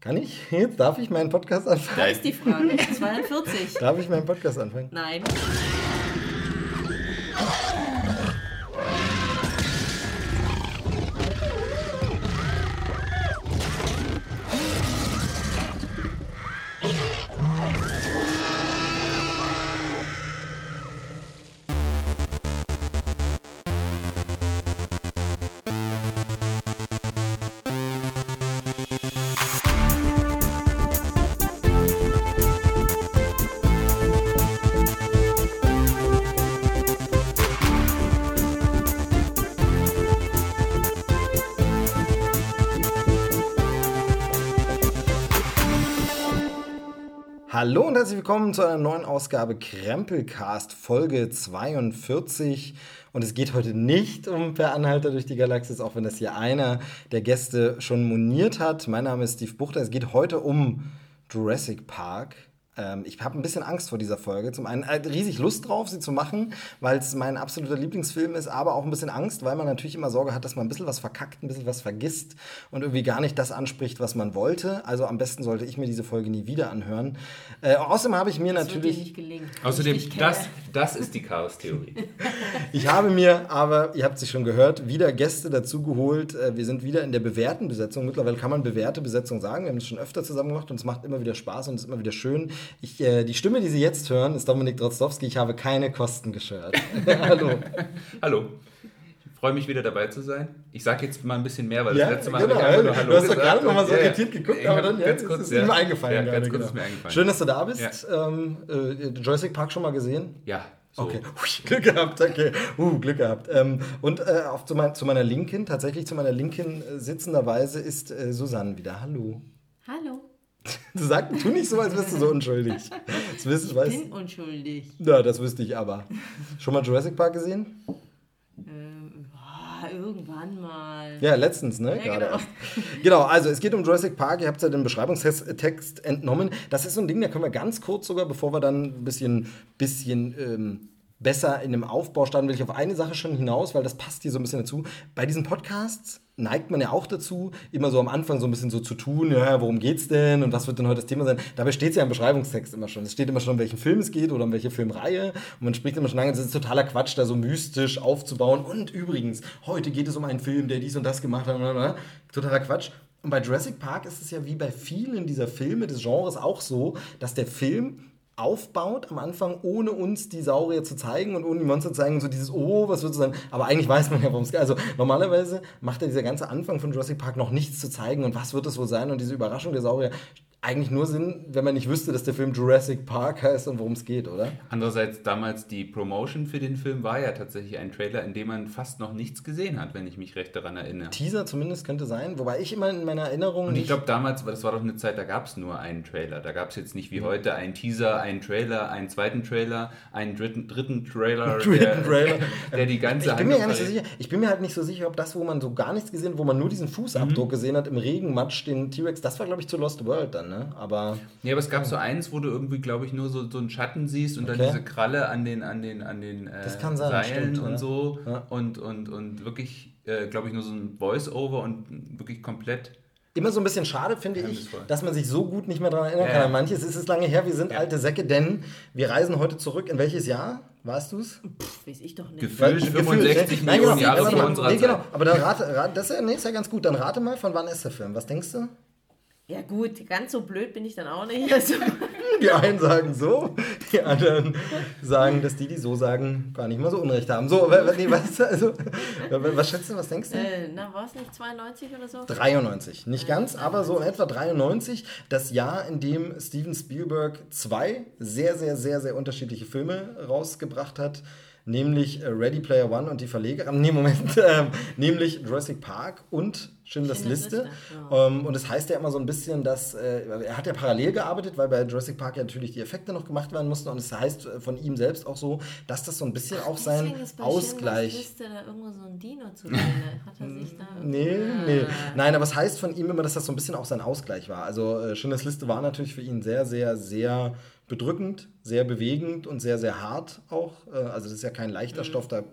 Kann ich? Jetzt darf ich meinen Podcast anfangen? Da ist die Frage. 42. Darf ich meinen Podcast anfangen? Nein. Hallo und herzlich willkommen zu einer neuen Ausgabe Krempelcast Folge 42. Und es geht heute nicht um Per Anhalter durch die Galaxis, auch wenn das hier einer der Gäste schon moniert hat. Mein Name ist Steve Buchter. Es geht heute um Jurassic Park. Ähm, ich habe ein bisschen Angst vor dieser Folge. Zum einen äh, riesig Lust drauf, sie zu machen, weil es mein absoluter Lieblingsfilm ist, aber auch ein bisschen Angst, weil man natürlich immer Sorge hat, dass man ein bisschen was verkackt, ein bisschen was vergisst und irgendwie gar nicht das anspricht, was man wollte. Also am besten sollte ich mir diese Folge nie wieder anhören. Äh, außerdem habe ich mir Das wird dir natürlich. nicht gelingen. Außerdem, das, das ist die Chaos-Theorie. Ich habe mir aber, ihr habt es schon gehört, wieder Gäste dazu geholt. Äh, Wir sind wieder in der bewährten Besetzung. Mittlerweile kann man bewährte Besetzung sagen. Wir haben es schon öfter zusammen gemacht und es macht immer wieder Spaß und es ist immer wieder schön. Ich, äh, die Stimme, die Sie jetzt hören, ist Dominik Drozdowski. Ich habe keine Kosten geschert. Hallo. Hallo. Ich freue mich wieder dabei zu sein. Ich sage jetzt mal ein bisschen mehr, weil Ja, das letzte Mal genau. habe ich einfach nur Hallo Du hast doch gerade noch mal so irritiert geguckt, aber dann ja, ganz es kurz, ist ja. mir eingefallen. Ja, ganz kurz genau. ist mir eingefallen. Schön, dass du da bist. Ähm, äh, Jurassic Park schon mal gesehen? Ja, so. Okay, Hui, Glück gehabt, okay. Uh, Glück gehabt. Ähm, und äh, auf zu, mein, zu meiner Linken, tatsächlich zu meiner Linken äh, sitzenderweise ist äh, Susanne wieder. Hallo. Hallo. Du sagst, tu nicht so, als wärst du so unschuldig. Das wissen, Ich weiß, bin unschuldig. ja, das wüsste ich aber. Schon mal Jurassic Park gesehen? Ähm, boah, irgendwann mal. Ja, letztens, ne? Ja, Gerade genau. erst. Genau, also es geht um Jurassic Park. Ihr habt es ja den Beschreibungstext Text entnommen. Das ist so ein Ding, da können wir ganz kurz sogar, bevor wir dann ein bisschen, bisschen ähm, besser in dem Aufbau starten, will ich auf eine Sache schon hinaus, weil das passt hier so ein bisschen dazu. Bei diesen Podcasts neigt man ja auch dazu, immer so am Anfang so ein bisschen so zu tun, ja, worum geht's denn und was wird denn heute das Thema sein? Dabei steht es ja im Beschreibungstext immer schon. Es steht immer schon, um welchen Film es geht oder um welche Filmreihe und man spricht immer schon lange, es ist totaler Quatsch, da so mystisch aufzubauen. Und übrigens, heute geht es um einen Film, der dies und das gemacht hat. blablabla. Totaler Quatsch. Und bei Jurassic Park ist es ja wie bei vielen dieser Filme des Genres auch so, dass der Film aufbaut am Anfang, ohne uns die Saurier zu zeigen und ohne die Monster zu zeigen so dieses, oh, was wird es sein? Aber eigentlich weiß man ja, worum es geht. Also normalerweise macht ja dieser ganze Anfang von Jurassic Park noch nichts zu zeigen und was wird es wohl sein und diese Überraschung der Saurier eigentlich nur Sinn, wenn man nicht wüsste, dass der Film Jurassic Park heißt und worum es geht, oder? Andererseits, damals die Promotion für den Film war ja tatsächlich ein Trailer, in dem man fast noch nichts gesehen hat, wenn ich mich recht daran erinnere. Teaser zumindest könnte sein, wobei ich immer in meiner Erinnerung Und ich glaube damals, das war doch eine Zeit, da gab es nur einen Trailer. Da gab es jetzt nicht wie heute einen Teaser, einen Trailer, einen zweiten Trailer, einen dritten, dritten Trailer, Dritten der, Trailer. der die ganze Ich bin mir gar nicht so sicher. Ich bin mir halt nicht so sicher, ob das, wo man so gar nichts gesehen, wo man nur diesen Fußabdruck Mhm. gesehen hat im Regenmatsch, den T-Rex, das war glaube ich zu Lost World dann, ne? Aber Ja, aber es gab so eins, wo du irgendwie, glaube ich, nur so, so einen Schatten siehst und Okay. dann diese Kralle an den, an den, an den äh, Das kann sein, Seilen stimmt, und ja. so Ja. und, und, und wirklich, äh, glaube ich, nur so ein Voice-Over und wirklich komplett. immer so ein bisschen schade finde ich, dass man sich so gut nicht mehr daran erinnern Ja, kann. ja. An manches ist es lange her, wir sind alte Säcke, denn wir reisen heute zurück. In welches Jahr? Weißt du es? Weiß ich doch nicht. Gefühlt 65 Nein, Millionen genau. Jahre vor unserer nee, genau. Zeit. Aber dann rate, rate das ist ja, nee, ist ja ganz gut. Dann rate mal, von wann ist der Film? Was denkst du? Ja gut, ganz so blöd bin ich dann auch nicht. Also, Die einen sagen so, die anderen sagen, dass die, die so sagen, gar nicht mal so Unrecht haben. So, nee, was, also, wa- was schätzt du, was denkst du? äh, na, war es nicht 92 oder so? 93, nicht ganz, aber so in etwa 93, das Jahr, in dem Steven Spielberg zwei sehr, sehr, sehr, sehr unterschiedliche Filme rausgebracht hat, nämlich äh, Ready Player One und die Verleger, nee, Moment, ähm, nämlich Jurassic Park und Schindlers Schindlers Liste. Liste, Ähm, und es heißt ja immer so ein bisschen, dass äh, er hat ja parallel gearbeitet, weil bei Jurassic Park ja natürlich die Effekte noch gemacht werden mussten und es heißt äh, von ihm selbst auch so, dass das so ein bisschen auch sein Ausgleich Liste da irgendwo so ein Dino zu sehen. Hat er sich da Nee, Ah. nee. Nein, aber es heißt von ihm immer, dass das so ein bisschen auch sein Ausgleich war. Also äh, Schindlers Liste war natürlich für ihn sehr, sehr, sehr bedrückend, sehr bewegend und sehr, sehr hart auch. Also das ist ja kein leichter Stoff, da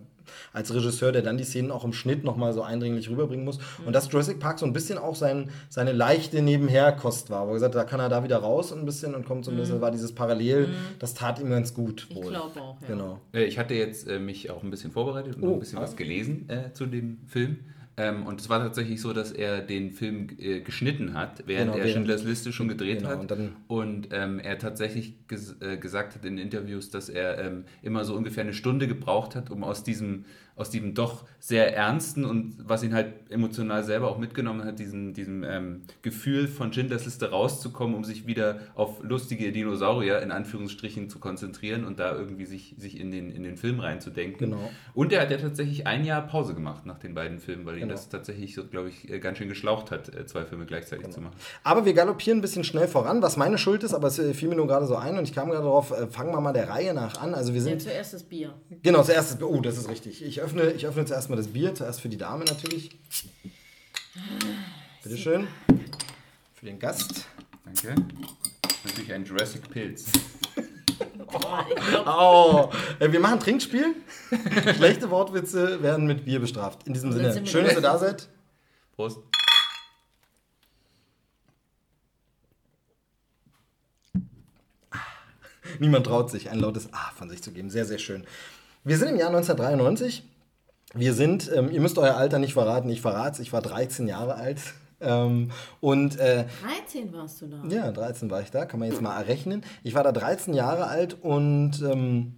als Regisseur, der dann die Szenen auch im Schnitt nochmal so eindringlich rüberbringen muss. Und dass Jurassic Park so ein bisschen auch sein, seine leichte Nebenherkost war, wo er gesagt hat, da kann er da wieder raus ein bisschen und kommt so ein bisschen, war dieses Parallel, das tat ihm ganz gut. Ich wohl. glaube auch, ja. Genau. Äh, Ich hatte jetzt äh, mich auch ein bisschen vorbereitet und Oh, ein bisschen was gelesen äh, zu dem Film. Ähm, und es war tatsächlich so, dass er den Film äh, geschnitten hat, während Genau, er Schindlers Liste schon gedreht Genau, hat. und dann- Und ähm, er tatsächlich ges äh, gesagt hat in Interviews, dass er ähm, immer so ungefähr eine Stunde gebraucht hat, um aus diesem, aus diesem doch sehr ernsten und was ihn halt emotional selber auch mitgenommen hat, diesem, diesem ähm, Gefühl von Schindlers Liste rauszukommen, um sich wieder auf lustige Dinosaurier in Anführungsstrichen zu konzentrieren und da irgendwie sich, sich in, den, in den Film reinzudenken. Genau. Und er hat ja tatsächlich ein Jahr Pause gemacht nach den beiden Filmen, weil ihn Genau. das tatsächlich so, glaube ich, äh, ganz schön geschlaucht hat, äh, zwei Filme gleichzeitig zu machen. Aber wir galoppieren ein bisschen schnell voran, was meine Schuld ist, aber es äh, fiel mir nur gerade so ein und ich kam gerade darauf, fangen wir mal der Reihe nach an. Also wir Ja, sind zuerst das Bier. Genau, zuerst das Bier. Oh, das ist richtig. Ich öffne, ich öffne zuerst mal das Bier, zuerst für die Dame natürlich. Bitteschön. Für den Gast. Danke. Natürlich ein Jurassic Pilz. Oh, wir machen Trinkspiel. Schlechte Wortwitze werden mit Bier bestraft. In diesem Sinne. Schön, dass ihr da seid. Prost. Niemand traut sich, ein lautes A von sich zu geben. Sehr, sehr schön. Wir sind im Jahr 1993. Wir sind, ähm, ihr müsst euer Alter nicht verraten, ich verrate ich war 13 Jahre alt. Ähm, und äh, 13 warst du da. Ja, 13 war ich da, kann man jetzt mal errechnen. Ich war da 13 Jahre alt und ähm,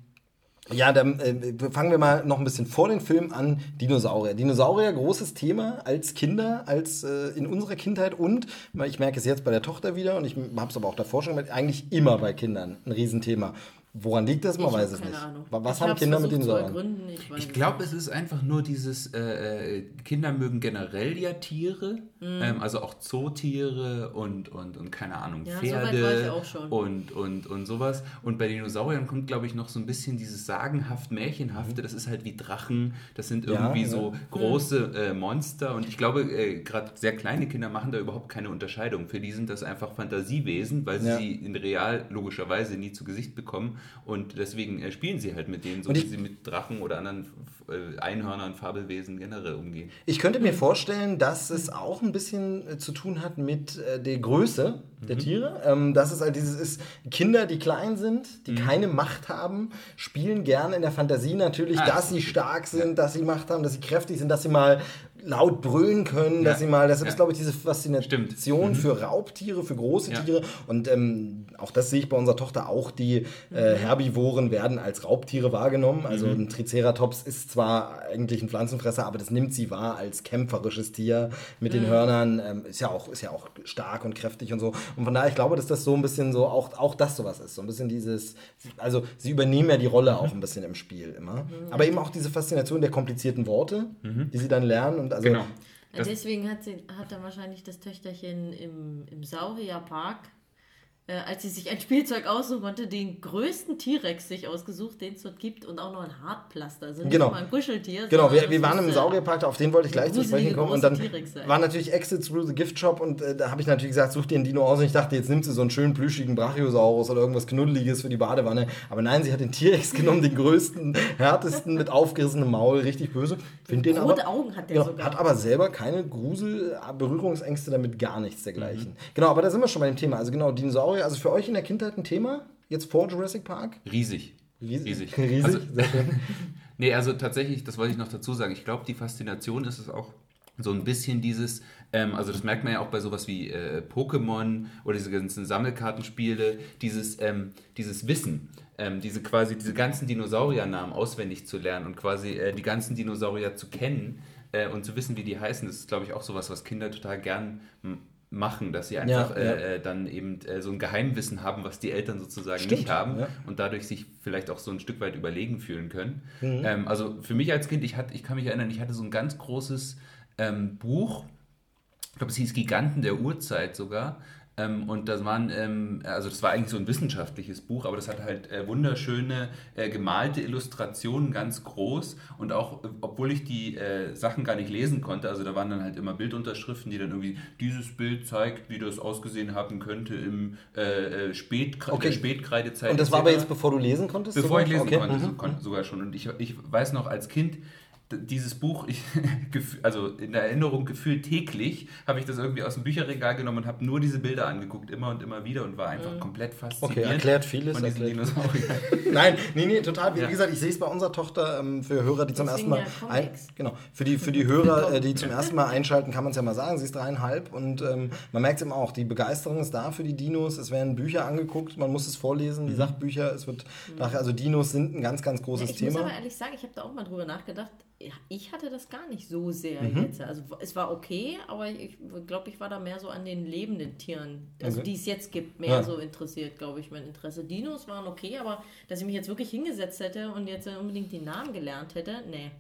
ja, dann äh, fangen wir mal noch ein bisschen vor den Film an. Dinosaurier. Dinosaurier, großes Thema als Kinder, als äh, in unserer Kindheit und ich merke es jetzt bei der Tochter wieder und ich habe es aber auch davor schon gemerkt, eigentlich immer bei Kindern ein Riesenthema. Woran liegt das? Man Ich weiß es keine nicht. Ahnung. Wa- Was Ich haben Kinder mit Dinosauriern? ergründen, Ich, Ich glaube, es ist einfach nur dieses, äh, äh, Kinder mögen generell ja Tiere, Mhm. ähm, also auch Zootiere und, und, und keine Ahnung, Ja, so weit Pferde war ich auch schon. Und, und, und sowas. Und bei Dinosauriern kommt, glaube ich, noch so ein bisschen dieses sagenhaft Märchenhafte, das ist halt wie Drachen, das sind Ja, irgendwie ja. so große äh, Monster und ich glaube, äh, gerade sehr kleine Kinder machen da überhaupt keine Unterscheidung. Für die sind das einfach Fantasiewesen, weil sie Ja. sie in real logischerweise nie zu Gesicht bekommen und deswegen äh, spielen sie halt mit denen, so Und wie ich- sie mit Drachen oder anderen äh, Einhörnern, Fabelwesen generell umgehen. Ich könnte mir vorstellen, dass es auch ein bisschen äh, zu tun hat mit äh, der Größe der Mhm. Tiere. Ähm, dass es halt dieses ist, Kinder, die klein sind, Mhm. die keine Macht haben, spielen gerne in der Fantasie natürlich, Ah, dass das sie ist stark sind, dass sie Macht haben, dass sie kräftig sind, dass sie mal laut brüllen können, dass Ja. sie mal, deshalb Ja. ist glaube ich diese Faszination. Mhm. für Raubtiere, für große Ja. Tiere und ähm, auch das sehe ich bei unserer Tochter auch, die äh, Herbivoren werden als Raubtiere wahrgenommen, also Mhm. ein Triceratops ist zwar eigentlich ein Pflanzenfresser, aber das nimmt sie wahr als kämpferisches Tier mit den Hörnern, ähm, ist, ja auch, ist ja auch stark und kräftig und so. Und von daher, ich glaube, dass das so ein bisschen so, auch, auch das sowas ist. So ein bisschen dieses, also sie übernehmen ja die Rolle auch ein bisschen im Spiel immer. Aber eben auch diese Faszination der komplizierten Worte, die sie dann lernen. Und also, Genau. Deswegen hat, sie, hat dann wahrscheinlich das Töchterchen im, im Saurierpark, äh, als sie sich ein Spielzeug aussuchen konnte, den größten T-Rex sich ausgesucht, den es dort gibt und auch noch ein Hartplaster. Also nicht Genau. mal ein Kuscheltier. Genau, wir, wir waren im äh, Saurierpark, auf den wollte ich gleich zu sprechen kommen. Und dann war natürlich Exit Through the Gift Shop und äh, da habe ich natürlich gesagt, such dir einen Dino aus. Und ich dachte, jetzt nimmt sie so einen schönen plüschigen Brachiosaurus oder irgendwas Knuddeliges für die Badewanne. Aber nein, sie hat den T-Rex genommen, den größten, härtesten mit aufgerissenem Maul, richtig böse. Find den Rote aber, Augen hat der genau, sogar. Hat aber selber keine Grusel, Berührungsängste damit, gar nichts Mhm. dergleichen. Genau, aber da sind wir schon bei dem Thema. Also genau, Dinosaurier, also für euch in der Kindheit ein Thema, jetzt vor Jurassic Park? Riesig. Riesig. Riesig. Riesig, Also, sehr schön. Nee, also tatsächlich, das wollte ich noch dazu sagen. Ich glaube, die Faszination ist es auch so ein bisschen dieses, ähm, also das merkt man ja auch bei sowas wie äh, Pokémon oder diese ganzen Sammelkartenspiele, dieses, ähm, dieses Wissen, ähm, diese quasi diese ganzen Dinosauriernamen auswendig zu lernen und quasi äh, die ganzen Dinosaurier zu kennen äh, und zu wissen, wie die heißen. Das ist, glaube ich, auch sowas, was Kinder total gern machen, dass sie einfach Ja, ja. Äh, äh, dann eben äh, so ein Geheimwissen haben, was die Eltern sozusagen Stimmt, nicht haben ja. und dadurch sich vielleicht auch so ein Stück weit überlegen fühlen können. Mhm. Ähm, also für mich als Kind, ich, hatte, ich kann mich erinnern, ich hatte so ein ganz großes ähm, Buch, ich glaube, es hieß Giganten der Urzeit sogar. Ähm, und das waren, ähm, also das war eigentlich so ein wissenschaftliches Buch, aber das hat halt äh, wunderschöne äh, gemalte Illustrationen, ganz groß. Und auch, äh, obwohl ich die äh, Sachen gar nicht lesen konnte, also da waren dann halt immer Bildunterschriften, die dann irgendwie, dieses Bild zeigt, wie das ausgesehen haben könnte im äh, Spätkre Okay. der Spätkreidezeit. Und das war aber jetzt, bevor du lesen konntest? Bevor sogar? ich lesen okay. konnte, Mhm. sogar schon. Und ich, ich weiß noch als Kind, dieses Buch, ich, also in der Erinnerung gefühlt täglich, habe ich das irgendwie aus dem Bücherregal genommen und habe nur diese Bilder angeguckt, immer und immer wieder und war einfach komplett fasziniert. Okay, erklärt vieles, Von diesen erklärt- Dinosauriern. Nein, nee, nee, total. Wie Ja. gesagt, ich sehe es bei unserer Tochter ähm, für Hörer, die zum ersten Deswegen Mal. ja Ein, genau, für die, für die Hörer, äh, die zum ersten Mal einschalten, kann man es ja mal sagen. Sie ist dreieinhalb und ähm, man merkt es eben auch. Die Begeisterung ist da für die Dinos. Es werden Bücher angeguckt, man muss es vorlesen, die Sachbücher. Es wird nachher, also Dinos sind ein ganz, ganz großes ich muss Thema. aber ehrlich sagen, ich habe da auch mal drüber nachgedacht. Ich hatte das gar nicht so sehr Mhm. jetzt. Also es war okay, aber ich glaube, ich war da mehr so an den lebenden Tieren, also Okay. die es jetzt gibt, mehr Ja. so interessiert, glaube ich, mein Interesse. Dinos waren okay, aber dass ich mich jetzt wirklich hingesetzt hätte und jetzt unbedingt die Namen gelernt hätte, nee.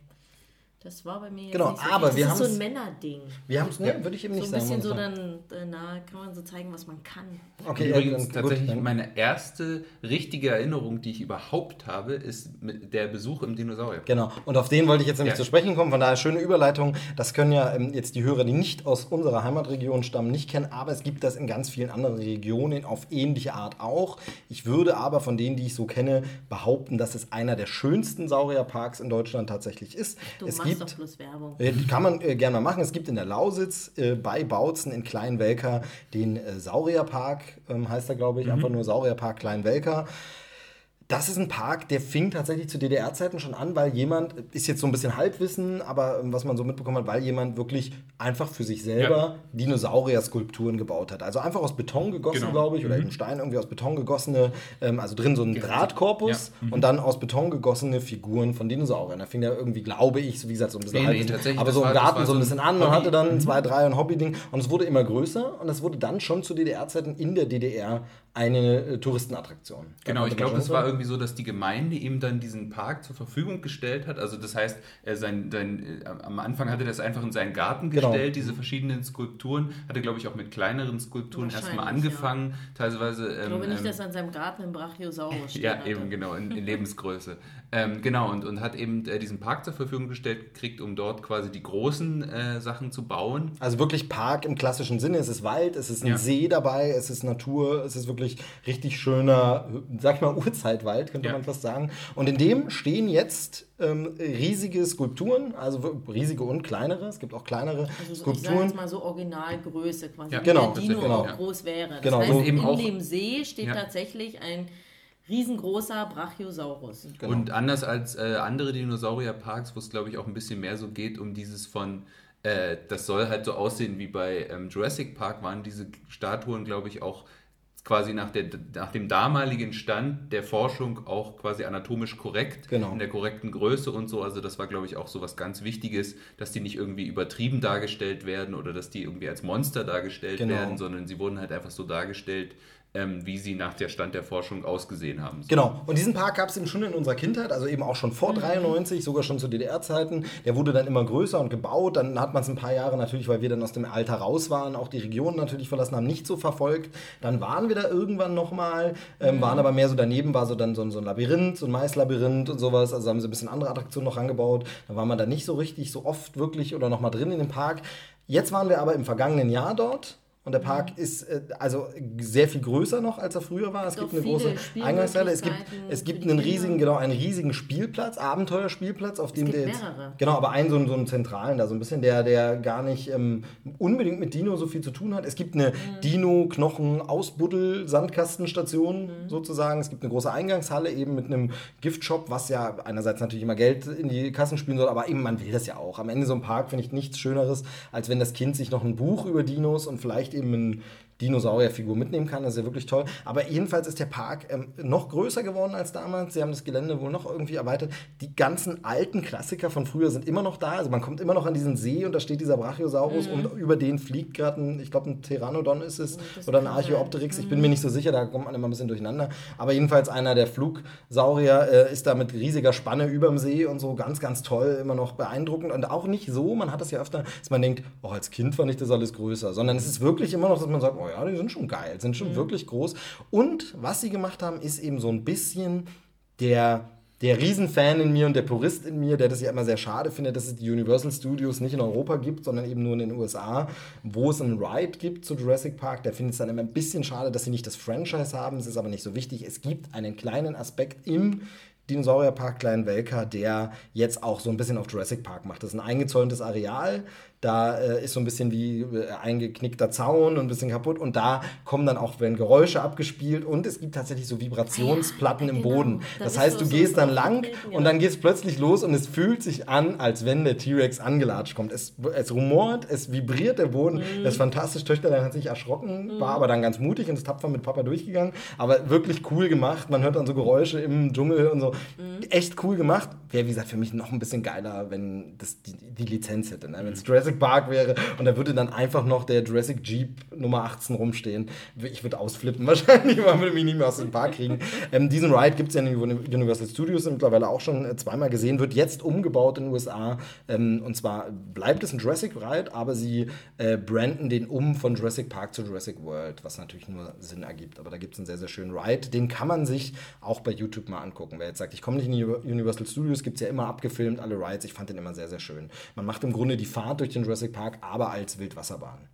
Das war bei mir jetzt Genau, nicht so. aber das wir ist so ein Männerding. Wir haben es, ne, würde ich eben So nicht ein sagen. bisschen so dann, äh, na, kann man so zeigen, was man kann. Okay, Übrigens gut, tatsächlich dann- meine erste richtige Erinnerung, die ich überhaupt habe, ist mit der Besuch im Dinosaurier. Genau, und auf den wollte ich jetzt nämlich Ja. zu sprechen kommen. Von daher schöne Überleitung. Das können ja ähm, jetzt die Hörer, die nicht aus unserer Heimatregion stammen, nicht kennen, aber es gibt das in ganz vielen anderen Regionen auf ähnliche Art auch. Ich würde aber von denen, die ich so kenne, behaupten, dass es einer der schönsten Saurierparks in Deutschland tatsächlich ist. Du es gibt doch bloß Werbung. äh, kann man äh, gerne mal machen. Es gibt in der Lausitz äh, bei Bautzen in Kleinwelker den äh, Saurierpark, ähm, heißt er, glaube ich, Mhm. einfach nur Saurierpark Kleinwelker. Das ist ein Park, der fing tatsächlich zu DDR-Zeiten schon an, weil jemand, ist jetzt so ein bisschen Halbwissen, aber ähm, was man so mitbekommen hat, weil jemand wirklich einfach für sich selber Dinosaurier-Skulpturen gebaut hat. Also einfach aus Beton gegossen, Genau. glaube ich, oder eben Stein irgendwie aus Beton gegossene, ähm, also drin so ein Drahtkorpus Ja. Mhm. und dann aus Beton gegossene Figuren von Dinosauriern. Da fing der irgendwie, glaube ich, so wie gesagt, so ein bisschen Nee, nee, Halbwissen, tatsächlich, aber so im Garten so ein bisschen an und hatte dann zwei, drei ein Hobby-Ding und es wurde immer größer und es wurde dann schon zu DDR-Zeiten in der DDR eine äh, Touristenattraktion. Da Genau, ich glaube, es war irgendwie so, dass die Gemeinde ihm dann diesen Park zur Verfügung gestellt hat. Also das heißt, er sein, sein, äh, am Anfang hatte er das einfach in seinen Garten Genau. gestellt, diese verschiedenen Skulpturen. Hatte, glaube ich, auch mit kleineren Skulpturen erstmal angefangen. Teilweise. Ich Ähm, glaube nicht, ähm, dass er in seinem Garten ein Brachiosaurus steht. ja, eben, genau, in, in Lebensgröße. ähm, genau, und, und hat eben äh, diesen Park zur Verfügung gestellt, kriegt, um dort quasi die großen äh, Sachen zu bauen. Also wirklich Park im klassischen Sinne. Es ist Wald, es ist ein Ja. See dabei, es ist Natur, es ist wirklich richtig schöner, sag ich mal, Urzeitwald, könnte Ja. man fast sagen. Und in dem stehen jetzt ähm, riesige Skulpturen, also riesige und kleinere. Es gibt auch kleinere Also so, ich sage Skulpturen. jetzt mal so Originalgröße quasi, Ja, genau, der Dino ja. groß wäre. Das Genau, heißt, so eben in auch- dem See steht Ja. tatsächlich ein riesengroßer Brachiosaurus. Genau. Und anders als äh, andere Dinosaurierparks, wo es glaube ich auch ein bisschen mehr so geht um dieses von, äh, das soll halt so aussehen wie bei ähm, Jurassic Park, waren diese Statuen glaube ich auch quasi nach, der, nach dem damaligen Stand der Forschung auch quasi anatomisch korrekt, Genau. in der korrekten Größe und so. Also das war glaube ich auch so was ganz Wichtiges, dass die nicht irgendwie übertrieben dargestellt werden oder dass die irgendwie als Monster dargestellt Genau. werden, sondern sie wurden halt einfach so dargestellt, ähm, wie sie nach der Stand der Forschung ausgesehen haben. Genau. Und diesen Park gab es eben schon in unserer Kindheit, also eben auch schon vor 93, sogar schon zu DDR-Zeiten. Der wurde dann immer größer und gebaut. Dann hat man es ein paar Jahre natürlich, weil wir dann aus dem Alter raus waren, auch die Region natürlich verlassen haben, nicht so verfolgt. Dann waren wir da irgendwann nochmal, ähm, waren aber mehr so daneben, war so dann so, ein- so ein Labyrinth, so ein Maislabyrinth und sowas. Also haben sie ein bisschen andere Attraktionen noch rangebaut. Da war man da nicht so richtig, so oft wirklich oder nochmal drin in dem Park. Jetzt waren wir aber im vergangenen Jahr dort. Und der Park ist äh, also sehr viel größer noch, als er früher war. Es gibt eine große Eingangshalle. Es gibt, es gibt einen riesigen, genau, einen riesigen Spielplatz, Abenteuerspielplatz, auf dem gibt der jetzt. mehrere. Genau, aber einen so, einen- so einen zentralen da, so ein bisschen, der, der gar nicht ähm, unbedingt mit Dino so viel zu tun hat. Es gibt eine Mhm. Dino-Knochen-Ausbuddel-Sandkastenstation Mhm. sozusagen. Es gibt eine große Eingangshalle eben mit einem Giftshop, was ja einerseits natürlich immer Geld in die Kassen spielen soll, aber eben man will das ja auch. Am Ende so ein Park finde ich nichts Schöneres, als wenn das Kind sich noch ein Buch über Dinos und vielleicht eben Dinosaurierfigur mitnehmen kann. Das ist ja wirklich toll. Aber jedenfalls ist der Park ähm, noch größer geworden als damals. Sie haben das Gelände wohl noch irgendwie erweitert. Die ganzen alten Klassiker von früher sind immer noch da. Also man kommt immer noch an diesen See und da steht dieser Brachiosaurus und über den fliegt gerade ein, ich glaube ein Pteranodon ist es das oder ein. Archaeopteryx. Ich bin mir nicht so sicher, da kommt man immer ein bisschen durcheinander. Aber jedenfalls einer der Flugsaurier äh, ist da mit riesiger Spanne überm See und so ganz, ganz toll, immer noch beeindruckend. Und auch nicht so, man hat das ja öfter, dass man denkt, oh, als Kind fand ich das alles größer. Sondern es ist wirklich immer noch, dass man sagt, oh aber ja, die sind schon geil, sind schon mhm. wirklich groß. Und was sie gemacht haben, ist eben so ein bisschen der der Riesenfan in mir und der Purist in mir, der das ja immer sehr schade findet, dass es die Universal Studios nicht in Europa gibt, sondern eben nur in den USA, wo es einen Ride gibt zu Jurassic Park. Der findet es dann immer ein bisschen schade, dass sie nicht das Franchise haben. Es ist aber nicht so wichtig. Es gibt einen kleinen Aspekt im Dinosaurierpark Klein Welker, der jetzt auch so ein bisschen auf Jurassic Park macht. Das ist ein eingezäuntes Areal. Da äh, ist so ein bisschen wie äh, eingeknickter Zaun und ein bisschen kaputt. Und da kommen dann auch werden Geräusche abgespielt. Und es gibt tatsächlich so Vibrationsplatten ja, im genau. Boden. Da das heißt, du so gehst dann lang ja. und dann geht es plötzlich los und es fühlt sich an, als wenn der T-Rex angelatscht kommt. Es, es rumort, es vibriert der Boden. Mhm. Das ist fantastisch. Töchterlein hat sich erschrocken, mhm. war aber dann ganz mutig und ist tapfer mit Papa durchgegangen. Aber wirklich cool gemacht. Man hört dann so Geräusche im Dschungel und so. Mhm. Echt cool gemacht. Wäre, wie gesagt, für mich noch ein bisschen geiler, wenn das die, die Lizenz hätte. Ne? Wenn es Jurassic Park wäre und da würde dann einfach noch der Jurassic Jeep Nummer 18 rumstehen. Ich würde ausflippen wahrscheinlich, man würde mich nicht mehr aus dem Park kriegen. Ähm, diesen Ride gibt es ja in Universal Studios mittlerweile auch schon äh, zweimal gesehen, wird jetzt umgebaut in den USA. Ähm, und zwar bleibt es ein Jurassic Ride, aber sie äh, branden den um von Jurassic Park zu Jurassic World, was natürlich nur Sinn ergibt. Aber da gibt es einen sehr, sehr schönen Ride. Den kann man sich auch bei YouTube mal angucken. Wer jetzt sagt, ich komme nicht in die Universal Studios, gibt es ja immer abgefilmt, alle Rides. Ich fand den immer sehr, sehr schön. Man macht im Grunde die Fahrt durch den Jurassic Park, aber als Wildwasserbahn.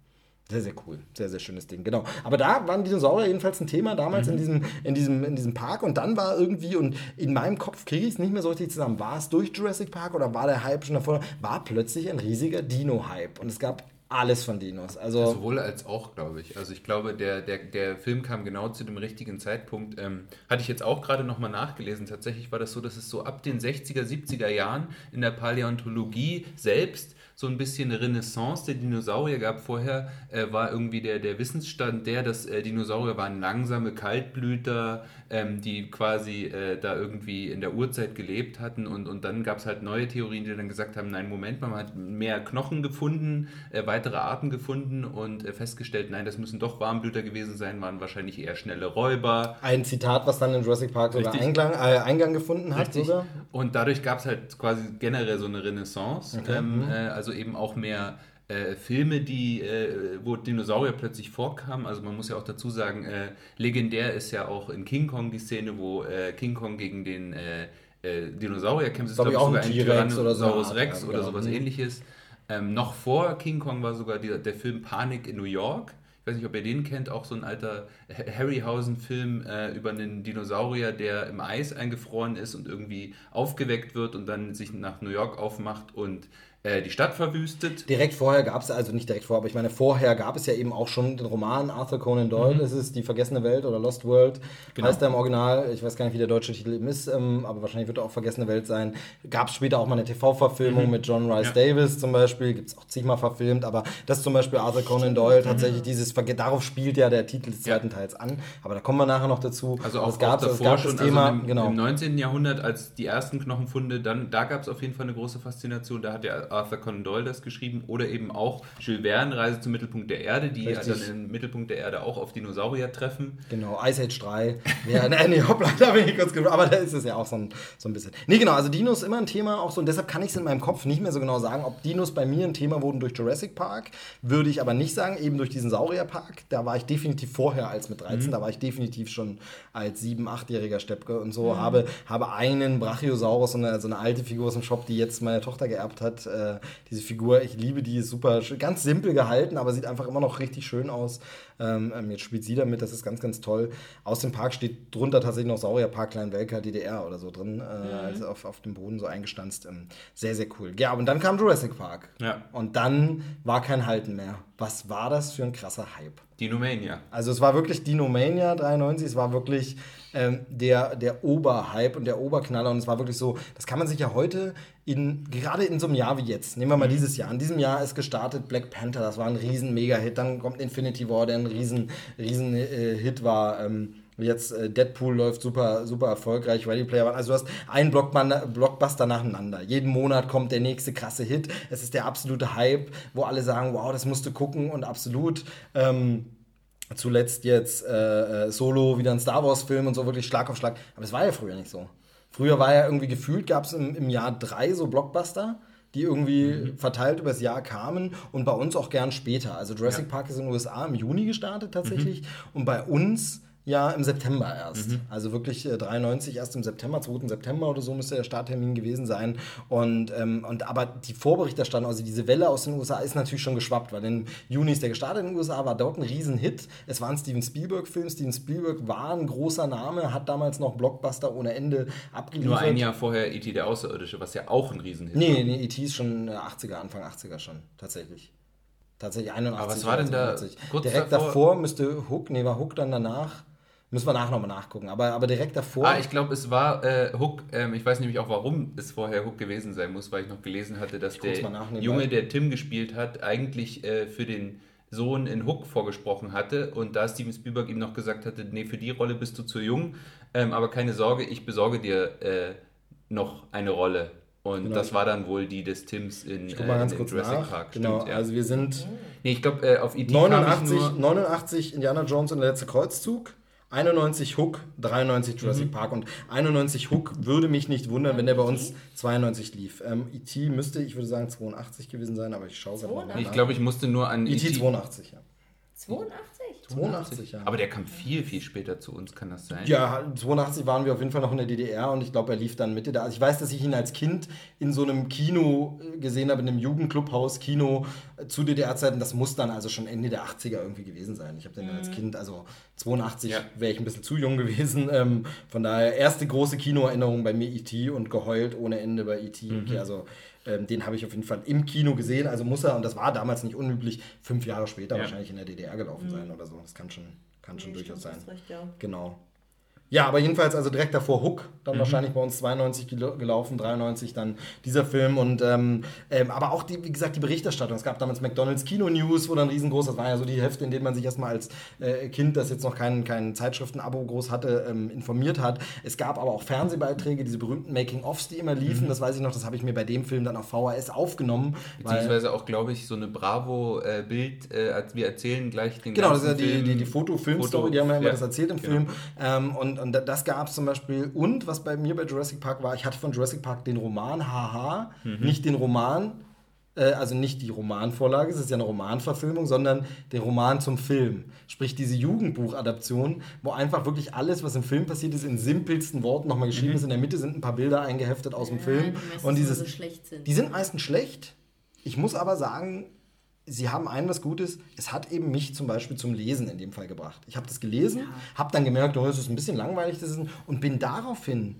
Sehr, sehr cool. Sehr, sehr schönes Ding. Genau. Aber da waren Dinosaurier jedenfalls ein Thema damals mhm. in, diesem, in, diesem, in diesem Park. Und dann war irgendwie, und in meinem Kopf kriege ich es nicht mehr so richtig zusammen, war es durch Jurassic Park oder war der Hype schon davor? War plötzlich ein riesiger Dino-Hype. Und es gab alles von Dinos. Also Sowohl als auch, glaube ich. Also ich glaube, der, der, der Film kam genau zu dem richtigen Zeitpunkt. Ähm, hatte ich jetzt auch gerade nochmal nachgelesen. Tatsächlich war das so, dass es so ab den 60er, 70er Jahren in der Paläontologie selbst so ein bisschen eine Renaissance der Dinosaurier gab. Vorher äh, war irgendwie der, der Wissensstand der, dass äh, Dinosaurier waren langsame Kaltblüter, ähm, die quasi äh, da irgendwie in der Urzeit gelebt hatten. Und, und dann gab es halt neue Theorien, die dann gesagt haben, nein, Moment man hat mehr Knochen gefunden, äh, weitere Arten gefunden und äh, festgestellt, nein, das müssen doch Warmblüter gewesen sein, waren wahrscheinlich eher schnelle Räuber. Ein Zitat, was dann in Jurassic Park sogar Eingang, äh, Eingang gefunden hat. Richtig. Sogar. Und dadurch gab es halt quasi generell so eine Renaissance. Okay. Ähm, mhm. also also eben auch mehr äh, Filme, die, äh, wo Dinosaurier plötzlich vorkamen. Also man muss ja auch dazu sagen, äh, legendär ist ja auch in King Kong die Szene, wo äh, King Kong gegen den äh, Dinosaurier kämpft. Das ist, glaube ich, sogar ein Tyrannosaurus oder Rex ja, oder genau. sowas mhm. ähnliches. Ähm, noch vor King Kong war sogar die, der Film Panik in New York. Ich weiß nicht, ob ihr den kennt, auch so ein alter Harryhausen-Film äh, über einen Dinosaurier, der im Eis eingefroren ist und irgendwie aufgeweckt wird und dann sich nach New York aufmacht und äh, die Stadt verwüstet. Direkt vorher gab es, also nicht direkt vorher, aber ich meine, vorher gab es ja eben auch schon den Roman Arthur Conan Doyle, mhm. das ist Die vergessene Welt oder Lost World, genau. heißt er im Original, ich weiß gar nicht, wie der deutsche Titel eben ist, ähm, aber wahrscheinlich wird er auch Vergessene Welt sein. Gab es später auch mal eine TV-Verfilmung mhm. mit John Rice ja. Davis zum Beispiel, gibt es auch zigmal verfilmt, aber das zum Beispiel Arthur Conan Doyle, mhm. tatsächlich dieses, darauf spielt ja der Titel des zweiten ja. Teils an, aber da kommen wir nachher noch dazu. Also auch, gab es gab schon, das Thema, also im, genau. im 19. Jahrhundert, als die ersten Knochenfunde, dann, da gab es auf jeden Fall eine große Faszination, da hat der Arthur Conan Doyle das geschrieben oder eben auch Jules Verne, Reise zum Mittelpunkt der Erde, die Richtig. dann im Mittelpunkt der Erde auch auf Dinosaurier treffen. Genau, Ice Age 3. ja, nee, nee, hoppla, da bin ich kurz geblieben, aber da ist es ja auch so ein, so ein bisschen. Nee, genau, also Dinos immer ein Thema, auch so, und deshalb kann ich es in meinem Kopf nicht mehr so genau sagen, ob Dinos bei mir ein Thema wurden durch Jurassic Park, würde ich aber nicht sagen, eben durch diesen Saurierpark. Da war ich definitiv vorher als mit 13, mhm. da war ich definitiv schon als 7-, 8-jähriger Steppke und so, mhm. habe, habe einen Brachiosaurus, so eine, so eine alte Figur aus dem Shop, die jetzt meine Tochter geerbt hat, äh, diese Figur Figur. Ich liebe die, ist super, ganz simpel gehalten, aber sieht einfach immer noch richtig schön aus. Ähm, ähm, jetzt spielt sie damit, das ist ganz, ganz toll. Aus dem Park steht drunter tatsächlich noch Saurierpark Kleinwelker DDR oder so drin, äh, mhm. also auf, auf dem Boden so eingestanzt. Ähm, sehr, sehr cool. Ja, und dann kam Jurassic Park. Ja. Und dann war kein Halten mehr. Was war das für ein krasser Hype? Dinomania. Also es war wirklich Dinomania 93, es war wirklich ähm, der, der Oberhype und der Oberknaller und es war wirklich so, das kann man sich ja heute in, gerade in so einem Jahr wie jetzt, nehmen wir mal mhm. dieses Jahr, in diesem Jahr ist gestartet Black Panther, das war ein riesen Mega-Hit, dann kommt Infinity War, der ein riesen, riesen äh, Hit war, ähm, Jetzt äh, Deadpool läuft super, super erfolgreich, Ready Player One. Also du hast einen Blockbuster nacheinander. Jeden Monat kommt der nächste krasse Hit. Es ist der absolute Hype, wo alle sagen, wow, das musst du gucken und absolut. Ähm, zuletzt jetzt äh, äh Solo, wieder ein Star Wars-Film und so, wirklich Schlag auf Schlag. Aber es war ja früher nicht so. Früher war ja irgendwie gefühlt, gab es im, im Jahr drei so Blockbuster die irgendwie verteilt übers Jahr kamen und bei uns auch gern später. Also Jurassic Park ist in den USA im Juni gestartet tatsächlich und bei uns ja im September erst. Mhm. Also wirklich äh, 93 erst im September, 2. September oder so müsste der Starttermin gewesen sein. Und, ähm, und aber die Vorberichterstattung, also diese Welle aus den USA ist natürlich schon geschwappt, weil im Juni ist der gestartet in den USA, war dort ein Riesenhit. Es war ein Steven Spielberg-Film. Steven Spielberg war ein großer Name, hat damals noch Blockbuster ohne Ende abgeliefert. Nur ein Jahr vorher E.T. der Außerirdische, was ja auch ein Riesenhit Nee, nee, E.T. ist schon äh, 80er, Anfang 80er schon, tatsächlich. Tatsächlich 81. Aber was war denn da 82. kurz Direkt davor? davor? müsste Hook, nee, war Hook dann danach. Müssen wir nachher nochmal nachgucken. Aber, aber direkt davor. Ah, ich glaube, es war äh, Hook. Ähm, ich weiß nämlich auch, warum es vorher Hook gewesen sein muss, weil ich noch gelesen hatte, dass der. Junge, der Tim gespielt hat, eigentlich äh, für den Sohn in Hook vorgesprochen hatte und da Steven Spielberg ihm noch gesagt hatte, nee, für die Rolle bist du zu jung, ähm, aber keine Sorge, ich besorge dir äh, noch eine Rolle. Und Genau. das war dann wohl die des Tims in, ich guck mal ganz in kurz Jurassic nach. Park. genau, Stimmt, ja. also wir sind nee, ich glaube, äh, auf ich 89, nur... 89 Indiana Jones und der letzte Kreuzzug. 91 Hook, 93 Jurassic Park und 91 Hook würde mich nicht wundern, wenn der bei uns 92 lief. Ähm, E.T. müsste, ich würde sagen, 82 gewesen sein, aber ich schaue gerade mal. Ich glaube, ich musste nur an E.T. 82, ja. 82? 82, ja. Aber der kam viel, viel später zu uns, kann das sein? Ja, 82 waren wir auf jeden Fall noch in der DDR und ich glaube, er lief dann Mitte da. Also ich weiß, dass ich ihn als Kind in so einem Kino äh, gesehen habe, in einem Jugendclubhaus Kino äh, zu DDR-Zeiten. Das muss dann also schon Ende der 80er irgendwie gewesen sein. Ich habe den dann als Kind, also 82 Ja. wäre ich ein bisschen zu jung gewesen. Ähm, von daher erste große Kinoerinnerung bei mir E.T. und geheult ohne Ende bei E.T. Okay, also ähm, den habe ich auf jeden Fall im Kino gesehen. Also muss er, und das war damals nicht unüblich, fünf Jahre später Ja. wahrscheinlich in der DDR gelaufen sein oder so. Das kann schon, kann schon Nee, durchaus sein. recht, ja. Genau. Ja, aber jedenfalls also direkt davor Hook, Mhm. dann wahrscheinlich bei uns 92 gel gelaufen, 93 dann dieser Film und ähm, ähm, aber auch die, wie gesagt, die Berichterstattung. Es gab damals McDonalds Kino News, wo dann riesengroß, das waren ja so die Hefte, in denen man sich erstmal als äh, Kind, das jetzt noch kein, kein Zeitschriften-Abo groß hatte, ähm, informiert hat. Es gab aber auch Fernsehbeiträge, diese berühmten Making-ofs, die immer Mhm. liefen, das weiß ich noch, das habe ich mir bei dem Film dann auf VHS aufgenommen. Beziehungsweise auch, glaube ich, so eine Bravo-Bild. Äh, als wir erzählen gleich den Genau, das ist ja die, die, die Foto-Film-Story, Foto- die haben ja immer ja, das erzählt im genau. Film. Ähm, und, und das gab es zum Beispiel. Und was bei mir bei Jurassic Park war, ich hatte von Jurassic Park den Roman Haha, Mhm. nicht den Roman, äh, also nicht die Romanvorlage, es ist ja eine Romanverfilmung, sondern den Roman zum Film. Sprich diese Jugendbuchadaption, wo einfach wirklich alles, was im Film passiert ist, in simpelsten Worten nochmal geschrieben Mhm. ist. In der Mitte sind ein paar Bilder eingeheftet aus dem Ja, Film. die meistens Und dieses, so schlecht sind. die sind meistens schlecht. Ich muss aber sagen, sie haben ein was Gutes. Es hat eben mich zum Beispiel zum Lesen in dem Fall gebracht. Ich habe das gelesen, habe dann gemerkt, oh, es ist ein bisschen langweilig das ist, und bin daraufhin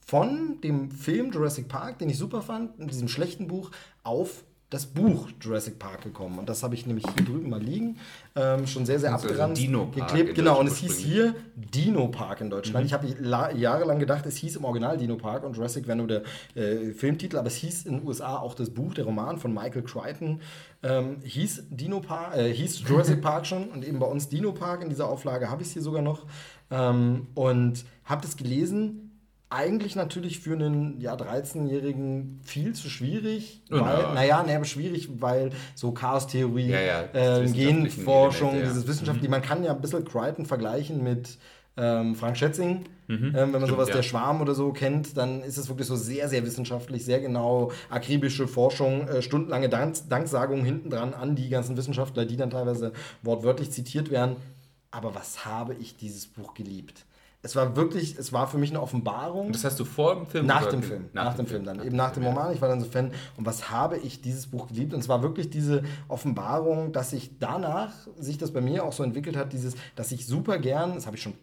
von dem Film Jurassic Park, den ich super fand, in diesem schlechten Buch, auf das Buch Jurassic Park gekommen. Und das habe ich nämlich hier drüben mal liegen. Ähm, schon sehr, sehr also abgeranzt. Dino Park geklebt. Genau, und es hieß hier Dino Park in Deutschland. Mhm. Ich habe la- jahrelang gedacht, es hieß im Original Dino Park und Jurassic wäre nur der äh, Filmtitel, aber es hieß in den USA auch das Buch, der Roman von Michael Crichton, ähm, hieß Dino Park, äh, hieß Jurassic Park schon und eben bei uns Dino Park in dieser Auflage habe ich es hier sogar noch ähm, und habe das gelesen. Eigentlich natürlich für einen ja, 13-Jährigen viel zu schwierig, Ja. weil, naja, nee, aber schwierig, weil so Chaos-Theorie, Ja, ja, äh, Genforschung, Elemente, ja. dieses Wissenschaft, die man kann ja ein bisschen Crichton vergleichen mit ähm, Frank Schätzing. ähm, wenn man Mhm. Stimmt, sowas ja. der Schwarm oder so kennt, dann ist es wirklich so sehr, sehr wissenschaftlich, sehr genau, akribische Forschung, äh, stundenlange Dank Danksagungen hinten dran an die ganzen Wissenschaftler, die dann teilweise wortwörtlich zitiert werden. Aber was habe ich dieses Buch geliebt? Es war wirklich, es war für mich eine Offenbarung. Und das hast du vor dem Film Nach dem Film. Nach, dem Film dann. Eben nach dem ja. Roman. Ich war dann so Fan. Und was habe ich dieses Buch geliebt? Und es war wirklich diese Offenbarung, dass sich danach, sich das bei mir auch so entwickelt hat, dieses, dass ich super gern, das habe ich schon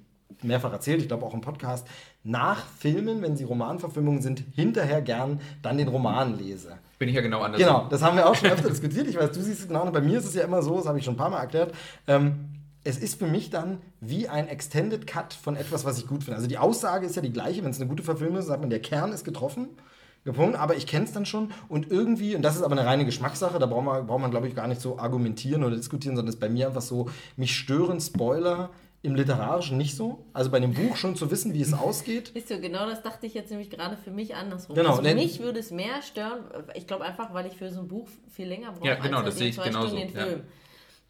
mehrfach erzählt, ich glaube auch im Podcast, nach Filmen, wenn sie Romanverfilmungen sind, hinterher gern dann den Roman lese. Bin ich ja genau anders. Genau, das haben wir auch schon öfter diskutiert. Ich weiß, du siehst es genau. und Bei mir ist es ja immer so, das habe ich schon ein paar Mal erklärt. Ähm, es ist für mich dann wie ein Extended Cut von etwas, was ich gut finde. Also die Aussage ist ja die gleiche, wenn es eine gute Verfilmung ist, sagt man, der Kern ist getroffen. Punkt, aber ich kenne es dann schon und irgendwie, und das ist aber eine reine Geschmackssache, da braucht man, braucht man glaube ich, gar nicht so argumentieren oder diskutieren, sondern es ist bei mir einfach so, mich stören Spoiler im Literarischen nicht so. Also bei dem Buch schon zu wissen, wie es ausgeht. Siehst du, genau das dachte ich jetzt nämlich gerade für mich andersrum. Genau, also denn- mich würde es mehr stören, ich glaube einfach, weil ich für so ein Buch viel länger brauche Ja, genau, als das sehe ich zwei genauso, Stunden den ja.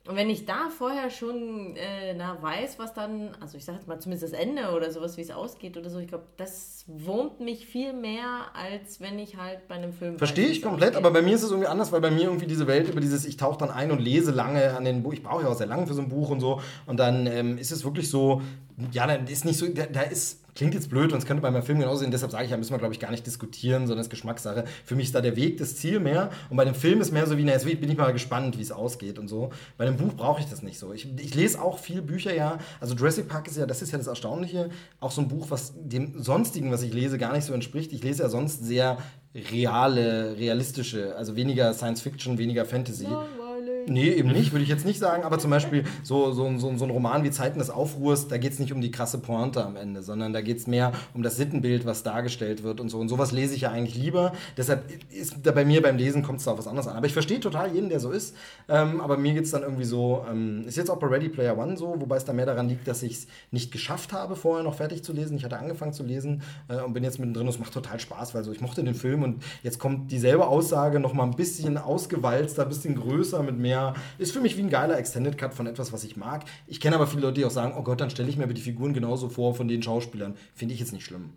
Und wenn ich da vorher schon äh, na, weiß, was dann, also ich sage jetzt mal zumindest das Ende oder sowas, wie es ausgeht oder so, ich glaube, das wurmt mich viel mehr, als wenn ich halt bei einem Film. Verstehe ich komplett, aber bei mir ist es irgendwie anders, weil bei mir irgendwie diese Welt über dieses, ich tauche dann ein und lese lange an den Buch, ich brauche ja auch sehr lange für so ein Buch und so, und dann ähm, ist es wirklich so, ja, dann ist nicht so, da, da ist Klingt jetzt blöd und es könnte bei meinem Film genauso sehen, deshalb sage ich, da müssen wir, glaube ich, gar nicht diskutieren, sondern es ist Geschmackssache. Für mich ist da der Weg das Ziel mehr und bei dem Film ist mehr so wie, na, jetzt bin ich mal gespannt, wie es ausgeht und so. Bei dem Buch brauche ich das nicht so. Ich, ich lese auch viel Bücher, ja. Also Jurassic Park ist ja, das ist ja das Erstaunliche, auch so ein Buch, was dem sonstigen, was ich lese, gar nicht so entspricht. Ich lese ja sonst sehr reale, realistische, also weniger Science Fiction, weniger Fantasy. Ja, Nee, eben nicht, würde ich jetzt nicht sagen. Aber zum Beispiel so, so, so, so ein Roman wie Zeiten des Aufruhrs, da geht es nicht um die krasse Pointe am Ende, sondern da geht es mehr um das Sittenbild, was dargestellt wird und so. Und sowas lese ich ja eigentlich lieber. Deshalb ist da bei mir beim Lesen kommt es da auf was anderes an. Aber ich verstehe total jeden, der so ist. Ähm, aber mir geht es dann irgendwie so, ähm, ist jetzt auch bei Ready Player One so, wobei es da mehr daran liegt, dass ich es nicht geschafft habe, vorher noch fertig zu lesen. Ich hatte angefangen zu lesen äh, und bin jetzt mittendrin. Es macht total Spaß, weil so ich mochte den Film und jetzt kommt dieselbe Aussage noch mal ein bisschen ausgewalzter, ein bisschen größer mit mehr. Ist für mich wie ein geiler Extended Cut von etwas, was ich mag. Ich kenne aber viele Leute, die auch sagen, oh Gott, dann stelle ich mir aber die Figuren genauso vor von den Schauspielern. Finde ich jetzt nicht schlimm.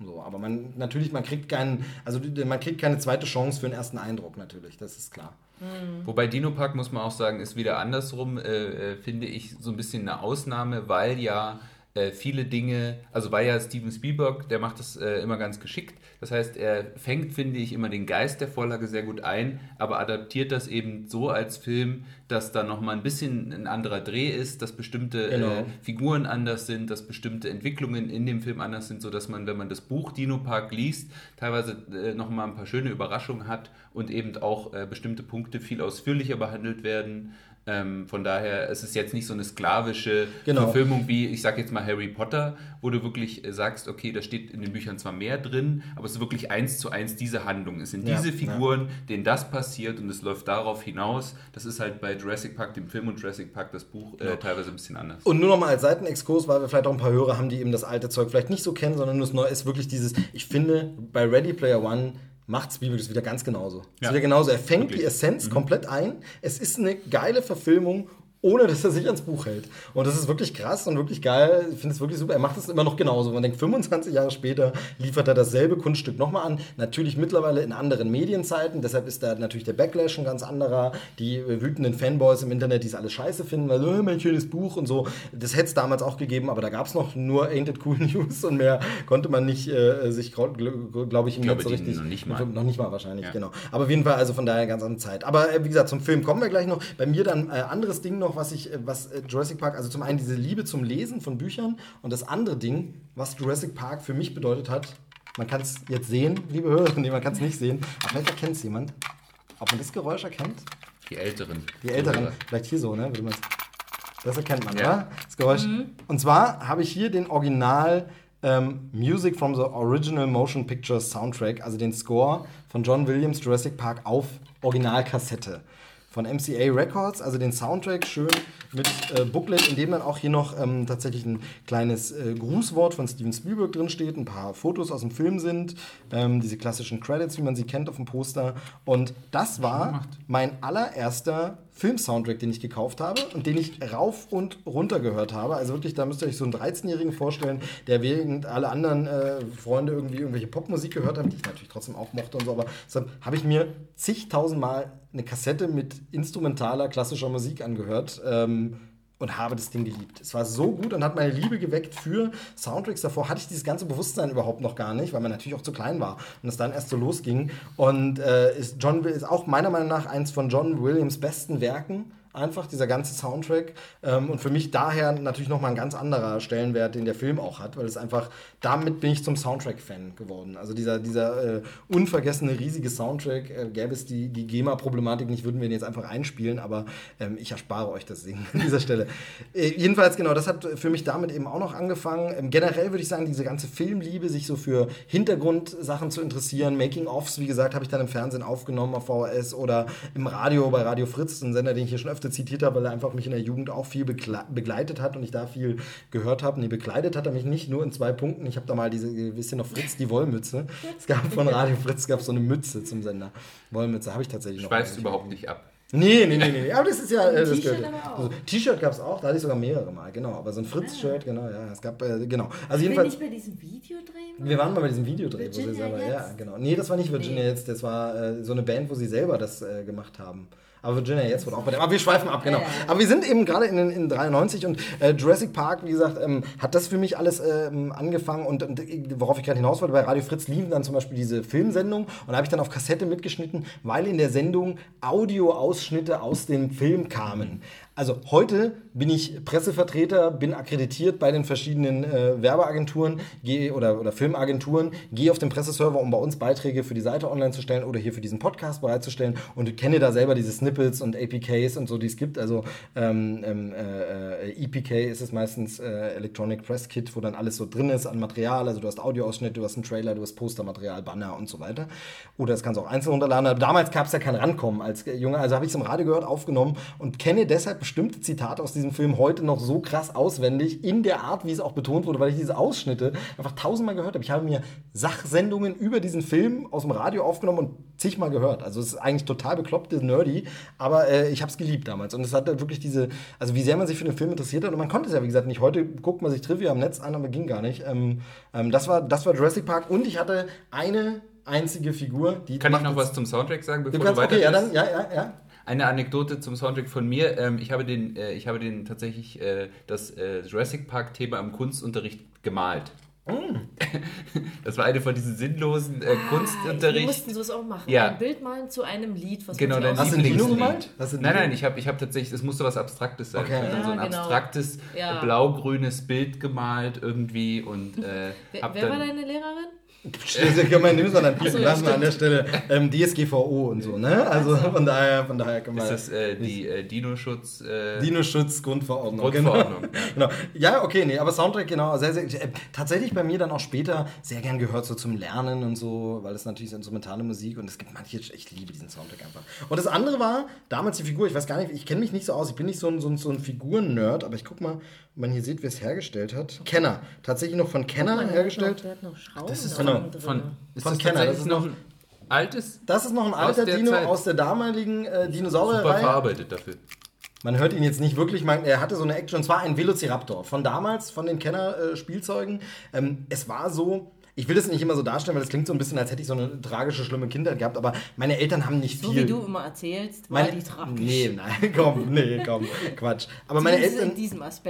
So, aber man natürlich, man kriegt keinen, also man kriegt keine zweite Chance für einen ersten Eindruck natürlich, das ist klar. Mhm. Wobei Dino Park, muss man auch sagen, ist wieder andersrum, äh, äh finde ich so ein bisschen eine Ausnahme, weil ja äh, viele Dinge, also weil ja Steven Spielberg, der macht das äh, immer ganz geschickt. Das heißt, er fängt, finde ich, immer den Geist der Vorlage sehr gut ein, aber adaptiert das eben so als Film, dass da nochmal ein bisschen ein anderer Dreh ist, dass bestimmte äh, genau. äh, Figuren anders sind, dass bestimmte Entwicklungen in dem Film anders sind, sodass man, wenn man das Buch Dino Park liest, teilweise äh, nochmal ein paar schöne Überraschungen hat und eben auch äh, bestimmte Punkte viel ausführlicher behandelt werden. Ähm, von daher es ist es jetzt nicht so eine sklavische genau. Verfilmung wie, ich sage jetzt mal Harry Potter, wo du wirklich äh, sagst, okay, da steht in den Büchern zwar mehr drin, aber es ist wirklich eins zu eins diese Handlung. Es sind ja, diese Figuren, ja. denen das passiert und es läuft darauf hinaus. Das ist halt bei Jurassic Park, dem Film und Jurassic Park, das Buch äh, ja. teilweise ein bisschen anders. Und nur noch mal als Seitenexkurs, weil wir vielleicht auch ein paar Hörer haben, die eben das alte Zeug vielleicht nicht so kennen, sondern nur das Neue ist wirklich dieses, ich finde, bei Ready Player One macht Spielberg das wieder ganz genauso. Ja. Ist wieder genauso. Er fängt Wirklich? die Essenz mhm. komplett ein. Es ist eine geile Verfilmung ohne dass er sich ans Buch hält. Und das ist wirklich krass und wirklich geil. Ich finde es wirklich super. Er macht es immer noch genauso. Man denkt, 25 Jahre später liefert er dasselbe Kunststück nochmal an. Natürlich mittlerweile in anderen Medienzeiten. Deshalb ist da natürlich der Backlash ein ganz anderer. Die wütenden Fanboys im Internet, die es alles scheiße finden, weil, oh, mein schönes Buch und so. Das hätte es damals auch gegeben, aber da gab es noch nur Ain't It Cool News und mehr konnte man nicht äh, sich, glaube ich, im Netz so richtig. Noch nicht mal. Noch nicht mal wahrscheinlich, ja. genau. Aber auf jeden Fall, also von daher ganz andere Zeit. Aber äh, wie gesagt, zum Film kommen wir gleich noch. Bei mir dann äh, anderes Ding noch noch, was ich, äh, was äh, Jurassic Park, also zum einen diese Liebe zum Lesen von Büchern und das andere Ding, was Jurassic Park für mich bedeutet hat, man kann es jetzt sehen, liebe Hörer, nee, man kann es nicht sehen, aber vielleicht erkennt es jemand. Ob man das Geräusch erkennt? Die Älteren. Die Älteren, vielleicht hier so, ne? Das erkennt man, ja. oder? Das Geräusch. Mhm. Und zwar habe ich hier den Original ähm, Music from the Original Motion Pictures Soundtrack, also den Score von John Williams Jurassic Park auf Originalkassette von MCA Records, also den Soundtrack schön mit äh, Booklet, in dem dann auch hier noch ähm, tatsächlich ein kleines äh, Grußwort von Steven Spielberg drin steht, ein paar Fotos aus dem Film sind, ähm, diese klassischen Credits, wie man sie kennt auf dem Poster. Und das war mein allererster Film-Soundtrack, den ich gekauft habe und den ich rauf und runter gehört habe. Also wirklich, da müsst ihr euch so einen 13-Jährigen vorstellen, der während alle anderen äh, Freunde irgendwie irgendwelche Popmusik gehört haben, die ich natürlich trotzdem auch mochte und so, aber deshalb habe ich mir zigtausendmal eine Kassette mit instrumentaler klassischer Musik angehört. Ähm, und habe das Ding geliebt. Es war so gut und hat meine Liebe geweckt für Soundtracks. Davor hatte ich dieses ganze Bewusstsein überhaupt noch gar nicht, weil man natürlich auch zu klein war und es dann erst so losging. Und äh, ist John ist auch meiner Meinung nach eins von John Williams besten Werken einfach, dieser ganze Soundtrack. Ähm, und für mich daher natürlich nochmal ein ganz anderer Stellenwert, den der Film auch hat, weil es einfach, damit bin ich zum Soundtrack-Fan geworden. Also dieser, dieser äh, unvergessene, riesige Soundtrack, äh, gäbe es die, die GEMA-Problematik nicht, würden wir ihn jetzt einfach einspielen, aber ähm, ich erspare euch das Singen an dieser Stelle. Äh, jedenfalls, genau, das hat für mich damit eben auch noch angefangen. Ähm, generell würde ich sagen, diese ganze Filmliebe, sich so für Hintergrundsachen zu interessieren, Making-ofs, wie gesagt, habe ich dann im Fernsehen aufgenommen auf VHS oder im Radio bei Radio Fritz, ein Sender, den ich hier schon öfter öfter zitiert habe, weil er einfach mich in der Jugend auch viel begleitet hat und ich da viel gehört habe. Nee, begleitet hat er mich nicht nur in zwei Punkten. Ich habe da mal diese, wisst ihr noch, Fritz, die Wollmütze. Es gab von Radio Fritz gab so eine Mütze zum Sender. Wollmütze habe ich tatsächlich noch. Schweifst überhaupt nicht ab. Nee, nee, nee, nee. Aber das ist ja. Äh, das T-Shirt also, T-Shirt gab es auch, da hatte ich sogar mehrere Mal, genau. Aber so ein Fritz-Shirt, genau, ja. Es gab, äh, genau. Also Wenn jedenfalls. nicht bei diesem Videodreh? Wir waren mal bei diesem Videodreh, wo sie Virginia selber. jetzt? Ja, genau. Nee, das war nicht Virginia Nee. jetzt, das war äh, so eine Band, wo sie selber das äh, gemacht haben. Aber Virginia jetzt wurde auch bei dem. Aber wir schweifen ab, genau. Ja, ja, ja. Aber wir sind eben gerade in, in 93 und äh, Jurassic Park, wie gesagt, ähm, hat das für mich alles ähm, angefangen und, und äh, worauf ich gerade hinaus wollte, bei Radio Fritz liefen dann zum Beispiel diese Filmsendung und da habe ich dann auf Kassette mitgeschnitten, weil in der Sendung Audioausschnitte aus dem Film kamen. Also heute bin ich Pressevertreter, bin akkreditiert bei den verschiedenen äh, Werbeagenturen gehe, oder, oder Filmagenturen, gehe auf den Presseserver, um bei uns Beiträge für die Seite online zu stellen oder hier für diesen Podcast bereitzustellen und kenne da selber diese Snippets und APKs und so, die es gibt. Also ähm, ähm, äh, äh, EPK ist es meistens äh, Electronic Press Kit, wo dann alles so drin ist an Material. Also du hast Audioausschnitt, du hast einen Trailer, du hast Postermaterial, Banner und so weiter. Oder das kannst du auch einzeln runterladen. Aber damals gab es ja kein Rankommen als Junge. Also habe ich es im Radio gehört, aufgenommen und kenne deshalb bestimmte Zitate aus diesem Film heute noch so krass auswendig, in der Art, wie es auch betont wurde, weil ich diese Ausschnitte einfach tausendmal gehört habe. Ich habe mir Sachsendungen über diesen Film aus dem Radio aufgenommen und zigmal gehört. Also es ist eigentlich total bekloppt, nerdy, aber äh, ich habe es geliebt damals. Und es hat halt wirklich diese, also wie sehr man sich für den Film interessiert hat. Und man konnte es ja, wie gesagt, nicht. Heute guckt man sich Trivia am Netz an, aber ging gar nicht. Ähm, ähm, das, war, das war Jurassic Park und ich hatte eine einzige Figur, die. Kann ich noch was zum Soundtrack sagen, Du bevor kannst, du okay, ja, dann, ja, ja, ja. Eine Anekdote zum Soundtrack von mir. Ähm, ich, habe den, äh, ich habe den tatsächlich äh, das äh, Jurassic Park-Thema im Kunstunterricht gemalt. Das war eine von diesen sinnlosen äh, Ah, Wir Kunstunterricht. mussten so es auch machen. Ja. Ein Bild malen zu einem Lied, was Genau, sich Hast du gemalt? Nein, nein, ich habe ich hab tatsächlich, es musste was Abstraktes sein. Okay. Ich habe dann so ein Ja, genau. abstraktes Ja. äh, blau-grünes Bild gemalt irgendwie und äh, Wer, wer dann, war deine Lehrerin? Nicht sondern piepen Ach so, ja, lassen an der Stelle. Ähm, DSGVO und so, ne? Also von daher, von daher kann man. ist das äh, die äh, Dino-Schutz äh, Dino-Schutz-Grundverordnung. Grundverordnung. Genau. genau. Ja, okay, nee, aber Soundtrack, genau, sehr, sehr, äh, tatsächlich bei mir dann auch später sehr gern gehört, so zum Lernen und so, weil es natürlich so instrumentale Musik und es gibt manche, ich liebe diesen Soundtrack einfach. Und das andere war, damals die Figur, ich weiß gar nicht, ich kenne mich nicht so aus, ich bin nicht so ein, so ein, so ein Figuren-Nerd, aber ich guck mal, man hier sieht, wer es hergestellt hat. Kenner, tatsächlich noch von Kenner hat hergestellt. Noch, der hat noch Schrauben Das ist noch genau, drin. von, ist Von das Kenner, das ist noch ein altes, Das ist noch ein alter Dino Zeit. aus der damaligen äh, super Dinosaurierreihe. verarbeitet dafür. Man hört ihn jetzt nicht wirklich, man, er hatte so eine Action, und zwar ein Velociraptor von damals, von den Kenner-Spielzeugen. ähm, es war so, ich will das nicht immer so darstellen, weil das klingt so ein bisschen, als hätte ich so eine tragische, schlimme Kindheit gehabt, aber meine Eltern haben nicht So viel. wie du immer erzählst, war meine, die tragisch. Nee, nein, komm, nee, komm, Quatsch. Aber meine Eltern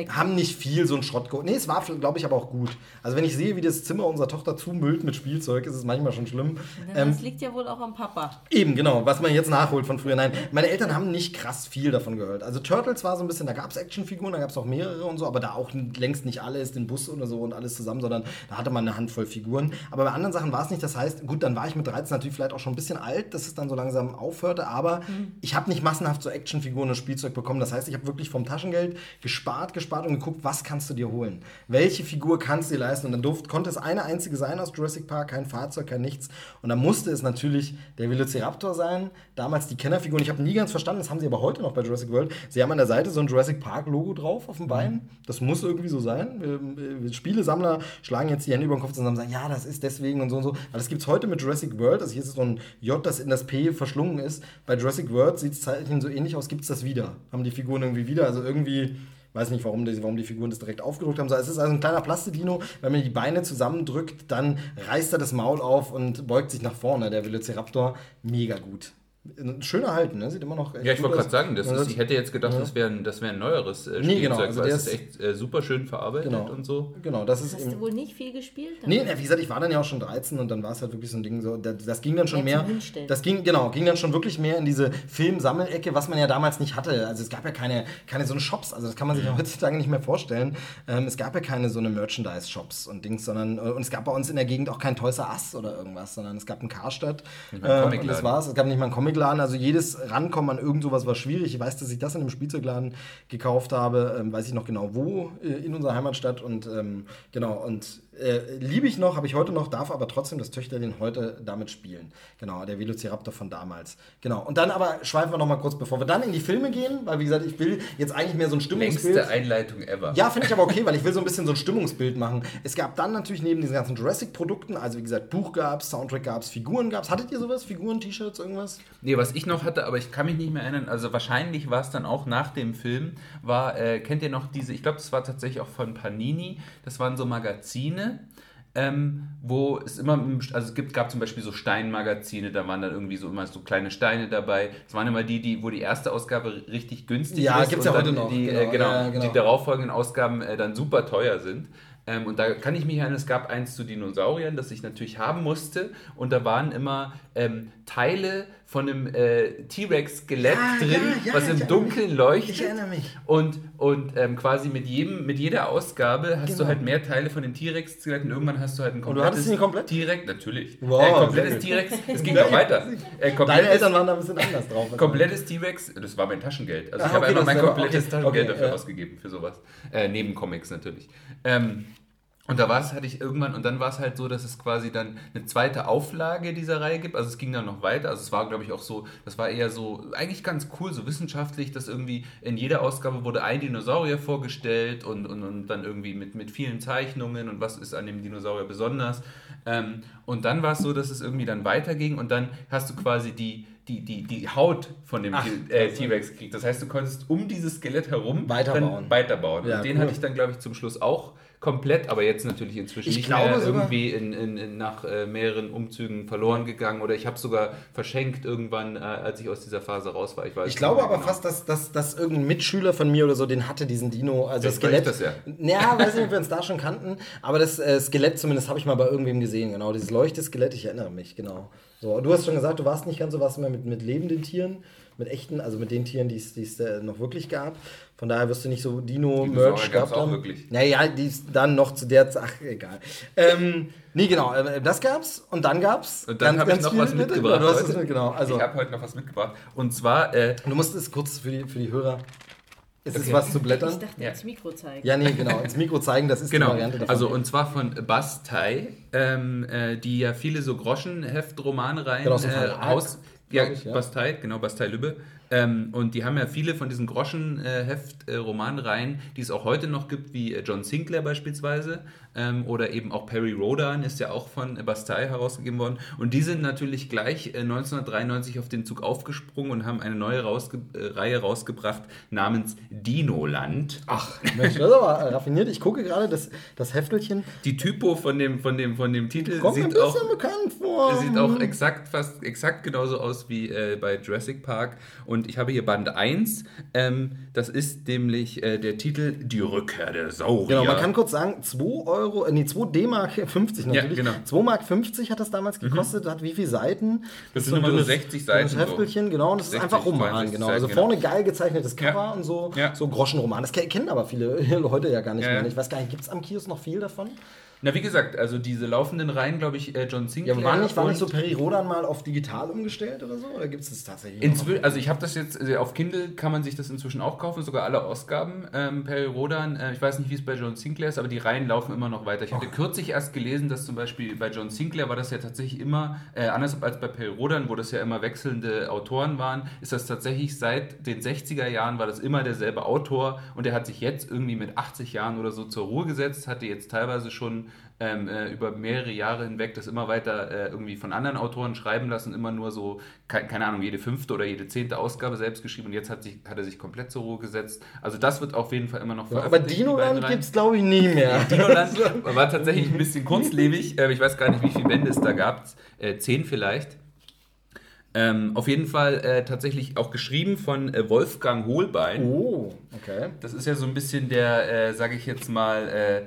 haben nicht viel so ein Schrott geholt. Nee, es war, glaube ich, aber auch gut. Also wenn ich sehe, wie das Zimmer unserer Tochter zumüllt mit Spielzeug, ist es manchmal schon schlimm. Ähm, das liegt ja wohl auch am Papa. Eben, genau, was man jetzt nachholt von früher. Nein, meine Eltern haben nicht krass viel davon gehört. Also Turtles war so ein bisschen, da gab es Actionfiguren, da gab es auch mehrere und so, aber da auch längst nicht alles, den Bus oder so und alles zusammen, sondern da hatte man eine Handvoll Figuren. Aber bei anderen Sachen war es nicht. Das heißt, gut, dann war ich mit 13 natürlich vielleicht auch schon ein bisschen alt, dass es dann so langsam aufhörte, aber ich habe nicht massenhaft so Actionfiguren und Spielzeug bekommen. Das heißt, ich habe wirklich vom Taschengeld gespart, gespart und geguckt, was kannst du dir holen? Welche Figur kannst du dir leisten? Und dann durfte, konnte es eine einzige sein aus Jurassic Park, kein Fahrzeug, kein nichts. Und dann musste es natürlich der Velociraptor sein. Damals die Kennerfigur. Und ich habe nie ganz verstanden, das haben sie aber heute noch bei Jurassic World. Sie haben an der Seite so ein Jurassic Park-Logo drauf auf dem Bein. Das muss irgendwie so sein. Ähm, äh, Spielesammler schlagen jetzt die Hände über den Kopf zusammen und sagen, ja, das ist deswegen und so und so. Aber das gibt es heute mit Jurassic World. Also hier ist so ein J, das in das P verschlungen ist. Bei Jurassic World sieht es Zeichen so ähnlich aus, gibt es das wieder. Haben die Figuren irgendwie wieder. Also irgendwie weiß nicht, warum die, warum die Figuren das direkt aufgedruckt haben. So, Es ist also ein kleiner Plastidino. Wenn man die Beine zusammendrückt, dann reißt er das Maul auf und beugt sich nach vorne. Der Velociraptor, mega gut. Schön erhalten, ne? Sieht immer noch echt Ja, ich wollte gerade sagen, das Ja, ist, ich hätte jetzt gedacht, das wäre ein, das wär ein neueres äh, Nee, genau, Spielzeug, also weil es ist echt äh, super schön verarbeitet Genau. und so. Genau, das ist Hast eben, du wohl nicht viel gespielt? Nee, wie gesagt, ich war dann ja auch schon 13 und dann war es halt wirklich so ein Ding so, das, das ging dann schon Mehr das ging, genau, ging dann schon wirklich mehr in diese Filmsammelecke, was man ja damals nicht hatte. Also es gab ja keine, keine so Shops, also das kann man sich ja heutzutage nicht mehr vorstellen. Ähm, es gab ja keine so eine Merchandise-Shops und Dings, sondern, äh, und es gab bei uns in der Gegend auch kein Toys R Us oder irgendwas, sondern es gab einen Karstadt äh, und das war's. Es gab nicht mal einen Comicladen, also jedes Rankommen an irgend sowas war schwierig. Ich weiß, dass ich das in einem Spielzeugladen gekauft habe, ähm, weiß ich noch genau wo, äh, in unserer Heimatstadt und ähm, genau, und Äh, Liebe ich noch, habe ich heute noch, darf aber trotzdem das Töchterchen heute damit spielen. Genau, der Velociraptor von damals. Genau. Und dann aber schweifen wir noch mal kurz, bevor wir dann in die Filme gehen, weil wie gesagt, ich will jetzt eigentlich mehr so ein Stimmungsbild. Längste Einleitung ever. Ja, finde ich aber okay, weil ich will so ein bisschen so ein Stimmungsbild machen. Es gab dann natürlich neben diesen ganzen Jurassic-Produkten, also wie gesagt, Buch gab es, Soundtrack gab es, Figuren gab es. Hattet ihr sowas? Figuren, T-Shirts, irgendwas? Nee, was ich noch hatte, aber ich kann mich nicht mehr erinnern, also wahrscheinlich war es dann auch nach dem Film, war, äh, kennt ihr noch diese, ich glaube, das war tatsächlich auch von Panini, das waren so Magazine, ähm, wo es immer, also es gibt, gab zum Beispiel so Steinmagazine, da waren dann irgendwie so immer so kleine Steine dabei. Es waren immer die, die, wo die erste Ausgabe richtig günstig Ja, ist gibt's ja und heute dann noch, Die, genau, äh, genau, ja, genau. die darauffolgenden Ausgaben äh, dann super teuer sind. Ähm, und da kann ich mich erinnern, es gab eins zu Dinosauriern, das ich natürlich haben musste. Und da waren immer ähm, Teile von einem äh, T-Rex-Skelett Ja, drin, ja, ja, was im Dunkeln leuchtet. Ich erinnere mich. Und, und ähm, quasi mit, jedem, mit jeder Ausgabe hast Genau. du halt mehr Teile von dem T-Rex-Skelett und irgendwann hast du halt ein du hattest komplettes ihn komplett? T-Rex, natürlich. Wow, äh, komplettes T-Rex, es ging noch weiter. Äh, Deine Eltern waren da ein bisschen anders drauf. komplettes T-Rex, das war mein Taschengeld. Also Ah, ich habe okay, einfach mein komplettes okay, Taschengeld okay, dafür ausgegeben für sowas. Äh, neben Comics natürlich. Ähm, und da war es, hatte ich irgendwann, und dann war es halt so, dass es quasi dann eine zweite Auflage dieser Reihe gibt. Also es ging dann noch weiter. Also es war, glaube ich, auch so, das war eher so, eigentlich ganz cool, so wissenschaftlich, dass irgendwie in jeder Ausgabe wurde ein Dinosaurier vorgestellt und, und, und dann irgendwie mit, mit vielen Zeichnungen und was ist an dem Dinosaurier besonders. Ähm, und dann war es so, dass es irgendwie dann weiterging und dann hast du quasi die, die, die, die Haut von dem äh, T-Rex gekriegt. Das heißt, du konntest um dieses Skelett herum Weiterbauen. Dann weiterbauen. Ja, und den cool. hatte ich dann, glaube ich, zum Schluss auch komplett, aber jetzt natürlich inzwischen Ich nicht glaube mehr irgendwie in, in, in, nach äh, mehreren Umzügen verloren gegangen oder ich habe sogar verschenkt irgendwann, äh, als ich aus dieser Phase raus war. Ich, weiß Ich glaube aber genau. fast, dass, dass, dass irgendein Mitschüler von mir oder so, den hatte diesen Dino, also das Skelett. das ja. weiß nicht, ob wir uns da schon kannten, aber das äh, Skelett zumindest habe ich mal bei irgendwem gesehen, genau. Dieses Leuchteskelett, ich erinnere mich, genau. So, du hast schon gesagt, du warst nicht ganz so, warst mehr mit, mit lebenden Tieren, mit echten, also mit den Tieren, die es die es, äh, noch wirklich gab. Von daher wirst du nicht so Dino-Merch gehabt auch haben. wirklich. Naja, die ist dann noch zu der Zeit, ach, egal. Ähm, nee, genau, äh, das gab's und dann gab's Und dann habe ich noch was mit- mitgebracht. Es heute. mit, genau, also. ich habe heute noch was mitgebracht. Und zwar, äh, Du musst es kurz für die, für die Hörer. Ist es Okay. was zu Ich blättern? dachte, Ja. ins Mikro zeigen. Ja, nee, genau. Ins Mikro zeigen, das ist die Genau, Variante davon. also und zwar von Bastei, ähm, äh, die ja viele so Groschenheft-Romane rein Genau, so äh, aus. Ja, ich, ja. Bastei, genau, Bastei Lübbe. Ähm, und die haben ja viele von diesen Groschenheft-Romanreihen, die es auch heute noch gibt, wie äh, John Sinclair beispielsweise. Ähm, oder eben auch Perry Rodan ist ja auch von äh, Bastei herausgegeben worden. Und die sind natürlich gleich äh, 1993 auf den Zug aufgesprungen und haben eine neue rausge äh, Reihe rausgebracht namens Dinoland. Ach, Mensch, das ist aber raffiniert. Ich gucke gerade das, das Heftelchen. Die Typo von dem, von dem, von dem Titel Kommt sieht auch, bekannt vor. sieht auch exakt, fast exakt genauso aus wie äh, bei Jurassic Park. Und ich habe hier Band 1. Ähm, das ist nämlich äh, der Titel Die Rückkehr der Saurier. Genau, man kann kurz sagen, 2 Euro, äh, nee, 2 D-Mark 50 natürlich. genau. 2 Mark 50 hat das damals gekostet, hat wie viele Seiten? Das ist sind immer so dünnes- 60 Seiten dünnes Heftelchen, genau, und das ist 60, einfach Roman, 62 genau. Also Seiten, vorne geil gezeichnetes Cover Ja. und so, Ja. so Groschenroman. Das ke- kennen aber viele heute ja gar nicht Ja, mehr. ja. Ich weiß gar nicht, gibt es am Kiosk noch viel davon? Na, wie gesagt, also diese laufenden Reihen, glaube ich, äh, John Sinclair. Ja, war nicht, war nicht so Peri Rodan mal auf digital umgestellt oder so? Oder gibt es das tatsächlich? noch? Inzwischen, also ich habe das jetzt, äh, auf Kindle kann man sich das inzwischen auch kaufen, sogar alle Ausgaben. Ähm, Perry Rodan, äh, ich weiß nicht, wie es bei John Sinclair ist, aber die Reihen laufen immer noch weiter. Ich hatte kürzlich erst gelesen, dass zum Beispiel bei John Sinclair war das ja tatsächlich immer, äh, anders als bei Perry Rodan, wo das ja immer wechselnde Autoren waren, ist das tatsächlich seit den 60er Jahren war das immer derselbe Autor und der hat sich jetzt irgendwie mit 80 Jahren oder so zur Ruhe gesetzt, hatte jetzt teilweise schon ähm, äh, über mehrere Jahre hinweg das immer weiter äh, irgendwie von anderen Autoren schreiben lassen, immer nur so, ke keine Ahnung, jede fünfte oder jede zehnte Ausgabe selbst geschrieben und jetzt hat, sich, hat er sich komplett zur Ruhe gesetzt. Also das wird auf jeden Fall immer noch Ja, aber Dinoland gibt es, glaube ich, nie mehr. Dinoland war tatsächlich ein bisschen kurzlebig. Äh, ich weiß gar nicht, wie viele Bände es da gab. Äh, zehn vielleicht. Ähm, auf jeden Fall äh, tatsächlich auch geschrieben von äh, Wolfgang Hohlbein. Oh, okay. Das ist ja so ein bisschen der, äh, sage ich jetzt mal, äh,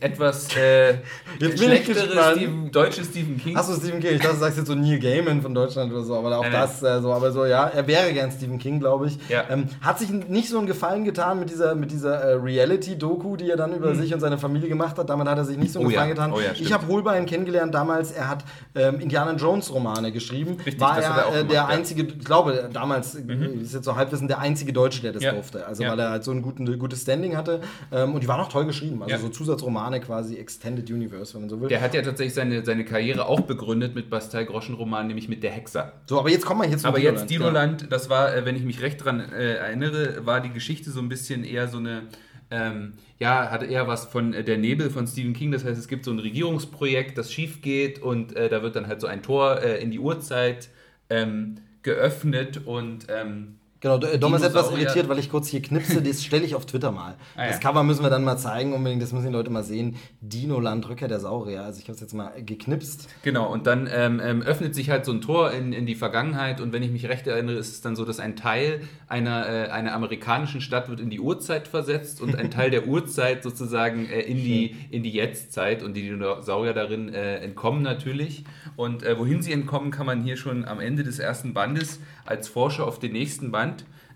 etwas äh, Jetzt bin ich schlechtere gespannt. Stephen, deutsche Stephen King. Achso, Stephen King. Ich dachte, du sagst jetzt so Neil Gaiman von Deutschland oder so, aber auch Nein, nein. das äh, so. Aber so, ja, er wäre gern Stephen King, glaube ich. Ja. Ähm, hat sich nicht so einen Gefallen getan mit dieser, mit dieser äh, Reality-Doku, die er dann über sich und seine Familie gemacht hat. Damit hat er sich nicht so einen Hm. Oh ja. Gefallen getan. Oh ja, ich habe Holbein kennengelernt damals. Er hat ähm, Indiana Jones-Romane geschrieben. Richtig, War er er äh, gemacht, der ja. Mhm. einzige, ich glaube, damals, äh, ist jetzt so Halbwissen, der einzige Deutsche, der das Ja. durfte. Also, Ja. weil er halt so ein guten, gutes Standing hatte. Ähm, und die waren auch toll geschrieben. Also, Ja. so Zusatzromane Groschenromane quasi Extended Universe, wenn man so will. Der hat ja tatsächlich seine, seine Karriere auch begründet mit Bastei Groschenroman, nämlich mit der Hexer. So, aber jetzt kommen wir jetzt Aber jetzt Dinoland, das war, äh, wenn ich mich recht dran äh, erinnere, war die Geschichte so ein bisschen eher so eine, ähm, ja, hatte eher was von äh, der Nebel von Stephen King. Das heißt, es gibt so ein Regierungsprojekt, das schief geht und äh, da wird dann halt so ein Tor äh, in die Urzeit ähm, geöffnet und ähm, Genau, Dom ist etwas irritiert, weil ich kurz hier knipse, das stelle ich auf Twitter mal. Ah, ja. Das Cover müssen wir dann mal zeigen, unbedingt, das müssen die Leute mal sehen. Dinoland, Rückkehr der Saurier. Also ich habe es jetzt mal geknipst. Genau, und dann ähm, ähm, öffnet sich halt so ein Tor in, in die Vergangenheit und wenn ich mich recht erinnere, ist es dann so, dass ein Teil einer, äh, einer amerikanischen Stadt wird in die Urzeit versetzt und ein Teil der Urzeit sozusagen äh, in, die, in die Jetztzeit und die Dinosaurier darin äh, entkommen natürlich. Und äh, wohin sie entkommen, kann man hier schon am Ende des ersten Bandes als Forscher auf den nächsten Band.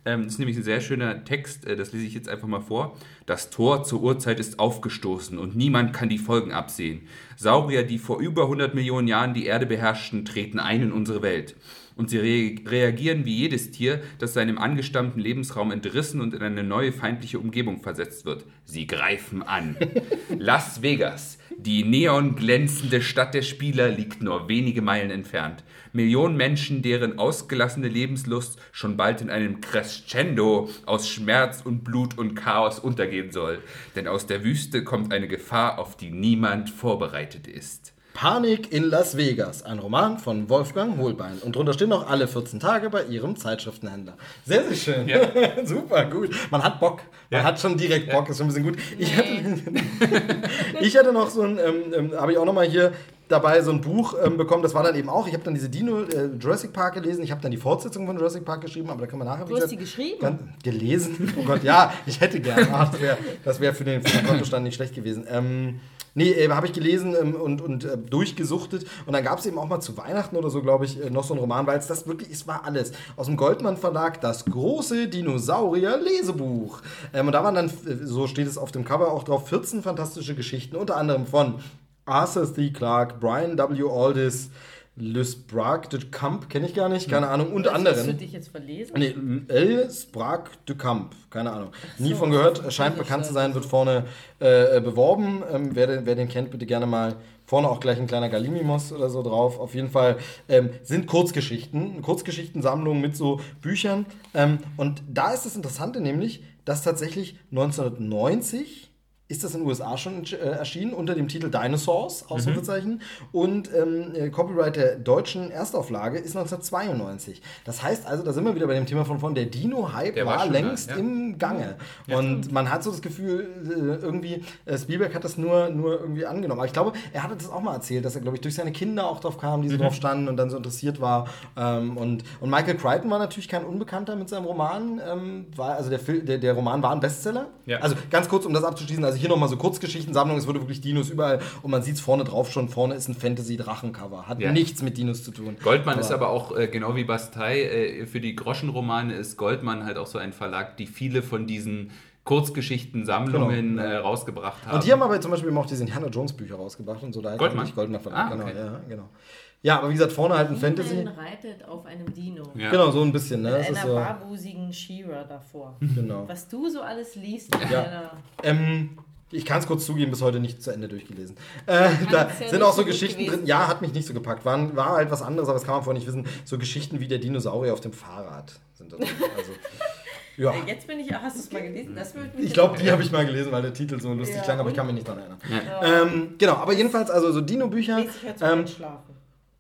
Ähm, das ist nämlich ein sehr schöner Text, äh, das lese ich jetzt einfach mal vor. Das Tor zur Urzeit ist aufgestoßen und niemand kann die Folgen absehen. Saurier, die vor über 100 Millionen Jahren die Erde beherrschten, treten ein in unsere Welt. Und sie re reagieren wie jedes Tier, das seinem angestammten Lebensraum entrissen und in eine neue feindliche Umgebung versetzt wird. Sie greifen an. Las Vegas, die neonglänzende Stadt der Spieler, liegt nur wenige Meilen entfernt. Millionen Menschen, deren ausgelassene Lebenslust schon bald in einem Crescendo aus Schmerz und Blut und Chaos untergehen soll. Denn aus der Wüste kommt eine Gefahr, auf die niemand vorbereitet ist. Panik in Las Vegas, ein Roman von Wolfgang Hohlbein. Und drunter stehen noch alle 14 Tage bei ihrem Zeitschriftenhändler. Sehr, sehr schön. Super, gut. Man hat Bock. Man Ja. hat schon direkt Bock, ist schon ein bisschen gut. Ich, hatte, ich hatte noch so ein, ähm, ähm, habe ich auch noch mal hier dabei so ein Buch ähm, bekommen, das war dann eben auch, ich habe dann diese Dino äh, Jurassic Park gelesen, ich habe dann die Fortsetzung von Jurassic Park geschrieben, aber da können wir nachher Du hast die geschrieben? Ganz, gelesen? Oh Gott, ja, ich hätte gerne. Ach, das wäre wär für, den, für den Kontostand nicht schlecht gewesen. Ähm, nee, äh, habe ich gelesen ähm, und, und äh, durchgesuchtet. Und dann gab es eben auch mal zu Weihnachten oder so, glaube ich, äh, noch so einen Roman, weil es das wirklich, es war alles. Aus dem Goldmann Verlag, das große Dinosaurier-Lesebuch. Ähm, und da waren dann, äh, so steht es auf dem Cover auch drauf, 14 fantastische Geschichten, unter anderem von Arthur C. Clarke, Brian W. Aldis, Le Sprague de Camp, kenne ich gar nicht, keine Ahnung, unter Hast anderem. du dich jetzt verlesen? Nee, El Sprague de Camp, keine Ahnung. Nie von gehört, scheint bekannt zu sein, wird vorne äh, beworben. Ähm, wer, den, wer den kennt, bitte gerne mal. Vorne auch gleich ein kleiner Galimimos oder so drauf. Auf jeden Fall ähm, sind Kurzgeschichten, Kurzgeschichtensammlungen mit so Büchern. Ähm, und da ist das Interessante nämlich, dass tatsächlich 1990 ist das in den USA schon äh, erschienen unter dem Titel Dinosaurs, Ausrufezeichen. Und ähm, äh, Copyright der deutschen Erstauflage ist 1992. Das heißt also, da sind wir wieder bei dem Thema von vorhin, der Dino-Hype war war, längst da, ja. im Gange. und man hat so das Gefühl, äh, irgendwie, äh, Spielberg hat das nur, nur irgendwie angenommen. Aber ich glaube, er hatte das auch mal erzählt, dass er, glaube ich, durch seine Kinder auch drauf kam, die so drauf standen und dann so interessiert war. Ähm, und, und Michael Crichton war natürlich kein Unbekannter mit seinem Roman. Ähm, war, also der, Fil- der, der Roman war ein Bestseller. Ja. Also ganz kurz, um das abzuschließen, also hier nochmal so Kurzgeschichtensammlung, es wurde wirklich Dinos überall und man sieht es vorne drauf schon, vorne ist ein Fantasy-Drachencover. Hat Ja. nichts mit Dinos zu tun. Goldmann ist aber auch, äh, genau wie Bastei, äh, für die Groschenromane ist Goldmann halt auch so ein Verlag, die viele von diesen Kurzgeschichten-Sammlungen Genau, äh, rausgebracht haben. Und die haben aber zum Beispiel eben auch diese Indiana Jones Bücher rausgebracht und so. Da Goldmann? Goldmann Verlag, Ah, genau, okay. ja, genau. Ja, aber wie gesagt, vorne halt ein Fantasy. Man reitet auf einem Dino. Ja. Genau, so ein bisschen, ne? Mit Das ist einer so, barbusigen Shira davor. genau. Was du so alles liest. in Ja. deiner- Ähm, ich kann es kurz zugeben, bis heute nicht zu Ende durchgelesen. Äh, da es ja sind auch so so Geschichten gewesen drin. Ja, hat mich nicht so gepackt. War, war halt was anderes, aber das kann man vorher nicht wissen. So Geschichten wie der Dinosaurier auf dem Fahrrad sind da drin. Also, ja. Äh, Jetzt bin ich, hast du es mal gelesen? Das würde mich Ich glaube, die habe ich mal gelesen, weil der Titel so lustig Ja, klang, aber ich kann mich nicht daran erinnern. Ja. Ähm, genau, aber jedenfalls also so Dino-Bücher. Ähm,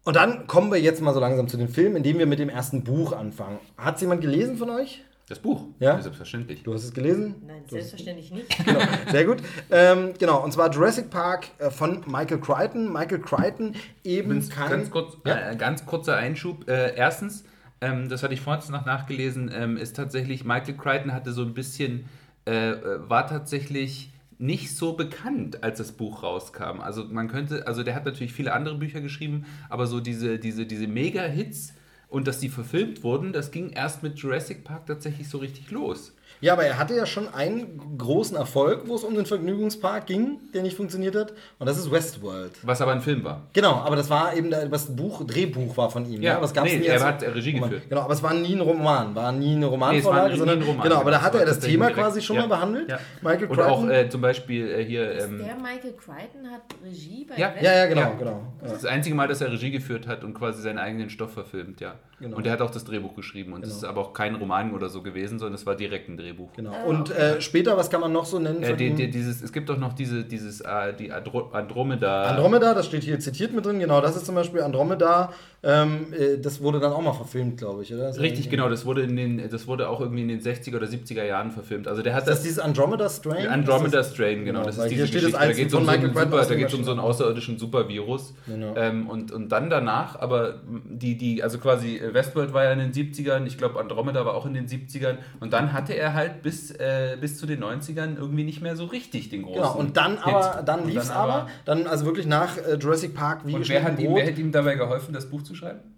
und dann kommen wir jetzt mal so langsam zu den Filmen, indem wir mit dem ersten Buch anfangen. Hat jemand gelesen von euch? Das Buch, Ja? selbstverständlich. Du hast es gelesen? Nein, selbstverständlich nicht. Genau, sehr gut. Ähm, genau, und zwar Jurassic Park äh, von Michael Crichton. Michael Crichton eben kein... ganz, kurz, Ja. äh, ganz kurzer Einschub. Äh, erstens, ähm, das hatte ich vorhin noch nachgelesen, ähm, ist tatsächlich, Michael Crichton hatte so ein bisschen, äh, äh, war tatsächlich nicht so bekannt, als das Buch rauskam. Also man könnte, also der hat natürlich viele andere Bücher geschrieben, aber so diese, diese, diese Mega-Hits und dass die verfilmt wurden, das ging erst mit Jurassic Park tatsächlich so richtig los. Ja, aber er hatte ja schon einen großen Erfolg, wo es um den Vergnügungspark ging, der nicht funktioniert hat. Und das ist Westworld. Was aber ein Film war. Genau, aber das war eben das Buch, Drehbuch war von ihm. Ja, Ja, was gab's nee, nie er hat Regie Roman. geführt. Genau, aber es war nie ein Roman, war nie eine Nee, es war Romanvorlage, nie sondern ein Roman, genau, aber da genau. hat er Es war das Thema quasi schon ja. mal behandelt. Ja. Michael Und Crichton. auch äh, zum Beispiel äh, hier. Ähm, Der Michael Crichton hat Regie bei Ja. Ja, ja, genau, Ja. genau. das ist das einzige Mal, dass er Regie geführt hat und quasi seinen eigenen Stoff verfilmt, ja. Genau. Und er hat auch das Drehbuch geschrieben. Und es ist aber auch kein Roman oder so gewesen, sondern es war direkt ein Drehbuch. Genau. Und äh, später, was kann man noch so nennen? Äh, die, die, dieses, es gibt doch noch diese, dieses, äh, die Andro Andromeda. Andromeda, das steht hier zitiert mit drin, genau, das ist zum Beispiel Andromeda, ähm, äh, das wurde dann auch mal verfilmt, glaube ich, oder? Richtig, genau. Das wurde, in den, das wurde auch irgendwie in den 60er oder 70er Jahren verfilmt. Also der hat Ist das das. dieses Andromeda Strain? Andromeda das- Strain, genau. Genau, Das ist diese das Geschichte. Da geht es um, so einen super, da geht's um so einen außerirdischen Supervirus. Genau. Ähm, und, und dann danach, aber die, die, also quasi äh, Westworld war ja in den 70ern, ich glaube Andromeda war auch in den 70ern. Und dann hatte er halt bis, äh, bis zu den 90ern irgendwie nicht mehr so richtig den großen. Genau, und dann Hit. aber, dann lief es aber, dann also wirklich nach äh, Jurassic Park wie Und wer hat, ihm, wer hat ihm dabei geholfen, das Buch zu schreiben?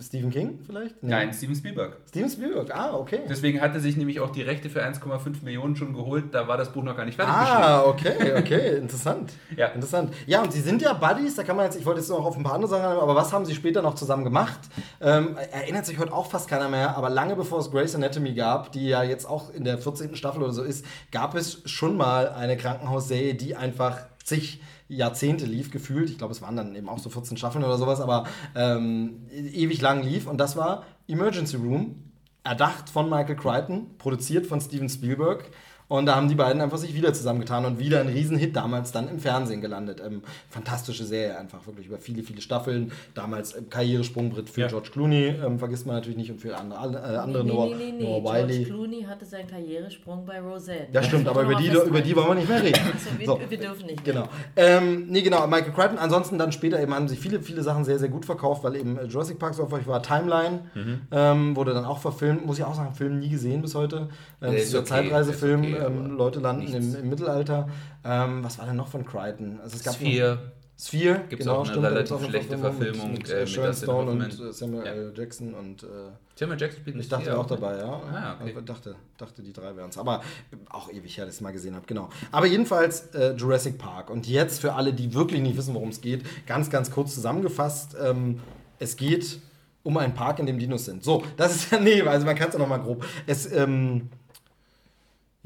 Stephen King vielleicht? Nee. Nein, Steven Spielberg. Steven Spielberg, ah, okay. Deswegen hat er sich nämlich auch die Rechte für 1,5 Millionen schon geholt. Da war das Buch noch gar nicht fertig geschrieben. Ah, okay, okay, interessant. Ja. Interessant. Ja, und sie sind ja Buddies, da kann man jetzt, ich wollte jetzt noch auf ein paar andere Sachen aber was haben sie später noch zusammen gemacht? Ähm, erinnert sich heute auch fast keiner mehr, aber lange bevor es Grey's Anatomy gab, die ja jetzt auch in der 14. Staffel oder so ist, gab es schon mal eine Krankenhausserie, die einfach zig Jahrzehnte lief, gefühlt. Ich glaube, es waren dann eben auch so 14 Staffeln oder sowas, aber ähm, ewig lang lief. Und das war Emergency Room, erdacht von Michael Crichton, produziert von Steven Spielberg. Und da haben die beiden einfach sich wieder zusammengetan und wieder ein Riesenhit damals dann im Fernsehen gelandet. Ähm, fantastische Serie einfach, wirklich über viele, viele Staffeln. Damals ähm, Karrieresprungbrett für Ja. George Clooney, ähm, vergisst man natürlich nicht, und für andere, äh, andere nee, Noah, nee, nee, nee. Noah George Wiley. Clooney hatte seinen Karrieresprung bei Rosette. Ja, stimmt, aber über die, über die wollen wir nicht mehr reden. Also, wir, So. wir dürfen nicht. Genau. Ähm, nee, genau, Michael Crichton. Ansonsten dann später eben haben sich viele, viele Sachen sehr, sehr gut verkauft, weil eben äh, Jurassic Park so erfolgreich war. Timeline Mhm. ähm, wurde dann auch verfilmt. Muss ich auch sagen, Film nie gesehen bis heute. Ähm, ist der okay, Zeitreisefilm. okay, ähm, Leute landen im, im Mittelalter. Ähm, was war denn noch von Crichton? Also es gab Sphere. Sphere, Gibt's auch eine da relativ schlechte Verfilmung, mit, mit, äh, äh, mit Sharon Stone und äh, Samuel Ja. L. Jackson und äh, Samuel Jackson spielt ich dachte auch dabei, ja. Ah, okay. Ich dachte, dachte, die drei wären es. Aber auch ewig her, dass ich es mal gesehen habe, genau. Aber jedenfalls äh, Jurassic Park. Und jetzt für alle, die wirklich nicht wissen, worum es geht, ganz, ganz kurz zusammengefasst. Ähm, es geht um einen Park, in dem Dinos sind. So, das ist ja, nee, also man kann es ja nochmal grob. Es, ähm,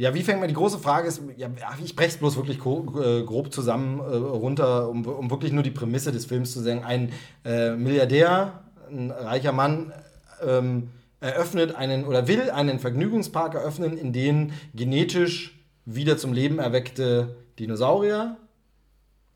ja, wie fängt man die große Frage ist, ja, ich breche es bloß wirklich äh, grob zusammen äh, runter, um, um wirklich nur die Prämisse des Films zu sagen. Ein äh, Milliardär, ein reicher Mann, ähm, eröffnet einen oder will einen Vergnügungspark eröffnen, in den genetisch wieder zum Leben erweckte Dinosaurier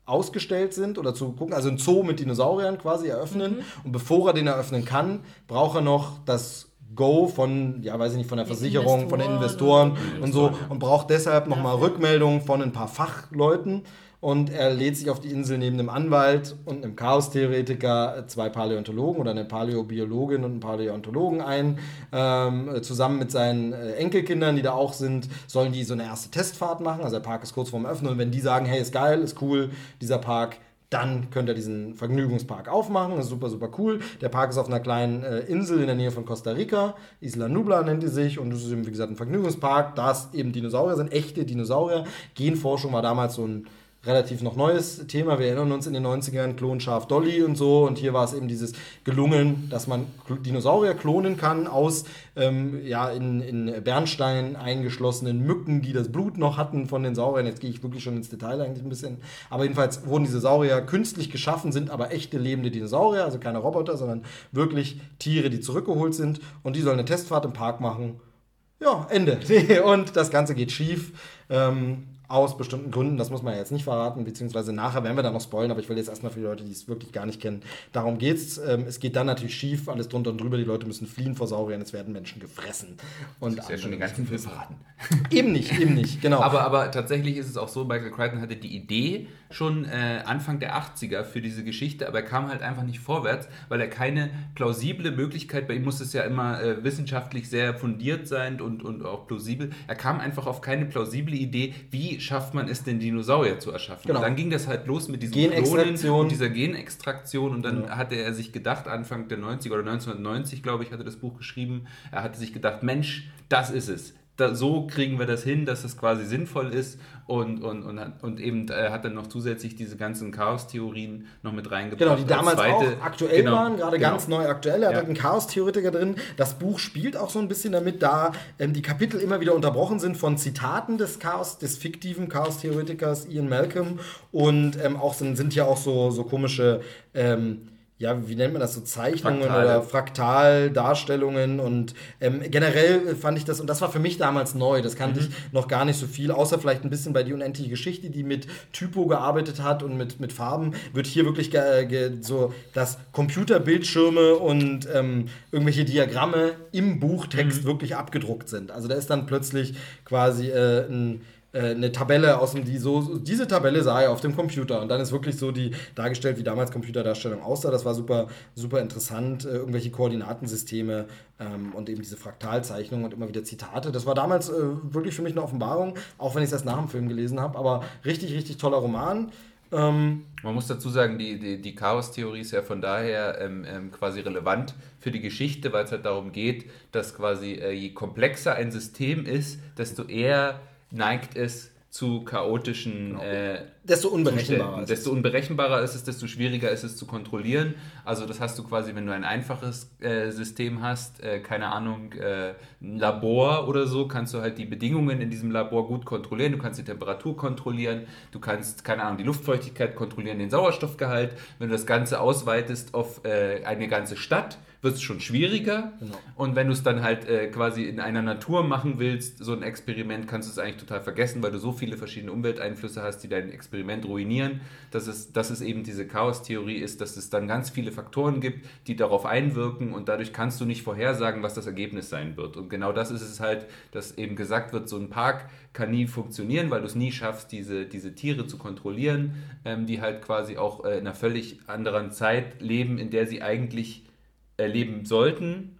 ausgestellt sind oder zu gucken, also ein Zoo mit Dinosauriern quasi eröffnen. Und bevor er den eröffnen kann, braucht er noch das Go von, ja, weiß ich nicht, von der Versicherung, von den Investoren Investoren und so und braucht deshalb nochmal Rückmeldungen von ein paar Fachleuten. Und er lädt sich auf die Insel neben einem Anwalt und einem Chaostheoretiker, äh, zwei Paläontologen oder eine Paläobiologin und einen Paläontologen ein. Ähm, äh, zusammen mit seinen äh, Enkelkindern, die da auch sind, sollen die so eine erste Testfahrt machen. Also der Park ist kurz vorm Öffnen und wenn die sagen, hey, ist geil, ist cool, dieser Park, dann könnt ihr diesen Vergnügungspark aufmachen. Das ist super, super cool. Der Park ist auf einer kleinen äh, Insel in der Nähe von Costa Rica. Isla Nubla nennt die sich. Und das ist eben, wie gesagt, ein Vergnügungspark. Da eben Dinosaurier sind, echte Dinosaurier. Genforschung war damals so ein relativ noch neues Thema. Wir erinnern uns in den 90ern, Klon Schaf Dolly und so. Und hier war es eben dieses gelungen, dass man Dinosaurier klonen kann aus ähm, ja, in, in Bernstein eingeschlossenen Mücken, die das Blut noch hatten von den Sauriern. Jetzt gehe ich wirklich schon ins Detail eigentlich ein bisschen. Aber jedenfalls wurden diese Saurier künstlich geschaffen, sind aber echte lebende Dinosaurier, also keine Roboter, sondern wirklich Tiere, die zurückgeholt sind. Und die sollen eine Testfahrt im Park machen. Ja, Ende. Und das Ganze geht schief. Ähm, aus bestimmten Gründen, das muss man ja jetzt nicht verraten, beziehungsweise nachher werden wir dann noch spoilen, aber ich will jetzt erstmal für die Leute, die es wirklich gar nicht kennen, darum geht's. Ähm, es geht dann natürlich schief, alles drunter und drüber, die Leute müssen fliehen vor Sauriern, es werden Menschen gefressen. Und Das ist ja schon den ganzen Film verraten. Eben nicht, eben nicht, genau. Aber, aber tatsächlich ist es auch so, Michael Crichton hatte die Idee schon äh, Anfang der 80er für diese Geschichte, aber er kam halt einfach nicht vorwärts, weil er keine plausible Möglichkeit, bei ihm muss es ja immer äh, wissenschaftlich sehr fundiert sein und, und auch plausibel, er kam einfach auf keine plausible Idee, wie schafft man es denn, Dinosaurier zu erschaffen. Genau. Und dann ging das halt los mit Genextraktion. Klonen und dieser Genextraktion und dann hatte er sich gedacht, Anfang der 90er oder 1990, glaube ich, hatte das Buch geschrieben, er hatte sich gedacht, Mensch, das ist es da, so kriegen wir das hin, dass es quasi sinnvoll ist und, und, und, und eben äh, hat dann noch zusätzlich diese ganzen Chaos-Theorien noch mit reingebracht. Genau, die damals Zweite, auch aktuell genau, waren, gerade genau. ganz neu aktuell. Er Ja. hat einen Chaos-Theoretiker drin. Das Buch spielt auch so ein bisschen damit, da ähm, die Kapitel immer wieder unterbrochen sind von Zitaten des Chaos, des fiktiven Chaos-Theoretikers Ian Malcolm und ähm, auch sind, sind hier auch so, so komische ähm, ja, wie nennt man das, so Zeichnungen Fraktale. oder Fraktaldarstellungen und ähm, generell fand ich das, und das war für mich damals neu, das kannte Mhm. ich noch gar nicht so viel, außer vielleicht ein bisschen bei die unendliche Geschichte, die mit Typo gearbeitet hat und mit, mit Farben, wird hier wirklich so, dass Computerbildschirme und ähm, irgendwelche Diagramme im Buchtext Mhm. wirklich abgedruckt sind. Also da ist dann plötzlich quasi äh, ein eine Tabelle aus dem, die so, diese Tabelle sah er auf dem Computer und dann ist wirklich so die dargestellt, wie damals Computerdarstellung aussah. Das war super, super interessant. Äh, irgendwelche Koordinatensysteme ähm, und eben diese Fraktalzeichnungen und immer wieder Zitate. Das war damals äh, wirklich für mich eine Offenbarung, auch wenn ich es erst nach dem Film gelesen habe. Aber richtig, richtig toller Roman. Ähm, Man muss dazu sagen, die, die, die Chaos-Theorie ist ja von daher ähm, ähm, quasi relevant für die Geschichte, weil es halt darum geht, dass quasi äh, je komplexer ein System ist, desto eher neigt es zu chaotischen äh, desto unberechenbarer ist es. Desto unberechenbarer ist es, desto schwieriger ist es zu kontrollieren. Also das hast du quasi, wenn du ein einfaches äh, System hast, äh, keine Ahnung, äh, ein Labor oder so, kannst du halt die Bedingungen in diesem Labor gut kontrollieren. Du kannst die Temperatur kontrollieren, du kannst, keine Ahnung, die Luftfeuchtigkeit kontrollieren, den Sauerstoffgehalt. Wenn du das Ganze ausweitest auf äh, eine ganze Stadt, wird es schon schwieriger. Genau. Und wenn du es dann halt äh, quasi in einer Natur machen willst, so ein Experiment, kannst du es eigentlich total vergessen, weil du so viele verschiedene Umwelteinflüsse hast, die dein Experiment ruinieren, dass es, dass es eben diese Chaos-Theorie ist, dass es dann ganz viele Faktoren gibt, die darauf einwirken und dadurch kannst du nicht vorhersagen, was das Ergebnis sein wird. Und genau das ist es halt, dass eben gesagt wird, so ein Park kann nie funktionieren, weil du es nie schaffst, diese, diese Tiere zu kontrollieren, ähm, die halt quasi auch äh, in einer völlig anderen Zeit leben, in der sie eigentlich erleben sollten.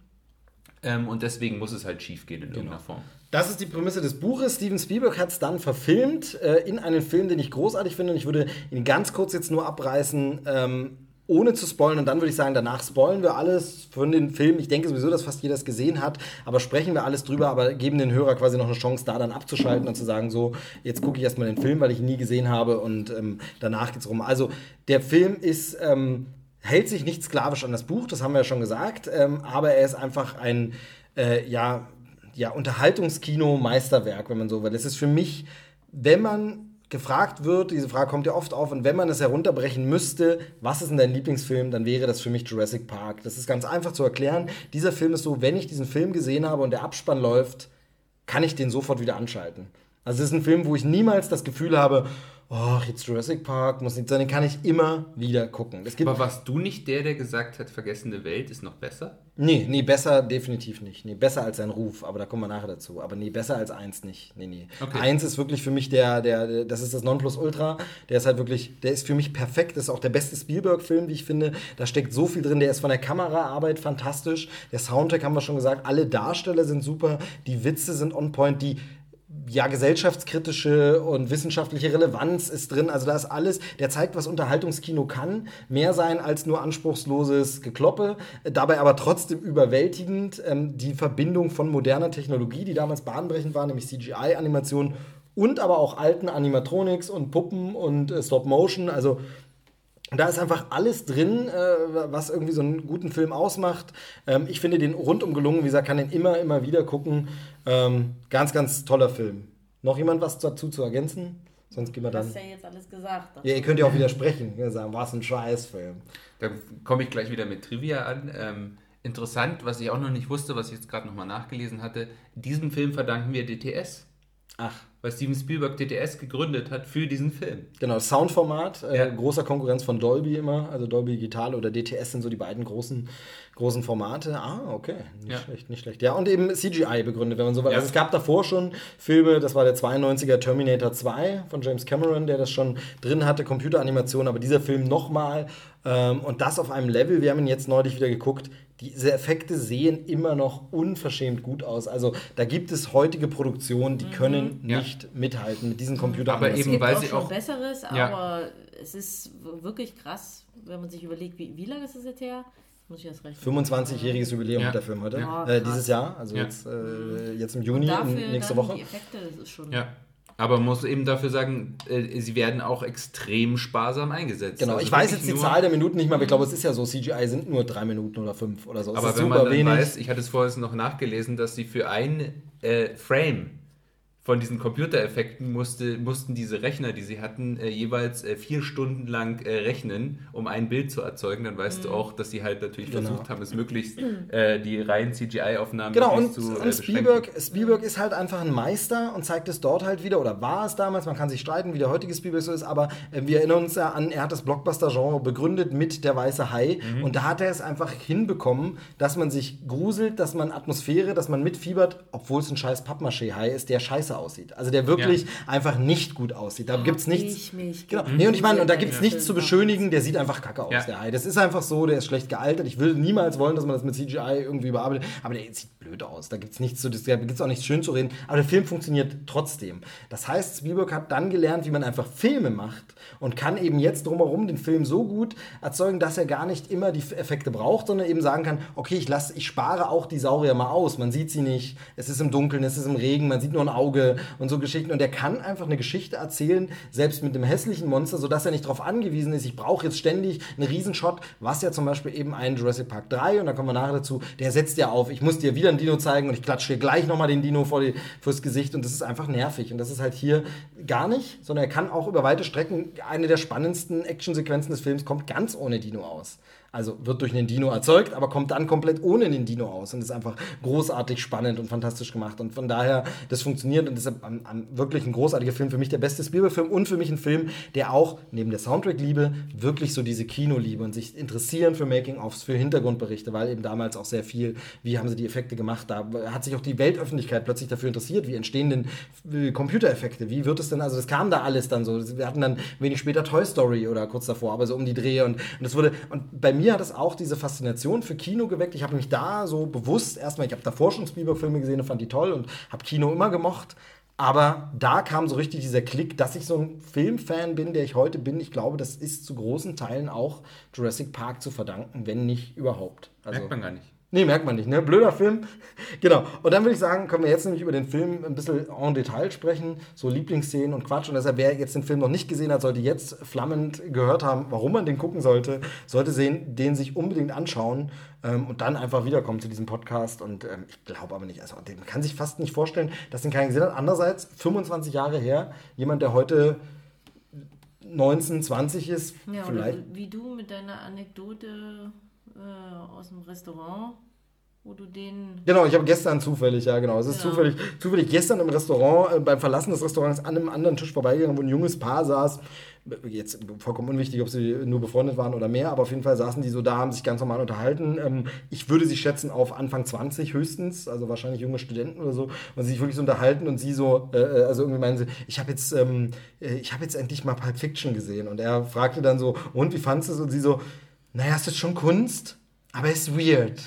Ähm, und deswegen muss es halt schief gehen in irgendeiner Form. Das ist die Prämisse des Buches. Steven Spielberg hat es dann verfilmt äh, in einen Film, den ich großartig finde. Und ich würde ihn ganz kurz jetzt nur abreißen, ähm, ohne zu spoilen. Und dann würde ich sagen, danach spoilen wir alles von den Film. Ich denke sowieso, dass fast jeder es gesehen hat. Aber sprechen wir alles drüber, aber geben den Hörer quasi noch eine Chance, da dann abzuschalten und zu sagen, so, jetzt gucke ich erstmal den Film, weil ich ihn nie gesehen habe. Und ähm, danach geht es rum. Also, der Film ist. Ähm, hält sich nicht sklavisch an das Buch, das haben wir ja schon gesagt, ähm, aber er ist einfach ein, äh, ja, ja, Unterhaltungskino-Meisterwerk, wenn man so will. Es ist für mich, wenn man gefragt wird, diese Frage kommt ja oft auf, und wenn man es herunterbrechen müsste, was ist denn dein Lieblingsfilm, dann wäre das für mich Jurassic Park. Das ist ganz einfach zu erklären. Dieser Film ist so, wenn ich diesen Film gesehen habe und der Abspann läuft, kann ich den sofort wieder anschalten. Also es ist ein Film, wo ich niemals das Gefühl habe, oh, jetzt Jurassic Park, muss nicht sein, den kann ich immer wieder gucken. Aber warst du nicht der, der gesagt hat, vergessene Welt ist noch besser? Nee, nee, besser definitiv nicht. Nee, besser als sein Ruf, aber da kommen wir nachher dazu. Aber nee, besser als eins nicht. Nee, nee. Okay. Eins ist wirklich für mich der, der, der- das ist das Nonplusultra. Der ist halt wirklich, der ist für mich perfekt. Das ist auch der beste Spielberg-Film, wie ich finde. Da steckt so viel drin. Der ist von der Kameraarbeit fantastisch. Der Soundtrack haben wir schon gesagt. Alle Darsteller sind super. Die Witze sind on point. Die ja, gesellschaftskritische und wissenschaftliche Relevanz ist drin. Also da ist alles, der zeigt, was Unterhaltungskino kann. Mehr sein als nur anspruchsloses Gekloppe, dabei aber trotzdem überwältigend. Ähm, die Verbindung von moderner Technologie, die damals bahnbrechend war, nämlich CGI-Animation und aber auch alten Animatronics und Puppen und äh, Stop-Motion. Also da ist einfach alles drin, äh, was irgendwie so einen guten Film ausmacht. Ähm, ich finde den rundum gelungen. Wie gesagt, kann den immer, immer wieder gucken. Ähm, ganz, ganz toller Film. Noch jemand was dazu zu ergänzen? Sonst gehen wir Du dann. hast ja jetzt alles gesagt. Ja, ihr könnt ja auch widersprechen. Ihr sagen, was ein Scheißfilm. Da komme ich gleich wieder mit Trivia an. Ähm, interessant, was ich auch noch nicht wusste, was ich jetzt gerade nochmal nachgelesen hatte, diesem Film verdanken wir DTS. Ach, Weil Steven Spielberg DTS gegründet hat für diesen Film. genau. Soundformat, äh, Ja. großer Konkurrenz von Dolby immer. Also Dolby Digital oder DTS sind so die beiden großen, großen Formate. Ah, okay. Nicht Ja. schlecht, nicht schlecht. Ja, und eben CGI begründet, wenn man so will. Ja. Also es gab davor schon Filme, das war der 92er Terminator 2 von James Cameron, der das schon drin hatte, Computeranimation, aber dieser Film nochmal ähm, und das auf einem Level, wir haben ihn jetzt neulich wieder geguckt, diese Effekte sehen immer noch unverschämt gut aus. Also da gibt es heutige Produktionen, die können Ja. nicht mithalten mit diesen Aber Computeranimationen. eben, Es gibt weil auch sie auch- Besseres, Ja. aber es ist wirklich krass, wenn man sich überlegt, wie, wie lange ist das jetzt her? Muss ich erst rechnen. 25-jähriges Jubiläum Ja. hat der Film heute. Ja. Äh, dieses Jahr, also Ja. jetzt, äh, jetzt im Juni, Dafür nächste dann Woche. Die Effekte, das ist schon. Ja. Aber man muss eben dafür sagen, äh, sie werden auch extrem sparsam eingesetzt. Genau, Also ich weiß jetzt die Zahl der Minuten nicht mehr, aber ich glaube, es ist ja so, CGI sind nur drei Minuten oder fünf oder so. Es Aber wenn man dann wenig. weiß, ich hatte es vorhin noch nachgelesen, dass sie für ein äh, Frame von diesen Computereffekten musste, mussten diese Rechner, die sie hatten, äh, jeweils äh, vier Stunden lang äh, rechnen, um ein Bild zu erzeugen. Dann weißt du auch, dass sie halt natürlich Genau. versucht haben, es möglichst äh, die reinen CGI-Aufnahmen Genau, und, zu äh, und Spielberg, Spielberg ist halt einfach ein Meister und zeigt es dort halt wieder, oder war es damals, man kann sich streiten, wie der heutige Spielberg so ist, aber äh, wir erinnern uns ja an, er hat das Blockbuster-Genre begründet mit Der Weiße Hai Mhm. und da hat er es einfach hinbekommen, dass man sich gruselt, dass man Atmosphäre, dass man mitfiebert, obwohl es ein scheiß Pappmaché-Hai ist, der scheiße aussieht. Also der wirklich einfach nicht gut aussieht. Da gibt es nichts... Ich mich Genau. Nee, und ich meine, und da gibt es nichts zu beschönigen, der sieht einfach kacke aus, Ja. der Hai. Das ist einfach so, der ist schlecht gealtert. Ich will niemals wollen, dass man das mit CGI irgendwie überarbeitet, aber der sieht blöd aus. Da gibt es nichts zu, da gibt es auch nichts schön zu reden, aber der Film funktioniert trotzdem. Das heißt, Spielberg hat dann gelernt, wie man einfach Filme macht und kann eben jetzt drumherum den Film so gut erzeugen, dass er gar nicht immer die Effekte braucht, sondern eben sagen kann, okay, ich lasse, ich spare auch die Saurier mal aus. Man sieht sie nicht, es ist im Dunkeln, es ist im Regen, man sieht nur ein Auge und so Geschichten. Und er kann einfach eine Geschichte erzählen, selbst mit einem hässlichen Monster, sodass er nicht darauf angewiesen ist, ich brauche jetzt ständig einen Riesenshot, was ja zum Beispiel eben ein Jurassic Park 3, und da kommen wir nachher dazu, der setzt ja auf, ich muss dir wieder einen Dino zeigen und ich klatsche dir gleich nochmal den Dino vor die, fürs Gesicht und das ist einfach nervig. Und das ist halt hier gar nicht, sondern er kann auch über weite Strecken, eine der spannendsten Actionsequenzen des Films kommt ganz ohne Dino aus. Also wird durch einen Dino erzeugt, aber kommt dann komplett ohne den Dino aus und ist einfach großartig spannend und fantastisch gemacht. Und von daher, das funktioniert und deshalb am, am, wirklich ein großartiger Film. Für mich der beste Spielberg-Film und für mich ein Film, der auch neben der Soundtrack-Liebe wirklich so diese Kinoliebe und sich interessieren für Making-ofs, für Hintergrundberichte, weil eben damals auch sehr viel, wie haben sie die Effekte gemacht, da hat sich auch die Weltöffentlichkeit plötzlich dafür interessiert, wie entstehen denn äh, Computereffekte, wie wird es denn, also das kam da alles dann so. Wir hatten dann wenig später Toy Story oder kurz davor, aber so um die Dreh und, und das wurde, und bei mir hat es auch diese Faszination für Kino geweckt. Ich habe mich da so bewusst erstmal, ich habe davor schon Spielberg-Filme gesehen und fand die toll und habe Kino immer gemocht. Aber da kam so richtig dieser Klick, dass ich so ein Filmfan bin, der ich heute bin. Ich glaube, das ist zu großen Teilen auch Jurassic Park zu verdanken, wenn nicht überhaupt. Also, Merkt man gar nicht. Nee, merkt man nicht, ne? Blöder Film. genau. Und dann würde ich sagen, können wir jetzt nämlich über den Film ein bisschen en Detail sprechen. So Lieblingsszenen und Quatsch. Und deshalb, wer jetzt den Film noch nicht gesehen hat, sollte jetzt flammend gehört haben, warum man den gucken sollte. Sollte sehen, den sich unbedingt anschauen ähm, und dann einfach wiederkommen zu diesem Podcast. Und ähm, ich glaube aber nicht, also man kann sich fast nicht vorstellen, dass den keiner gesehen hat. Andererseits, 25 Jahre her, jemand, der heute 19, 20 ist, Ja, vielleicht. wie du mit deiner Anekdote äh, aus dem Restaurant, wo du den. Genau, ich habe gestern zufällig, ja genau. Es ist Ja. zufällig, zufällig gestern im Restaurant, äh, beim Verlassen des Restaurants an einem anderen Tisch vorbeigegangen, wo ein junges Paar saß. Jetzt vollkommen unwichtig, ob sie nur befreundet waren oder mehr, aber auf jeden Fall saßen die so da, haben sich ganz normal unterhalten. Ähm, ich würde sie schätzen auf Anfang 20 höchstens, also wahrscheinlich junge Studenten oder so, und sie sich wirklich so unterhalten und sie so, äh, äh, also irgendwie meinen sie, ich habe jetzt, ähm, äh, ich habe jetzt endlich mal Pulp Fiction gesehen. Und er fragte dann so, und wie fandest du es? Und sie so, naja, es ist schon Kunst, aber es ist weird.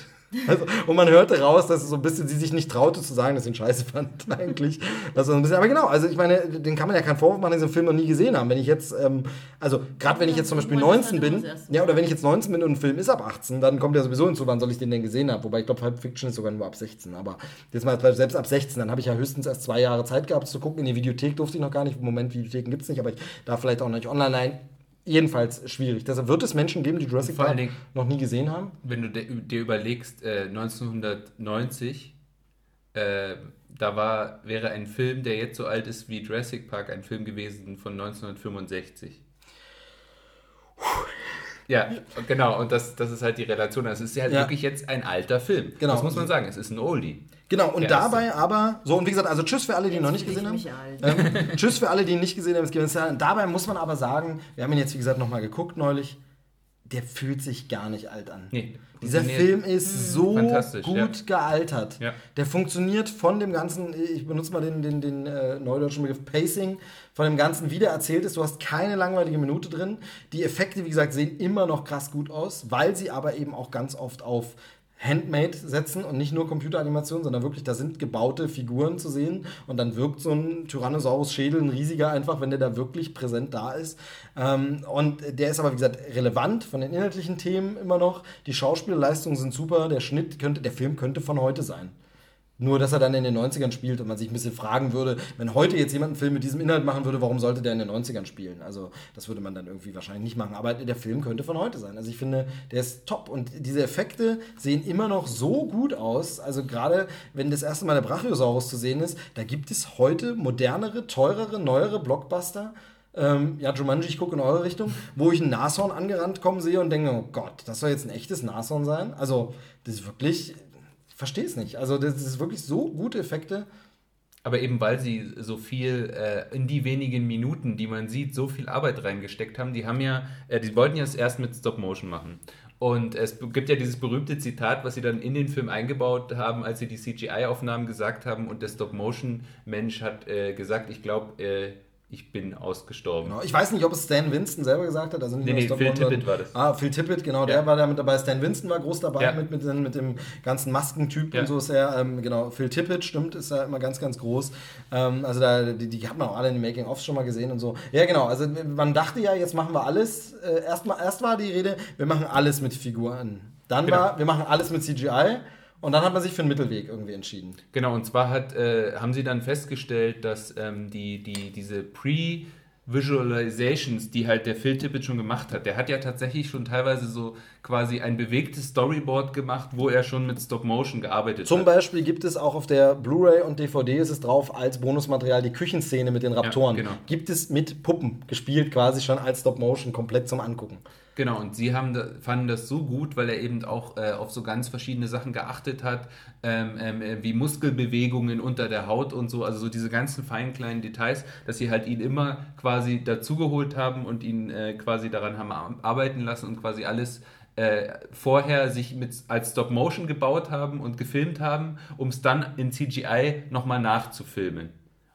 Also, und man hörte raus, dass so ein bisschen sie sich nicht traute zu sagen, dass sie ihn scheiße fand eigentlich. Das war so ein bisschen, aber genau, also ich meine, den kann man ja keinen Vorwurf machen, den sie den Film noch nie gesehen haben. Wenn ich jetzt, ähm, also gerade wenn ich jetzt zum Beispiel Irgendwann ist 19 halt bin, ja, oder wenn ich jetzt 19 bin und ein Film ist ab 18, dann kommt ja sowieso hinzu, wann soll ich den denn gesehen haben. Wobei ich glaube, Pulp Fiction ist sogar nur ab 16. Aber jetzt mal selbst ab 16, dann habe ich ja höchstens erst zwei Jahre Zeit gehabt zu gucken. In die Videothek durfte ich noch gar nicht. Im Moment, Videotheken gibt es nicht, aber ich darf vielleicht auch noch nicht online. Nein, jedenfalls schwierig. Deshalb wird es Menschen geben, die Jurassic Park Dingen- noch nie gesehen haben. Wenn du dir überlegst, äh, 1990, äh, da war, wäre ein Film, der jetzt so alt ist wie Jurassic Park, ein Film gewesen von 1965. Ja, genau, und das, das ist halt die Relation. Es ist ja halt Ja. wirklich jetzt ein alter Film. Genau. Das muss man sagen, es ist ein Oldie. Genau, und Der dabei aber, so und wie gesagt, also tschüss für alle, die ihn noch nicht gesehen haben. Ähm, tschüss für alle, die nicht gesehen haben. Es gibt Dabei muss man aber sagen, wir haben ihn jetzt, wie gesagt, nochmal geguckt neulich, der fühlt sich gar nicht alt an. Nee, Dieser. Film ist so Fantastisch, gut ja. gealtert. Ja. Der funktioniert von dem ganzen, ich benutze mal den, den, den äh, neudeutschen Begriff Pacing, von dem ganzen, wie der erzählt ist. Du hast keine langweilige Minute drin. Die Effekte, wie gesagt, sehen immer noch krass gut aus, weil sie aber eben auch ganz oft auf Handmade setzen und nicht nur Computeranimation, sondern wirklich, da sind gebaute Figuren zu sehen und dann wirkt so ein Tyrannosaurus-Schädel, ein riesiger einfach, wenn der da wirklich präsent da ist. Ähm, und der ist aber, wie gesagt, relevant von den inhaltlichen Themen immer noch. Die Schauspielleistungen sind super, der Schnitt könnte, der Film könnte von heute sein. Nur, dass er dann in den 90ern spielt und man sich ein bisschen fragen würde, wenn heute jetzt jemand einen Film mit diesem Inhalt machen würde, warum sollte der in den 90ern spielen? Also, das würde man dann irgendwie wahrscheinlich nicht machen. Aber der Film könnte von heute sein. Also, ich finde, der ist top. Und diese Effekte sehen immer noch so gut aus. Also, gerade wenn das erste Mal der Brachiosaurus zu sehen ist, da gibt es heute modernere, teurere, neuere Blockbuster. Ähm, ja, Jumanji, ich gucke in eure Richtung, wo ich ein Nashorn angerannt kommen sehe und denke, oh Gott, das soll jetzt ein echtes Nashorn sein. Also, das ist wirklich, verstehe es nicht. Also, das ist wirklich so gute Effekte. Aber eben weil sie so viel äh, in die wenigen Minuten, die man sieht, so viel Arbeit reingesteckt haben, die haben ja, äh, die wollten ja es erst mit Stop Motion machen. Und es gibt ja dieses berühmte Zitat, was sie dann in den Film eingebaut haben, als sie die CGI-Aufnahmen gesagt haben und der Stop-Motion-Mensch hat äh, gesagt, ich glaube, äh, ich bin ausgestorben. Genau. Ich weiß nicht, ob es Stan Winston selber gesagt hat. Also Nee, nee, Phil Tippett war das. Ah, Phil Tippett, genau, Ja. der war da mit dabei. Stan Winston war groß dabei Ja. mit, mit, den, mit dem ganzen Maskentyp Ja. und so ist er. Ähm, genau, Phil Tippett, stimmt, ist ja immer ganz, ganz groß. Ähm, also da, die, die hat man auch alle in den Making-ofs schon mal gesehen und so. Ja, genau, also man dachte ja, jetzt machen wir alles. Äh, erst, mal, erst war die Rede, wir machen alles mit Figuren. Dann Genau. war, wir machen alles mit CGI. Und dann hat man sich für einen Mittelweg irgendwie entschieden. Genau, und zwar hat, äh, haben sie dann festgestellt, dass ähm, die, die, diese Pre-Visualizations, die halt der Phil Tippett schon gemacht hat, der hat ja tatsächlich schon teilweise so quasi ein bewegtes Storyboard gemacht, wo er schon mit Stop-Motion gearbeitet Zum hat. Beispiel gibt es auch auf der Blu-ray und DVD ist es drauf als Bonusmaterial die Küchenszene mit den Raptoren. genau. Gibt es mit Puppen gespielt, quasi schon als Stop-Motion komplett zum Angucken. Genau, und sie haben fanden das so gut, weil er eben auch äh, auf so ganz verschiedene Sachen geachtet hat, ähm, ähm, äh, wie Muskelbewegungen unter der Haut und so, also so diese ganzen feinen kleinen Details, dass sie halt ihn immer quasi dazugeholt haben und ihn äh, quasi daran haben ar- arbeiten lassen und quasi alles äh, vorher sich mit, als Stop Motion gebaut haben und gefilmt haben, um es dann in CGI nochmal nachzufilmen.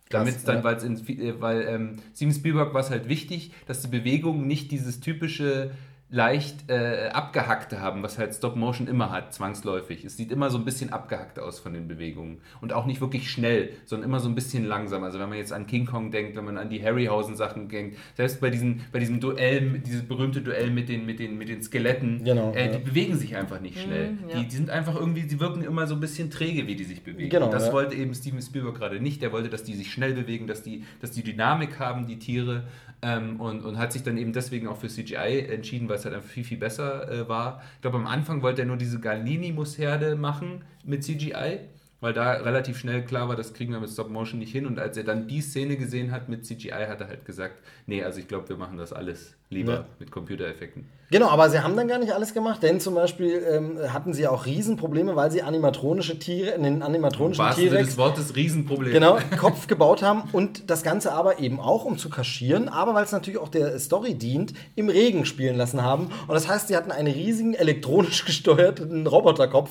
Damit es dann, ja. weil in, äh, weil ähm, Steven Spielberg war es halt wichtig, dass die Bewegungen nicht dieses typische leicht äh, abgehackte haben, was halt Stop Motion immer hat, zwangsläufig. Es sieht immer so ein bisschen abgehackt aus von den Bewegungen und auch nicht wirklich schnell, sondern immer so ein bisschen langsam. Also wenn man jetzt an King Kong denkt, wenn man an die Harryhausen Sachen denkt, selbst bei diesen bei diesem Duell, dieses berühmte Duell mit den mit den mit den Skeletten, Genau, äh, ja. die bewegen sich einfach nicht schnell. Mhm, ja. die, die sind einfach irgendwie, sie wirken immer so ein bisschen träge, wie die sich bewegen. Genau, das ja. wollte eben Steven Spielberg gerade nicht. Der wollte, dass die sich schnell bewegen, dass die, dass die Dynamik haben, die Tiere. Ähm, und, und hat sich dann eben deswegen auch für CGI entschieden, weil es halt einfach viel, viel besser äh, war. Ich glaube, am Anfang wollte er nur diese Galini-Musherde machen mit CGI, weil da relativ schnell klar war, das kriegen wir mit Stop Motion nicht hin. Und als er dann die Szene gesehen hat mit CGI, hat er halt gesagt, nee, also ich glaube, wir machen das alles lieber Ja. mit Computereffekten. Genau, aber sie haben dann gar nicht alles gemacht, denn zum Beispiel ähm, hatten sie auch Riesenprobleme, weil sie animatronische Tiere, in den animatronischen T-Rex des Wortes Riesenproblem. genau, Kopf gebaut haben und das Ganze aber eben auch, um zu kaschieren, aber weil es natürlich auch der Story dient, im Regen spielen lassen haben. Und das heißt, sie hatten einen riesigen elektronisch gesteuerten Roboterkopf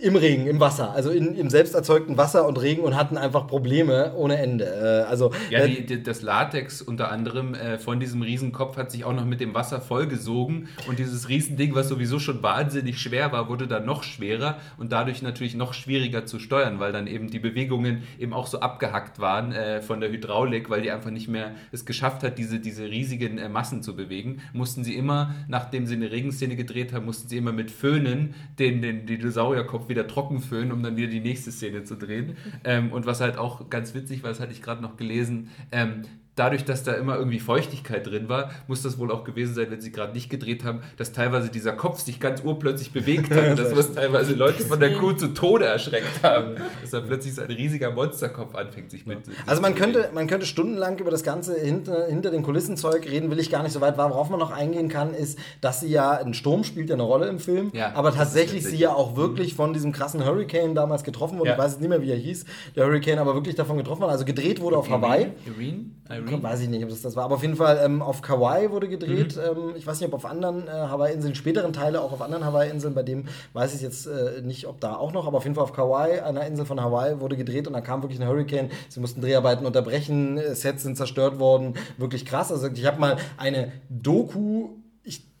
im Regen, im Wasser, also in, im selbst erzeugten Wasser und Regen und hatten einfach Probleme ohne Ende. Äh, also Ja, die, die, das Latex unter anderem äh, von diesem Riesenkopf hat sich auch noch mit dem Wasser vollgesogen. Und dieses Riesending, was sowieso schon wahnsinnig schwer war, wurde dann noch schwerer und dadurch natürlich noch schwieriger zu steuern, weil dann eben die Bewegungen eben auch so abgehackt waren äh, von der Hydraulik, weil die einfach nicht mehr es geschafft hat, diese, diese riesigen äh, Massen zu bewegen, mussten sie immer, nachdem sie eine Regenszene gedreht haben, mussten sie immer mit Föhnen den, den Dinosaurierkopf wieder trocken föhnen, um dann wieder die nächste Szene zu drehen. Ähm, und was halt auch ganz witzig war, das hatte ich gerade noch gelesen, ähm, dadurch, dass da immer irgendwie Feuchtigkeit drin war, muss das wohl auch gewesen sein, wenn sie gerade nicht gedreht haben, dass teilweise dieser Kopf sich ganz urplötzlich bewegt hat und dass was teilweise Leute von der Crew zu Tode erschreckt haben. Dass da plötzlich so ein riesiger Monsterkopf anfängt, sich mit. sich Also man könnte, man könnte stundenlang über das ganze hinter, hinter den Kulissenzeug reden, will ich gar nicht so weit. Worauf man noch eingehen kann, ist, dass sie ja, ein Sturm spielt ja eine Rolle im Film, Ja, aber das tatsächlich sie ja auch wirklich von diesem krassen Hurricane damals getroffen wurde. Ja. Ich weiß jetzt nicht mehr, wie er hieß, der Hurricane, aber wirklich davon getroffen wurde. Also gedreht wurde auf Hawaii. Irene? Irene? Weiß ich nicht, ob das das war. Aber auf jeden Fall ähm, auf Kauai wurde gedreht. Mhm. Ähm, ich weiß nicht, ob auf anderen äh, Hawaii-Inseln, späteren Teile auch auf anderen Hawaii-Inseln. Bei dem weiß ich jetzt äh, nicht, ob da auch noch. Aber auf jeden Fall auf Kauai, einer Insel von Hawaii, wurde gedreht und da kam wirklich ein Hurricane. Sie mussten Dreharbeiten unterbrechen. äh, Sets sind zerstört worden. Wirklich krass. Also ich habe mal eine Doku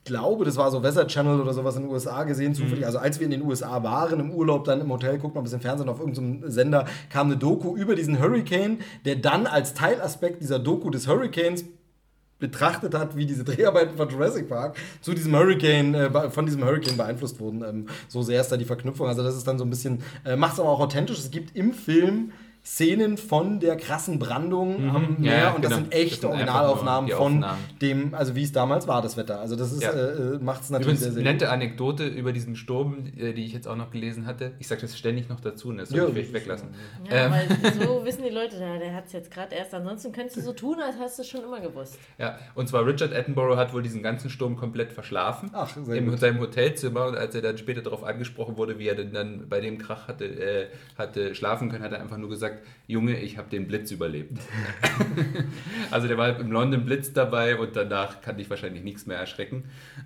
glaube, das war so Weather Channel oder sowas in den USA gesehen, zufällig. Also als wir in den USA waren, im Urlaub dann im Hotel, guckt man ein bisschen Fernsehen auf irgendeinem Sender, kam eine Doku über diesen Hurricane, der dann als Teilaspekt dieser Doku des Hurricanes betrachtet hat, wie diese Dreharbeiten von Jurassic Park zu diesem Hurricane, äh, von diesem Hurricane beeinflusst wurden. Ähm, so sehr ist da die Verknüpfung. Also das ist dann so ein bisschen, äh, macht es aber auch authentisch. Es gibt im Film Szenen von der krassen Brandung Mhm. am Ja, Meer ja, und das genau. sind echte Das sind Originalaufnahmen von Aufnahmen. dem, also wie es damals war, das Wetter. Also das ist, Ja. äh, macht es natürlich Übrigens, sehr, sehr nette Anekdote über diesen Sturm, äh, die ich jetzt auch noch gelesen hatte. Ich sage das ständig noch dazu, und das soll Ja, ich vielleicht weglassen. Ja, Ähm, weil so wissen die Leute, der, der hat es jetzt gerade erst. Ansonsten könntest du so tun, als hast du es schon immer gewusst. Ja, und zwar Richard Attenborough hat wohl diesen ganzen Sturm komplett verschlafen. Ach, sehr in gut. seinem Hotelzimmer. Und als er dann später darauf angesprochen wurde, wie er denn dann bei dem Krach hatte, äh, hatte schlafen können, hat er einfach nur gesagt, Junge, ich habe den Blitz überlebt. also der war im London Blitz dabei und danach kann dich wahrscheinlich nichts mehr erschrecken.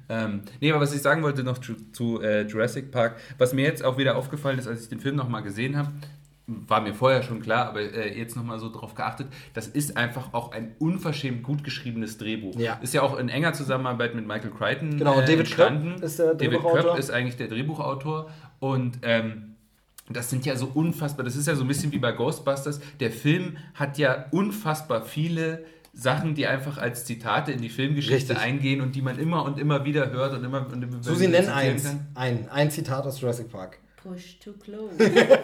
Ähm, nee, aber was ich sagen wollte noch zu, zu äh, Jurassic Park, was mir jetzt auch wieder aufgefallen ist, als ich den Film nochmal gesehen habe, war mir vorher schon klar, aber äh, jetzt nochmal so drauf geachtet, das ist einfach auch ein unverschämt gut geschriebenes Drehbuch. Ja. Ist ja auch in enger Zusammenarbeit mit Michael Crichton Genau, äh, David entstanden. ist der David Drehbuchautor. Koepp ist eigentlich der Drehbuchautor und ähm, das sind ja so unfassbar, das ist ja so ein bisschen wie bei Ghostbusters. Der Film hat ja unfassbar viele Sachen, die einfach als Zitate in die Filmgeschichte Richtig. eingehen und die man immer und immer wieder hört und immer und immer So, sie nennen eins. kann. Ein, ein Zitat aus Jurassic Park. Push to close.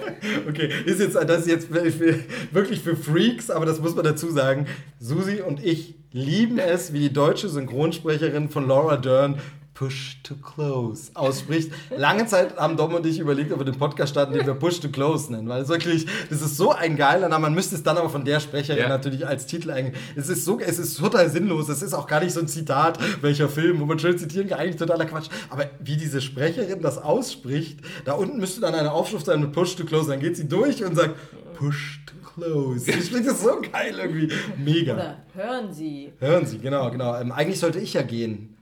Okay, ist jetzt, das ist jetzt wirklich für Freaks, aber das muss man dazu sagen. Susi und ich lieben es, wie die deutsche Synchronsprecherin von Laura Dern Push to Close ausspricht. Lange Zeit haben Dom und ich überlegt, ob wir den Podcast starten, den wir Push to Close nennen, weil es wirklich, das ist so ein geiler Name. Man müsste es dann aber von der Sprecherin Ja. natürlich als Titel eigentlich. Es ist so, es ist total sinnlos. Es ist auch gar nicht so ein Zitat, welcher Film, wo man schön zitieren kann, eigentlich totaler Quatsch. Aber wie diese Sprecherin das ausspricht, da unten müsste dann eine Aufschrift sein mit Push to Close. Dann geht sie durch und sagt Push to Close. Sie spricht das so geil irgendwie. Mega. Oder hören Sie. Hören Sie, genau, genau. Ähm, eigentlich sollte ich ja gehen.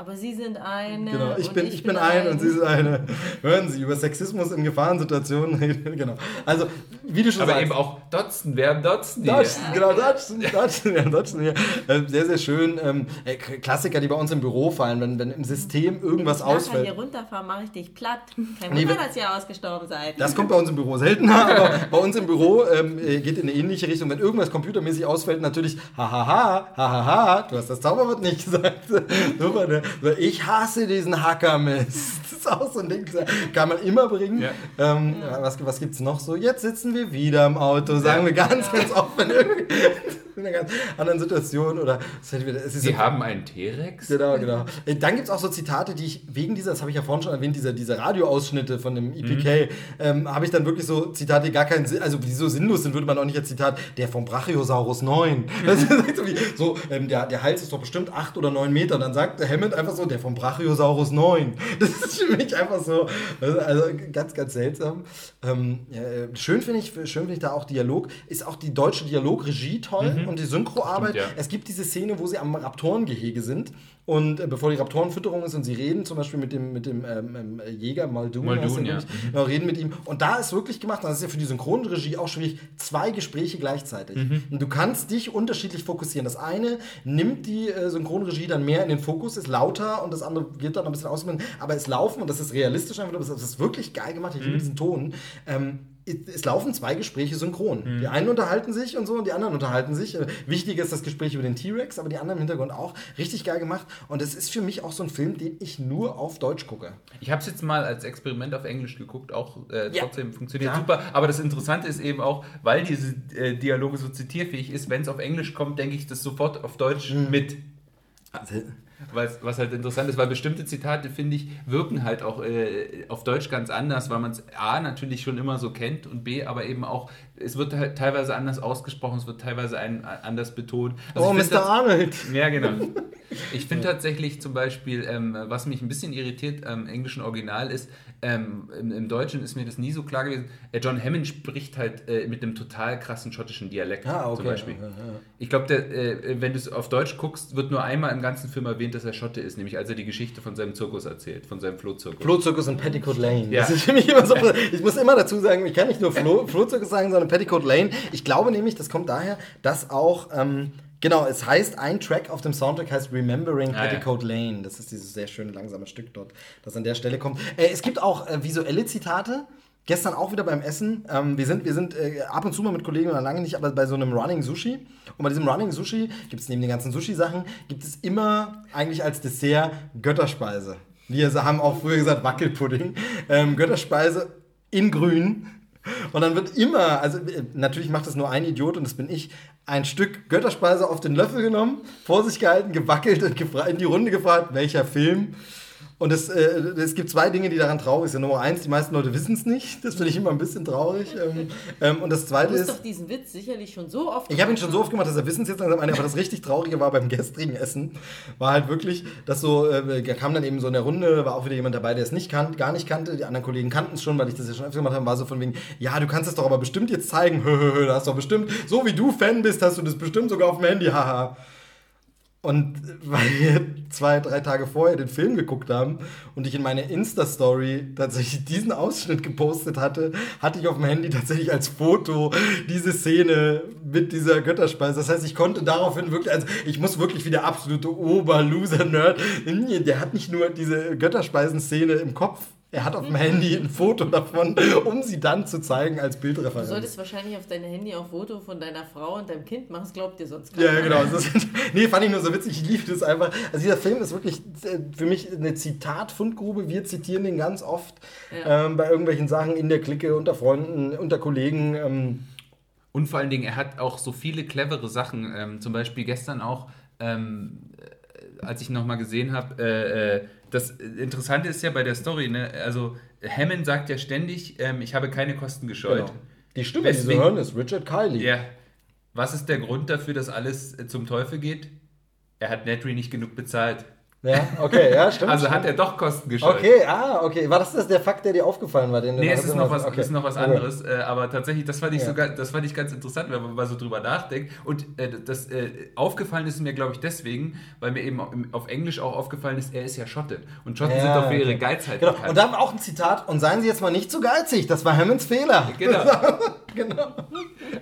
Aber Sie sind eine. Genau, ich bin, ich bin ein und Sie sind eine. Hören Sie über Sexismus in Gefahrensituationen reden. Genau. Also, wie du schon Aber sagst. eben auch Dodson, wir haben Dodson hier. Dodson, genau, Dodson, Dodson, ja, Dodson hier. Äh, Sehr, sehr schön. Ähm, äh, Klassiker, die bei uns im Büro fallen, wenn, wenn im System irgendwas Wenn ich ausfällt. hier runterfahre, mache ich dich platt. Kein Nee, Wunder, wenn- dass ihr ausgestorben seid. Das kommt bei uns im Büro seltener, aber bei uns im Büro ähm, äh, geht in eine ähnliche Richtung. Wenn irgendwas computermäßig ausfällt, natürlich, hahaha, hahaha, du hast das Zauberwort nicht gesagt. Super, ne? So, Ich hasse diesen Hackermist. Das ist auch so ein Ding, kann man immer bringen. Ja. Ähm, Was, was gibt es noch so? Jetzt sitzen wir wieder im Auto, sagen Ja. wir ganz, ganz irgendwie in einer ganz anderen Situation oder Sie haben einen T-Rex? Genau, genau. Dann gibt es auch so Zitate, die ich wegen dieser, das habe ich ja vorhin schon erwähnt, dieser, dieser Radioausschnitte von dem EPK, ähm, habe ich dann wirklich so Zitate, die gar keinen Sinn, also die so sinnlos sind, würde man auch nicht als Zitat, der vom Brachiosaurus 9. Das ist so, wie, so ähm, der, der Hals ist doch bestimmt 8 oder 9 Meter. Und dann sagt Hammond einfach so, der vom Brachiosaurus 9. Das ist für mich einfach so, also, ganz, ganz seltsam. Ähm, ja, äh, schön finde ich, schön finde ich da auch Dialog, ist auch die deutsche Dialogregie toll und die Synchroarbeit. Stimmt, ja. Es gibt diese Szene, wo sie am Raptorengehege sind und äh, bevor die Raptorenfütterung ist und sie reden zum Beispiel mit dem, mit dem ähm, ähm, Jäger Muldoon, Muldoon, ja. ich, genau, reden mit ihm und da ist wirklich gemacht, das ist ja für die Synchronregie auch schwierig, zwei Gespräche gleichzeitig. Mhm. Und du kannst dich unterschiedlich fokussieren. Das eine nimmt die äh, Synchronregie dann mehr in den Fokus, ist lauter und das andere geht dann ein bisschen aus, aber es laufen und das ist realistisch einfach, das ist wirklich geil gemacht, ich liebe Mhm. diesen Ton. Ähm, es laufen zwei Gespräche synchron. Mhm. Die einen unterhalten sich und so und die anderen unterhalten sich. Äh, Wichtiger ist das Gespräch über den T-Rex, aber die anderen im Hintergrund auch. Richtig geil gemacht. Und es ist für mich auch so ein Film, den ich nur auf Deutsch gucke. Ich habe es jetzt mal als Experiment auf Englisch geguckt, auch äh, Ja. trotzdem funktioniert Ja. super. Aber das Interessante ist eben auch, weil diese äh, Dialoge so zitierfähig ist, wenn es auf Englisch kommt, denke ich das sofort auf Deutsch Mhm. mit. Was, was halt interessant ist, weil bestimmte Zitate, finde ich, wirken halt auch äh, auf Deutsch ganz anders, weil man es A natürlich schon immer so kennt und B aber eben auch, es wird halt teilweise anders ausgesprochen, es wird teilweise ein, anders betont. Also oh, Mr. das- Arnold. ja, genau. Ich finde tatsächlich zum Beispiel, ähm, was mich ein bisschen irritiert am englischen Original ist, ähm, im, im Deutschen ist mir das nie so klar gewesen. Äh, John Hammond spricht halt äh, mit einem total krassen schottischen Dialekt Ah, okay. zum Beispiel. Ja, ja, ja. Ich glaube, äh, wenn du es auf Deutsch guckst, wird nur einmal im ganzen Film erwähnt, dass er Schotte ist, nämlich als er die Geschichte von seinem Zirkus erzählt, von seinem Flohzirkus. Flohzirkus in Petticoat Lane. Das ist für mich immer so. Ich muss immer dazu sagen, ich kann nicht nur Floh, Flohzirkus sagen, sondern Petticoat Lane. Ich glaube nämlich, das kommt daher, dass auch ähm, Genau, es heißt, ein Track auf dem Soundtrack heißt Remembering Ah, ja. Petticoat Lane. Das ist dieses sehr schöne, langsame Stück dort, das an der Stelle kommt. Äh, es gibt auch äh, visuelle Zitate. Gestern auch wieder beim Essen. Ähm, wir sind, wir sind äh, ab und zu mal mit Kollegen oder lange nicht, aber bei so einem Running Sushi. Und bei diesem Running Sushi gibt es neben den ganzen Sushi-Sachen, gibt es immer eigentlich als Dessert Götterspeise. Wir haben auch früher gesagt Wackelpudding. Ähm, Götterspeise in grün. Und dann wird immer, also äh, natürlich macht das nur ein Idiot und das bin ich, ein Stück Götterspeise auf den Löffel genommen, vor sich gehalten, gewackelt und in die Runde gefragt, welcher Film. Und es, äh, es gibt zwei Dinge, die daran traurig sind. Nummer eins, die meisten Leute wissen es nicht. Das finde ich immer ein bisschen traurig. Ähm, ähm, und das Du zweite hast ist, doch diesen Witz sicherlich schon so oft ich habe ihn schon so oft gemacht, dass er wissen es jetzt langsam aber das richtig Traurige war beim gestrigen Essen, war halt wirklich, dass so, äh, kam dann eben so in der Runde, war auch wieder jemand dabei, der es nicht kannt, gar nicht kannte, die anderen Kollegen kannten es schon, weil ich das ja schon öfter gemacht habe, war so von wegen, ja, du kannst es doch aber bestimmt jetzt zeigen, da hast du doch bestimmt, so wie du Fan bist, hast du das bestimmt sogar auf dem Handy, haha. Und weil wir zwei, drei Tage vorher den Film geguckt haben und ich in meine Insta-Story tatsächlich diesen Ausschnitt gepostet hatte, hatte ich auf dem Handy tatsächlich als Foto diese Szene mit dieser Götterspeise. Das heißt, ich konnte daraufhin wirklich, also ich muss wirklich wie der absolute Oberloser-Nerd, der hat nicht nur diese Götterspeisen-Szene im Kopf, er hat auf dem Handy ein Foto davon, um sie dann zu zeigen als Du Bildreferenz. solltest wahrscheinlich auf dein Handy auch Foto von deiner Frau und deinem Kind machen, das glaubt dir sonst Ja, ja, keiner. genau. Das ist, nee, fand ich nur so witzig. Ich liebe das einfach. Also dieser Film ist wirklich äh, für mich eine Zitatfundgrube. Wir zitieren den ganz oft Ja. ähm, bei irgendwelchen Sachen in der Clique, unter Freunden, unter Kollegen. Ähm, Und vor allen Dingen, er hat auch so viele clevere Sachen. Ähm, zum Beispiel gestern auch, ähm, äh, als ich nochmal gesehen habe, äh, äh, das Interessante ist ja bei der Story, ne? also Hammond sagt ja ständig, ähm, ich habe keine Kosten gescheut. genau. Die Stimme, die Sie hören, ist Richard Kiley. Ja. Was ist der Grund dafür, dass alles äh, zum Teufel geht? Er hat Nedry nicht genug bezahlt. Ja, okay, ja, stimmt. Also hat stimmt. er doch Kosten gescheut. Okay, ah, okay. War das, das der Fakt, der dir aufgefallen war? Den Nee, es ist noch was, okay. ist noch was Okay. anderes, äh, aber tatsächlich, das fand ich Ja. sogar, das fand ich ganz interessant, wenn man mal so drüber nachdenkt. Und äh, das äh, aufgefallen ist mir, glaube ich, deswegen, weil mir eben auf Englisch auch aufgefallen ist, er ist ja Schotte. Und Schotten Ja, sind doch für ihre okay. Geizheit Genau. bekannt. Und dann auch ein Zitat. Und seien Sie jetzt mal nicht zu geizig. Das war Hammonds Fehler. Genau. genau.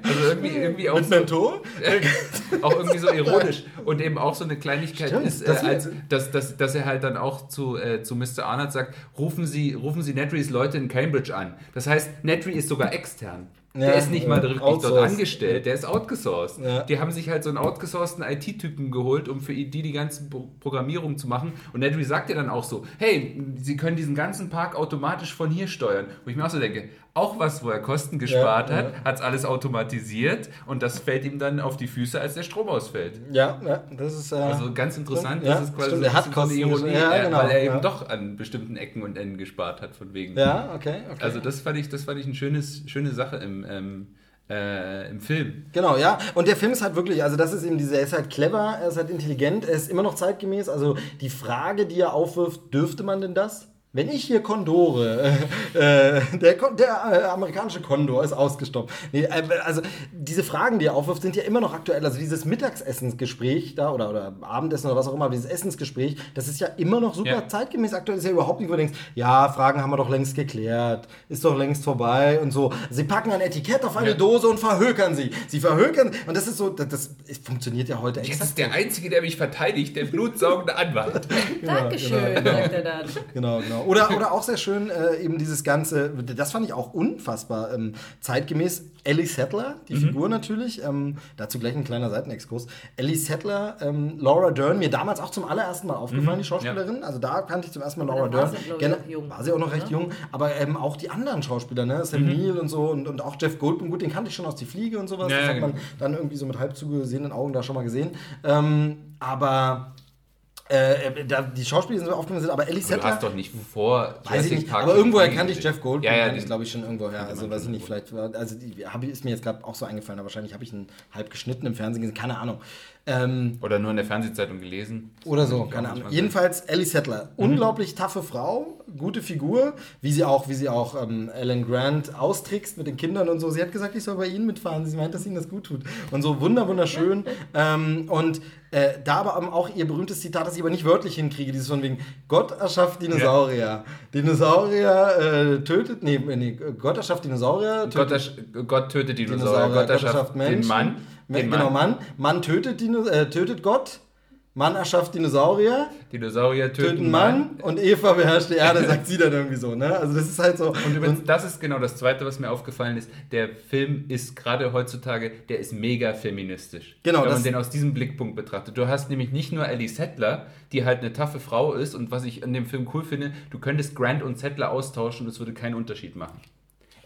Also irgendwie, irgendwie auch, so, auch irgendwie so ironisch. Und eben auch so eine Kleinigkeit Stimmt, ist, äh, das als, dass, dass, dass er halt dann auch zu, äh, zu Mr. Arnold sagt, rufen Sie, rufen Sie Nedrys Leute in Cambridge an. Das heißt, Nedry ist sogar extern. Der Ja, ist nicht mal wirklich dort outsourced. angestellt, der ist outgesourced. Ja. Die haben sich halt so einen outgesourcten IT-Typen geholt, um für die die ganze Pro- Programmierung zu machen. Und Nedry sagt ja dann auch so, hey, Sie können diesen ganzen Park automatisch von hier steuern. Wo ich mir auch so denke, auch was, wo er Kosten gespart Ja, hat, hat es alles automatisiert und das fällt ihm dann auf die Füße, als der Strom ausfällt. Ja, ja, das ist. Äh, Also ganz interessant, Ja, das ist quasi stimmt, so er hat Kosten Ironie. Ja, genau, weil er eben ja. doch an bestimmten Ecken und Enden gespart hat, von wegen. ja, okay, okay. Also das fand ich, das fand ich eine schönes, schöne Sache im, ähm, äh, im Film. Genau, ja. Und der Film ist halt wirklich, also das ist eben dieser, er ist halt clever, er ist halt intelligent, er ist immer noch zeitgemäß. Also die Frage, die er aufwirft, dürfte man denn das? Wenn ich hier Kondore, äh, der, Kon- der äh, amerikanische Kondor ist ausgestoppt. Nee, äh, also diese Fragen, die er aufwirft, sind ja immer noch aktuell. Also dieses Mittagsessensgespräch da oder, oder Abendessen oder was auch immer, aber dieses Essensgespräch, das ist ja immer noch super Ja. zeitgemäß aktuell. Ist ja überhaupt nicht, wo du denkst, ja, Fragen haben wir doch längst geklärt, ist doch längst vorbei und so. Sie packen ein Etikett auf eine Ja. Dose und verhökern sie. Sie verhökern, und das ist so, das, das funktioniert ja heute Jetzt exakt ist der. Einzige, der mich verteidigt, der blutsaugende Anwalt. Dankeschön, genau. sagt er dann. Genau, genau. Oder, oder auch sehr schön, äh, eben dieses ganze, das fand ich auch unfassbar ähm, zeitgemäß. Ellie Settler, die Figur natürlich, ähm, dazu gleich ein kleiner Seitenexkurs. Ellie Settler, ähm, Laura Dern, mir damals auch zum allerersten Mal aufgefallen, die Schauspielerin. Also da kannte ich zum ersten Mal Laura Dern. sie, war sie auch noch recht jung, aber ähm, auch die anderen Schauspieler, ne? Sam Neill und so und, und auch Jeff Goldblum, gut, den kannte ich schon aus Die Fliege und sowas. Ja, das ja, hat man genau. dann irgendwie so mit halb zugesehenen Augen da schon mal gesehen. Ähm, aber äh, da, die Schauspieler sind so aufgenommen sind, aber Ellie Du Settler. hast doch nicht vor Weiß ich nicht, Park aber irgendwoher kannte ich. Jeff Goldblum, Ja, ja, ich glaube ich schon irgendwoher. Kannte Also weiß ich nicht, vielleicht also die, hab, ich- ist mir jetzt gerade auch so eingefallen, aber wahrscheinlich habe ich ihn halb geschnitten im Fernsehen gesehen, keine Ahnung. Ähm, Oder nur in der Fernsehzeitung gelesen. oder so, keine Ahnung. Jedenfalls Ellie Settler, unglaublich taffe Frau, gute Figur, wie sie auch, wie sie auch ähm, Alan Grant austrickst mit den Kindern und so. Sie hat gesagt, ich soll bei ihnen mitfahren. Sie meint, dass ihnen das gut tut. Und so wunder wunderschön. ähm, und äh, da aber auch ihr berühmtes Zitat, das ich aber nicht wörtlich hinkriege, dieses von wegen Gott erschafft Dinosaurier. Dinosaurier äh, tötet, nee, nee, Gott erschafft Dinosaurier, Gott, tötet ersch- Gott tötet Dinosaurier, Dinosaurier, Gott erschafft den Menschen. Mann. Den genau, Mann. Mann. Mann tötet, Dino, äh, tötet Gott. Mann erschafft Dinosaurier. Dinosaurier töten, Töten Mann. Und Eva beherrscht die Erde, sagt sie dann irgendwie so. Ne? Also das ist halt so. Und übrigens, das ist genau das Zweite, was mir aufgefallen ist. Der Film ist gerade heutzutage, der ist mega feministisch. Genau, Wenn man den aus diesem Blickpunkt betrachtet. Du hast nämlich nicht nur Ellie Settler, die halt eine taffe Frau ist und was ich an dem Film cool finde, du könntest Grant und Settler austauschen und es würde keinen Unterschied machen.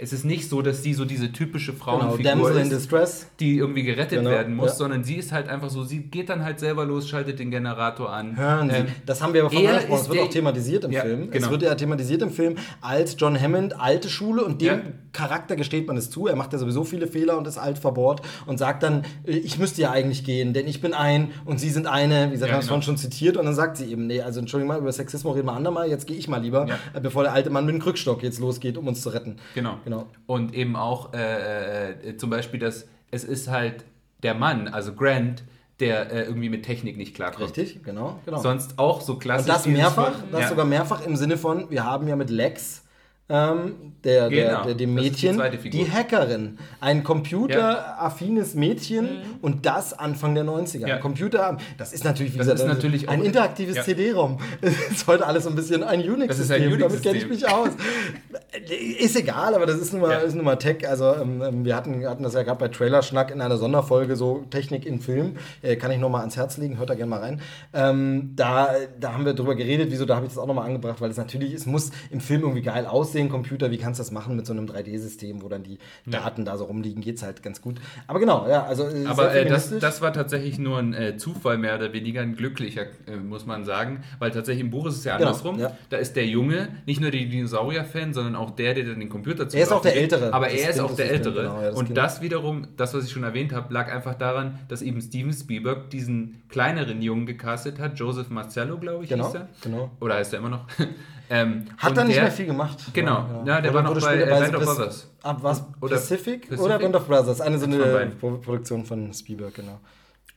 Es ist nicht so, dass sie so diese typische genau, Frauenfigur Damsel in ist, Distress. die irgendwie gerettet Genau, werden muss, ja. sondern sie ist halt einfach so, sie geht dann halt selber los, schaltet den Generator an. Hören Sie, Ähm, das haben wir aber vorhin angesprochen. Es wird auch thematisiert im Ja, Film. Es genau. wird ja thematisiert im Film als John Hammond, alte Schule und dem Ja. Charakter gesteht man es zu. Er macht ja sowieso viele Fehler und ist alt verbohrt und sagt dann, äh, ich müsste ja eigentlich gehen, denn ich bin ein und Sie sind eine. Wie gesagt, Ja, es genau. vorhin schon zitiert und dann sagt sie eben, nee, also Entschuldigung mal, über Sexismus reden wir andermal, jetzt gehe ich mal lieber, äh, bevor der alte Mann mit dem Krückstock jetzt losgeht, um uns zu retten. Genau. Genau. Und eben auch äh, äh, zum Beispiel, dass es ist halt der Mann, also Grant, der äh, irgendwie mit Technik nicht klarkommt. Richtig, genau, genau. Sonst auch so klassisch. Und das mehrfach, das ja. sogar mehrfach im Sinne von, wir haben ja mit Lex, ähm, der, der, Genau, der, dem ist die Mädchen, Figur. die, Hackerin. Ein computeraffines Mädchen und das Anfang der 90er. Ja. Ein Computer, das ist natürlich, wie Das gesagt, ist natürlich ein interaktives Ja. CD-ROM. Das ist heute alles so ein bisschen ein Unix-System. Das ist ein Damit kenne ich mich aus. Ist egal, aber das ist nun mal, Ja. ist nun mal Tech. Also ähm, ähm, wir hatten, hatten das ja gerade bei Trailerschnack in einer Sonderfolge, so Technik in Film. Äh, kann ich noch mal ans Herz legen, hört da gerne mal rein. Ähm, da, da haben wir drüber geredet, wieso, da habe ich das auch noch mal angebracht, weil es natürlich, es muss im Film irgendwie geil aussehen, Computer, wie kannst du das machen mit so einem 3D-System, wo dann die Daten da so rumliegen, geht's halt ganz gut. Aber genau, ja, also äh, Aber äh, das, das war tatsächlich nur ein äh, Zufall, mehr oder weniger ein glücklicher, äh, muss man sagen. Weil tatsächlich im Buch ist es ja Genau, andersrum. ja. Da ist der Junge nicht nur der Dinosaurier-Fan, sondern auch der, der dann den Computer zu Er ist auch der geht. Ältere. Aber er ist auch der Ältere. genau, ja, das Und Kind. das wiederum, das, was ich schon erwähnt habe, lag einfach daran, dass eben Steven Spielberg diesen kleineren Jungen gecastet hat. Joseph Marcello, glaube ich, Genau, hieß er. genau. Oder heißt er immer noch? ähm, Hat er nicht der- mehr viel gemacht. Genau. Ja, der war noch bei, äh, Band of Brothers. Ab was? Oder Pacific, Pacific? oder Band of Brothers? Eine so eine Produktion von Spielberg, genau.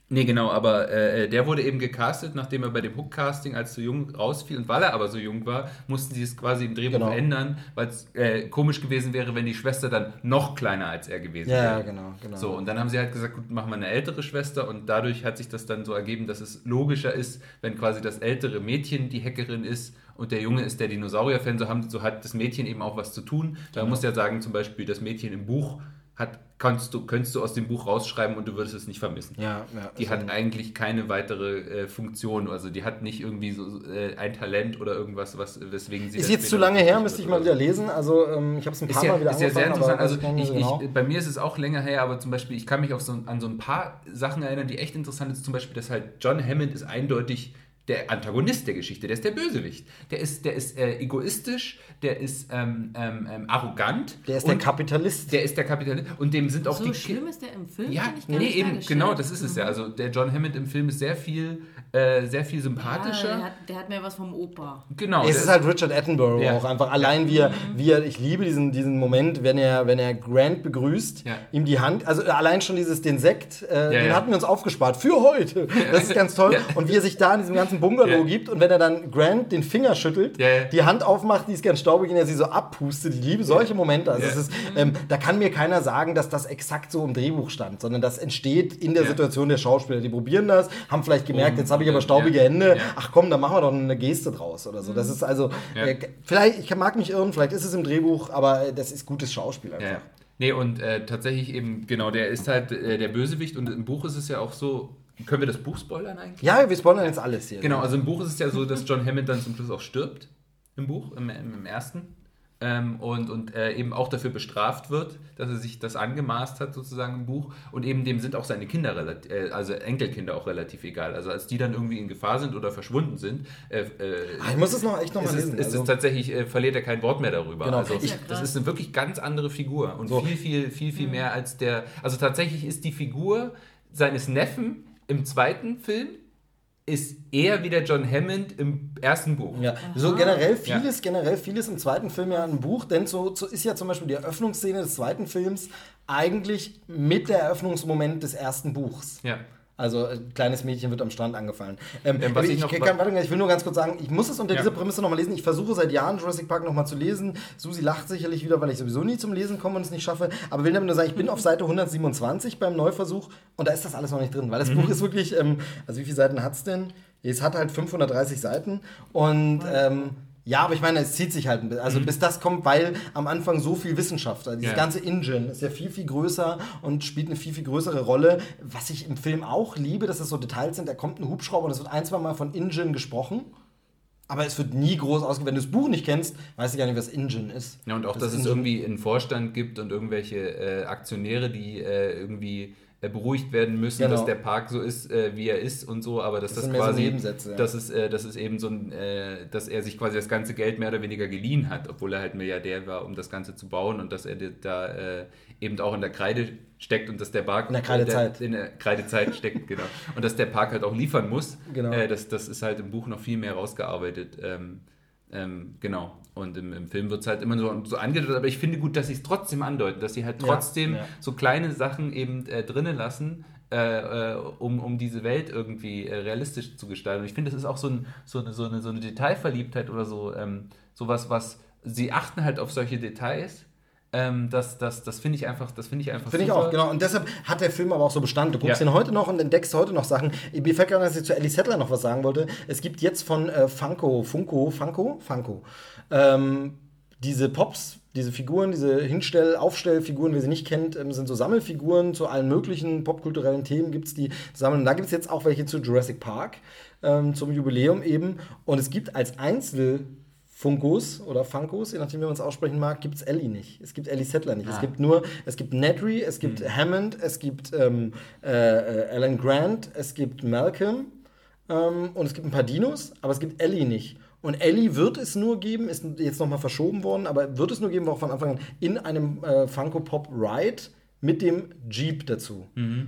Nee, genau, aber äh, der wurde eben gecastet, nachdem er bei dem Hook-Casting als zu jung rausfiel. Und weil er aber so jung war, mussten sie es quasi im Drehbuch Genau. ändern, weil es äh, komisch gewesen wäre, wenn die Schwester dann noch kleiner als er gewesen Ja, wäre. ja, genau, genau. So, und dann haben sie halt gesagt, gut, machen wir eine ältere Schwester und dadurch hat sich das dann so ergeben, dass es logischer ist, wenn quasi das ältere Mädchen die Hackerin ist und der Junge ist der Dinosaurier-Fan, so, haben- so hat das Mädchen eben auch was zu tun. Da Genau. muss ja sagen, zum Beispiel das Mädchen im Buch hat, kannst du, könntest du aus dem Buch rausschreiben und du würdest es nicht vermissen. Ja, ja. Die hat eigentlich keine weitere äh, Funktion, also die hat nicht irgendwie so äh, ein Talent oder irgendwas, was, weswegen sie. Ist jetzt zu lange her, müsste ich mal wieder lesen. Also ähm, ich habe es ein ist paar ja, Mal wieder ist ja sehr interessant. Also ich, so genau. ich, bei mir ist es auch länger her, aber zum Beispiel, ich kann mich auf so, an so ein paar Sachen erinnern, die echt interessant sind. Zum Beispiel, dass halt John Hammond ist eindeutig der Antagonist der Geschichte, der ist der Bösewicht. Der ist, der ist äh, egoistisch, der ist ähm, ähm, ähm, arrogant. Der ist der und Kapitalist. der ist der Kapitalist. Und dem sind auch So die schlimm ist der im Film, ja, finde ich gar nee, nicht eben, genau, das ist es ja. Also der John Hammond im Film ist sehr viel, äh, sehr viel Ja, sympathischer. der, hat, der hat mehr was vom Opa. genau. Es ist halt Richard Attenborough Ja. auch einfach. Allein wie er, wie er, ich liebe diesen, diesen Moment, wenn er, wenn er Grant begrüßt, Ja. ihm die Hand, also allein schon dieses, den Sekt, äh, den ja. hatten wir uns aufgespart für heute. Das ist ganz toll. Ja. Und wie er sich da in diesem ganzen Bungalow Ja. gibt und wenn er dann Grant den Finger schüttelt, ja. die Hand aufmacht, die ist ganz staubig und er sie so abpustet. Ich liebe solche Momente. Also es ist, ähm, da kann mir keiner sagen, dass das exakt so im Drehbuch stand, sondern das entsteht in der. Situation der Schauspieler. Die probieren das, haben vielleicht gemerkt, Um, jetzt habe ich aber staubige Hände. Ach komm, dann machen wir doch eine Geste draus oder so. Das ist also, äh, vielleicht, ich mag mich irren, vielleicht ist es im Drehbuch, aber äh, das ist gutes Schauspiel einfach. Nee, und äh, tatsächlich eben, genau, der ist halt äh, der Bösewicht und im Buch ist es ja auch so, können wir das Buch spoilern eigentlich? Ja, wir spoilern jetzt alles hier. Genau, also im Buch ist es ja so, dass John Hammond dann zum Schluss auch stirbt, im Buch, im, im, im ersten. Ähm, und und äh, eben auch dafür bestraft wird, dass er sich das angemaßt hat, sozusagen im Buch. Und eben dem sind auch seine Kinder, relativ, äh, also Enkelkinder auch relativ egal. Also als die dann irgendwie in Gefahr sind oder verschwunden sind, äh, äh, Ah, ich muss es noch echt noch mal ist, es, lesen. ist also, tatsächlich, äh, verliert er kein Wort mehr darüber. Genau. Also Ich- das ist eine wirklich ganz andere Figur und So. viel, viel, viel, viel mehr als der. Also tatsächlich ist die Figur seines Neffen im zweiten Film ist eher wie der John Hammond im ersten Buch. ja. So generell Ja. vieles, generell vieles im zweiten Film ja ein Buch, denn so, so ist ja zum Beispiel die Eröffnungsszene des zweiten Films eigentlich mit der Eröffnungsmoment des ersten Buchs. Ja. Also ein kleines Mädchen wird am Strand angefallen. Ähm, Ähm, was ich, ich noch- kann, warte, ich will nur ganz kurz sagen, ich muss es unter Ja. dieser Prämisse nochmal lesen. Ich versuche seit Jahren Jurassic Park nochmal zu lesen. Susi lacht sicherlich wieder, weil ich sowieso nie zum Lesen komme und es nicht schaffe. Aber will damit nur sagen, ich bin auf Seite 127 beim Neuversuch und da ist das alles noch nicht drin. Weil das Mhm. Buch ist wirklich, ähm, also wie viele Seiten hat es denn? Es hat halt 530 Seiten und ähm, ja, aber ich meine, es zieht sich halt ein bisschen. Also bis das kommt, weil am Anfang so viel Wissenschaft, also dieses Mhm. Ja. ganze Engine ist ja viel, viel größer und spielt eine viel, viel größere Rolle. Was ich im Film auch liebe, dass es so Details sind, da kommt ein Hubschrauber und es wird ein, zwei Mal von Engine gesprochen. Aber es wird nie groß ausge... Wenn du das Buch nicht kennst, weißt du gar nicht, was Engine ist. Ja, und auch, Das dass es Engine- irgendwie einen Vorstand gibt und irgendwelche äh, Aktionäre, die äh, irgendwie beruhigt werden müssen, Genau. dass der Park so ist, äh, wie er ist und so, aber dass Das das, so quasi, Nebensätze, ja. dass es, äh, dass es eben so ein, äh, dass er sich quasi das ganze Geld mehr oder weniger geliehen hat, obwohl er halt Milliardär war, um das Ganze zu bauen und dass er da äh, eben auch in der Kreide steckt und dass der Park In der Kreidezeit. in der Kreidezeit steckt, genau. Und dass der Park halt auch liefern muss. Genau. Äh, das, das ist halt im Buch noch viel mehr rausgearbeitet. Ähm, ähm, genau. Und im, im Film wird es halt immer so, so angedeutet, aber ich finde gut, dass sie es trotzdem andeuten, dass sie halt Ja, trotzdem ja. so kleine Sachen eben äh, drinnen lassen, äh, äh, um, um diese Welt irgendwie äh, realistisch zu gestalten. Und ich finde, das ist auch so, ein, so, eine, so, eine, so eine Detailverliebtheit oder so, ähm, sowas, was sie achten halt auf solche Details. Ähm, das das, das finde ich einfach, das finde ich einfach Finde ich auch, genau. Und deshalb hat der Film aber auch so Bestand. Du guckst Ja. ihn heute noch und entdeckst heute noch Sachen. Mir fällt gerade, dass ich zu Ellie Settler noch was sagen wollte. Es gibt jetzt von äh, Funko, Funko, Funko, Funko, ähm, diese Pops, diese Figuren, diese Hinstell-, Aufstellfiguren, wer sie nicht kennt, ähm, sind so Sammelfiguren zu allen möglichen popkulturellen Themen gibt es die sammeln. Und da gibt es jetzt auch welche zu Jurassic Park, ähm, zum Jubiläum eben. Und es gibt als Einzel Funkos oder Funkos, je nachdem, wie man es aussprechen mag, gibt es Ellie nicht. Es gibt Ellie Settler nicht. Es Ah. gibt nur, es gibt Nedry, es gibt Hammond, es gibt ähm, äh, äh, Alan Grant, es gibt Malcolm ähm, und es gibt ein paar Dinos, aber es gibt Ellie nicht. Und Ellie wird es nur geben, ist jetzt nochmal verschoben worden, aber wird es nur geben, war auch von Anfang an in einem äh, Funko Pop Ride mit dem Jeep dazu.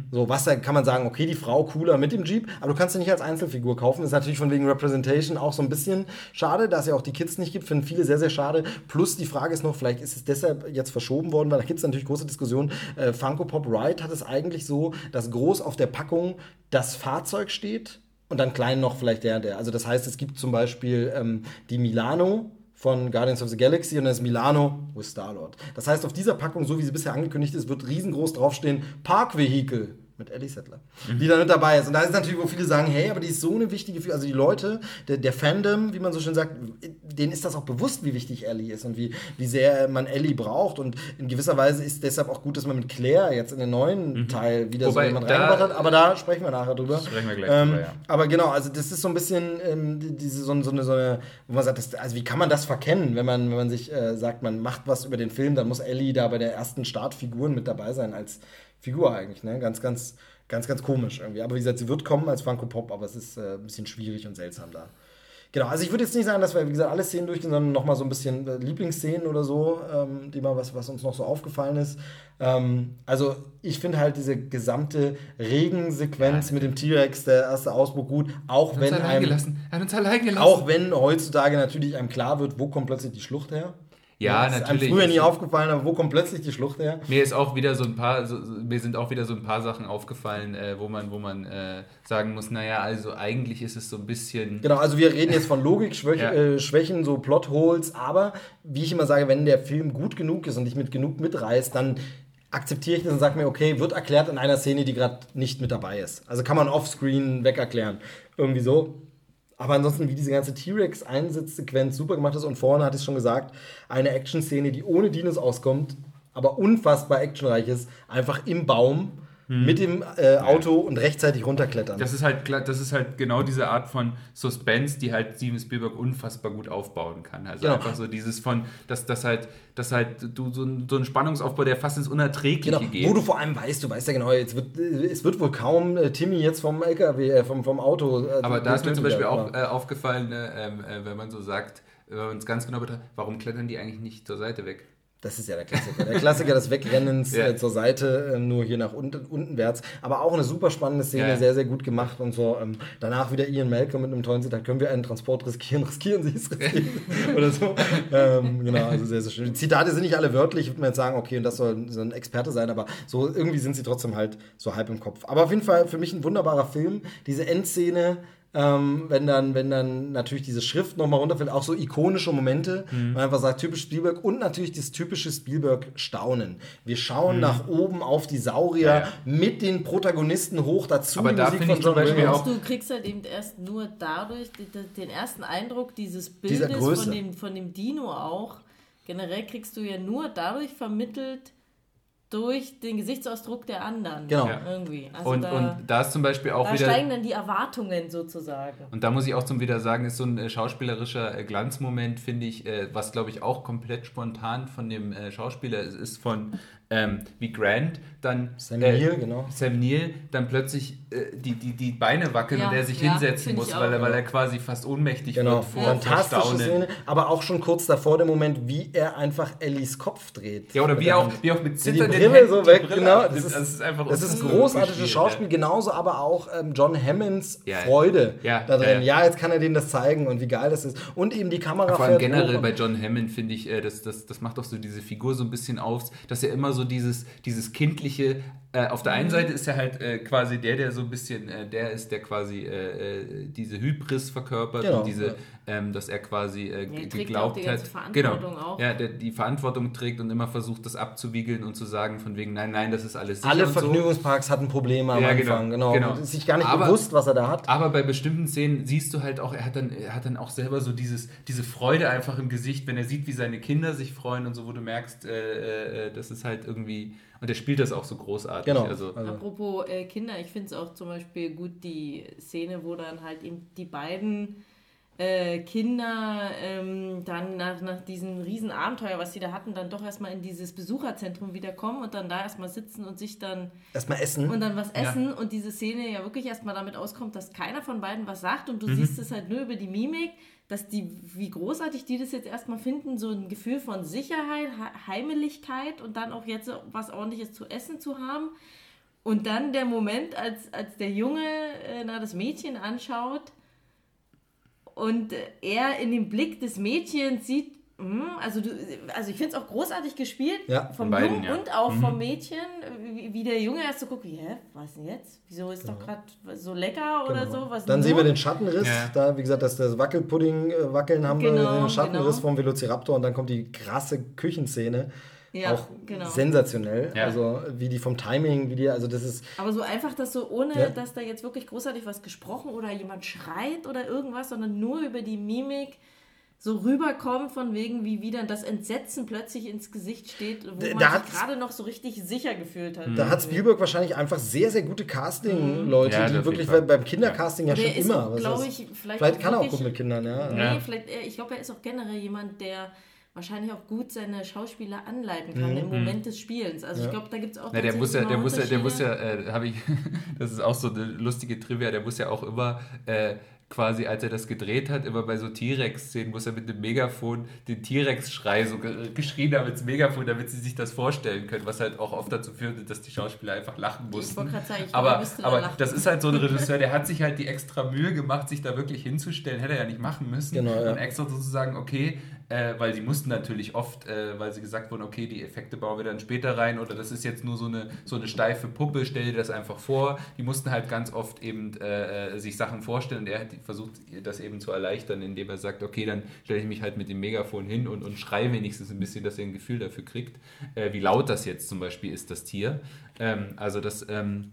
So, was da kann man sagen, okay, die Frau cooler mit dem Jeep, aber du kannst sie nicht als Einzelfigur kaufen. Ist natürlich von wegen Representation auch so ein bisschen schade, dass es ja auch die Kids nicht gibt, finden viele sehr, sehr schade. Plus die Frage ist noch, vielleicht ist es deshalb jetzt verschoben worden, weil da gibt es natürlich große Diskussionen. Äh, Funko Pop Ride hat es eigentlich so, dass groß auf der Packung das Fahrzeug steht und dann klein noch vielleicht der, der. Also das heißt, es gibt zum Beispiel ähm, die Milano von Guardians of the Galaxy und dann ist Milano with Star-Lord. Das heißt, auf dieser Packung, so wie sie bisher angekündigt ist, wird riesengroß draufstehen Park Vehicle mit Ellie Settler, die da mit dabei ist. Und da ist natürlich, wo viele sagen, hey, aber die ist so eine wichtige Figur. Also die Leute, der, der Fandom, wie man so schön sagt, denen ist das auch bewusst, wie wichtig Ellie ist und wie, wie sehr man Ellie braucht. Und in gewisser Weise ist deshalb auch gut, dass man mit Claire jetzt in den neuen Teil wieder Wobei, so jemand reingebracht hat. Aber da sprechen wir nachher drüber. Sprechen wir gleich ähm, drüber, ja. Aber genau, also das ist so ein bisschen ähm, die- diese, so, so, eine, so eine, wo man sagt, das, also wie kann man das verkennen, wenn man, wenn man sich äh, sagt, man macht was über den Film, dann muss Ellie da bei der ersten Startfiguren mit dabei sein als Figur eigentlich, ne? Ganz, ganz, ganz, ganz komisch irgendwie. Aber wie gesagt, sie wird kommen als Funko Pop, aber es ist äh, ein bisschen schwierig und seltsam da. Genau, also ich würde jetzt nicht sagen, dass wir, wie gesagt, alle Szenen durchgehen, sondern nochmal so ein bisschen äh, Lieblingsszenen oder so, ähm, die mal was, was uns noch so aufgefallen ist. Ähm, also ich finde halt diese gesamte Regensequenz mit dem T-Rex, der erste Ausbruch gut, auch wenn einem, auch wenn heutzutage natürlich einem klar wird, wo kommt plötzlich die Schlucht her. Ja, das natürlich. Ist einem früher nie aufgefallen, aber wo kommt plötzlich die Schlucht her? Mir ist auch wieder so ein paar, so, mir sind auch wieder so ein paar Sachen aufgefallen, äh, wo man, wo man äh, sagen muss, naja, also eigentlich ist es so ein bisschen. Genau, also wir reden jetzt von Logik-Schwächen, Ja. äh, Schwächen, so Plotholes, aber wie ich immer sage, wenn der Film gut genug ist und dich mit genug mitreißt, dann akzeptiere ich das und sage mir, okay, wird erklärt in einer Szene, die gerade nicht mit dabei ist. Also kann man offscreen weg erklären. Irgendwie so. Aber ansonsten, wie diese ganze T-Rex-Einsatzsequenz super gemacht ist und vorne hatte ich schon gesagt, eine Action-Szene, die ohne Dinos auskommt, aber unfassbar actionreich ist, einfach im Baum mit dem äh, Auto und rechtzeitig runterklettern. Das ist halt das ist halt genau diese Art von Suspense, die halt Steven Spielberg unfassbar gut aufbauen kann. Also Genau. einfach so dieses von, dass das halt, dass halt du so, ein, so einen Spannungsaufbau, der fast ins Unerträgliche Genau, geht. wo du vor allem weißt, du weißt ja genau, jetzt wird, es wird wohl kaum äh, Timmy jetzt vom LKW, äh, vom, vom Auto. Äh, Aber da ist mir zum Beispiel auch äh, aufgefallen, äh, ähm, äh, wenn man so sagt, wenn man es ganz genau betrachtet, warum klettern die eigentlich nicht zur Seite weg? Das ist ja der Klassiker. Der Klassiker des Wegrennens Ja. äh, zur Seite, äh, nur hier nach unten, untenwärts. Aber auch eine super spannende Szene, Ja. sehr, sehr gut gemacht und so. Ähm, danach wieder Ian Malcolm mit einem tollen Zitat, können wir einen Transport riskieren, riskieren Sie es, riskieren Oder so. Ähm, genau, also sehr, sehr schön. Die Zitate sind nicht alle wörtlich, würde man jetzt sagen, okay, und das soll so ein Experte sein, aber so irgendwie sind sie trotzdem halt so halb im Kopf. Aber auf jeden Fall für mich ein wunderbarer Film. Diese Endszene, ähm, wenn, dann, wenn dann natürlich diese Schrift nochmal runterfällt, auch so ikonische Momente, Mhm. man einfach sagt, typisch Spielberg und natürlich das typische Spielberg-Staunen. Wir schauen Mhm. nach oben auf die Saurier Ja, ja. mit den Protagonisten hoch, dazu Aber die da Musik von John Beispiel Williams. auch- Du kriegst halt eben erst nur dadurch den ersten Eindruck dieses Bildes von dem, von dem Dino auch. Generell kriegst du ja nur dadurch vermittelt durch den Gesichtsausdruck der anderen. Genau. Ja. Irgendwie. Also Und, da, und da ist zum Beispiel auch da wieder. steigen dann die Erwartungen sozusagen. Und da muss ich auch zum wieder sagen, ist so ein äh, schauspielerischer äh, Glanzmoment, finde ich, äh, was glaube ich auch komplett spontan von dem äh, Schauspieler ist, ist von ähm, wie Grant dann Sam Neill, genau. Sam Neill dann plötzlich äh, die, die, die Beine wackeln Ja, und er sich ja, hinsetzen muss, weil er, weil ja. er quasi fast ohnmächtig Genau, wird vor, vor fantastische. Szene, aber auch schon kurz davor der Moment, wie er einfach Ellies Kopf dreht. Ja, oder wie auch, wie auch mit Die zitternden Brille Händen so die weg, Brille genau. Das ist, das ist einfach das ist großartiges Schauspiel, genauso aber auch ähm, John Hammonds Ja, ja. Freude Ja, da drin. ja, Ja, jetzt kann er denen das zeigen und wie geil das ist. Und eben die Kamera Vor allem generell hoch bei John Hammond finde ich, äh, das, das, das macht auch so diese Figur so ein bisschen auf, dass er immer so dieses, dieses kindliche, äh, auf der einen Seite ist er halt äh, quasi der, der so ein bisschen, äh, der ist, der quasi äh, äh, diese Hybris verkörpert Genau, und diese. Ähm, dass er quasi äh, auch geglaubt hat. Verantwortung auch. Ja, der die Verantwortung trägt und immer versucht, das abzuwiegeln und zu sagen, von wegen, nein, nein, das ist alles sicher Alle und so. Vergnügungsparks hatten Probleme am Ja, genau, Anfang, genau. genau. Und ist sich gar nicht Aber- bewusst, was er da hat. Aber bei bestimmten Szenen siehst du halt auch, er hat dann, er hat dann auch selber so dieses, diese Freude einfach im Gesicht, wenn er sieht, wie seine Kinder sich freuen und so, wo du merkst, äh, äh, das ist halt irgendwie, und er spielt das auch so großartig. Genau. Also, Also- Apropos äh, Kinder, ich finde es auch zum Beispiel gut, die Szene, wo dann halt eben die beiden äh, Kinder ähm, dann nach, nach diesem riesen Abenteuer, was sie da hatten, dann doch erstmal in dieses Besucherzentrum wieder kommen und dann da erstmal sitzen und sich dann Erstmal essen. und dann was essen und diese Szene ja wirklich erstmal damit auskommt, dass keiner von beiden was sagt und du siehst es halt nur über die Mimik, dass die, wie großartig die das jetzt erstmal finden, so ein Gefühl von Sicherheit, He- Heimeligkeit und dann auch jetzt was ordentliches zu essen zu haben. Und dann der Moment, als, als der Junge äh, na, das Mädchen anschaut und er in dem Blick des Mädchens sieht, hm, also, du, also ich finde es auch großartig gespielt Ja, vom beiden, Jungen ja. und auch vom Mädchen, wie, wie der Junge erst so guckt, hä, was denn jetzt? Wieso ist doch gerade so lecker oder so? Was Genau. Dann sehen wir den Schattenriss, Ja. da, wie gesagt, dass das Wackelpudding äh, wackeln haben wir Genau, den Schattenriss genau. vom Velociraptor und dann kommt die krasse Küchenszene. Ja, auch genau. sensationell. Ja. Also wie die vom Timing, wie die, also das ist. Aber so einfach, dass so ohne, Ja. dass da jetzt wirklich großartig was gesprochen oder jemand schreit oder irgendwas, sondern nur über die Mimik so rüberkommt von wegen, wie wieder das Entsetzen plötzlich ins Gesicht steht, wo Da- man da sich gerade noch so richtig sicher gefühlt hat. Da hat Spielberg wahrscheinlich einfach sehr, sehr gute Casting-Leute, Ja, die wirklich Fall. beim Kindercasting ja Der schon immer. was glaube ich, vielleicht, Vielleicht auch kann er auch gut mit Kindern, ja. Nee, Ja. vielleicht, äh, ich glaube, er ist auch generell jemand, der wahrscheinlich auch gut seine Schauspieler anleiten Mhm. kann im Moment des Spielens. Also ich glaube, da gibt es auch Na, der muss ja, der muss ja, der muss ja, äh, habe ich, das ist auch so eine lustige Trivia, der muss ja auch immer äh, quasi, als er das gedreht hat, immer bei so T-Rex-Szenen, muss er mit dem Megafon den T-Rex-Schrei so ge geschrien haben ins Megafon, damit sie sich das vorstellen können, was halt auch oft dazu führte, dass die Schauspieler einfach lachen mussten. wollte gerade sagen, ich aber da aber lachen. das ist halt so ein Regisseur, der hat sich halt die extra Mühe gemacht, sich da wirklich hinzustellen, hätte er ja nicht machen müssen. Genau, ja. Und extra sozusagen, okay, äh, weil die mussten natürlich oft, äh, weil sie gesagt wurden, okay, die Effekte bauen wir dann später rein oder das ist jetzt nur so eine, so eine steife Puppe, stell dir das einfach vor. Die mussten halt ganz oft eben äh, äh, sich Sachen vorstellen und er hat versucht, das eben zu erleichtern, indem er sagt, okay, dann stelle ich mich halt mit dem Megafon hin und, und schreie wenigstens ein bisschen, dass er ein Gefühl dafür kriegt, äh, wie laut das jetzt zum Beispiel ist, das Tier. Ähm, also das... Ähm,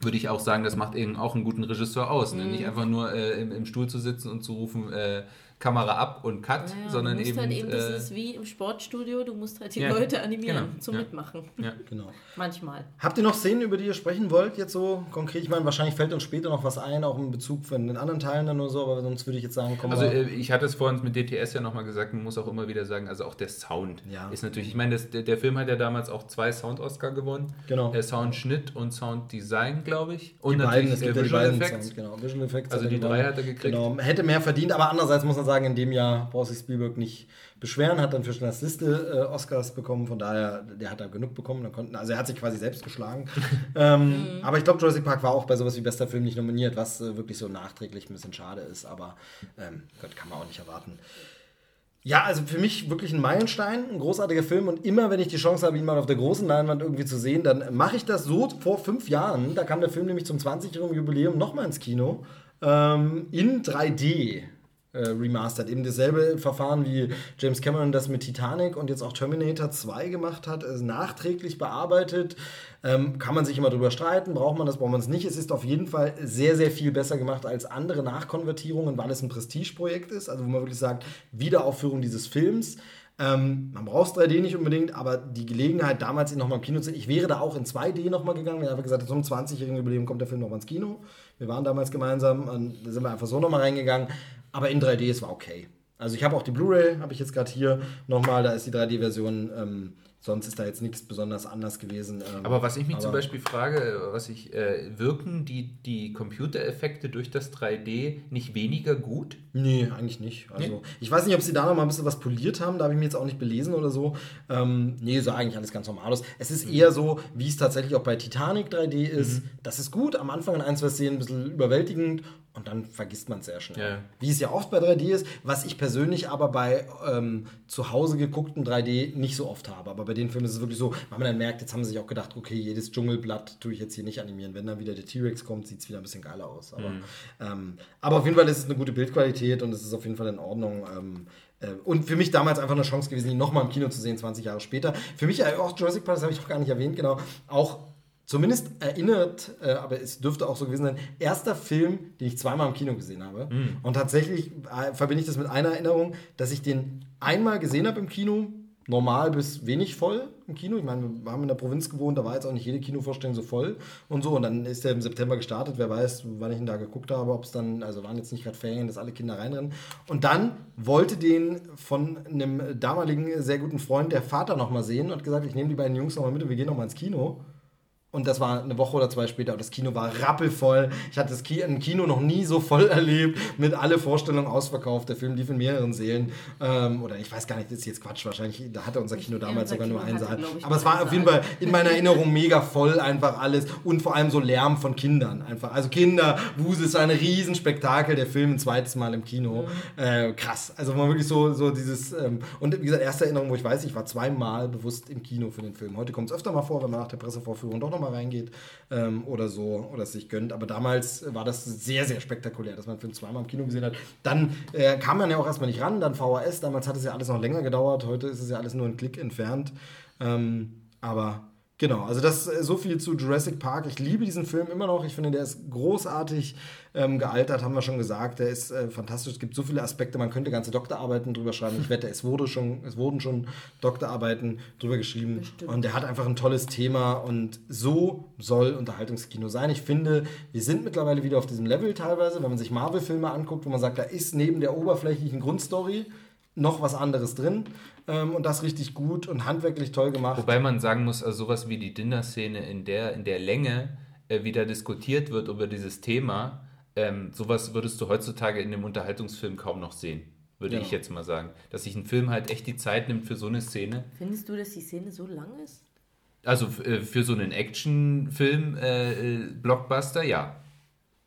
würde ich auch sagen, das macht eben auch einen guten Regisseur aus. Ne? Mhm. Nicht einfach nur äh, im, im Stuhl zu sitzen und zu rufen, äh, Kamera ab und Cut, Ja, sondern eben. halt eben, das äh, ist wie im Sportstudio, du musst halt die Ja, Leute animieren genau, zum ja. Mitmachen. ja. Genau. Manchmal. Habt ihr noch Szenen, über die ihr sprechen wollt, jetzt so konkret? Ich meine, wahrscheinlich fällt uns später noch was ein, auch in Bezug von den anderen Teilen dann oder so, aber sonst würde ich jetzt sagen, kommen Also wir. äh, ich hatte es vorhin mit DTS ja nochmal gesagt, man muss auch immer wieder sagen, also auch der Sound Ja. ist natürlich, ich meine, das, der, der Film hat ja damals auch zwei Sound-Oscar gewonnen. Genau. Äh, Soundschnitt und Sounddesign, glaube ich. Und die beiden, es äh, ja die Visual beiden Effects. Sounds, genau. Visual Effects Also die drei hat er gekriegt. Genau. Hätte mehr verdient, aber andererseits muss man sagen, in dem Jahr braucht sich Spielberg nicht beschweren, hat dann für Schindlers Liste äh, Oscars bekommen, von daher, der hat da genug bekommen. Dann konnten, also er hat sich quasi selbst geschlagen. ähm, aber ich glaube, Jurassic Park war auch bei sowas wie bester Film nicht nominiert, was äh, wirklich so nachträglich ein bisschen schade ist, aber ähm, Gott, kann man auch nicht erwarten. Ja, also für mich wirklich ein Meilenstein, ein großartiger Film und immer, wenn ich die Chance habe, ihn mal auf der großen Leinwand irgendwie zu sehen, dann mache ich das so vor fünf Jahren. Da kam der Film nämlich zum 20-jährigen Jubiläum nochmal ins Kino ähm, in 3D äh, remastered. Eben dasselbe Verfahren wie James Cameron das mit Titanic und jetzt auch Terminator 2 gemacht hat, ist nachträglich bearbeitet. Ähm, kann man sich immer drüber streiten, braucht man das, braucht man es nicht. Es ist auf jeden Fall sehr, sehr viel besser gemacht als andere Nachkonvertierungen, weil es ein Prestigeprojekt ist, also wo man wirklich sagt, Wiederaufführung dieses Films. Ähm, man braucht 3D nicht unbedingt, aber die Gelegenheit, damals ihn nochmal im Kino zu sehen, ich wäre da auch in 2D nochmal gegangen, wenn ich einfach gesagt zum 20-jährigen Jubiläum kommt der Film nochmal ins Kino. Wir waren damals gemeinsam, da sind wir einfach so nochmal reingegangen. Aber in 3D, es war okay. Also ich habe auch die Blu-ray, habe ich jetzt gerade hier nochmal, da ist die 3D-Version. Ähm, sonst ist da jetzt nichts besonders anders gewesen. Ähm, aber was ich mich zum Beispiel frage, was ich, äh, wirken die, die Computereffekte durch das 3D nicht weniger gut? Nee, eigentlich nicht. Also nee? ich weiß nicht, ob sie da noch mal ein bisschen was poliert haben, da habe ich mir jetzt auch nicht belesen oder so. Ähm, nee, sah eigentlich alles ganz normal aus. Es ist mhm. eher so, wie es tatsächlich auch bei Titanic 3D ist. Mhm. Das ist gut, am Anfang in ein, zwei Szenen ein bisschen überwältigend und dann vergisst man es sehr schnell. Ja. Wie es ja oft bei 3D ist, was ich persönlich aber bei ähm, zu Hause geguckten 3D nicht so oft habe. Aber bei den Filmen ist es wirklich so, weil man dann merkt, jetzt haben sie sich auch gedacht, okay, jedes Dschungelblatt tue ich jetzt hier nicht animieren. Wenn dann wieder der T-Rex kommt, sieht es wieder ein bisschen geiler aus. Aber, mhm. ähm, aber auf jeden Fall ist es eine gute Bildqualität und es ist auf jeden Fall in Ordnung. Ähm, äh, und für mich damals einfach eine Chance gewesen, ihn nochmal im Kino zu sehen, 20 Jahre später. Für mich auch Jurassic Park, das habe ich auch gar nicht erwähnt, genau, auch zumindest erinnert, äh, aber es dürfte auch so gewesen sein, erster Film, den ich zweimal im Kino gesehen habe. Mhm. Und tatsächlich äh, verbinde ich das mit einer Erinnerung, dass ich den einmal gesehen habe im Kino, normal bis wenig voll im Kino. Ich meine, wir haben in der Provinz gewohnt, da war jetzt auch nicht jede Kinovorstellung so voll und so. Und dann ist er im September gestartet. Wer weiß, wann ich ihn da geguckt habe, ob es dann, also waren jetzt nicht gerade Ferien, dass alle Kinder reinrennen. Und dann wollte den von einem damaligen sehr guten Freund der Vater nochmal sehen und gesagt, ich nehme die beiden Jungs nochmal mit und wir gehen nochmal ins Kino. Und das war eine Woche oder zwei später. Und das Kino war rappelvoll. Ich hatte das Kino noch nie so voll erlebt, mit alle Vorstellungen ausverkauft. Der Film lief in mehreren Sälen. Ähm, oder ich weiß gar nicht, das ist jetzt Quatsch. Wahrscheinlich, da hatte unser Kino damals sogar Kino nur einen Saal. Aber es war auf jeden Fall in meiner Erinnerung mega voll, einfach alles. Und vor allem so Lärm von Kindern. Einfach. Also Kinder, Wuse ist ein Riesenspektakel. Der Film ein zweites Mal im Kino. Mhm. Äh, krass. Also man wirklich so, so dieses. Ähm, und wie gesagt, erste Erinnerung, wo ich weiß, ich war zweimal bewusst im Kino für den Film. Heute kommt es öfter mal vor, wenn man nach der Pressevorführung doch nochmal reingeht ähm, oder so oder es sich gönnt. Aber damals war das sehr, sehr spektakulär, dass man den Film zweimal im Kino gesehen hat. Dann äh, kam man ja auch erstmal nicht ran, dann VHS. Damals hat es ja alles noch länger gedauert. Heute ist es ja alles nur ein Klick entfernt. Ähm, aber Genau, also das äh, so viel zu Jurassic Park. Ich liebe diesen Film immer noch. Ich finde, der ist großartig ähm, gealtert, haben wir schon gesagt. Der ist äh, fantastisch. Es gibt so viele Aspekte. Man könnte ganze Doktorarbeiten drüber schreiben. Ich wette, es wurde schon, es wurden schon Doktorarbeiten drüber geschrieben. Bestimmt. Und der hat einfach ein tolles Thema. Und so soll Unterhaltungskino sein. Ich finde, wir sind mittlerweile wieder auf diesem Level teilweise, wenn man sich Marvel-Filme anguckt, wo man sagt, da ist neben der oberflächlichen Grundstory noch was anderes drin ähm, und das richtig gut und handwerklich toll gemacht. Wobei man sagen muss, also sowas wie die Dinner-Szene in der, in der Länge äh, wieder diskutiert wird über dieses Thema, ähm, sowas würdest du heutzutage in dem Unterhaltungsfilm kaum noch sehen. Würde genau. ich jetzt mal sagen. Dass sich ein Film halt echt die Zeit nimmt für so eine Szene. Findest du, dass die Szene so lang ist? Also äh, für so einen Actionfilm, äh, äh, Blockbuster, ja.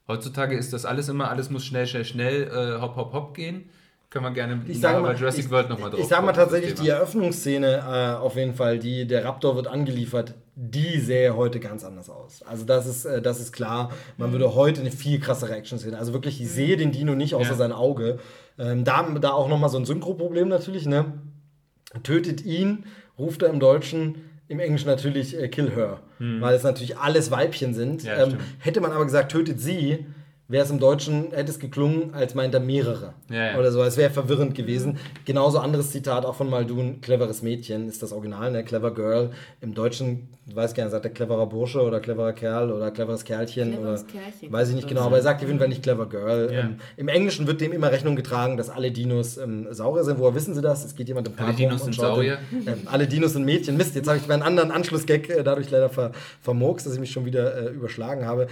Heutzutage ist das alles immer, alles muss schnell, schnell, schnell, äh, hopp, hopp, hopp gehen können wir gerne ich sage mal, bei Jurassic ich, World nochmal drauf Ich sage mal tatsächlich, die Eröffnungsszene äh, auf jeden Fall, die, der Raptor wird angeliefert, die sähe heute ganz anders aus. Also das ist, äh, das ist klar. Man würde heute eine viel krassere Action-Szene. Also wirklich, ich sehe den Dino nicht außer ja. sein Auge. Ähm, da, da auch nochmal so ein Synchro-Problem natürlich, ne? Tötet ihn, ruft er im Deutschen im Englischen natürlich äh, Kill Her, hm. weil es natürlich alles Weibchen sind. Ja, ähm, hätte man aber gesagt, tötet sie, wäre es im Deutschen, hätte es geklungen, als meint er mehrere. Ja, ja. Oder so, es wäre verwirrend gewesen. Genauso anderes Zitat auch von Maldun, cleveres Mädchen ist das Original, ne? Clever Girl. Im Deutschen, ich weiß gar nicht, sagt er cleverer Bursche oder cleverer Kerl oder cleveres Kerlchen cleveres oder Kerlchen. weiß ich nicht genau, aber er sagt auf jeden Fall nicht clever Girl. Ja. Ähm, Im Englischen wird dem immer Rechnung getragen, dass alle Dinos ähm, Saurier sind. Woher wissen sie das? Es geht jemand im Park Alle Dinos sind Saurier? Ähm, alle Dinos sind Mädchen. Mist, jetzt habe ich meinen anderen Anschlussgag äh, dadurch leider ver vermurkst, dass ich mich schon wieder äh, überschlagen habe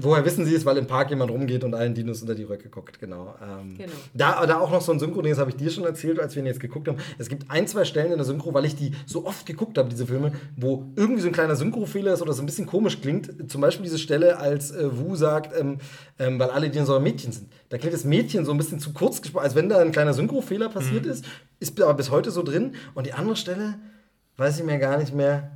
Woher wissen Sie es? Weil im Park jemand rumgeht und allen Dinos unter die Röcke guckt, genau. Ähm, genau. Da, da auch noch so ein Synchro-Ding, das habe ich dir schon erzählt, als wir ihn jetzt geguckt haben. Es gibt ein, zwei Stellen in der Synchro, weil ich die so oft geguckt habe, diese Filme, wo irgendwie so ein kleiner Synchro-Fehler ist oder so ein bisschen komisch klingt. Zum Beispiel diese Stelle, als äh, Wu sagt, ähm, ähm, weil alle Dinosaurier Mädchen sind. Da klingt das Mädchen so ein bisschen zu kurz gesprochen, als wenn da ein kleiner Synchro-Fehler passiert mhm. ist. Ist aber bis heute so drin. Und die andere Stelle, weiß ich mir gar nicht mehr.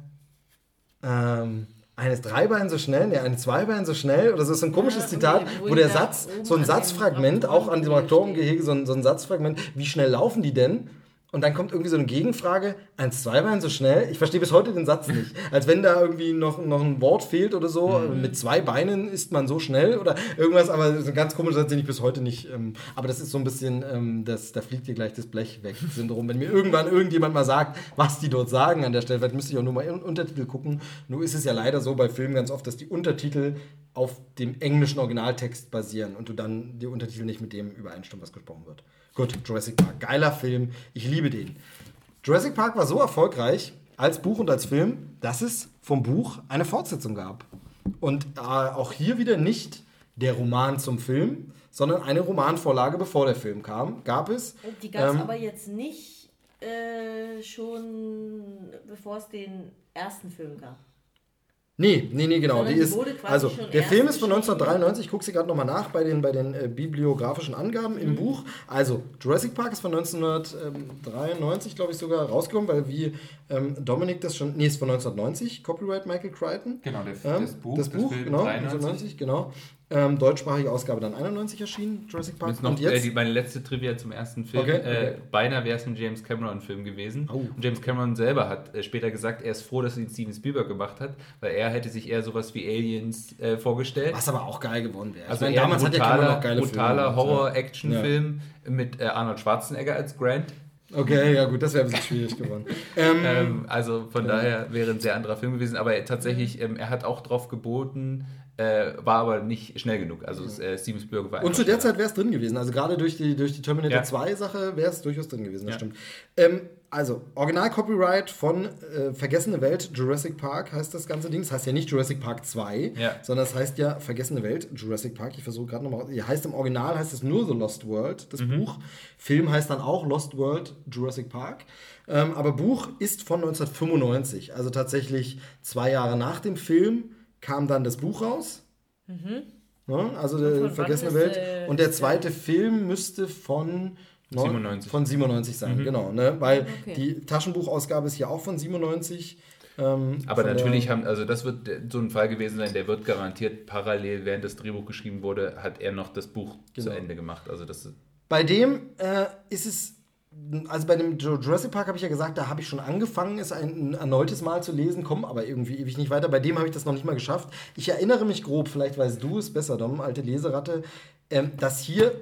Ähm, eines Dreibein so schnell, ne, eines Zweibein so schnell, oder so ist ein komisches ja, Zitat, wo, wo der Satz, so ein Satzfragment, auch an dem Traktorengehege, so ein, so ein Satzfragment, wie schnell laufen die denn? Und dann kommt irgendwie so eine Gegenfrage, eins, zwei Beinen so schnell. Ich verstehe bis heute den Satz nicht. Als wenn da irgendwie noch, noch ein Wort fehlt oder so. Mhm. Mit zwei Beinen ist man so schnell oder irgendwas, aber so ein ganz komischer Satz, den ich bis heute nicht. Ähm, aber das ist so ein bisschen, ähm, das, da fliegt dir gleich das Blech weg. Syndrom. Wenn mir irgendwann irgendjemand mal sagt, was die dort sagen an der Stelle, vielleicht müsste ich auch nur mal in Untertitel gucken. Nur ist es ja leider so bei Filmen ganz oft, dass die Untertitel auf dem englischen Originaltext basieren und du dann die Untertitel nicht mit dem übereinstimmen, was gesprochen wird. Gut, Jurassic Park. Geiler Film. Ich liebe den. Jurassic Park war so erfolgreich als Buch und als Film, dass es vom Buch eine Fortsetzung gab. Und äh, auch hier wieder nicht der Roman zum Film, sondern eine Romanvorlage, bevor der Film kam, gab es. Die gab es ähm, aber jetzt nicht äh, schon, bevor es den ersten Film gab. Nee, nee, nee, genau. Die ist, also, der Film ist von 1993, ich gucke sie gerade nochmal nach bei den, bei den äh, bibliografischen Angaben im mhm. Buch. Also, Jurassic Park ist von 1993, glaube ich, sogar rausgekommen, weil wie ähm, Dominik das schon, nee, ist von 1990, Copyright Michael Crichton. Genau, der, ähm, das Buch. Das Buch, genau, 1990, genau. Ähm, deutschsprachige Ausgabe dann 91 erschienen, Jurassic Park. Jetzt noch, und jetzt? Äh, die, meine letzte Trivia zum ersten Film. Okay, okay. Äh, beinahe wäre es ein James Cameron-Film gewesen. Oh. Und James Cameron selber hat äh, später gesagt, er ist froh, dass ihn Steven Spielberg gemacht hat, weil er hätte sich eher sowas wie Aliens äh, vorgestellt. Was aber auch geil geworden wäre. Also, also damals brutaler, hat ja Cameron auch geile brutaler Horror-Action-Film ja. mit äh, Arnold Schwarzenegger als Grant. Okay, ja gut, das wäre ein bisschen schwierig geworden. Ähm, ähm, also von ja. daher wäre ein sehr anderer Film gewesen, aber tatsächlich, ähm, er hat auch drauf geboten, äh, war aber nicht schnell genug. Also äh, Steven Spielberg war Und zu der Zeit wäre es drin gewesen. Also gerade durch die, durch die Terminator ja. 2 Sache wäre es durchaus drin gewesen, das ja. stimmt. Ähm, also, Original-Copyright von äh, Vergessene Welt, Jurassic Park heißt das ganze Ding. Das heißt ja nicht Jurassic Park 2, ja. sondern das heißt ja Vergessene Welt, Jurassic Park. Ich versuche gerade nochmal. Heißt im Original heißt es nur The Lost World, das mhm. Buch. Film heißt dann auch Lost World, Jurassic Park. Ähm, aber Buch ist von 1995, also tatsächlich zwei Jahre nach dem Film kam dann das Buch raus. Mhm. Ja, also der Vergessene Welt. Äh, und der zweite Film müsste von 97. Von 97 sein, mhm. genau. Ne? Weil okay. die Taschenbuchausgabe ist ja auch von 97. Ähm, Aber natürlich haben, also das wird so ein Fall gewesen sein, der wird garantiert parallel, während das Drehbuch geschrieben wurde, hat er noch das Buch genau. zu Ende gemacht. Also das Bei dem äh, ist es also bei dem Jurassic Park habe ich ja gesagt, da habe ich schon angefangen, es ein, ein erneutes Mal zu lesen, komme aber irgendwie ewig nicht weiter. Bei dem habe ich das noch nicht mal geschafft. Ich erinnere mich grob, vielleicht weißt du es besser, Dom, alte Leseratte, ähm, dass hier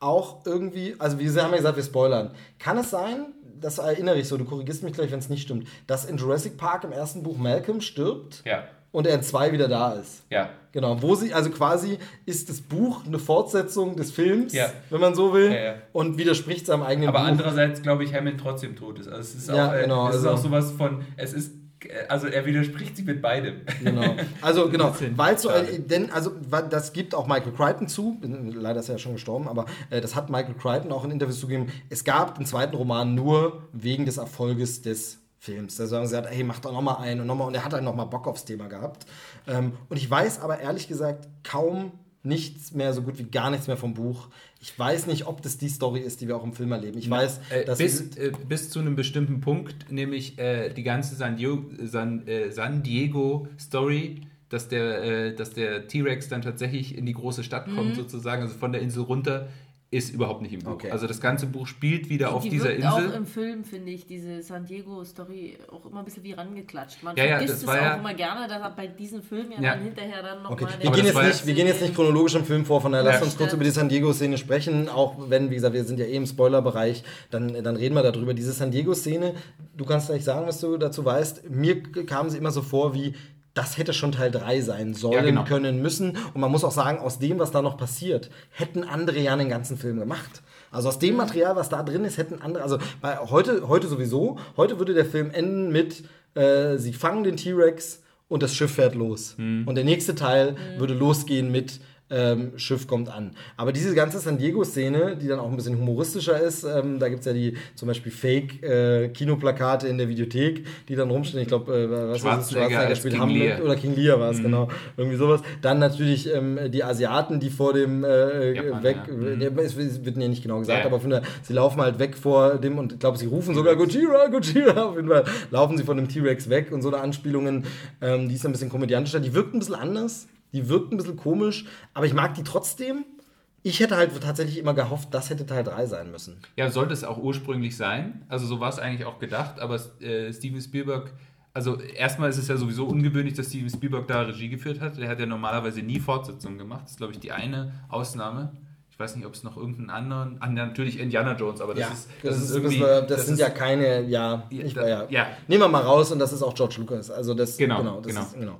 auch irgendwie, also wir haben ja gesagt, wir spoilern. Kann es sein, das erinnere ich so, du korrigierst mich gleich, wenn es nicht stimmt, dass in Jurassic Park im ersten Buch Malcolm stirbt? Ja und er in zwei wieder da ist. Ja. Genau, wo sie, also quasi ist das Buch eine Fortsetzung des Films, ja. wenn man so will, ja, ja. und widerspricht seinem eigenen Aber Buch. andererseits glaube ich, Hammond trotzdem tot ist. Also es ist auch, ja, genau, es ist also, auch sowas von, es ist also er widerspricht sich mit beidem. Genau. Also genau, weil so, denn also das gibt auch Michael Crichton zu. Leider ist er ja schon gestorben, aber äh, das hat Michael Crichton auch in Interviews zugegeben. Es gab den zweiten Roman nur wegen des Erfolges des Films. Da sagen sie, hat, hey, mach doch nochmal einen und nochmal. Und er hat halt nochmal Bock aufs Thema gehabt. Ähm, und ich weiß aber ehrlich gesagt kaum nichts mehr, so gut wie gar nichts mehr vom Buch. Ich weiß nicht, ob das die Story ist, die wir auch im Film erleben. Ich weiß, äh, dass bis, äh, bis zu einem bestimmten Punkt, nämlich äh, die ganze San Diego, San, äh, San Diego Story, dass der, äh, dass der T-Rex dann tatsächlich in die große Stadt kommt, mhm. sozusagen, also von der Insel runter, ist überhaupt nicht im Buch. Okay. Also das ganze Buch spielt wieder die, auf die dieser Insel. Auch im Film finde ich diese San Diego Story auch immer ein bisschen wie rangeklatscht. Man ja, vergisst ja, es auch ja immer gerne, dass bei diesem Film ja, ja. dann hinterher dann nochmal. Okay. Wir, gehen jetzt nicht, wir gehen jetzt nicht chronologisch im Film vor, von daher lasst uns kurz über die San Diego Szene sprechen. Auch wenn, wie gesagt, wir sind ja eh im Spoilerbereich, dann, dann reden wir darüber. Diese San Diego Szene, du kannst gleich sagen, was du dazu weißt. Mir kam sie immer so vor wie das hätte schon Teil 3 sein sollen, ja, genau. können, müssen. Und man muss auch sagen, aus dem, was da noch passiert, hätten andere ja einen ganzen Film gemacht. Also aus dem mhm. Material, was da drin ist, hätten andere, also bei, heute, heute sowieso, heute würde der Film enden mit, äh, sie fangen den T-Rex und das Schiff fährt los. Und der nächste Teil würde losgehen mit ähm, Schiff kommt an. Aber diese ganze San Diego-Szene, die dann auch ein bisschen humoristischer ist, ähm, da gibt es ja die zum Beispiel Fake-Kinoplakate äh, in der Videothek, die dann rumstehen. Ich glaube, äh, was Schwarzenegger ist spielt Hamlet oder King Lear war es, mhm. genau. Irgendwie sowas. Dann natürlich ähm, die Asiaten, die vor dem äh, Japan, weg, ja. Mhm. es wird ja nicht genau gesagt, ja. aber finde, sie laufen halt weg vor dem und ich glaube, sie rufen sogar Gojira, Gojira. Auf jeden Fall laufen sie von dem T-Rex weg und so eine Anspielungen, ähm, die ist ein bisschen komödiantischer. Die wirkt ein bisschen anders die wirkt ein bisschen komisch, aber ich mag die trotzdem. Ich hätte halt tatsächlich immer gehofft, das hätte Teil 3 sein müssen. Ja, sollte es auch ursprünglich sein. Also so war es eigentlich auch gedacht, aber äh, Steven Spielberg also erstmal ist es ja sowieso ungewöhnlich, dass Steven Spielberg da Regie geführt hat. Der hat ja normalerweise nie Fortsetzungen gemacht. Das ist, glaube ich, die eine Ausnahme. Ich weiß nicht, ob es noch irgendeinen anderen. Ah, natürlich Indiana Jones, aber das ja, ist. Das, das ist irgendwie. Das, das sind ist, ja keine. Ja, ich, da, ja. ja. Nehmen wir mal raus und das ist auch George Lucas. Also das. Genau. Genau. genau. Ist, genau.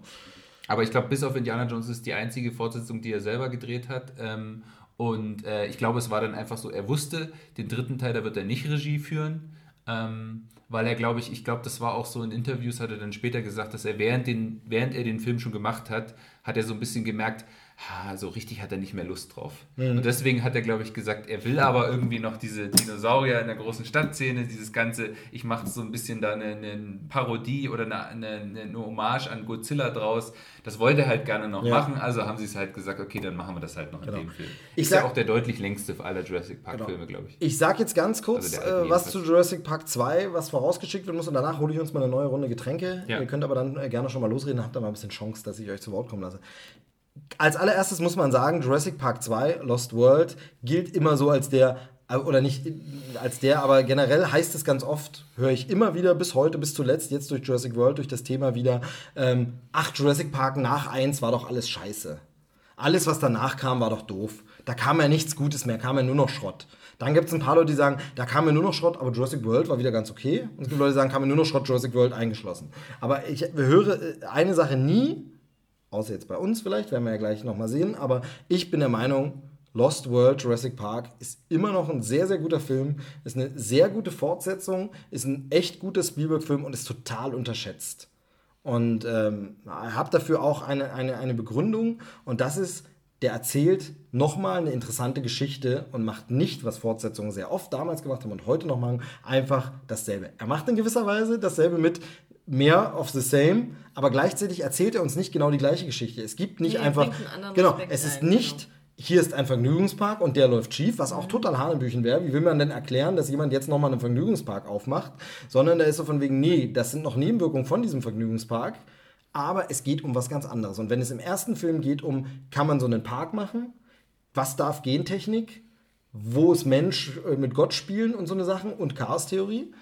Aber ich glaube, bis auf Indiana Jones ist die einzige Fortsetzung, die er selber gedreht hat. Ähm, und äh, ich glaube, es war dann einfach so, er wusste, den dritten Teil, da wird er nicht Regie führen. Ähm, weil er, glaube ich, ich glaube, das war auch so in Interviews, hat er dann später gesagt, dass er während, den, während er den Film schon gemacht hat, hat er so ein bisschen gemerkt, ha, so richtig hat er nicht mehr Lust drauf. Mhm. Und deswegen hat er, glaube ich, gesagt, er will aber irgendwie noch diese Dinosaurier in der großen Stadtszene, dieses ganze, ich mache so ein bisschen da eine, eine Parodie oder eine, eine, eine, Hommage an Godzilla draus. Das wollte er halt gerne noch ja. machen, also haben sie es halt gesagt, okay, dann machen wir das halt noch in genau. dem Film. Ich ist sag, ja auch der deutlich längste aller Jurassic Park-Filme, genau. glaube ich. Ich sage jetzt ganz kurz also äh, was zu Jurassic Park 2, was vorausgeschickt werden muss und danach hole ich uns mal eine neue Runde Getränke. Ja. Ihr könnt aber dann äh, gerne schon mal losreden, habt da mal ein bisschen Chance, dass ich euch zu Wort kommen lasse als allererstes muss man sagen, Jurassic Park 2, Lost World, gilt immer so als der, oder nicht als der, aber generell heißt es ganz oft, höre ich immer wieder bis heute, bis zuletzt, jetzt durch Jurassic World, durch das Thema wieder, ähm, ach, Jurassic Park nach 1 war doch alles scheiße. Alles, was danach kam, war doch doof. Da kam ja nichts Gutes mehr, kam ja nur noch Schrott. Dann gibt es ein paar Leute, die sagen, da kam ja nur noch Schrott, aber Jurassic World war wieder ganz okay. Und es gibt Leute, die sagen, kam ja nur noch Schrott, Jurassic World eingeschlossen. Aber ich höre äh, eine Sache nie, außer jetzt bei uns vielleicht, werden wir ja gleich nochmal sehen, aber ich bin der Meinung, Lost World Jurassic Park ist immer noch ein sehr, sehr guter Film, ist eine sehr gute Fortsetzung, ist ein echt guter Spielberg-Film und ist total unterschätzt. Und ähm, habe dafür auch eine, eine, eine Begründung und das ist, der erzählt nochmal eine interessante Geschichte und macht nicht, was Fortsetzungen sehr oft damals gemacht haben und heute noch machen, einfach dasselbe. Er macht in gewisser Weise dasselbe mit mehr of the same, aber gleichzeitig erzählt er uns nicht genau die gleiche Geschichte. Es gibt nicht nee, einfach. Genau, Aspekt es ist ein, nicht. Genau. Hier ist ein Vergnügungspark und der läuft schief, was auch mhm. total Hanebüchen wäre. Wie will man denn erklären, dass jemand jetzt nochmal einen Vergnügungspark aufmacht? Sondern da ist so von wegen, nee, das sind noch Nebenwirkungen von diesem Vergnügungspark aber es geht um was ganz anderes. Und wenn es im ersten Film geht um, kann man so einen Park machen? Was darf Gentechnik? Wo ist Mensch äh, mit Gott spielen und so eine Sachen und Chaos-Theorie?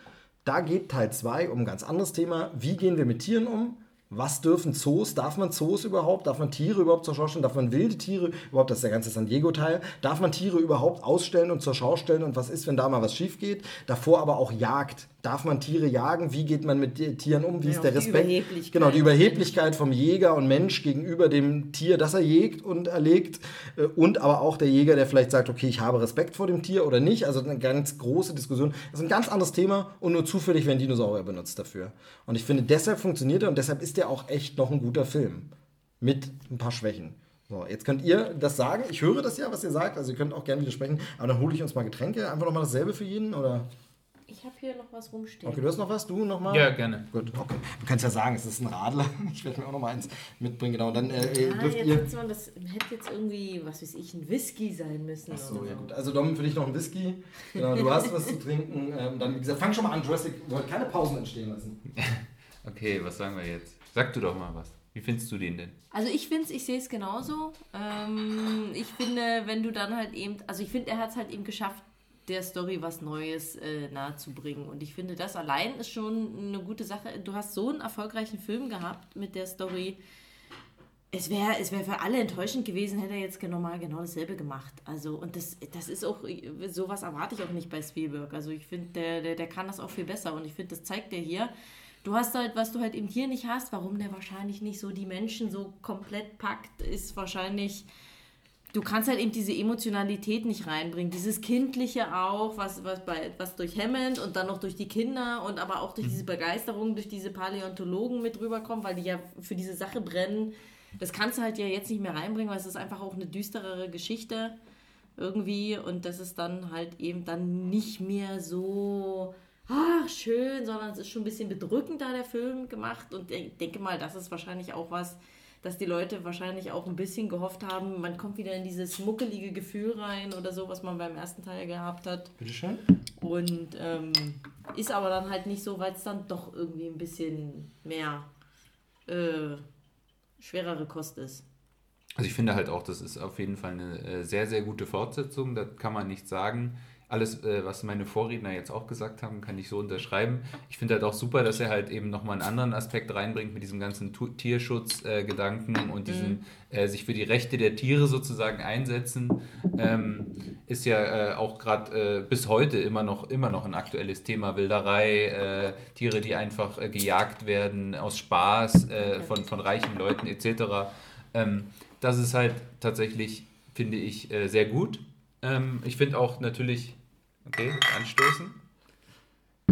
Da geht Teil 2 um ein ganz anderes Thema. Wie gehen wir mit Tieren um? Was dürfen Zoos? Darf man Zoos überhaupt? Darf man Tiere überhaupt zur Schau stellen? Darf man wilde Tiere überhaupt? Das ist der ganze San Diego-Teil. Darf man Tiere überhaupt ausstellen und zur Schau stellen? Und was ist, wenn da mal was schief geht? Davor aber auch Jagd. Darf man Tiere jagen? Wie geht man mit Tieren um? Wie ja, ist der Respekt? Die genau, die Überheblichkeit vom Jäger und Mensch gegenüber dem Tier, das er jägt und erlegt. Äh, und aber auch der Jäger, der vielleicht sagt, okay, ich habe Respekt vor dem Tier oder nicht. Also eine ganz große Diskussion. Das ist ein ganz anderes Thema und nur zufällig werden Dinosaurier benutzt dafür. Und ich finde, deshalb funktioniert er und deshalb ist er auch echt noch ein guter Film. Mit ein paar Schwächen. So, jetzt könnt ihr das sagen. Ich höre das ja, was ihr sagt. Also ihr könnt auch gerne widersprechen. Aber dann hole ich uns mal Getränke. Einfach nochmal dasselbe für jeden, oder? Ich habe hier noch was rumstehen. Okay, du hast noch was? Du nochmal? Ja, gerne. Gut, okay. Du kannst ja sagen, es ist ein Radler. Ich werde mir auch noch mal eins mitbringen. Genau, dann äh, äh ah, dürft ihr... Man, das hätte jetzt irgendwie, was weiß ich, ein Whisky sein müssen. Ach so, ja gut. Also Dom, für dich noch ein Whisky. Genau, du hast was zu trinken. Ähm, dann, wie gesagt, fang schon mal an, Jurassic World. Keine Pausen entstehen lassen. okay, was sagen wir jetzt? Sag du doch mal was. Wie findest du den denn? Also ich finde es, ich sehe es genauso. Ähm, ich finde, wenn du dann halt eben, also ich finde, er hat es halt eben geschafft, der Story was Neues äh, nahezubringen. Und ich finde, das allein ist schon eine gute Sache. Du hast so einen erfolgreichen Film gehabt mit der Story. Es wäre es wär für alle enttäuschend gewesen, hätte er jetzt normal genau dasselbe gemacht. Also, und das, das ist auch, sowas erwarte ich auch nicht bei Spielberg. Also ich finde, der, der, der kann das auch viel besser. Und ich finde, das zeigt er hier. Du hast halt, was du halt eben hier nicht hast, warum der wahrscheinlich nicht so die Menschen so komplett packt, ist wahrscheinlich du kannst halt eben diese Emotionalität nicht reinbringen. Dieses Kindliche auch, was, was, bei, was durch Hammond und dann noch durch die Kinder und aber auch durch diese Begeisterung, durch diese Paläontologen mit rüberkommt, weil die ja für diese Sache brennen. Das kannst du halt ja jetzt nicht mehr reinbringen, weil es ist einfach auch eine düsterere Geschichte irgendwie und das ist dann halt eben dann nicht mehr so ach, schön, sondern es ist schon ein bisschen bedrückender, der Film gemacht. Und ich denke mal, das ist wahrscheinlich auch was, dass die Leute wahrscheinlich auch ein bisschen gehofft haben, man kommt wieder in dieses muckelige Gefühl rein oder so, was man beim ersten Teil gehabt hat. Bitteschön. Und ähm, ist aber dann halt nicht so, weil es dann doch irgendwie ein bisschen mehr äh, schwerere Kost ist. Also ich finde halt auch, das ist auf jeden Fall eine äh, sehr, sehr gute Fortsetzung, da kann man nicht sagen. Alles, äh, was meine Vorredner jetzt auch gesagt haben, kann ich so unterschreiben. Ich finde halt auch super, dass er halt eben nochmal einen anderen Aspekt reinbringt mit diesem ganzen Tierschutzgedanken äh, und diesem äh, sich für die Rechte der Tiere sozusagen einsetzen. Ähm, ist ja äh, auch gerade äh, bis heute immer noch, immer noch ein aktuelles Thema. Wilderei, Tiere, die einfach gejagt werden aus Spaß von, von reichen Leuten etc. Ähm, das ist halt tatsächlich, finde ich, sehr gut. Ähm, ich finde auch natürlich, okay, anstoßen.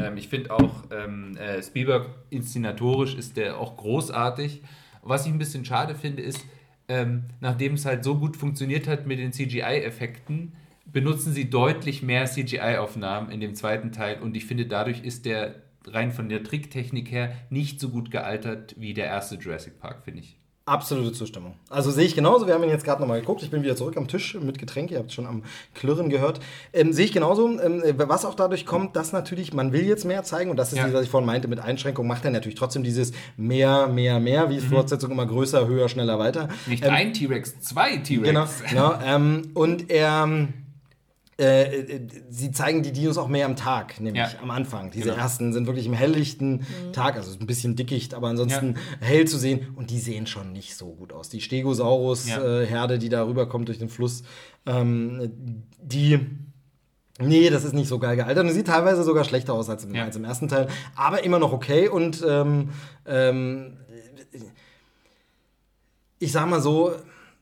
Ähm, ich finde auch, ähm, äh, Spielberg inszenatorisch ist der auch großartig. Was ich ein bisschen schade finde, ist, ähm, nachdem es halt so gut funktioniert hat mit den CGI-Effekten, benutzen sie deutlich mehr CGI-Aufnahmen in dem zweiten Teil und ich finde, dadurch ist der rein von der Tricktechnik her nicht so gut gealtert wie der erste Jurassic Park, finde ich. Absolute Zustimmung. Also sehe ich genauso. Wir haben ihn jetzt gerade nochmal geguckt. Ich bin wieder zurück am Tisch mit Getränk. Ihr habt es schon am Klirren gehört. Ähm, sehe ich genauso. Ähm, was auch dadurch kommt, dass natürlich, man will jetzt mehr zeigen. Und das ist, ja. was ich vorhin meinte, mit Einschränkung macht er natürlich trotzdem dieses mehr, mehr, mehr, wie es mhm. Fortsetzung immer größer, höher, schneller, weiter. Nicht ähm, ein T-Rex, zwei T-Rex. Genau. genau ähm, und er äh, äh, sie zeigen die Dinos auch mehr am Tag, nämlich ja. am Anfang. Diese genau. ersten sind wirklich im helllichten mhm. Tag, also ein bisschen dickicht, aber ansonsten ja. hell zu sehen. Und die sehen schon nicht so gut aus. Die Stegosaurus-Herde, ja. äh, die da rüberkommt durch den Fluss, ähm, die. Nee, das ist nicht so geil gealtert. Und sieht teilweise sogar schlechter aus als im, als im ersten Teil. Aber immer noch okay. Und ähm, ähm, ich sag mal so,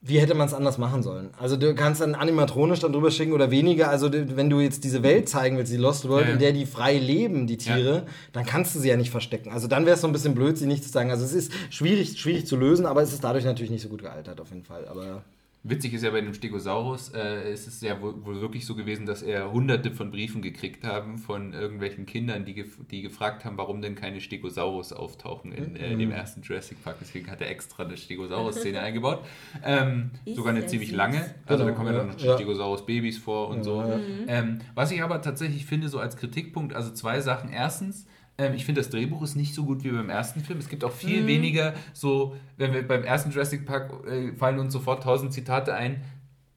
wie hätte man es anders machen sollen? Also du kannst dann animatronisch dann drüber schicken oder weniger. Also wenn du jetzt diese Welt zeigen willst, die Lost World, ja. in der die frei leben, die Tiere, ja. dann kannst du sie ja nicht verstecken. Also dann wäre es so ein bisschen blöd, sie nicht zu sagen. Also es ist schwierig, schwierig zu lösen, aber es ist dadurch natürlich nicht so gut gealtert auf jeden Fall. Aber Witzig ist ja bei dem Stegosaurus, äh, ist es ja wohl, wohl, wirklich so gewesen, dass er hunderte von Briefen gekriegt haben von irgendwelchen Kindern, die, gef die gefragt haben, warum denn keine Stegosaurus auftauchen in, äh, in dem mhm. ersten Jurassic Park. Deswegen hat er extra eine Stegosaurus-Szene eingebaut. Ähm, sogar eine ziemlich lange. Also genau, da kommen ja dann noch ja. Stegosaurus-Babys vor und ja, so. Ja. Ähm, was ich aber tatsächlich finde, so als Kritikpunkt, also zwei Sachen. Erstens, ähm, ich finde, das Drehbuch ist nicht so gut wie beim ersten Film. Es gibt auch viel mhm. weniger so, wenn wir beim ersten Jurassic Park äh, fallen uns sofort tausend Zitate ein.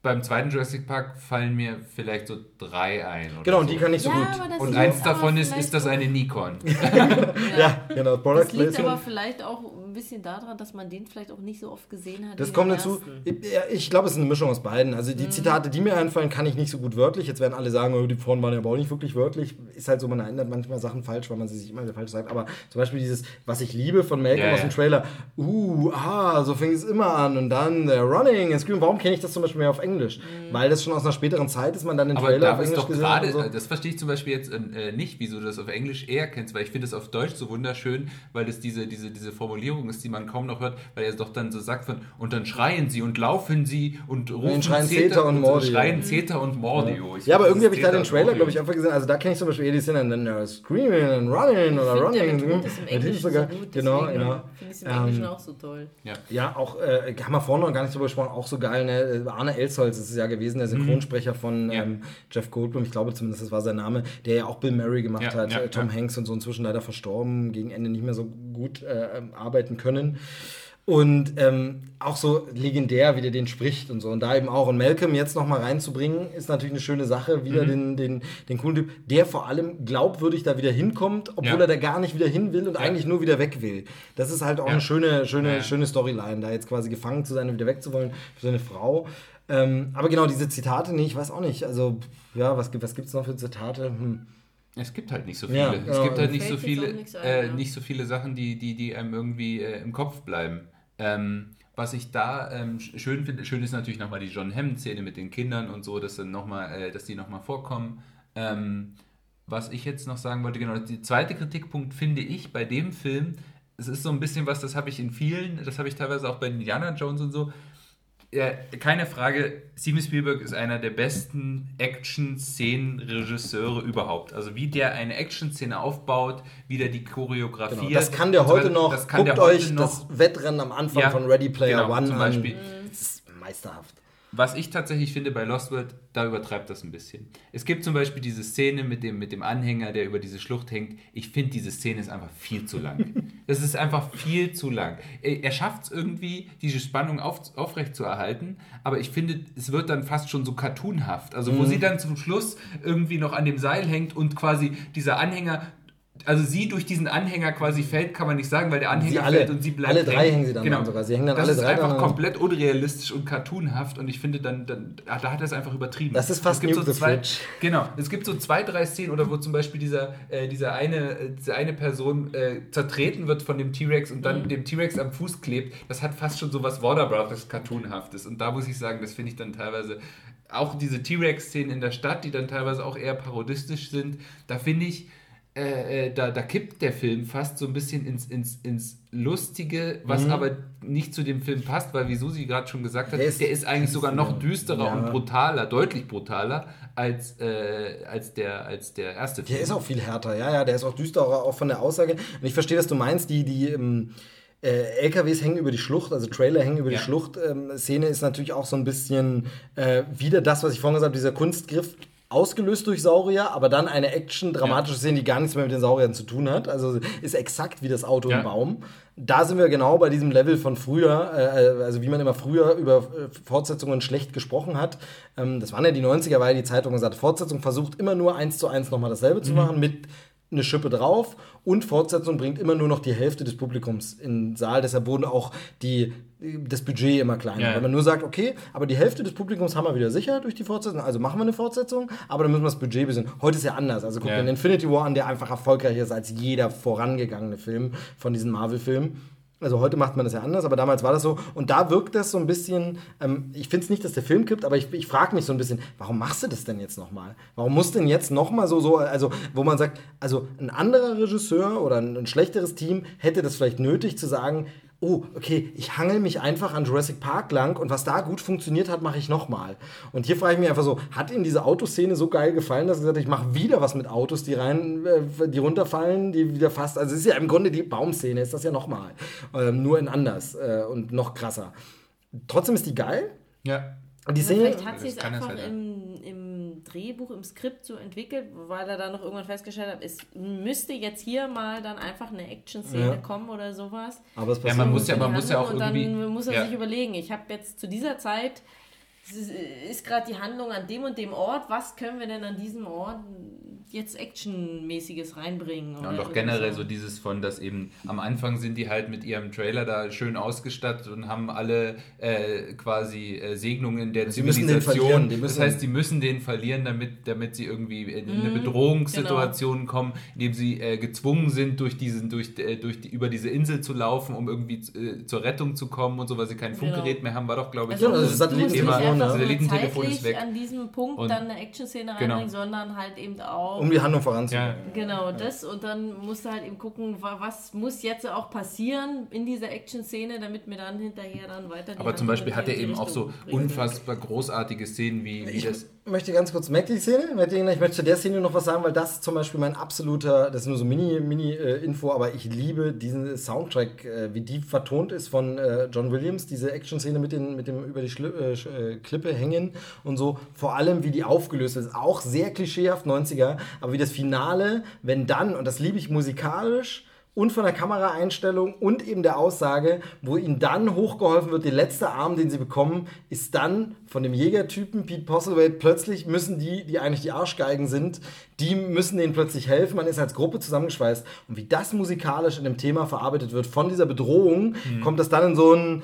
Beim zweiten Jurassic Park fallen mir vielleicht so drei ein. genau, und so. die kann ich so ja, gut. Und eins davon ist, ist das eine Nikon. ja. ja, genau. Product das liegt aber vielleicht auch bisschen daran, dass man den vielleicht auch nicht so oft gesehen hat. Das kommt dazu. Ich, ich glaube, es ist eine Mischung aus beiden. Also die mhm. Zitate, die mir einfallen, kann ich nicht so gut wörtlich. Jetzt werden alle sagen, oh, die vorhin waren ja aber auch nicht wirklich wörtlich. Ist halt so, man ändert manchmal Sachen falsch, weil man sie sich immer wieder falsch sagt. Aber zum Beispiel dieses, was ich liebe von Malcolm ja, aus dem Trailer, uh, ah, so fing es immer an und dann der Running and Scream. Warum kenne ich das zum Beispiel mehr auf Englisch? Mhm. Weil das schon aus einer späteren Zeit ist, man dann den aber Trailer auf Englisch doch gesehen grade, so. Das verstehe ich zum Beispiel jetzt äh, nicht, wieso du das auf Englisch eher kennst, weil ich finde es auf Deutsch so wunderschön, weil das diese, diese, diese Formulierung ist, die man kaum noch hört weil er doch dann so sagt von, und dann schreien sie und laufen sie und rufen schreien Zeta und, und Mordio. schreien Zeta und Mordio. Ja, ja aber irgendwie habe ich da den Trailer, glaube ich, einfach gesehen. Also da kenne ich zum Beispiel die Szene, dann uh, Screaming and Running oder Running. Der das im Englischen sogar, so gut, genau, genau. Finde ich im Englischen ähm, auch so toll. Ja, ja auch, äh, haben wir vorhin noch gar nicht drüber gesprochen, auch so geil, ne? Arne Elsholz ist es ja gewesen, der mhm. Synchronsprecher mhm. von ähm, Jeff Goldblum, ich glaube zumindest, das war sein Name, der ja auch Bill Murray gemacht ja, hat, ja, Tom Hanks und so inzwischen leider verstorben, gegen Ende nicht mehr so gut äh, arbeiten können. Und ähm, auch so legendär, wie der den spricht und so. Und da eben auch. Und Malcolm jetzt nochmal reinzubringen, ist natürlich eine schöne Sache. Wieder mhm. den, den, den coolen Typ, der vor allem glaubwürdig da wieder hinkommt, obwohl ja. er da gar nicht wieder hin will und ja. eigentlich nur wieder weg will. Das ist halt auch ja. eine schöne, schöne, schöne Storyline, da jetzt quasi gefangen zu sein und wieder wegzuwollen für seine Frau. Ähm, aber genau, diese Zitate, nee, ich weiß auch nicht. Also, ja, was, was gibt es noch für Zitate? Hm. Es gibt halt nicht so viele. Ja, es genau. gibt halt nicht so viele, ein, äh, nicht so viele Sachen, die, die, die einem irgendwie äh, im Kopf bleiben. Ähm, was ich da ähm, schön finde, schön ist natürlich nochmal die John Hammond-Szene mit den Kindern und so, dass, dann noch mal, äh, dass die nochmal vorkommen. Ähm, was ich jetzt noch sagen wollte, genau, der zweite Kritikpunkt finde ich bei dem Film, es ist so ein bisschen was, das habe ich in vielen, das habe ich teilweise auch bei Indiana Jones und so, ja, keine Frage, Steven Spielberg ist einer der besten Action-Szenen-Regisseure überhaupt. Also wie der eine Action-Szene aufbaut, wie der die Choreografie. Genau, das kann der heute noch. Das kann Guckt der heute euch noch. das Wettrennen am Anfang Ja, von Ready Player genau, One zum an. Beispiel. Das ist meisterhaft. Was ich tatsächlich finde bei Lost World, da übertreibt das ein bisschen. Es gibt zum Beispiel diese Szene mit dem, mit dem Anhänger, der über diese Schlucht hängt. Ich finde, diese Szene ist einfach viel zu lang. Das ist einfach viel zu lang. Er, er schafft es irgendwie, diese Spannung auf, aufrecht zu erhalten, aber ich finde, es wird dann fast schon so cartoonhaft. Also wo sie dann zum Schluss irgendwie noch an dem Seil hängt und quasi dieser Anhänger also sie durch diesen Anhänger quasi fällt, kann man nicht sagen, weil der Anhänger Sie alle- fällt und sie bleibt alle drei hängen. sie dann genau. sogar. Sie hängen dann das alle ist drei einfach dran. komplett unrealistisch und cartoonhaft und ich finde dann, dann ah, da hat er es einfach übertrieben. Das ist fast es gibt so zwei. Genau, es gibt so zwei, drei Szenen, oder wo zum Beispiel dieser, äh, dieser eine, äh, diese eine Person äh, zertreten wird von dem T-Rex und Mhm. dann dem T-Rex am Fuß klebt. Das hat fast schon so was Warner Brothers Cartoonhaftes und da muss ich sagen, das finde ich dann teilweise auch diese T-Rex-Szenen in der Stadt, die dann teilweise auch eher parodistisch sind, da finde ich, äh, äh, da, da kippt der Film fast so ein bisschen ins, ins, ins Lustige, Mhm. was aber nicht zu dem Film passt, weil wie Susi gerade schon gesagt hat, Der der ist- ist, eigentlich sogar noch düsterer Ja. und brutaler, deutlich brutaler als, äh, als, der, als der erste Film. Der ist auch viel härter, ja, ja, der ist auch düsterer, auch von der Aussage. Und ich verstehe, dass du meinst, die, die ähm, äh, LKWs hängen über die Schlucht, also Trailer hängen über Ja. die Schlucht. Ähm, Szene ist natürlich auch so ein bisschen äh, wieder das, was ich vorhin gesagt habe, dieser Kunstgriff ausgelöst durch Saurier, aber dann eine Action, dramatische Szene, die gar nichts mehr mit den Sauriern zu tun hat. Also ist exakt wie das Auto Ja. im Baum. Da sind wir genau bei diesem Level von früher, äh, also wie man immer früher über äh, Fortsetzungen schlecht gesprochen hat. Ähm, das waren ja die 90er, weil die Zeitung gesagt hat, Fortsetzung versucht immer nur eins zu eins nochmal dasselbe zu machen mit eine Schippe drauf und Fortsetzung bringt immer nur noch die Hälfte des Publikums in den Saal. Deshalb wurden auch die, das Budget immer kleiner. Ja. Weil man nur sagt, okay, aber die Hälfte des Publikums haben wir wieder sicher durch die Fortsetzung, also machen wir eine Fortsetzung, aber dann müssen wir das Budget bisschen. Heute ist ja anders. Also guck Ja. dir den Infinity War an, der einfach erfolgreicher ist als jeder vorangegangene Film von diesen Marvel-Filmen. Also heute macht man das ja anders, aber damals war das so. Und da wirkt das so ein bisschen, ähm, ich finde es nicht, dass der Film kippt, aber ich, ich frage mich so ein bisschen, warum machst du das denn jetzt nochmal? Warum muss denn jetzt nochmal so, so, also wo man sagt, also ein anderer Regisseur oder ein, ein schlechteres Team hätte das vielleicht nötig zu sagen, oh, okay, ich hangel mich einfach an Jurassic Park lang und was da gut funktioniert hat, mache ich nochmal. Und hier frage ich mich einfach so, hat Ihnen diese Autoszene so geil gefallen, dass er gesagt hat, ich mache wieder was mit Autos, die rein, äh, die runterfallen, die wieder fast, also es ist ja im Grunde die Baumszene, ist das ja nochmal. Ähm, nur in anders äh, und noch krasser. Trotzdem ist die geil. ja. Die Szene, vielleicht hat sie es einfach halt, im Drehbuch, im Skript so entwickelt, weil er dann noch irgendwann festgestellt hat, es müsste jetzt hier mal dann einfach eine Action-Szene Ja. kommen oder sowas. aber es Ja, passiert man nicht. muss ja, man muss ja auch und irgendwie. dann muss er ja. sich überlegen, ich habe jetzt zu dieser Zeit, ist, ist gerade die Handlung an dem und dem Ort, was können wir denn an diesem Ort jetzt Action-mäßiges reinbringen? Ja, und auch generell so dieses von, dass eben am Anfang sind die halt mit ihrem Trailer da schön ausgestattet und haben alle äh, quasi äh, Segnungen der Sie müssen den Zivilisation. verlieren, die müssen- das heißt, die müssen den verlieren, damit, damit sie irgendwie in Mhm, eine Bedrohungssituation genau. kommen, indem sie äh, gezwungen sind, durch diesen, durch, äh, durch die, über diese Insel zu laufen, um irgendwie äh, zur Rettung zu kommen und so, weil sie kein Genau. Funkgerät mehr haben, war doch, glaube ich, Also, also Satellitentelefon, nur Satellitentelefon ist weg. an diesem Punkt Und- dann eine Action-Szene Genau. reinbringen, sondern halt eben auch um die Handlung voranzubringen. Ja. Genau, das und dann musst du halt eben gucken, wa- was muss jetzt auch passieren in dieser Action-Szene, damit mir dann hinterher dann weiter die Aber zum Handlung Beispiel hat er eben auch so unfassbar großartige Szenen wie, wie das. Möchte ganz kurz, merkt die Szene? Ich möchte zu der Szene noch was sagen, weil das zum Beispiel mein absoluter, das ist nur so Mini-Info, Mini, äh, aber ich liebe diesen Soundtrack, äh, wie die vertont ist von äh, John Williams, diese Action-Szene mit, mit dem über die Schli Sch- äh, Klippe hängen und so, vor allem wie die aufgelöst ist, auch sehr klischeehaft 90er, aber wie das Finale, wenn dann, und das liebe ich musikalisch, und von der Kameraeinstellung und eben der Aussage, wo ihnen dann hochgeholfen wird, der letzte Arm, den sie bekommen, ist dann von dem Jägertypen Pete Postlethwaite plötzlich müssen die, die eigentlich die Arschgeigen sind, die müssen denen plötzlich helfen. Man ist als Gruppe zusammengeschweißt und wie das musikalisch in dem Thema verarbeitet wird von dieser Bedrohung, kommt das dann in so ein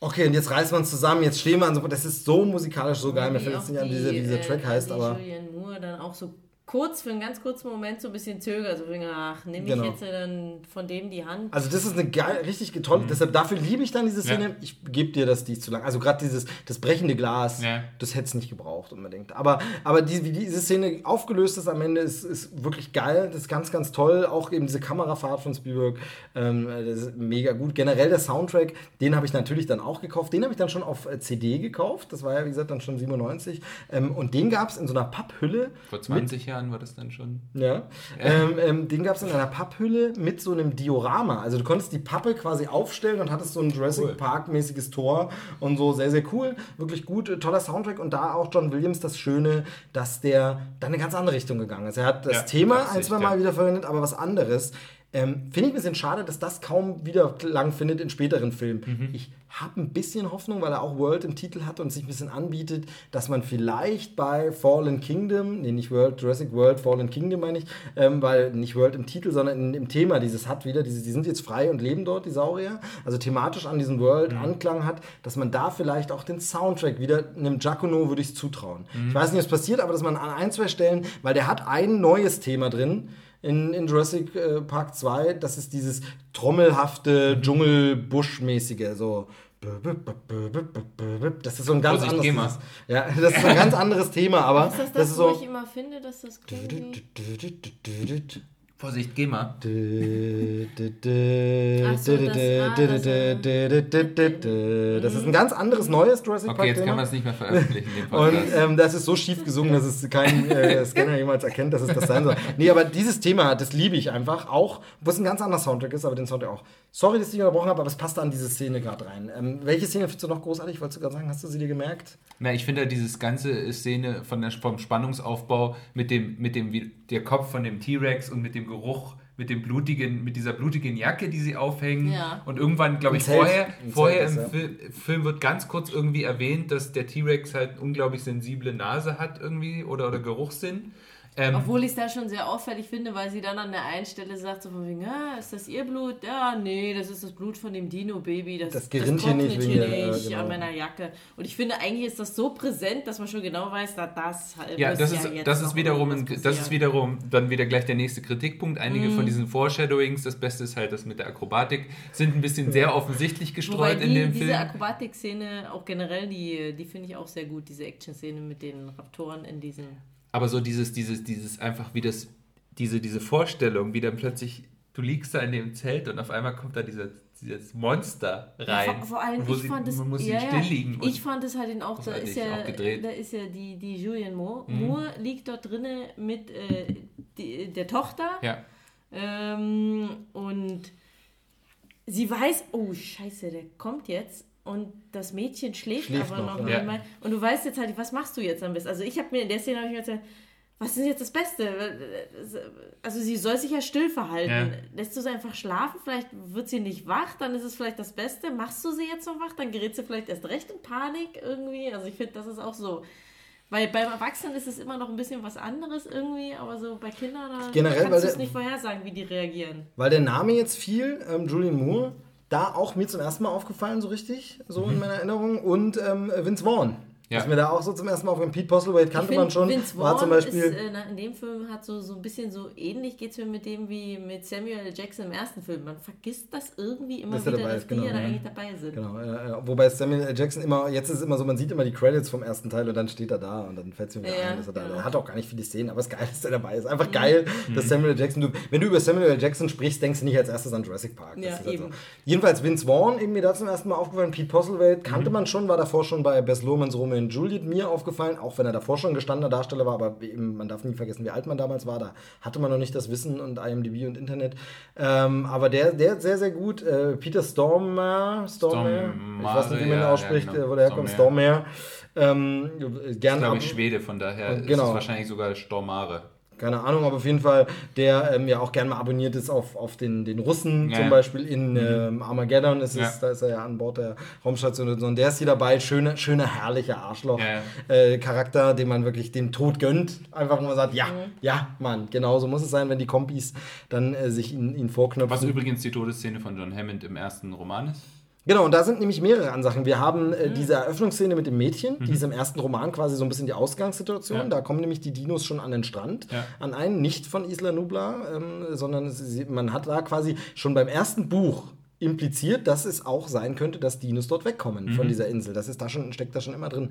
Okay, und jetzt reißen wir uns zusammen, jetzt stehen wir an so. Das ist so musikalisch so geil. Mir fällt jetzt nicht an, wie dieser, wie dieser äh, Track heißt, die aber. Julianne Moore dann auch so kurz, für einen ganz kurzen Moment so ein bisschen zögert. So wegen, ach, nehme ich Genau. jetzt dann von dem die Hand? Also das ist eine geil, richtig tolle, deshalb dafür liebe ich dann diese Szene. Ja. Ich gebe dir das, die ist zu lang. Also gerade dieses, das brechende Glas, Ja. das hätte es nicht gebraucht unbedingt. Aber, aber die, wie diese Szene aufgelöst ist am Ende, ist, ist wirklich geil. Das ist ganz, ganz toll. Auch eben diese Kamerafahrt von Spielberg, ähm, das ist mega gut. Generell der Soundtrack, den habe ich natürlich dann auch gekauft. Den habe ich dann schon auf äh, CD gekauft. Das war ja, wie gesagt, dann schon 97. Ähm, und den gab es in so einer Papphülle. Vor 20 Jahren war das dann schon. Ja. Ähm, ähm, den gab es in einer Papphülle mit so einem Diorama. Also du konntest die Pappe quasi aufstellen und hattest so ein Jurassic Cool. Park-mäßiges Tor und so sehr, sehr cool. Wirklich gut, äh, toller Soundtrack und da auch John Williams das Schöne, dass der da eine ganz andere Richtung gegangen ist. Er hat das Ja, Thema ein, zwei Mal ja. wieder verwendet, aber was anderes. Ähm, Finde ich ein bisschen schade, dass das kaum wieder Klang findet in späteren Filmen. Mhm. Ich habe ein bisschen Hoffnung, weil er auch World im Titel hat und sich ein bisschen anbietet, dass man vielleicht bei Fallen Kingdom, nee, nicht World, Jurassic World, Fallen Kingdom meine ich, ähm, weil nicht World im Titel, sondern in, im Thema dieses hat wieder, diese, die sind jetzt frei und leben dort, die Saurier, also thematisch an diesem World Mhm. Anklang hat, dass man da vielleicht auch den Soundtrack wieder, einem Giacono würde ich es zutrauen. Mhm. Ich weiß nicht, was passiert, aber dass man an ein, zwei Stellen, weil der hat ein neues Thema drin, in, in Jurassic äh, Park 2, das ist dieses trommelhafte, Dschungel-Busch-mäßige, so. Das ist so ein ganz Vorsicht, anderes. mal. Ja, das ist so ein ganz anderes Thema, aber ist das das das, ist wo so. ich immer finde, dass das klingt. Vorsicht, geh mal. Das- ist ein ganz anderes neues Jurassic Okay, jetzt kann man es nicht mehr veröffentlichen, Und ähm, das ist so schief gesungen, dass es kein äh, Scanner jemals erkennt, dass es das sein soll. Nee, aber dieses Thema, das liebe ich einfach. Auch, wo es ein ganz anderer Soundtrack ist, aber den Soundtrack auch. Sorry, dass ich dich unterbrochen habe, aber es passt an diese Szene gerade rein. Ähm, welche Szene findest du noch großartig? Wolltest du gerade sagen, hast du sie dir gemerkt? Na, ich finde halt dieses ganze Szene von der, vom Spannungsaufbau mit dem, mit dem, wie- der Kopf von dem T-Rex und mit dem Geruch, mit dem blutigen, mit dieser blutigen Jacke, die sie aufhängen. Ja. Und irgendwann, glaube ich, Zelt. vorher, Im vorher im ist, Fil Film wird ganz kurz irgendwie erwähnt, dass der T-Rex halt unglaublich sensible Nase hat irgendwie oder, oder Geruchssinn. Ähm, Obwohl ich es da schon sehr auffällig finde, weil sie dann an der einen Stelle sagt, so von wegen, ah, ist das ihr Blut? Ja, nee, das ist das Blut von dem Dino-Baby. Das, Das gerinnt hier nicht hier der- nicht äh, genau. an meiner Jacke. Und ich finde, eigentlich ist das so präsent, dass man schon genau weiß, dass das halt Ja, das ist, jetzt das ist wiederum, ein, das ist wiederum dann wieder gleich der nächste Kritikpunkt. Einige Mhm. von diesen Foreshadowings, das Beste ist halt das mit der Akrobatik, sind ein bisschen sehr offensichtlich gestreut die, in dem diese Film. Akrobatik-Szene, auch generell, die, die finde ich auch sehr gut, diese Action-Szene mit den Raptoren in diesem... Aber so dieses, dieses, dieses einfach wie das, diese, diese Vorstellung, wie dann plötzlich, du liegst da in dem Zelt und auf einmal kommt da dieser, dieses Monster rein. vor, vor allem, ich sie, fand es, muss ja, ja, still liegen. ich fand es halt in auch, da ist ja. Mhm. da ist ja die, die Julian Moore. Moore liegt dort drinnen mit äh, die, der Tochter ja, ähm, und sie weiß, oh scheiße, der kommt jetzt und das Mädchen schläft, Schläft aber noch, noch, ja. einmal und du weißt jetzt halt, was machst du jetzt am besten? Also ich habe mir in der Szene habe ich mir gesagt, was ist jetzt das Beste? Also sie soll sich ja still verhalten. Ja. Lässt du sie einfach schlafen? Vielleicht wird sie nicht wach, dann ist es vielleicht das Beste. Machst du sie jetzt noch wach, dann gerät sie vielleicht erst recht in Panik irgendwie. Also ich finde, das ist auch so. Weil beim Erwachsenen ist es immer noch ein bisschen was anderes irgendwie, aber so bei Kindern da Generell, kannst du es nicht vorhersagen, wie die reagieren. Weil der Name jetzt fiel, ähm, Julian Moore, da auch mir zum ersten Mal aufgefallen, so richtig, so in meiner Erinnerung. Und ähm, Vince Vaughn. Ja. Ist mir da auch so zum ersten Mal aufgefallen. Pete Postlewaite kannte Ich man find, schon. Vince war Vaughn zum Beispiel. ist, äh, na, in dem Film hat so, so ein bisschen so ähnlich geht es mir mit dem wie mit Samuel L. Jackson im ersten Film. Man vergisst das irgendwie immer Dass er wieder, dabei dass ist, die genau, ja da ja. eigentlich dabei sind. Genau, äh, wobei Samuel L. Jackson immer, jetzt ist es immer so, man sieht immer die Credits vom ersten Teil und dann steht er da und dann fällt es mir wieder Ja, ein, dass er da genau. Er hat auch gar nicht viele Szenen, aber es ist geil, dass er dabei ist. Einfach geil, Mhm. dass Samuel L. Jackson, du, wenn du über Samuel L. Jackson sprichst, denkst du nicht als erstes an Jurassic Park. Das Ja, ist halt eben. So. Jedenfalls Vince Vaughn, eben mir da zum ersten Mal aufgefallen, Pete Postlewaite Mhm. kannte man schon, war davor schon bei Bess Lohmans Romeo und Juliet mir aufgefallen, auch wenn er davor schon gestandener Darsteller war, aber eben, man darf nie vergessen, wie alt man damals war, da hatte man noch nicht das Wissen und IMDb und Internet. Ähm, aber der, der ist sehr, sehr gut. Äh, Peter Stormer, Stormare, ich weiß nicht, wie man ihn ausspricht, ja, genau. äh, wo der herkommt, Stormare. Ähm, gern glaube ab- ich, Schwede, von daher ist Genau. es wahrscheinlich sogar Stormare. Keine Ahnung, aber auf jeden Fall, der ähm, ja auch gerne mal abonniert ist auf, auf den, den Russen, Ja, zum. Beispiel in ähm, Armageddon ist es, Ja. da ist er ja an Bord der Raumstation und so. Und der ist hier dabei, schöner, schöner, herrlicher Arschloch. Ja, Äh, Charakter, dem man wirklich den Tod gönnt. Einfach nur sagt, ja, ja, Mann, genau so muss es sein, wenn die Kompis dann äh, sich ihn, ihn vorknöpfen. Was übrigens die Todesszene von John Hammond im ersten Roman ist. Genau, und da sind nämlich mehrere Ansachen. Wir haben äh, diese Eröffnungsszene mit dem Mädchen, die ist im ersten Roman quasi so ein bisschen die Ausgangssituation. Ja. Da kommen nämlich die Dinos schon an den Strand, Ja. an einen, nicht von Isla Nubla, ähm, sondern ist- man hat da quasi schon beim ersten Buch impliziert, dass es auch sein könnte, dass Dinos dort wegkommen von dieser Insel. Das ist da schon, steckt da schon immer drin.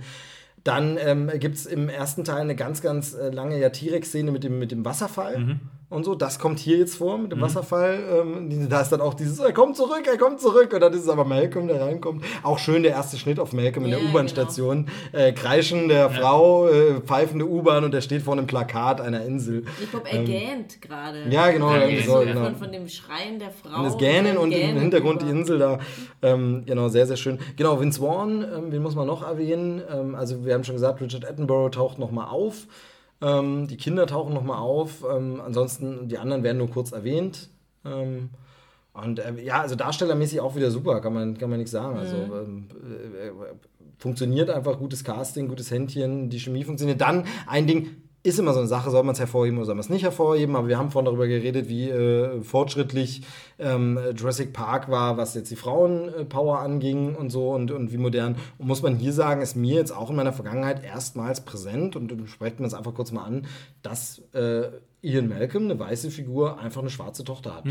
Dann ähm, gibt es im ersten Teil eine ganz, ganz äh, lange ja, T-Rex-Szene mit dem, mit dem Wasserfall und so. Das kommt hier jetzt vor mit dem Wasserfall. Ähm, die- da ist dann auch dieses, er kommt zurück, er kommt zurück. Und dann ist es aber Malcolm, der reinkommt. Auch schön der erste Schnitt auf Malcolm in Ja, der U-Bahn-Station. Äh, Kreischen der Frau, äh, pfeifende U-Bahn und der steht vor einem Plakat einer Insel. Ich glaube, er gähnt gerade. Ähm, ja, genau, Er irgendwie ist so, genau. Von, von dem Schreien der Frau. Und das Gähnen und im Gähnen Hintergrund die über. Insel da. Ähm, genau, sehr, sehr schön. Genau, Vince Vaughn, ähm, wen muss man noch erwähnen? Ähm, also, wir haben schon gesagt, Richard Attenborough taucht nochmal auf. Ähm, die Kinder tauchen nochmal auf. Ähm, ansonsten, die anderen werden nur kurz erwähnt. Ähm, und äh, ja, also darstellermäßig auch wieder super, kann man, kann man nichts sagen. Also ähm, äh, äh, funktioniert einfach, gutes Casting, gutes Händchen, die Chemie funktioniert. Dann ein Ding, ist immer so eine Sache, soll man es hervorheben oder soll man es nicht hervorheben, aber wir haben vorhin darüber geredet, wie äh, fortschrittlich ähm, Jurassic Park war, was jetzt die Frauenpower anging und so und, und wie modern. Und muss man hier sagen, ist mir jetzt auch in meiner Vergangenheit erstmals präsent und sprechen wir es einfach kurz mal an, dass äh, Ian Malcolm, eine weiße Figur, einfach eine schwarze Tochter hat.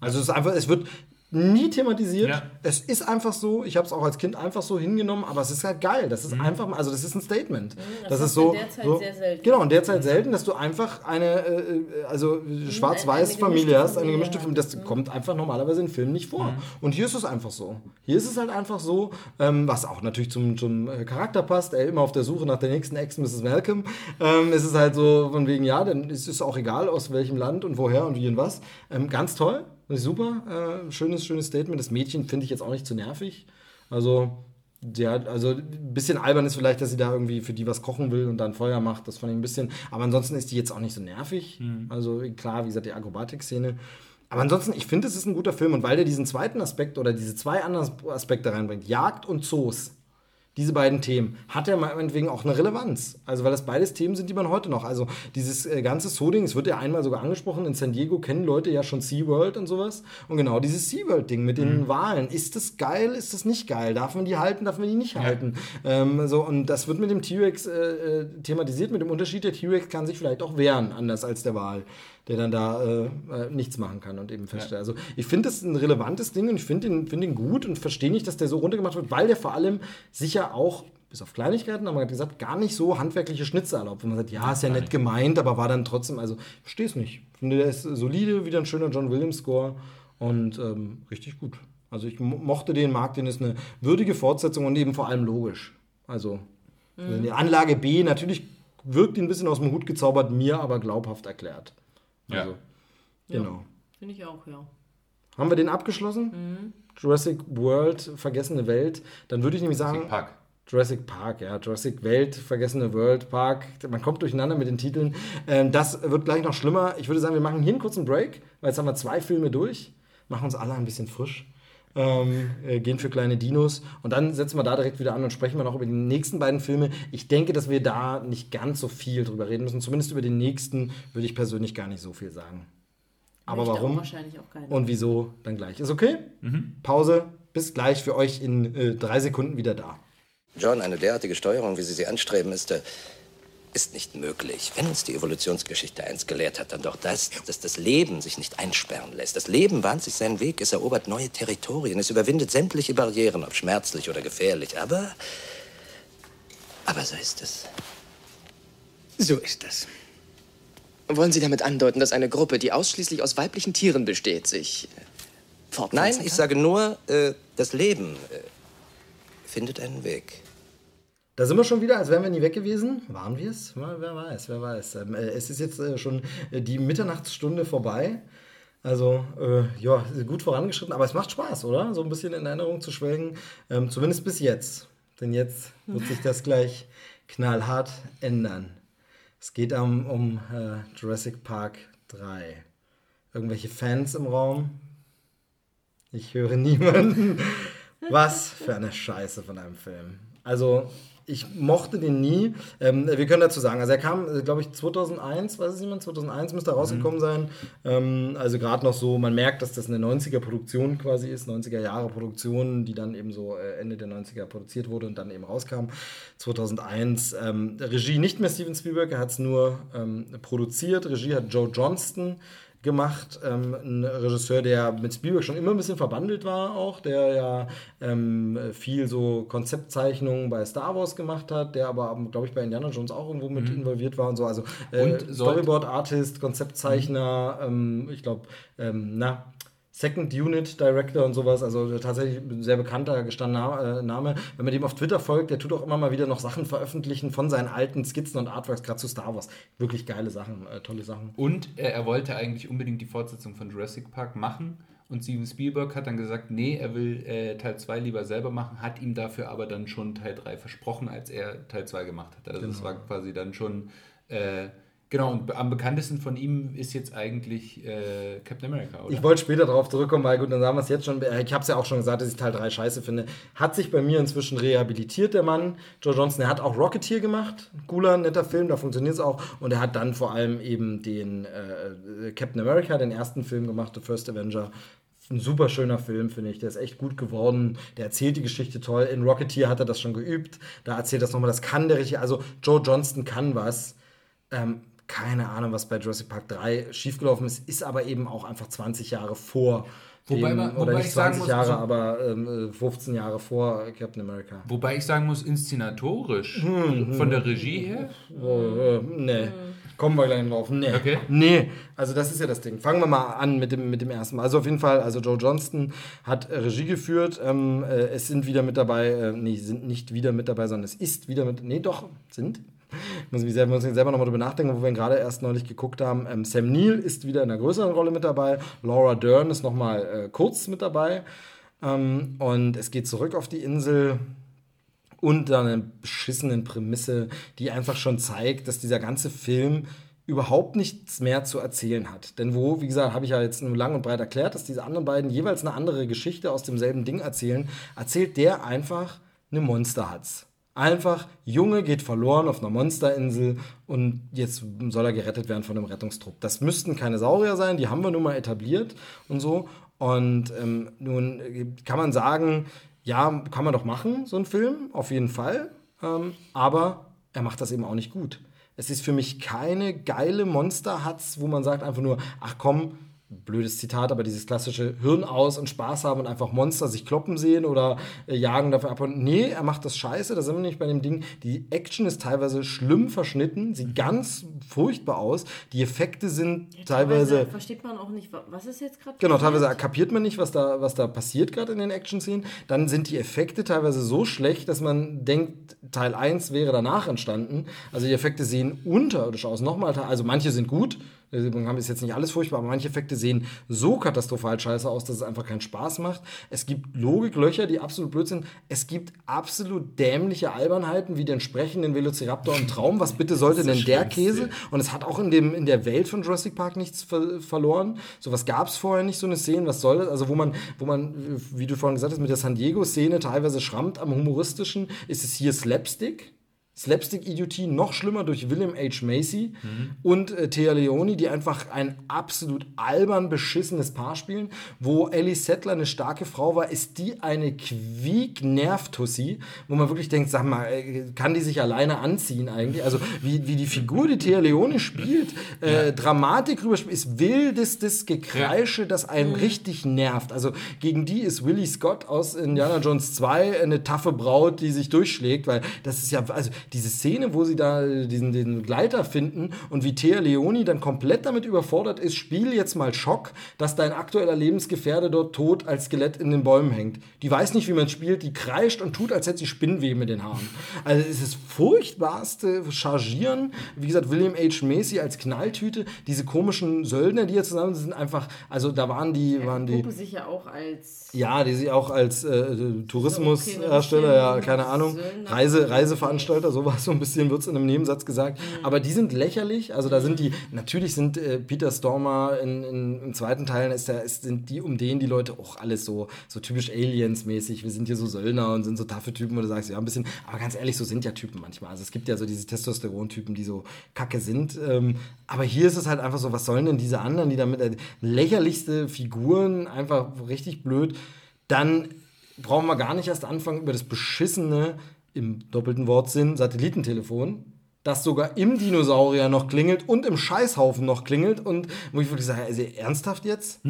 Also es ist einfach, es wird nie thematisiert. Ja. Es ist einfach so. Ich habe es auch als Kind einfach so hingenommen, aber es ist halt geil. Das ist einfach, mal- also das ist ein Statement. das das ist so, in der Zeit so sehr selten. genau in der Zeit selten, dass du einfach eine, äh, also schwarz-weiß eine Familie hast, eine gemischte. Familie. Das kommt einfach normalerweise in Filmen nicht vor. Und hier ist es einfach so. Hier ist es halt einfach so, ähm, was auch natürlich zum, zum äh, Charakter passt. Er immer auf der Suche nach der nächsten Ex Mrs. Malcolm. Ähm, es ist halt so von wegen, ja, dann ist es auch egal, aus welchem Land und woher und wie und was. Ähm, ganz toll. Super. Äh, schönes, schönes Statement. Das Mädchen finde ich jetzt auch nicht zu nervig. Also, ja, also ein bisschen albern ist vielleicht, dass sie da irgendwie für die was kochen will und dann Feuer macht. Das fand ich ein bisschen. Aber ansonsten ist die jetzt auch nicht so nervig. Also klar, wie gesagt, die Akrobatik-Szene. Aber ansonsten, ich finde, es ist ein guter Film. Und weil der diesen zweiten Aspekt oder diese zwei anderen Aspekte reinbringt, Jagd und Zoos, diese beiden Themen, hat er meinetwegen auch eine Relevanz. Also, weil das beides Themen sind, die man heute noch. Also, dieses äh, ganze Zoo-Ding, es wird ja einmal sogar angesprochen, in San Diego kennen Leute ja schon SeaWorld und sowas. Und genau dieses SeaWorld-Ding mit den Walen. Ist das geil, ist das nicht geil? Darf man die halten, darf man die nicht halten? Ähm, so, und das wird mit dem T-Rex äh, äh, thematisiert, mit dem Unterschied, der T-Rex kann sich vielleicht auch wehren, anders als der Wal der dann da äh, äh, nichts machen kann und eben feststellt. Also ich finde das ein relevantes Ding und ich finde ihn, find ihn gut und verstehe nicht, dass der so runtergemacht wird, weil der vor allem sicher auch, bis auf Kleinigkeiten, haben wir gesagt, gar nicht so handwerkliche Schnitze erlaubt. Wo man sagt, ja, ist ja nett gemeint, aber war dann trotzdem, also ich verstehe es nicht. Ich finde, der ist solide, wieder ein schöner John Williams-Score und ähm, richtig gut. Also ich mo- mochte den, mag den, ist eine würdige Fortsetzung und eben vor allem logisch. Also die Anlage B natürlich wirkt ihn ein bisschen aus dem Hut gezaubert, mir aber glaubhaft erklärt. Ja. Also, genau. Finde ich auch, ja. Haben wir den abgeschlossen? Jurassic World, vergessene Welt. Dann würde ich nämlich sagen, Jurassic Park. Jurassic Park, ja. Jurassic Welt, vergessene World Park. Man kommt durcheinander mit den Titeln. Ähm, das wird gleich noch schlimmer. Ich würde sagen, wir machen hier einen kurzen Break, weil jetzt haben wir zwei Filme durch. Machen uns alle ein bisschen frisch. Ähm, äh, gehen für kleine Dinos und dann setzen wir da direkt wieder an und sprechen wir noch über die nächsten beiden Filme. Ich denke, dass wir da nicht ganz so viel drüber reden müssen. Zumindest über den nächsten würde ich persönlich gar nicht so viel sagen. Aber Möchte auch warum? wahrscheinlich auch keiner. Und wieso dann gleich. Ist okay? Pause. Bis gleich für euch in äh, drei Sekunden wieder da. John, eine derartige Steuerung, wie Sie sie anstreben, ist, äh, ist nicht möglich. Wenn uns die Evolutionsgeschichte eins gelehrt hat, dann doch das, dass das Leben sich nicht einsperren lässt. Das Leben bahnt sich seinen Weg, es erobert neue Territorien, es überwindet sämtliche Barrieren, ob schmerzlich oder gefährlich. Aber, aber so ist es. So ist es. Wollen Sie damit andeuten, dass eine Gruppe, die ausschließlich aus weiblichen Tieren besteht, sich äh, Nein, fortpflanzen ich sage nur, äh, das Leben äh, findet einen Weg. Da sind wir schon wieder, als wären wir nie weg gewesen. Waren wir es? Wer weiß, wer weiß. Ähm, äh, es ist jetzt äh, schon äh, die Mitternachtsstunde vorbei. Also, äh, ja, gut vorangeschritten, aber es macht Spaß, oder? So ein bisschen in Erinnerung zu schwelgen. Ähm, zumindest bis jetzt. Denn jetzt wird sich das gleich knallhart ändern. Es geht um, um äh, Jurassic Park 3. Irgendwelche Fans im Raum? Ich höre niemanden. Was für eine Scheiße von einem Film. Also, ich mochte den nie. Ähm, wir können dazu sagen, also er kam, äh, glaube ich, 2001, weiß es niemand, 2001 müsste er rausgekommen Mhm. sein. Ähm, also gerade noch so, man merkt, dass das eine 90er-Produktion quasi ist, 90er-Jahre-Produktion, die dann eben so äh, Ende der 90er produziert wurde und dann eben rauskam. 2001. Ähm, Regie nicht mehr Steven Spielberg, er hat es nur ähm, produziert. Regie hat Joe Johnston gemacht, ähm, ein Regisseur, der mit Spielberg schon immer ein bisschen verbandelt war, auch, der ja ähm, viel so Konzeptzeichnungen bei Star Wars gemacht hat, der aber, glaube ich, bei Indiana Jones auch irgendwo mit involviert war und so. Also äh, Storyboard-Artist, Konzeptzeichner, ähm, ich glaube, ähm, na, Second Unit Director und sowas, also tatsächlich ein sehr bekannter, gestandener äh, Name. Wenn man dem auf Twitter folgt, der tut auch immer mal wieder noch Sachen veröffentlichen von seinen alten Skizzen und Artworks, gerade zu Star Wars. Wirklich geile Sachen, äh, tolle Sachen. Und äh, er wollte eigentlich unbedingt die Fortsetzung von Jurassic Park machen. Und Steven Spielberg hat dann gesagt, nee, er will äh, Teil 2 lieber selber machen, hat ihm dafür aber dann schon Teil 3 versprochen, als er Teil 2 gemacht hat. Also das war quasi dann schon, äh, genau, und am bekanntesten von ihm ist jetzt eigentlich äh, Captain America, oder? Ich wollte später darauf zurückkommen, weil gut, dann sagen wir es jetzt schon. Äh, Ich habe es ja auch schon gesagt, dass ich Teil 3 scheiße finde. Hat sich bei mir inzwischen rehabilitiert, der Mann. Joe Johnson, er hat auch Rocketeer gemacht. Cooler, netter Film, da funktioniert es auch. Und er hat dann vor allem eben den äh, Captain America, den ersten Film gemacht, The First Avenger. Ein super schöner Film, finde ich. Der ist echt gut geworden. Der erzählt die Geschichte toll. In Rocketeer hat er das schon geübt. Da erzählt das nochmal. Das kann der richtig. Also, Joe Johnston kann was. Ähm, keine Ahnung, was bei Jurassic Park 3 schiefgelaufen ist, ist aber eben auch einfach 20 Jahre vor Wobei dem, man- oder wobei nicht ich sagen 20 muss, Jahre, so- aber ähm, 15 Jahre vor Captain America. Wobei ich sagen muss, inszenatorisch, Hm, von der Regie her, Oh, äh, nee. Kommen wir gleich drauf. Nee. Okay. Nee. Also das ist ja das Ding. Fangen wir mal an mit dem, mit dem ersten Mal. Also auf jeden Fall, also Joe Johnston hat äh, Regie geführt. Ähm, äh, es sind wieder mit dabei, äh, nee, sind nicht wieder mit dabei, sondern es ist wieder mit, nee, doch, sind. Muss ich selber, selber nochmal drüber nachdenken, wo wir ihn gerade erst neulich geguckt haben. Ähm, Sam Neill ist wieder in einer größeren Rolle mit dabei. Laura Dern ist nochmal äh, kurz mit dabei. Ähm, und es geht zurück auf die Insel unter einer beschissenen Prämisse, die einfach schon zeigt, dass dieser ganze Film überhaupt nichts mehr zu erzählen hat. Denn wo, wie gesagt, habe ich ja jetzt nur lang und breit erklärt, dass diese anderen beiden jeweils eine andere Geschichte aus demselben Ding erzählen, erzählt der einfach eine Monsterhatz. Einfach, Junge geht verloren auf einer Monsterinsel und jetzt soll er gerettet werden von einem Rettungstrupp. Das müssten keine Saurier sein, die haben wir nun mal etabliert und so. Und ähm, nun äh, kann man sagen, ja, kann man doch machen, so ein Film, auf jeden Fall. Ähm, aber er macht das eben auch nicht gut. Es ist für mich keine geile Monsterhatz, wo man sagt einfach nur, ach komm, blödes Zitat, aber dieses klassische Hirn aus und Spaß haben und einfach Monster sich kloppen sehen oder äh, jagen dafür ab. Und nee, er macht das scheiße, da sind wir nicht bei dem Ding. Die Action ist teilweise schlimm verschnitten, sieht ganz furchtbar aus. Die Effekte sind teilweise versteht man auch nicht, wa- was ist jetzt gerade Genau, teilweise kapiert man nicht, was da, was da passiert gerade in den Action-Szenen. Dann sind die Effekte teilweise so schlecht, dass man denkt, Teil 1 wäre danach entstanden. Also die Effekte sehen unterirdisch aus. Nochmal, also manche sind gut, wir haben ist jetzt nicht alles furchtbar, aber manche Effekte sehen so katastrophal scheiße aus, dass es einfach keinen Spaß macht. Es gibt Logiklöcher, die absolut blöd sind. Es gibt absolut dämliche Albernheiten, wie den sprechenden Velociraptor im Traum. Was bitte sollte denn der Käse? Und es hat auch in, dem, in der Welt von Jurassic Park nichts ver verloren. Sowas gab es vorher nicht, so eine Szene. Was soll das? Also, wo man, wo man, wie du vorhin gesagt hast, mit der San Diego-Szene teilweise schrammt am humoristischen, ist es hier Slapstick. Slapstick-Idiotie, noch schlimmer durch William H. Macy und äh, Thea Leoni, die einfach ein absolut albern beschissenes Paar spielen. Wo Ellie Settler eine starke Frau war, ist die eine Quiek-Nerv-Tussi, wo man wirklich denkt, sag mal, äh, kann die sich alleine anziehen eigentlich? Also wie, wie die Figur, die Thea Leoni spielt, äh, Dramatik rüberspielt, ist wildestes Gekreische, das einen richtig nervt. Also gegen die ist Willie Scott aus Indiana Jones 2 eine taffe Braut, die sich durchschlägt, weil das ist ja, also diese Szene, wo sie da diesen, den Gleiter finden und wie Thea Leoni dann komplett damit überfordert ist, spiel jetzt mal Schock, dass dein aktueller Lebensgefährde dort tot als Skelett in den Bäumen hängt. Die weiß nicht, wie man spielt, die kreischt und tut, als hätte sie Spinnweben in den Haaren. Also es ist das furchtbarste Chargieren. Wie gesagt, William H. Macy als Knalltüte, diese komischen Söldner, die hier zusammen sind, einfach, also da waren die, waren die. Puppe sich ja auch als Ja, die sie auch als äh, Tourismushersteller, ja, keine Ahnung. Reise, Reiseveranstalter Monster, sowas so ein bisschen wird es in einem Nebensatz gesagt. Mhm. Aber die sind lächerlich. Also da sind die, natürlich sind äh, Peter Stormer in, in, im zweiten Teil, ist der, ist, sind die, um den die Leute auch alles so, so typisch Aliens-mäßig. Wir sind hier so Söldner und sind so taffe Typen, wo du sagst, ja, ein bisschen, aber ganz ehrlich, so sind ja Typen manchmal. Also es gibt ja so diese Testosteron-Typen, die so kacke sind. Ähm, aber hier ist es halt einfach so, was sollen denn diese anderen, die damit äh, lächerlichste Figuren, einfach richtig blöd. Dann brauchen wir gar nicht erst anfangen über das beschissene, im doppelten Wortsinn, Satellitentelefon, das sogar im Dinosaurier noch klingelt und im Scheißhaufen noch klingelt und wo ich wirklich sage, also ernsthaft jetzt?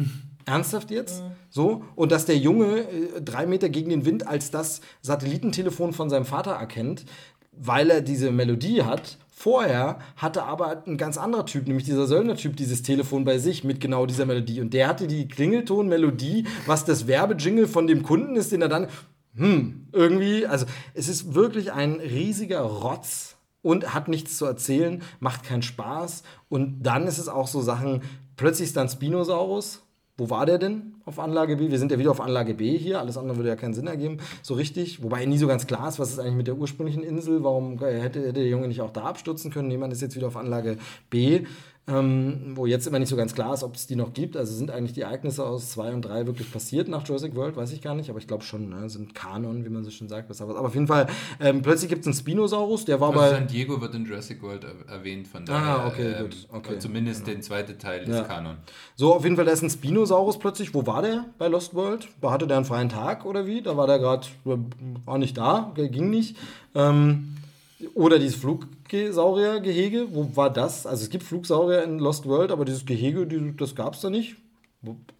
Ernsthaft jetzt? So? Und dass der Junge äh, drei Meter gegen den Wind als das Satellitentelefon von seinem Vater erkennt, weil er diese Melodie hat. Vorher hatte aber ein ganz anderer Typ, nämlich dieser Söldner-Typ, dieses Telefon bei sich mit genau dieser Melodie. Und der hatte die Klingelton-Melodie, was das Werbejingle von dem Kunden ist, den er dann, hm, irgendwie, also es ist wirklich ein riesiger Rotz und hat nichts zu erzählen, macht keinen Spaß. Und dann ist es auch so Sachen, plötzlich ist dann Spinosaurus. Wo war der denn auf Anlage B? Wir sind ja wieder auf Anlage B hier. Alles andere würde ja keinen Sinn ergeben, so richtig. Wobei nie so ganz klar ist, was ist eigentlich mit der ursprünglichen Insel. Warum hätte, hätte der Junge nicht auch da abstürzen können? Jemand ist jetzt wieder auf Anlage B. Ähm, wo jetzt immer nicht so ganz klar ist, ob es die noch gibt. Also sind eigentlich die Ereignisse aus 2 und 3 wirklich passiert nach Jurassic World? Weiß ich gar nicht, aber ich glaube schon, ne? sind Kanon, wie man so schön sagt. was- Aber auf jeden Fall, ähm, plötzlich gibt es einen Spinosaurus, der war Also bei. San Diego wird in Jurassic World er erwähnt, von daher. Ah, okay, ähm, gut, okay. Zumindest der zweite Teil Ja. ist Kanon. So, auf jeden Fall, da ist ein Spinosaurus plötzlich. Wo war der bei Lost World? Hatte der einen freien Tag oder wie? Da war der gerade, war nicht da, ging nicht. Ähm, oder dieses Flugsauriergehege, wo war das? Also es gibt Flugsaurier in Lost World, aber dieses Gehege, die, das gab es da nicht.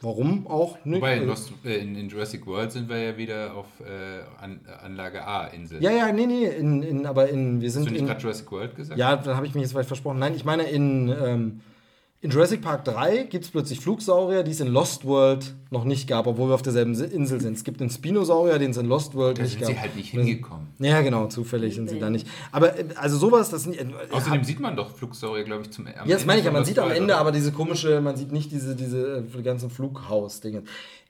Warum auch nicht? Wobei in, Also- Lost, äh, in, Jurassic World sind wir ja wieder auf äh, An, Anlage A-Insel. ja, ja, nee, nee, in, in, aber in, wir Hast sind du nicht gerade Jurassic World gesagt? Ja, dann habe ich mich jetzt vielleicht versprochen. Nein, ich meine, in, ähm, in Jurassic Park 3 gibt es plötzlich Flugsaurier, die es in Lost World noch nicht gab, obwohl wir auf derselben Insel sind. Es gibt einen Spinosaurier, den es in Lost World Da nicht sind gab. sie halt nicht hingekommen. Ja, genau, zufällig sind sie da nicht. Aber äh, also sowas, das sind. Äh, Außerdem sieht man doch Flugsaurier, glaube ich, zum am ja, das meine ich ja. Man sieht am Ende aber diese komische, man sieht nicht diese, diese äh, die ganzen Flughaus-Dinge.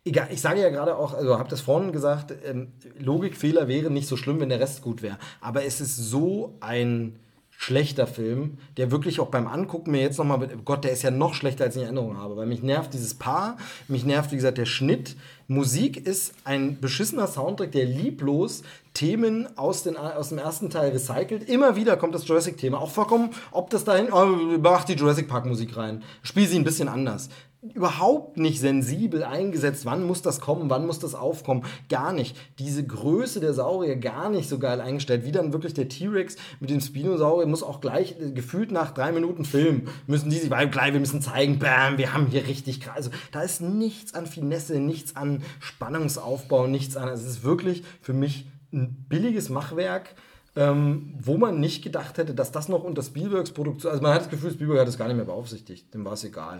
Egal, ich sage ja gerade auch, also habe das vorhin gesagt, ähm, Logikfehler wären nicht so schlimm, wenn der Rest gut wäre. Aber es ist so ein schlechter Film, der wirklich auch beim Angucken mir jetzt nochmal, Gott, der ist ja noch schlechter, als ich in Erinnerung habe, weil mich nervt dieses Paar, mich nervt, wie gesagt, der Schnitt. Musik ist ein beschissener Soundtrack, der lieblos Themen aus, den, aus dem ersten Teil recycelt. Immer wieder kommt das Jurassic-Thema, auch vollkommen, ob das dahin, oh, mach die Jurassic Park-Musik rein, spiel sie ein bisschen anders überhaupt nicht sensibel eingesetzt. Wann muss das kommen? Wann muss das aufkommen? Gar nicht. Diese Größe der Saurier gar nicht so geil eingestellt. Wie dann wirklich der T-Rex mit dem Spinosaurier muss auch gleich, äh, gefühlt nach drei Minuten Film, müssen die sich, weil gleich, wir müssen zeigen, bam, wir haben hier richtig. Also da ist nichts an Finesse, nichts an Spannungsaufbau, nichts an. Also es ist wirklich für mich ein billiges Machwerk. Ähm, wo man nicht gedacht hätte, dass das noch unter Spielbergs Produktion, also man hat das Gefühl, Spielberg hat es gar nicht mehr beaufsichtigt, dem war es egal.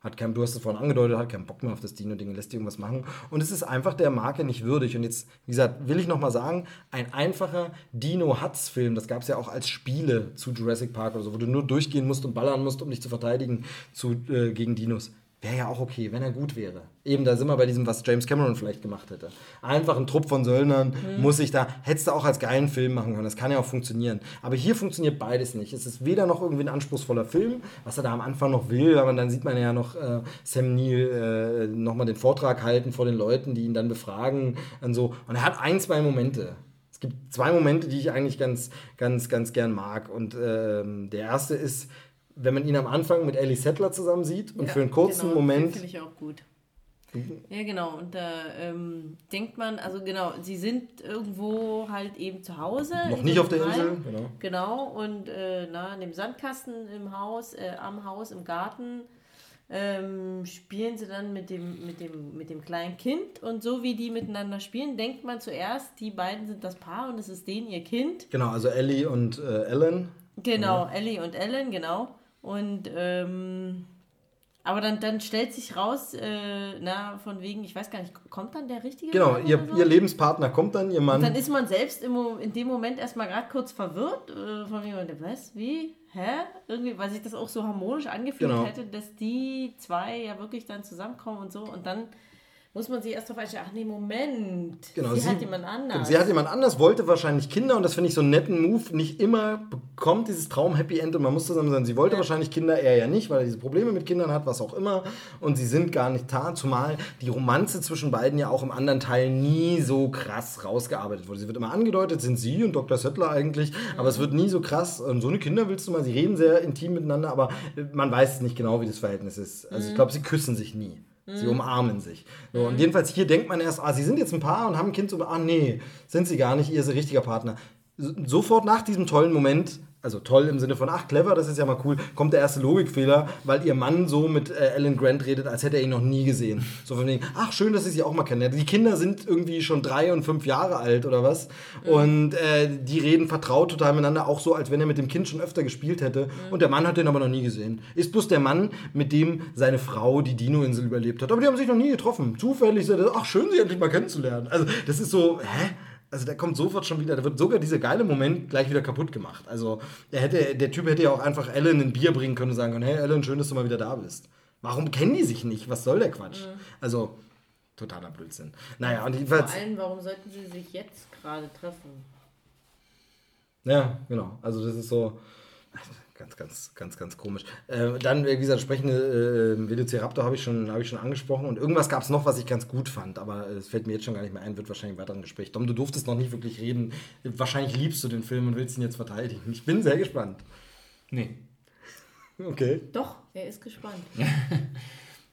Hat kein, du hast es vorhin angedeutet, hat keinen Bock mehr auf das Dino-Ding, lässt irgendwas machen. Und es ist einfach der Marke nicht würdig. Und jetzt, wie gesagt, will ich nochmal sagen, ein einfacher Dino-Hutz-Film, das gab es ja auch als Spiele zu Jurassic Park oder so, wo du nur durchgehen musst und ballern musst, um dich zu verteidigen zu, äh, gegen Dinos. Wäre ja auch okay, wenn er gut wäre. Eben, da sind wir bei diesem, was James Cameron vielleicht gemacht hätte. Einfach ein Trupp von Söldnern muss ich da, hättest du auch als geilen Film machen können. Das kann ja auch funktionieren. Aber hier funktioniert beides nicht. Es ist weder noch irgendwie ein anspruchsvoller Film, was er da am Anfang noch will, aber dann sieht man ja noch äh, Sam Neill äh, nochmal den Vortrag halten vor den Leuten, die ihn dann befragen und so. Und er hat ein, zwei Momente. Es gibt zwei Momente, die ich eigentlich ganz, ganz, ganz gern mag. Und ähm, der erste ist, wenn man ihn am Anfang mit Ellie Settler zusammen sieht und Ja, für einen kurzen genau, Moment. Finde ich auch gut. Ja, genau. Und da ähm, denkt man, also genau, sie sind irgendwo halt eben zu Hause. Noch nicht auf der einem Insel, Heim. genau. Genau, und äh, na, in dem Sandkasten im Haus, äh, am Haus, im Garten, ähm, spielen sie dann mit dem, mit, dem, mit dem kleinen Kind. Und so wie die miteinander spielen, denkt man zuerst, die beiden sind das Paar und es ist denen ihr Kind. Genau, also Ellie und äh, Ellen. Genau, Ellie und Ellen, genau. Und ähm, aber dann, dann stellt sich raus, äh, na, von wegen, ich weiß gar nicht, kommt dann der richtige? Genau, Mann ihr, so? ihr Lebenspartner kommt dann, ihr Mann. Dann ist man selbst im, in dem Moment erstmal gerade kurz verwirrt. Äh, von wegen, was? Wie? Hä? Irgendwie, weil sich das auch so harmonisch angefühlt Genau. hätte, dass die zwei ja wirklich dann zusammenkommen und so. Und dann muss man sich erst darauf einstellen, ach nee, Moment, Genau, sie, hat jemand anders. Sie hat jemand anders, wollte wahrscheinlich Kinder und das finde ich so einen netten Move. Nicht immer bekommt dieses Traum-Happy End und man muss zusammen sein. Sie wollte wahrscheinlich Kinder, er ja nicht, weil er diese Probleme mit Kindern hat, was auch immer. Und sie sind gar nicht da, zumal die Romanze zwischen beiden ja auch im anderen Teil nie so krass rausgearbeitet wurde. Sie wird immer angedeutet, sind sie und Dr. Söttler eigentlich, aber es wird nie so krass. Und so eine Kinder willst du mal, sie reden sehr intim miteinander, aber man weiß nicht genau, wie das Verhältnis ist. Also ich glaube, sie küssen sich nie. Sie umarmen sich. So, und jedenfalls hier denkt man erst, ah, sie sind jetzt ein Paar und haben ein Kind, so, ah, nee, sind sie gar nicht, ihr ist ein richtiger Partner. So- Sofort nach diesem tollen Moment, also toll im Sinne von, ach, clever, das ist ja mal cool, kommt der erste Logikfehler, weil ihr Mann so mit äh, Alan Grant redet, als hätte er ihn noch nie gesehen. So von wegen, ach, schön, dass ich sie auch mal kenne. Die Kinder sind irgendwie schon drei und fünf Jahre alt oder was. Und äh, die reden vertraut total miteinander, auch so, als wenn er mit dem Kind schon öfter gespielt hätte. Und der Mann hat den aber noch nie gesehen. Ist bloß der Mann, mit dem seine Frau die Dino-Insel überlebt hat. Aber die haben sich noch nie getroffen. Zufällig, ach, schön, sie endlich mal kennenzulernen. Also, das ist so, hä? Also der kommt sofort schon wieder, da wird sogar dieser geile Moment gleich wieder kaputt gemacht. Also er hätte, der Typ hätte ja auch einfach Ellen ein Bier bringen können und sagen können, hey Ellen, schön, dass du mal wieder da bist. Warum kennen die sich nicht? Was soll der Quatsch? Also totaler Blödsinn. Naja, und Vor jedenfalls, allem, warum sollten sie sich jetzt gerade treffen? ja, genau. Also das ist so ganz, ganz, ganz, ganz komisch. Äh, dann, wie gesagt, sprechende äh, Velociraptor habe ich, schon- habe ich schon angesprochen und irgendwas gab es noch, was ich ganz gut fand, aber es fällt mir jetzt schon gar nicht mehr ein, wird wahrscheinlich im weiteren Gespräch. Dom, du durftest noch nicht wirklich reden. Wahrscheinlich liebst du den Film und willst ihn jetzt verteidigen. Ich bin sehr gespannt. Nee. Okay. Doch, er ist gespannt.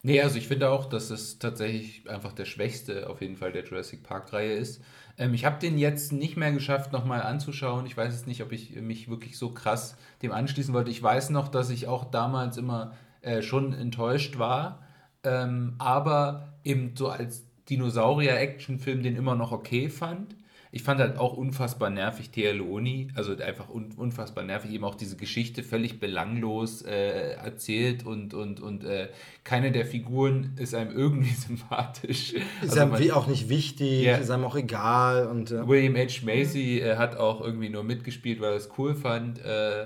Nee, also ich finde auch, dass es tatsächlich einfach der schwächste auf jeden Fall der Jurassic Park-Reihe ist. Ähm, ich habe den jetzt nicht mehr geschafft, nochmal anzuschauen. Ich weiß jetzt nicht, ob ich mich wirklich so krass dem anschließen wollte. Ich weiß noch, dass ich auch damals immer äh, schon enttäuscht war, ähm, aber eben so als Dinosaurier-Actionfilm den immer noch okay fand. Ich fand halt auch unfassbar nervig Thea Leoni, also einfach un unfassbar nervig, eben auch diese Geschichte völlig belanglos äh, erzählt und, und, und äh, keine der Figuren ist einem irgendwie sympathisch. Ist Also ja man- auch nicht wichtig, Ja. ist einem auch egal und äh, William H. Macy äh, hat auch irgendwie nur mitgespielt, weil er es cool fand. Äh, äh,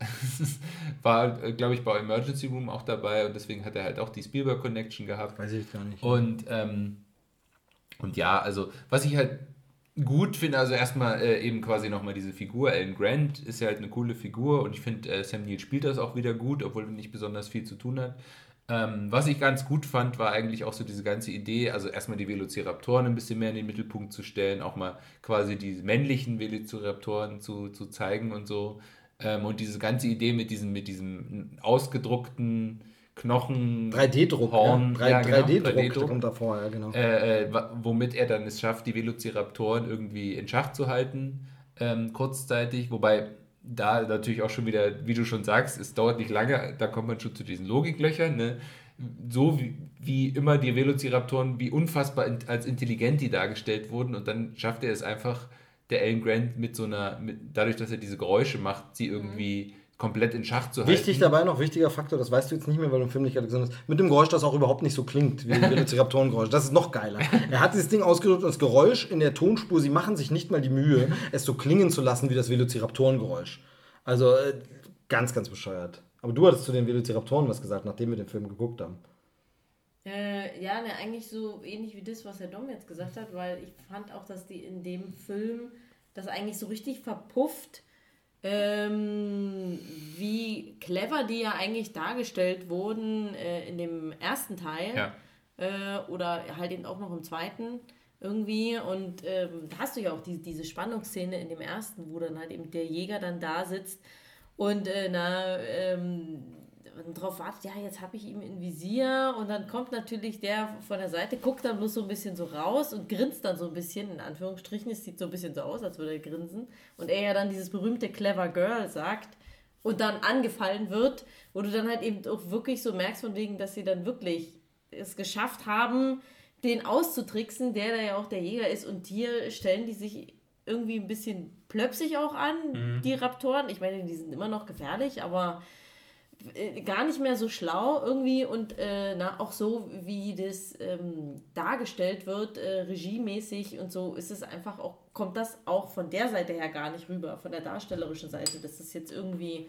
war, glaube ich, bei Emergency Room auch dabei und deswegen hat er halt auch die Spielberg Connection gehabt. weiß ich gar nicht. Und, ähm, und ja, also was ich halt gut finde, also erstmal äh, eben quasi nochmal diese Figur, Alan Grant ist ja halt eine coole Figur und ich finde, äh, Sam Neill spielt das auch wieder gut, obwohl er nicht besonders viel zu tun hat. Ähm, was ich ganz gut fand, war eigentlich auch so diese ganze Idee, also erstmal die Velociraptoren ein bisschen mehr in den Mittelpunkt zu stellen, auch mal quasi die männlichen Velociraptoren zu, zu zeigen und so. Ähm, und diese ganze Idee mit diesem, mit diesem ausgedruckten Knochen 3D-Druck, Horn, ja. 3, ja, genau, 3D-Druck 3D-Druck. kommt davor, ja, genau. äh, äh, womit er dann es schafft, die Velociraptoren irgendwie in Schach zu halten, ähm, kurzzeitig. Wobei da natürlich auch schon wieder, wie du schon sagst, es dauert nicht lange, da kommt man schon zu diesen Logiklöchern. Ne? So wie, wie immer die Velociraptoren, wie unfassbar in, als intelligent die dargestellt wurden und dann schafft er es einfach, der Alan Grant mit so einer, mit, dadurch, dass er diese Geräusche macht, sie irgendwie komplett in Schach zu halten. Wichtig dabei noch, wichtiger Faktor, das weißt du jetzt nicht mehr, weil du im Film nicht gerade gesehen hast, mit dem Geräusch, das auch überhaupt nicht so klingt wie ein Velociraptorengeräusch. Das ist noch geiler. Er hat dieses Ding ausgedrückt und das Geräusch in der Tonspur, sie machen sich nicht mal die Mühe, es so klingen zu lassen wie das Velociraptorengeräusch. Also äh, ganz, ganz bescheuert. Aber du hattest zu den Velociraptoren was gesagt, nachdem wir den Film geguckt haben. Äh, ja, ne, eigentlich so ähnlich wie das, was Herr Dom jetzt gesagt hat, weil ich fand auch, dass die in dem Film das eigentlich so richtig verpufft, ähm, wie clever die ja eigentlich dargestellt wurden äh, in dem ersten Teil Ja. äh, oder halt eben auch noch im zweiten irgendwie und ähm, da hast du ja auch die, diese Spannungsszene in dem ersten, wo dann halt eben der Jäger dann da sitzt und äh, na, ähm, drauf wartet, ja, jetzt habe ich ihn im Visier. Und dann kommt natürlich der von der Seite, guckt dann bloß so ein bisschen so raus und grinst dann so ein bisschen, in Anführungsstrichen, es sieht so ein bisschen so aus, als würde er grinsen. Und er ja dann dieses berühmte Clever Girl sagt und dann angefallen wird, wo du dann halt eben auch wirklich so merkst von wegen, dass sie dann wirklich es geschafft haben, den auszutricksen, der da ja auch der Jäger ist. Und hier stellen die sich irgendwie ein bisschen plötzlich auch an, die Raptoren. Ich meine, die sind immer noch gefährlich, aber gar nicht mehr so schlau irgendwie und äh, na, auch so, wie das ähm, dargestellt wird, äh, regiemäßig und so, ist es einfach auch, kommt das auch von der Seite her gar nicht rüber, von der darstellerischen Seite, dass das jetzt irgendwie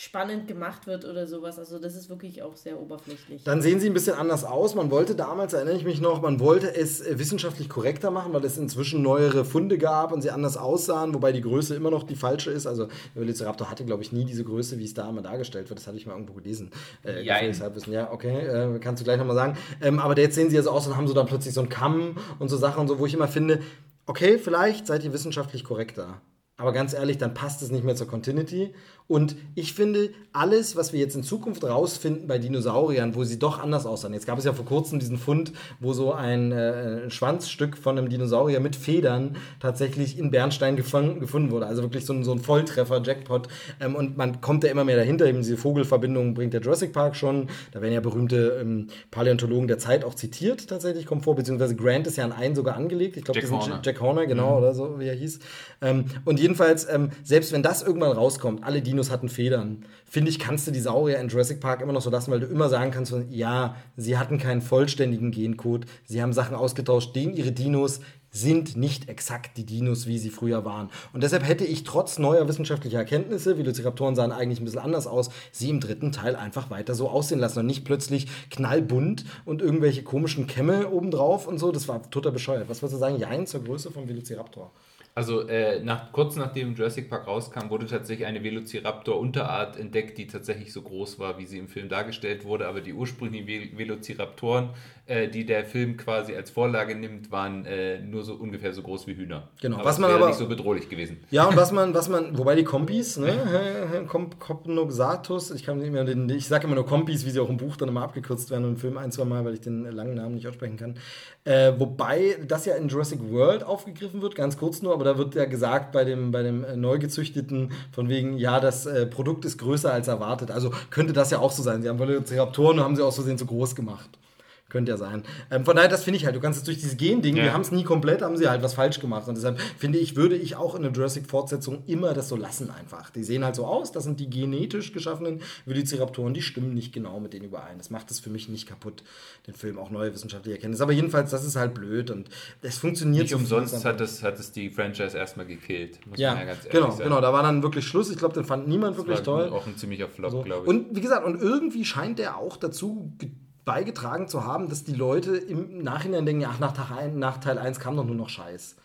spannend gemacht wird oder sowas. Also das ist wirklich auch sehr oberflächlich. Dann sehen sie ein bisschen anders aus. Man wollte damals, erinnere ich mich noch, man wollte es äh, wissenschaftlich korrekter machen, weil es inzwischen neuere Funde gab und sie anders aussahen, wobei die Größe immer noch die falsche ist. Also der Velociraptor hatte, glaube ich, nie diese Größe, wie es da immer dargestellt wird. Das hatte ich mal irgendwo gelesen. Äh, Ja, wissen. ja, okay, äh, kannst du gleich nochmal sagen. Ähm, aber jetzt sehen sie ja so aus und haben so dann plötzlich so einen Kamm und so Sachen und so, wo ich immer finde, okay, vielleicht seid ihr wissenschaftlich korrekter. Aber ganz ehrlich, dann passt es nicht mehr zur Continuity. Und ich finde, alles, was wir jetzt in Zukunft rausfinden bei Dinosauriern, wo sie doch anders aussahen. Jetzt gab es ja vor kurzem diesen Fund, wo so ein äh, Schwanzstück von einem Dinosaurier mit Federn tatsächlich in Bernstein gefangen, gefunden wurde. Also wirklich so ein, so ein Volltreffer, Jackpot. Ähm, und man kommt ja immer mehr dahinter. Eben diese Vogelverbindung bringt der Jurassic Park schon. Da werden ja berühmte ähm, Paläontologen der Zeit auch zitiert, tatsächlich kommt vor. Beziehungsweise Grant ist ja an einen sogar angelegt. Ich glaube, Jack das ist Horner. Jack Horner, genau, oder so, wie er hieß. Ähm, und jedenfalls, ähm, selbst wenn das irgendwann rauskommt, alle Dinos hatten Federn, finde ich, kannst du die Saurier in Jurassic Park immer noch so lassen, weil du immer sagen kannst, ja, sie hatten keinen vollständigen Gencode, sie haben Sachen ausgetauscht, denen ihre Dinos sind nicht exakt die Dinos, wie sie früher waren. Und deshalb hätte ich trotz neuer wissenschaftlicher Erkenntnisse, Velociraptoren sahen eigentlich ein bisschen anders aus, sie im dritten Teil einfach weiter so aussehen lassen und nicht plötzlich knallbunt und irgendwelche komischen Kämme obendrauf und so. Das war total bescheuert. Was würdest du sagen? Jein zur Größe vom Velociraptor. Also äh, nach, kurz nachdem Jurassic Park rauskam, wurde tatsächlich eine Velociraptor-Unterart entdeckt, die tatsächlich so groß war, wie sie im Film dargestellt wurde. Aber die ursprünglichen Vel Velociraptoren, äh, die der Film quasi als Vorlage nimmt, waren äh, nur so ungefähr so groß wie Hühner. Genau, Aber was man aber- nicht so bedrohlich gewesen. Ja, und was man, was man, wobei die Kompis, ne, Kom- Kopnoxatus, ich kann nicht mehr den, ich sage immer nur Kompis, wie sie auch im Buch dann immer abgekürzt werden und im Film ein, zwei Mal, weil ich den langen Namen nicht aussprechen kann. Äh, wobei das ja in Jurassic World aufgegriffen wird, ganz kurz nur, aber da wird ja gesagt bei dem, bei dem äh, neu gezüchteten, von wegen, ja, das äh, Produkt ist größer als erwartet. Also könnte das ja auch so sein. Sie haben Velociraptoren und haben sie aus Versehen zu groß gemacht. Könnte ja sein. Ähm, von daher, das finde ich halt, du kannst es durch dieses Gen-Ding, Ja. wir haben es nie komplett, haben sie halt was falsch gemacht. Und deshalb finde ich, würde ich auch in der Jurassic-Fortsetzung immer das so lassen einfach. Die sehen halt so aus, das sind die genetisch geschaffenen Velociraptoren, die stimmen nicht genau mit denen überein. Das macht es für mich nicht kaputt, den Film auch neue wissenschaftliche Erkenntnisse. Aber jedenfalls, das ist halt blöd und es funktioniert Nicht so umsonst hat es, hat es die Franchise erstmal gekillt, muss ja, ja genau, sagen. genau, da war dann wirklich Schluss. Ich glaube, den fand niemand wirklich Das toll. war auch ein ziemlicher Flop, So. glaube ich. Und wie gesagt, und irgendwie scheint der auch dazu beigetragen zu haben, dass die Leute im Nachhinein denken, ach, nach, Tag ein, nach Teil 1 kam doch nur noch Scheiß.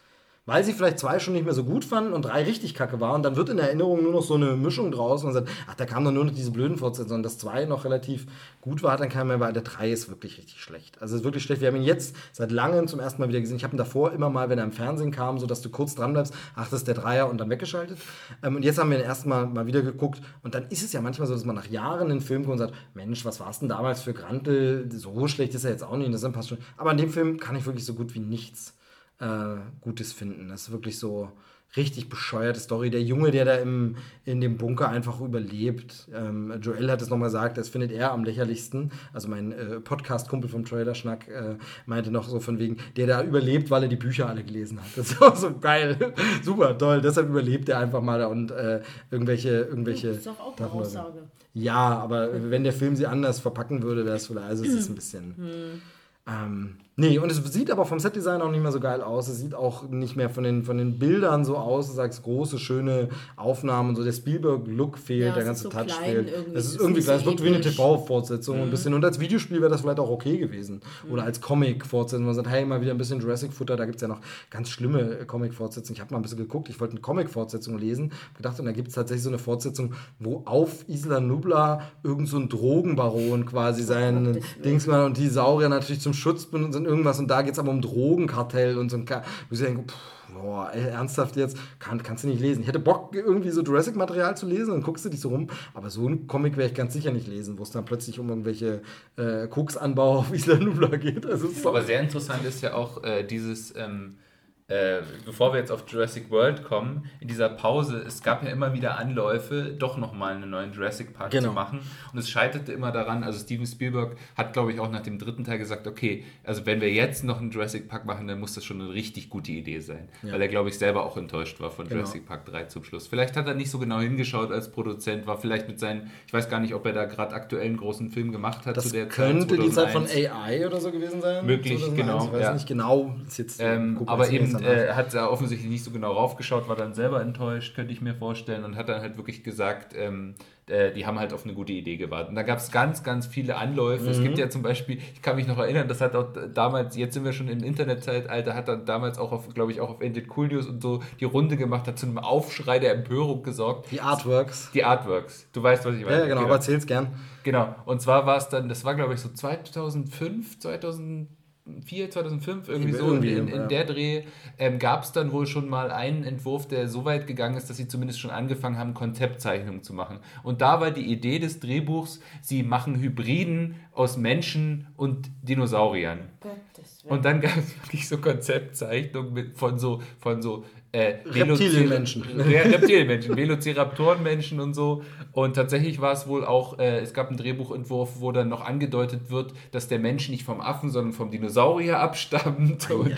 Weil sie vielleicht zwei schon nicht mehr so gut fanden und drei richtig kacke war. Und dann wird in der Erinnerung nur noch so eine Mischung draus und sagt, ach, da kam doch nur noch diese blöden Fortsetzungen. Und das zwei noch relativ gut war, dann keiner mehr, weil der drei ist wirklich richtig schlecht. Also ist wirklich schlecht. Wir haben ihn jetzt seit langem zum ersten Mal wieder gesehen. Ich habe ihn davor immer mal, wenn er im Fernsehen kam, so dass du kurz dran bleibst, ach, das ist der Dreier und dann weggeschaltet. Ähm, und jetzt haben wir ihn erstmal mal wieder geguckt. Und dann ist es ja manchmal so, dass man nach Jahren einen Film guckt und sagt, Mensch, was war es denn damals für Grantel? So schlecht ist er jetzt auch nicht. Das passt schon. Aber an dem Film kann ich wirklich so gut wie nichts äh, Gutes finden. Das ist wirklich so richtig bescheuerte Story. Der Junge, der da im, in dem Bunker einfach überlebt. Ähm, Joel hat es nochmal gesagt, das findet er am lächerlichsten. Also mein äh, Podcast-Kumpel vom Trailer-Schnack äh, meinte noch so von wegen, der da überlebt, weil er die Bücher alle gelesen hat. Das war so geil. Super, toll. Deshalb überlebt er einfach mal da und äh, irgendwelche, irgendwelche. Das ist doch auch eine. Aussage. Ja, aber wenn der Film sie anders verpacken würde, wäre es vielleicht, also es ist ein bisschen. Ähm, nee, und es sieht aber vom Setdesign auch nicht mehr so geil aus. Es sieht auch nicht mehr von den, von den Bildern so aus. Du sagst große, schöne Aufnahmen und so. Der Spielberg-Look fehlt, Ja, der ganze so Touch fehlt. Es ist ist irgendwie klein. so Es wirkt wie eine. TV-Fortsetzung. Ein bisschen. Und als Videospiel wäre das vielleicht auch okay gewesen. Oder als Comic-Fortsetzung. Man sagt, hey, mal wieder ein bisschen Jurassic-Futter. Da gibt es ja noch ganz schlimme Comic-Fortsetzungen. Ich habe mal ein bisschen geguckt. Ich wollte eine Comic-Fortsetzung lesen. Hab gedacht, und da gibt es tatsächlich so eine Fortsetzung, wo auf Isla Nubla irgend so ein Drogenbaron quasi sein. Dings mal und die Saurier natürlich zum Schutz benutzen und irgendwas. Und da geht es aber um Drogenkartell und so ein Ka wo ich denke, pff, boah, ernsthaft jetzt, kann, kannst du nicht lesen. Ich hätte Bock, irgendwie so Jurassic-Material zu lesen, dann guckst du dich so rum. Aber so ein Comic werde ich ganz sicher nicht lesen, wo es dann plötzlich um irgendwelche äh, Koksanbau auf Isla Nubla geht. Also, Aber sehr interessant ist ja auch äh, dieses, ähm, äh, bevor wir jetzt auf Jurassic World kommen, in dieser Pause, es gab ja immer wieder Anläufe, doch nochmal einen neuen Jurassic Park Genau. zu machen. Und es scheiterte immer daran, also Steven Spielberg hat, glaube ich, auch nach dem dritten Teil gesagt, okay, also wenn wir jetzt noch einen Jurassic Park machen, dann muss das schon eine richtig gute Idee sein. Weil er, glaube ich, selber auch enttäuscht war von Genau. Jurassic Park 3 zum Schluss. Vielleicht hat er nicht so genau hingeschaut als Produzent, war vielleicht mit seinen, ich weiß gar nicht, ob er da gerade aktuell einen großen Film gemacht hat das zu der könnte Zeit. die Zeit von 2001. AI oder so gewesen sein. Möglich, 2001, genau, Ich weiß ja. nicht genau. Ist jetzt, Ähm, aber eben. Äh, hat er offensichtlich nicht so genau raufgeschaut, war dann selber enttäuscht, könnte ich mir vorstellen, und hat dann halt wirklich gesagt, ähm, äh, die haben halt auf eine gute Idee gewartet. Und da gab es ganz, ganz viele Anläufe. Es gibt ja zum Beispiel, ich kann mich noch erinnern, das hat auch damals, jetzt sind wir schon im Internetzeitalter, hat dann damals auch auf, glaube ich, auch auf Ended Cool News und so die Runde gemacht, hat zu einem Aufschrei der Empörung gesorgt. Die Artworks. Die Artworks. Du weißt, was ich meine. Ja, genau, aber erzähl's gern. Genau. Und zwar war es dann, das war glaube ich so 2005, 2004, 2005, irgendwie so Irgendwie, in, in ja. der Dreh, ähm, gab es dann wohl schon mal einen Entwurf, der so weit gegangen ist, dass sie zumindest schon angefangen haben, Konzeptzeichnungen zu machen. Und da war die Idee des Drehbuchs, sie machen Hybriden aus Menschen und Dinosauriern. Und dann gab es wirklich so Konzeptzeichnungen mit, von so, von so äh, Reptilienmenschen. Reptilienmenschen, Velociraptorenmenschen und so. Und tatsächlich war es wohl auch, äh, es gab einen Drehbuchentwurf, wo dann noch angedeutet wird, dass der Mensch nicht vom Affen, sondern vom Dinosaurier abstammt. Und,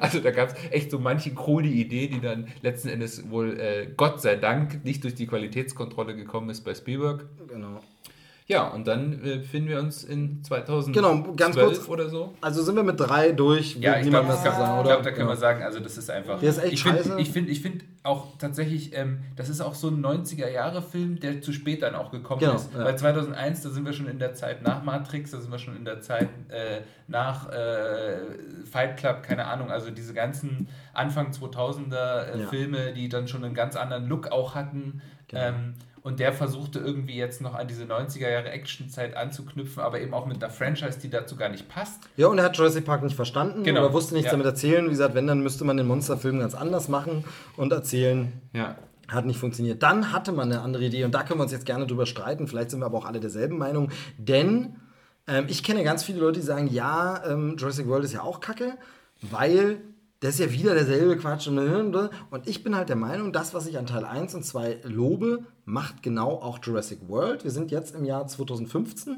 also da gab es echt so manche krude Idee, die dann letzten Endes wohl, äh, Gott sei Dank, nicht durch die Qualitätskontrolle gekommen ist bei Spielberg. Genau. Ja, und dann äh, befinden wir uns in 2012 Genau, ganz kurz. oder so. Also sind wir mit drei durch, Ja, ich glaube, niemand was zu sagen, ich oder? glaub, da können Ja. wir sagen, also das ist einfach. Der ist echt ich finde ich find, ich find auch tatsächlich, ähm, das ist auch so ein 90er-Jahre-Film, der zu spät dann auch gekommen Genau, ist. ja. Weil 2001, da sind wir schon in der Zeit nach Matrix, da sind wir schon in der Zeit äh, nach äh, Fight Club, keine Ahnung, also diese ganzen Anfang 2000er äh, die dann schon einen ganz anderen Look auch hatten. Genau. Ähm, und der versuchte irgendwie jetzt noch an diese 90er Jahre Actionzeit anzuknüpfen, aber eben auch mit einer Franchise, die dazu gar nicht passt. Ja, und er hat Jurassic Park nicht verstanden Genau, oder wusste nichts ja. damit erzählen. Wie gesagt, wenn, dann müsste man den Monsterfilm ganz anders machen und erzählen. Ja. Hat nicht funktioniert. Dann hatte man eine andere Idee und da können wir uns jetzt gerne drüber streiten. Vielleicht sind wir aber auch alle derselben Meinung. Denn ähm, ich kenne ganz viele Leute, die sagen, ja, ähm, Jurassic World ist ja auch kacke, weil das ist ja wieder derselbe Quatsch. Und ich bin halt der Meinung, das, was ich an Teil 1 und 2 lobe, macht genau auch Jurassic World. Wir sind jetzt im Jahr 2015.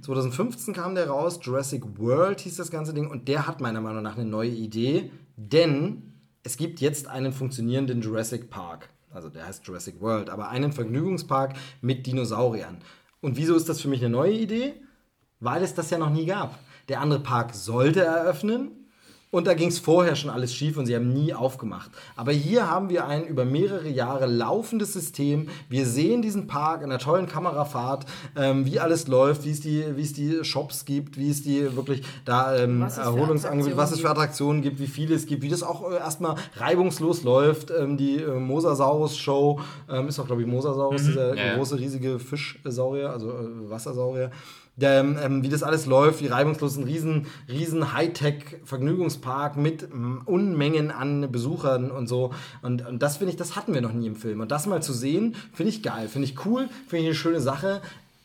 2015 kam der raus, Jurassic World hieß das ganze Ding und der hat meiner Meinung nach eine neue Idee, denn es gibt jetzt einen funktionierenden Jurassic Park. Also der heißt Jurassic World, aber einen Vergnügungspark mit Dinosauriern. Und wieso ist das für mich eine neue Idee? Weil es das ja noch nie gab. Der andere Park sollte eröffnen und da ging es vorher schon alles schief und sie haben nie aufgemacht. Aber hier haben wir ein über mehrere Jahre laufendes System. Wir sehen diesen Park in einer tollen Kamerafahrt, ähm, wie alles läuft, wie es die, wie es die Shops gibt, wie es die wirklich da ähm, Erholungsangebote, was es für Attraktionen gibt, wie viele es gibt, wie das auch äh, erstmal reibungslos läuft. Ähm, die äh, Mosasaurus-Show ähm, ist auch, glaube ich, Mosasaurus, dieser Ja, ja. große, riesige Fischsaurier, also äh, Wassersaurier. Der, ähm, wie das alles läuft, wie reibungslos ein riesen, riesen Hightech-Vergnügungspark mit Unmengen an Besuchern und so. Und, und das finde ich, das hatten wir noch nie im Film. Und das mal zu sehen, finde ich geil, finde ich cool, finde ich eine schöne Sache.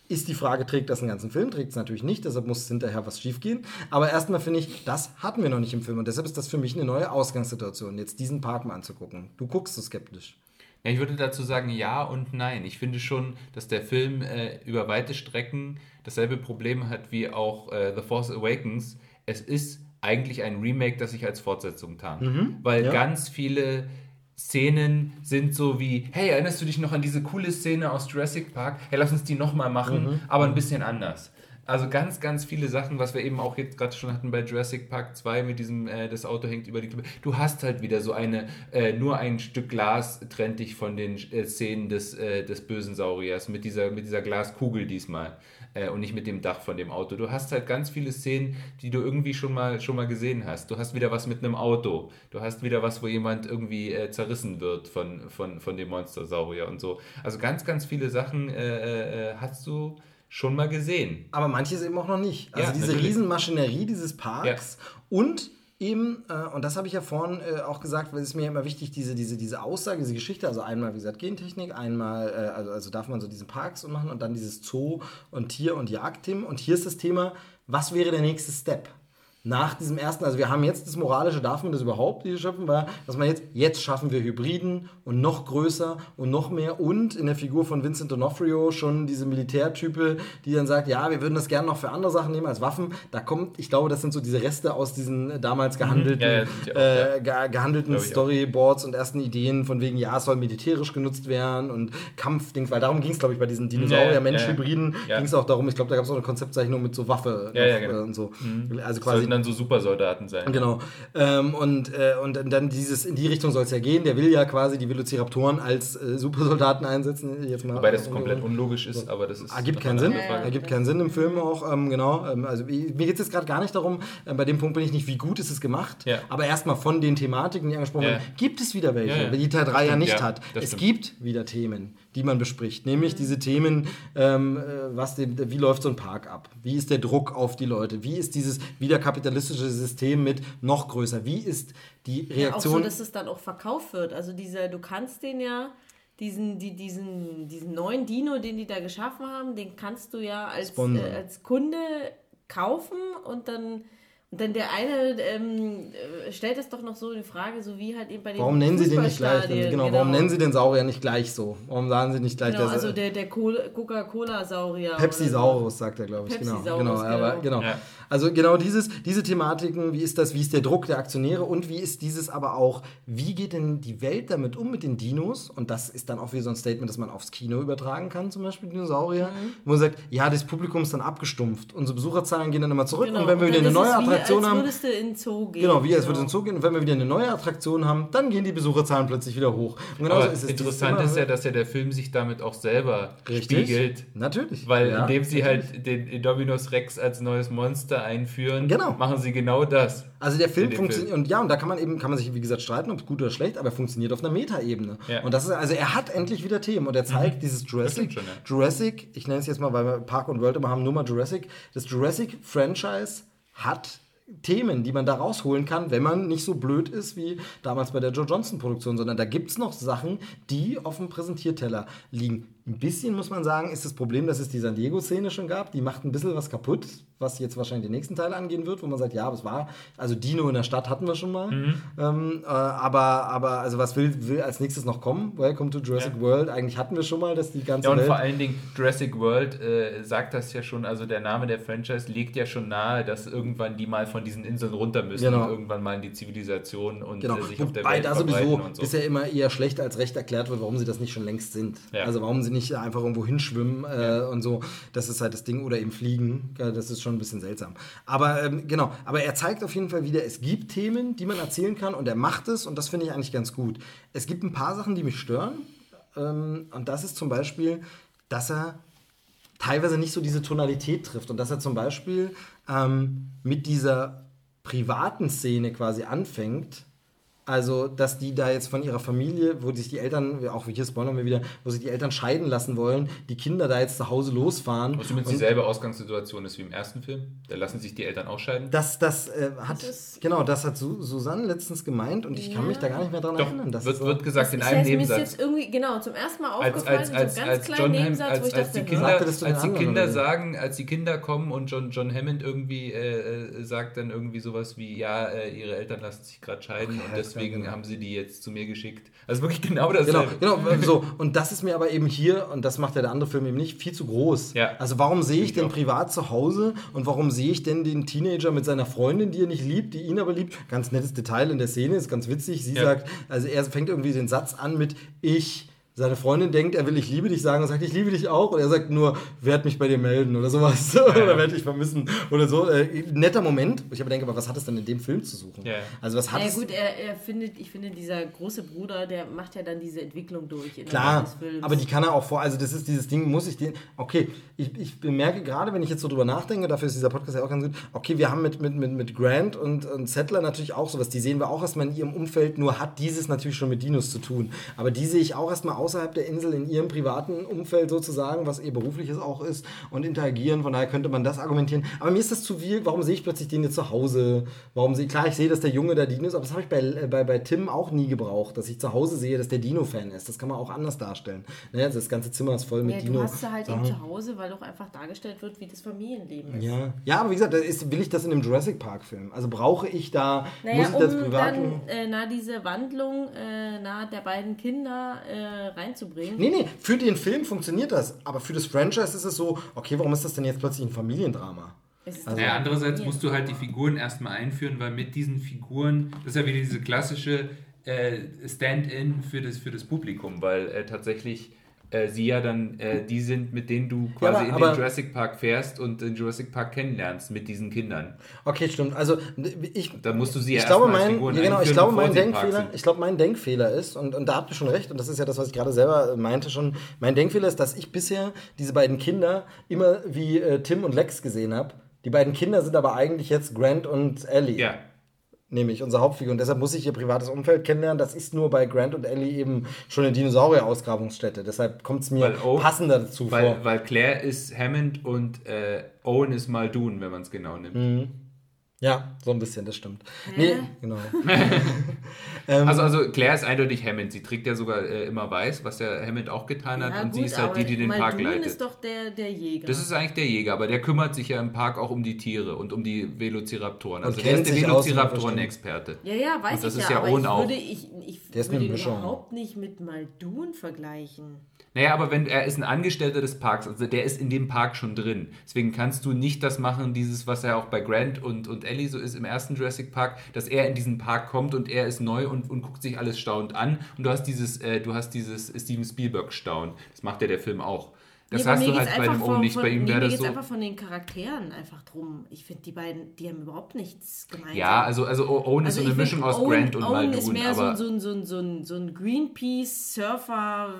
Ist die Frage, trägt das einen ganzen Film? Trägt es natürlich nicht, deshalb muss hinterher was schiefgehen. Aber erstmal finde ich, das hatten wir noch nicht im Film. Und deshalb ist das für mich eine neue Ausgangssituation, jetzt diesen Park mal anzugucken. Du guckst so skeptisch. Ja, ich würde dazu sagen ja und nein. Ich finde schon, dass der Film äh, über weite Strecken dasselbe Problem hat wie auch äh, The Force Awakens. Es ist eigentlich ein Remake, das sich als Fortsetzung tarnt. Weil ja. ganz viele Szenen sind so wie, hey, erinnerst du dich noch an diese coole Szene aus Jurassic Park? Hey, lass uns die nochmal machen, aber ein bisschen anders. Also ganz, ganz viele Sachen, was wir eben auch jetzt gerade schon hatten bei Jurassic Park 2 mit diesem, äh, das Auto hängt über die Klippe. Du hast halt wieder so eine, äh, nur ein Stück Glas trennt dich von den äh, Szenen des, äh, des bösen Sauriers mit dieser, mit dieser Glaskugel diesmal äh, und nicht mit dem Dach von dem Auto. Du hast halt ganz viele Szenen, die du irgendwie schon mal, schon mal gesehen hast. Du hast wieder was mit einem Auto. Du hast wieder was, wo jemand irgendwie äh, zerrissen wird von, von, von dem Monstersaurier und so. Also ganz, ganz viele Sachen hast du schon mal gesehen. Aber manches eben auch noch nicht. Also Ja, diese natürlich. Riesenmaschinerie dieses Parks und eben, äh, und das habe ich ja vorhin äh, auch gesagt, weil es ist mir immer wichtig, diese, diese, diese Aussage, diese Geschichte, also einmal, wie gesagt, Gentechnik, einmal, äh, also, also darf man so diesen Parks und machen und dann dieses Zoo und Tier- und Jagdthemen. Und hier ist das Thema, was wäre der nächste Step? Nach diesem ersten, also wir haben jetzt das Moralische, darf man das überhaupt, diese Schöpfen, war, dass man jetzt, jetzt schaffen wir Hybriden und noch größer und noch mehr und in der Figur von Vincent D'Onofrio schon diese Militärtype, die dann sagt, ja, wir würden das gerne noch für andere Sachen nehmen als Waffen. Da kommt, ich glaube, das sind so diese Reste aus diesen damals gehandelten, Mhm. Ja, ja, auch, äh, ja. ge gehandelten. Storyboards und ersten Ideen von wegen, ja, es soll militärisch genutzt werden und Kampfdings, weil darum ging es, glaube ich, bei diesen Dinosaurier-Mensch-Hybriden ging es auch darum, ich glaube, da gab es auch eine Konzeptzeichnung mit so Waffe noch, genau. äh, und so. Also quasi dann so Supersoldaten sein. Genau. Ähm, und, äh, und dann dieses, in die Richtung soll es ja gehen. Der will ja quasi die Velociraptoren als äh, Supersoldaten einsetzen. Jetzt mal, Wobei das komplett unlogisch ist, aber das ist. Ergibt keinen Sinn. Frage. Ergibt keinen Sinn im Film auch, ähm, genau. Ähm, also mir geht es jetzt gerade gar nicht darum, äh, bei dem Punkt bin ich nicht, wie gut ist es gemacht, Ja. aber erstmal von den Thematiken, die angesprochen Ja. werden, gibt es wieder welche, Ja, ja. die Teil 3 ja nicht hat. Es stimmt. gibt wieder Themen, die man bespricht, nämlich diese Themen, ähm, äh, was den, wie läuft so ein Park ab? Wie ist der Druck auf die Leute? Wie ist dieses wieder kapitalistische System mit noch größer? Wie ist die Ja, auch so, Reaktion? dass es dann auch verkauft wird. Also dieser, du kannst den ja, diesen, die, diesen, diesen neuen Dino, den die da geschaffen haben, den kannst du ja als, äh, als Kunde kaufen und dann, und dann der eine ähm, äh, stellt das doch noch so die Frage, so wie halt eben bei den Warum nennen Sie den nicht gleich? Fußballstadien, Genau, warum nennen Sie den Saurier nicht gleich so? Warum sagen Sie nicht gleich Genau, der- also der, der Cola- Coca-Cola-Saurier. Pepsi-Saurus, sagt er, glaube ich. Genau, Pepsi-Saurus, genau, aber, genau. genau. Ja. Also genau dieses, diese Thematiken, wie ist das, wie ist der Druck der Aktionäre und wie ist dieses aber auch, wie geht denn die Welt damit um mit den Dinos? Und das ist dann auch wieder so ein Statement, das man aufs Kino übertragen kann, zum Beispiel Dinosaurier, Mhm. wo man sagt, ja, das Publikum ist dann abgestumpft. Unsere Besucherzahlen gehen dann immer zurück Genau, und wenn wir und wieder eine ist neue es wie, Attraktion als haben, würdest du in den Zoo gehen. Genau, wie es wird in den Zug gehen. Und wenn wir wieder eine neue Attraktion haben, dann gehen die Besucherzahlen plötzlich wieder hoch. Und genauso Aber ist es interessant ist ja, dass ja der Film sich damit auch selber Richtig. spiegelt. Natürlich. Weil ja, indem sie natürlich. halt den Indominus Rex als neues Monster einführen, Genau. machen sie genau das. Also der Film funktioniert und ja, und da kann man eben kann man sich wie gesagt streiten, ob es gut oder schlecht, aber er funktioniert auf einer Metaebene. Ja. Und das ist also er hat endlich wieder Themen und er zeigt dieses Jurassic schon, ja. Jurassic, ich nenne es jetzt mal, weil wir Park und World immer haben, nur mal Jurassic, das Jurassic Franchise hat Themen, die man da rausholen kann, wenn man nicht so blöd ist wie damals bei der Joe Johnson Produktion, sondern da gibt es noch Sachen, die auf dem Präsentierteller liegen. Ein bisschen muss man sagen, ist das Problem, dass es die San Diego-Szene schon gab. Die macht ein bisschen was kaputt, was jetzt wahrscheinlich den nächsten Teil angehen wird, wo man sagt, ja, aber es war, also Dino in der Stadt hatten wir schon mal. Mhm. Ähm, äh, aber, aber, also was will, will als nächstes noch kommen? Welcome to Jurassic Ja. World. Eigentlich hatten wir schon mal, dass die ganze Ja, und Welt. vor allen Dingen Jurassic World äh, sagt das ja schon, also der Name der Franchise legt ja schon nahe, dass irgendwann die mal von diesen Inseln runter müssen Genau. und irgendwann mal in die Zivilisation und Genau. äh, sich auf der Wobei Welt da sowieso so. bisher immer eher schlecht als recht erklärt wird, warum sie das nicht schon längst sind. Ja. Also warum sie nicht einfach irgendwo hinschwimmen äh, und so. Das ist halt das Ding. Oder eben fliegen. Ja, Das ist schon ein bisschen seltsam. Aber ähm, genau, aber er zeigt auf jeden Fall wieder, es gibt Themen, die man erzählen kann und er macht es und das finde ich eigentlich ganz gut. Es gibt ein paar Sachen, die mich stören. Ähm, und das ist zum Beispiel, dass er teilweise nicht so diese Tonalität trifft und dass er zum Beispiel ähm, mit dieser privaten Szene quasi anfängt. Also, dass die da jetzt von ihrer Familie, wo sich die Eltern, auch hier spoilern wir wieder, wo sich die Eltern scheiden lassen wollen, die Kinder da jetzt zu Hause losfahren. Was übrigens Und dieselbe Ausgangssituation ist wie im ersten Film. Da lassen sich die Eltern ausscheiden. das, das äh, hat, Das ist- genau, das hat Su Susanne letztens gemeint und ich kann Ja. mich da gar nicht mehr dran Doch, erinnern. Das wird, ist so- wird gesagt in Das einem heißt, mir ist Nebensatz. jetzt irgendwie, genau, zum ersten Mal als, aufgefallen, als, in als, so einem ganz als, kleinen John Nebensatz, wo als, ich als dachte, die? Sagte das Kinder, zu den als die Kinder sagen, als die Kinder kommen und John, John Hammond irgendwie äh, äh, sagt dann irgendwie sowas wie, ja, äh, ihre Eltern lassen sich gerade scheiden und deswegen genau. haben sie die jetzt zu mir geschickt. Also wirklich genau das. Genau, genau, so. Und das ist mir aber eben hier, und das macht ja der andere Film eben nicht, viel zu groß. Ja. Also warum sehe ich ich denn auch. privat zu Hause und warum sehe ich denn den Teenager mit seiner Freundin, die er nicht liebt, die ihn aber liebt? Ganz nettes Detail in der Szene, ist ganz witzig. Sie Ja. sagt, also er fängt irgendwie den Satz an mit Ich. Seine Freundin denkt, er will ich liebe dich sagen und sagt, ich liebe dich auch. Und er sagt nur, werd mich bei dir melden oder sowas. oder werd dich vermissen oder so. Äh, netter Moment. Ich aber denke, aber was hat es denn in dem Film zu suchen? Ja. Also was hat Ja es... gut, er, er findet, ich finde, dieser große Bruder, der macht ja dann diese Entwicklung durch. Klar, des Films. aber die kann er auch vor. Also, das ist dieses Ding, muss ich den. Okay, ich, ich bemerke gerade, wenn ich jetzt so drüber nachdenke, dafür ist dieser Podcast ja auch ganz gut. Okay, wir haben mit, mit, mit, mit Grant und, und Settler natürlich auch sowas. Die sehen wir auch erstmal in ihrem Umfeld, nur hat dieses natürlich schon mit Dinos zu tun. Aber die sehe ich auch erstmal außerhalb der Insel in ihrem privaten Umfeld sozusagen, was ihr berufliches auch ist und interagieren. Von daher könnte man das argumentieren. Aber mir ist das zu viel. Warum sehe ich plötzlich den jetzt zu Hause? Warum sehe klar, ich sehe, dass der Junge da Dino ist, aber das habe ich bei, äh, bei, bei Tim auch nie gebraucht, dass ich zu Hause sehe, dass der Dino-Fan ist. Das kann man auch anders darstellen. Ne, also das ganze Zimmer ist voll mit ja, Dino. du hast sie halt eben zu Hause, weil doch einfach dargestellt wird, wie das Familienleben ist. ja. ja, aber wie gesagt, ist, will ich das in einem Jurassic Park-Film? Also brauche ich da, Naja, muss ich das um privat. dann äh, na diese Wandlung äh, na der beiden Kinder äh, reinzubringen. Nee, nee, für den Film funktioniert das. Aber für das Franchise ist es so, okay, warum ist das denn jetzt plötzlich ein Familiendrama? Also- doch Ja, andererseits musst du halt die Figuren erstmal einführen, weil mit diesen Figuren, das ist ja wieder diese klassische äh, Stand-in für das, für das Publikum, weil äh, tatsächlich äh, sie ja dann äh, die sind, mit denen du quasi aber- in den Jurassic Park fährst und den Jurassic Park kennenlernst mit diesen Kindern. Okay, stimmt. Also ich, Da musst du sie ja ich glaube, mein, Figuren ja, genau, ich glaube, mein Denkfehler, ich glaube, mein Denkfehler ist, und, und da habt ihr schon recht, und das ist ja das, was ich gerade selber meinte schon, mein Denkfehler ist, dass ich bisher diese beiden Kinder immer wie äh, Tim und Lex gesehen habe. Die beiden Kinder sind aber eigentlich jetzt Grant und Ellie. Ja. Nämlich unsere Hauptfigur. Und deshalb muss ich ihr privates Umfeld kennenlernen. Das ist nur bei Grant und Ellie eben schon eine Dinosaurier-Ausgrabungsstätte. Deshalb kommt es mir Weil O- passender dazu Weil, vor. weil Claire ist Hammond und äh, Owen ist Muldoon, wenn man es genau nimmt. Mhm. Ja, so ein bisschen, das stimmt. Nee, genau. Also, also Claire ist eindeutig Hammond. Sie trägt ja sogar äh, immer weiß, was ja Hammond auch getan hat. Ja, und sie gut, ist halt die, die den Park Muldoon leitet. ist doch der, der Jäger. Das ist eigentlich der Jäger, aber der kümmert sich ja im Park auch um die Tiere und um die Velociraptoren. Also der ist der Velociraptoren-Experte. ja, ja, weiß Und das ich ist ja, ja aber ich würde, ich, ich Der ist würde ihn überhaupt nicht mit Muldoon vergleichen. Naja, aber wenn er ist ein Angestellter des Parks, also der ist in dem Park schon drin. Deswegen kannst du nicht das machen, dieses, was ja auch bei Grant und, und Ellie so ist im ersten Jurassic Park, dass er in diesen Park kommt und er ist neu und, und guckt sich alles staunend an. Und du hast dieses, äh, du hast dieses Steven Spielberg-Staunen. Das macht ja der Film auch. Das bei hast du halt bei dem Owen nicht. von- Bei ihm wäre das so. einfach von den Charakteren einfach drum. Ich finde, die beiden, die haben überhaupt nichts gemeinsam. Ja, also, also Owen ist so Also eine Mischung aus Owen, Grant und Owen Muldoon. ist mehr so, ein- so, ein- so, ein- so ein Greenpeace-Surfer,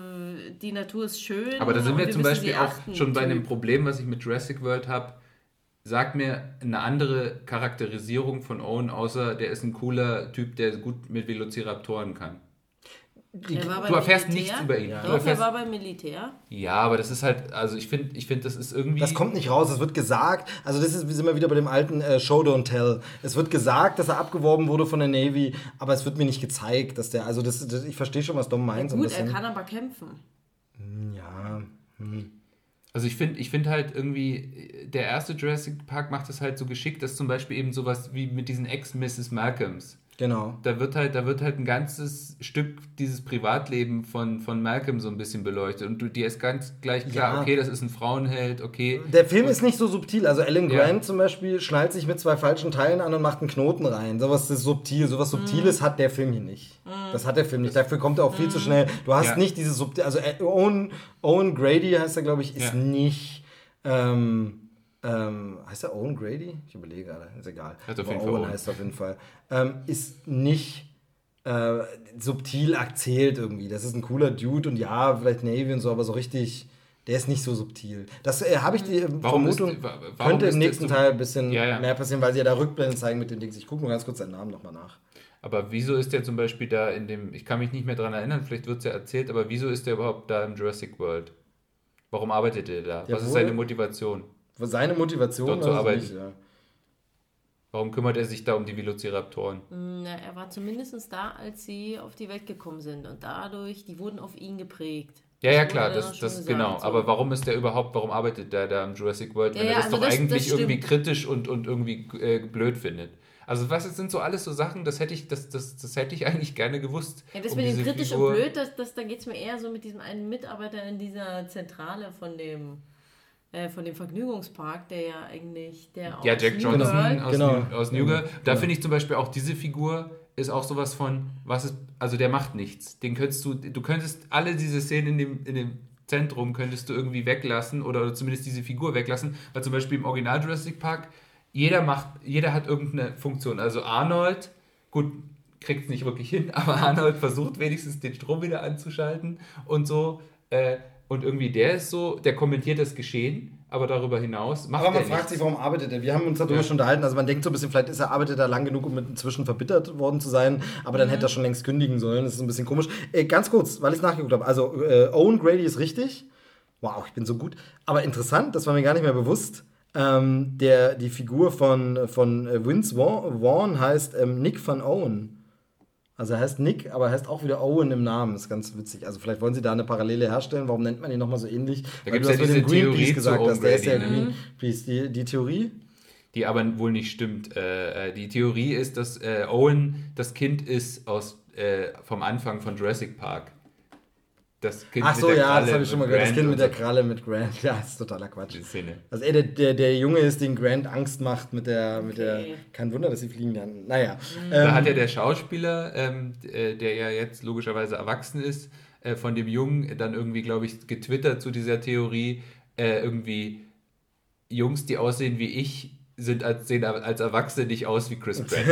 die Natur ist schön. Aber da sind wir wir zum Beispiel auch schon bei einem. Problem, was ich mit Jurassic World habe. Sag mir eine andere Charakterisierung von Owen, außer der ist ein cooler Typ, der gut mit Velociraptoren kann. Er du erfährst Militär. nichts über ihn. Du Doch, er erfährst- war beim Militär. Ja, aber das ist halt, also ich finde, ich finde, das ist irgendwie. Das kommt nicht raus, es wird gesagt. Also, das ist, wir sind wir wieder bei dem alten äh, Show Don't Tell. Es wird gesagt, dass er abgeworben wurde von der Navy, aber es wird mir nicht gezeigt, dass der. Also, das, das, ich verstehe schon, was Dom meint. ein Gut, er kann aber kämpfen. Ja. Also ich finde ich find halt irgendwie, der erste Jurassic Park macht es halt so geschickt, dass zum Beispiel eben sowas wie mit diesen Ex-Mrs. Malcolms. Genau. Da wird halt, da wird halt ein ganzes Stück dieses Privatleben von, von Malcolm so ein bisschen beleuchtet. Und du, dir ist ganz gleich klar, Ja. okay, das ist ein Frauenheld, okay. Der Film ist nicht so subtil. Also Alan Ja. Grant zum Beispiel schnallt sich mit zwei falschen Teilen an und macht einen Knoten rein. Sowas ist subtil. Sowas Subtiles hat der Film hier nicht. Das hat der Film nicht. Dafür kommt er auch viel zu schnell. Du hast Ja. nicht dieses subtil. Also Owen, Owen Grady heißt er, glaube ich, ist Ja. nicht. Ähm, ähm, heißt er Owen Grady? Ich überlege gerade. Ist egal. Auf jeden Fall Owen Owen. heißt er auf jeden Fall. Ähm, ist nicht äh, subtil erzählt irgendwie. Das ist ein cooler Dude und ja, vielleicht Navy und so, aber so richtig, der ist nicht so subtil. Das äh, habe ich die äh, Warum ist- Vermutung, warum könnte ist im nächsten so- Teil ein bisschen Ja, ja. mehr passieren, weil sie ja da Rückblenden zeigen mit den Dings. Ich gucke nur ganz kurz seinen Namen nochmal nach. Aber wieso ist der zum Beispiel da in dem, ich kann mich nicht mehr dran erinnern, vielleicht wird es ja erzählt, aber wieso ist der überhaupt da im Jurassic World? Warum arbeitet er da? Der Was ist wurde- seine Motivation? Seine Motivation Dort zu arbeiten. nicht, ja. Warum kümmert er sich da um die Velociraptoren? Na, er war zumindest da, als sie auf die Welt gekommen sind. Und dadurch, die wurden auf ihn geprägt. Ja, ja, klar, das, das gesagt, genau. so. Aber warum ist der überhaupt, warum arbeitet der da im Jurassic World, wenn Ja, er das also doch das- eigentlich das irgendwie kritisch und, und irgendwie äh, blöd findet? Also was das sind so alles so Sachen, das hätte ich, das, das, das hätte ich eigentlich gerne gewusst. Ja, das um mit dem kritisch Figur- und blöd, das, das, da geht es mir eher so mit diesem einen Mitarbeiter in dieser Zentrale von dem, äh, von dem Vergnügungspark, der ja eigentlich der Ja, aus Jack New Johnson World- aus, Genau. New, aus New Girl. Da finde ich zum Beispiel auch diese Figur ist auch sowas von, was ist, also der macht nichts. Den könntest du, du könntest alle diese Szenen in dem, in dem Zentrum könntest du irgendwie weglassen oder zumindest diese Figur weglassen, weil zum Beispiel im Original Jurassic Park jeder macht, jeder hat irgendeine Funktion. Also Arnold, gut, kriegt es nicht wirklich hin, aber Arnold versucht wenigstens den Strom wieder anzuschalten und so. Äh, und irgendwie der ist so, der kommentiert das Geschehen, aber darüber hinaus macht Aber man er fragt nichts. sich, warum arbeitet er? Wir haben uns darüber Ja. schon unterhalten. Also man denkt so ein bisschen, vielleicht ist er, arbeitet er lang genug, um inzwischen verbittert worden zu sein, aber dann hätte er schon längst kündigen sollen. Das ist ein bisschen komisch. Äh, ganz kurz, weil ich es nachgeguckt habe. Also äh, Owen Grady ist richtig. Wow, ich bin so gut. Aber interessant, das war mir gar nicht mehr bewusst. Ähm, der, die Figur von, von äh, Vince Vaughn, Vaughn heißt ähm, Nick van Owen. Also er heißt Nick, aber er heißt auch wieder Owen im Namen. Das ist ganz witzig. Also vielleicht wollen sie da eine Parallele herstellen. Warum nennt man ihn nochmal so ähnlich? Weil gibt's du ja diese Theorie Greenpeace gesagt hast. Der ist ja Grady, ne? Greenpeace. Die, die Theorie? die aber wohl nicht stimmt. Äh, äh, die Theorie ist, dass äh, Owen das Kind ist aus, äh, vom Anfang von Jurassic Park. Das Kind Ach so, mit der ja, Kralle das habe ich schon mal gehört. Das Grant Kind und mit der. Kralle mit Grant. Ja, ist totaler Quatsch. Die Szene. Also er der, der, der Junge ist, den Grant Angst macht mit der, mit der. Kein Wunder, dass sie fliegen lernen. Naja. Da Ähm, hat ja der Schauspieler, ähm, äh, der ja jetzt logischerweise erwachsen ist, äh, von dem Jungen dann irgendwie, glaube ich, getwittert zu dieser Theorie, äh, irgendwie Jungs, die aussehen wie ich, sind als, sehen als Erwachsene nicht aus wie Chris Pratt.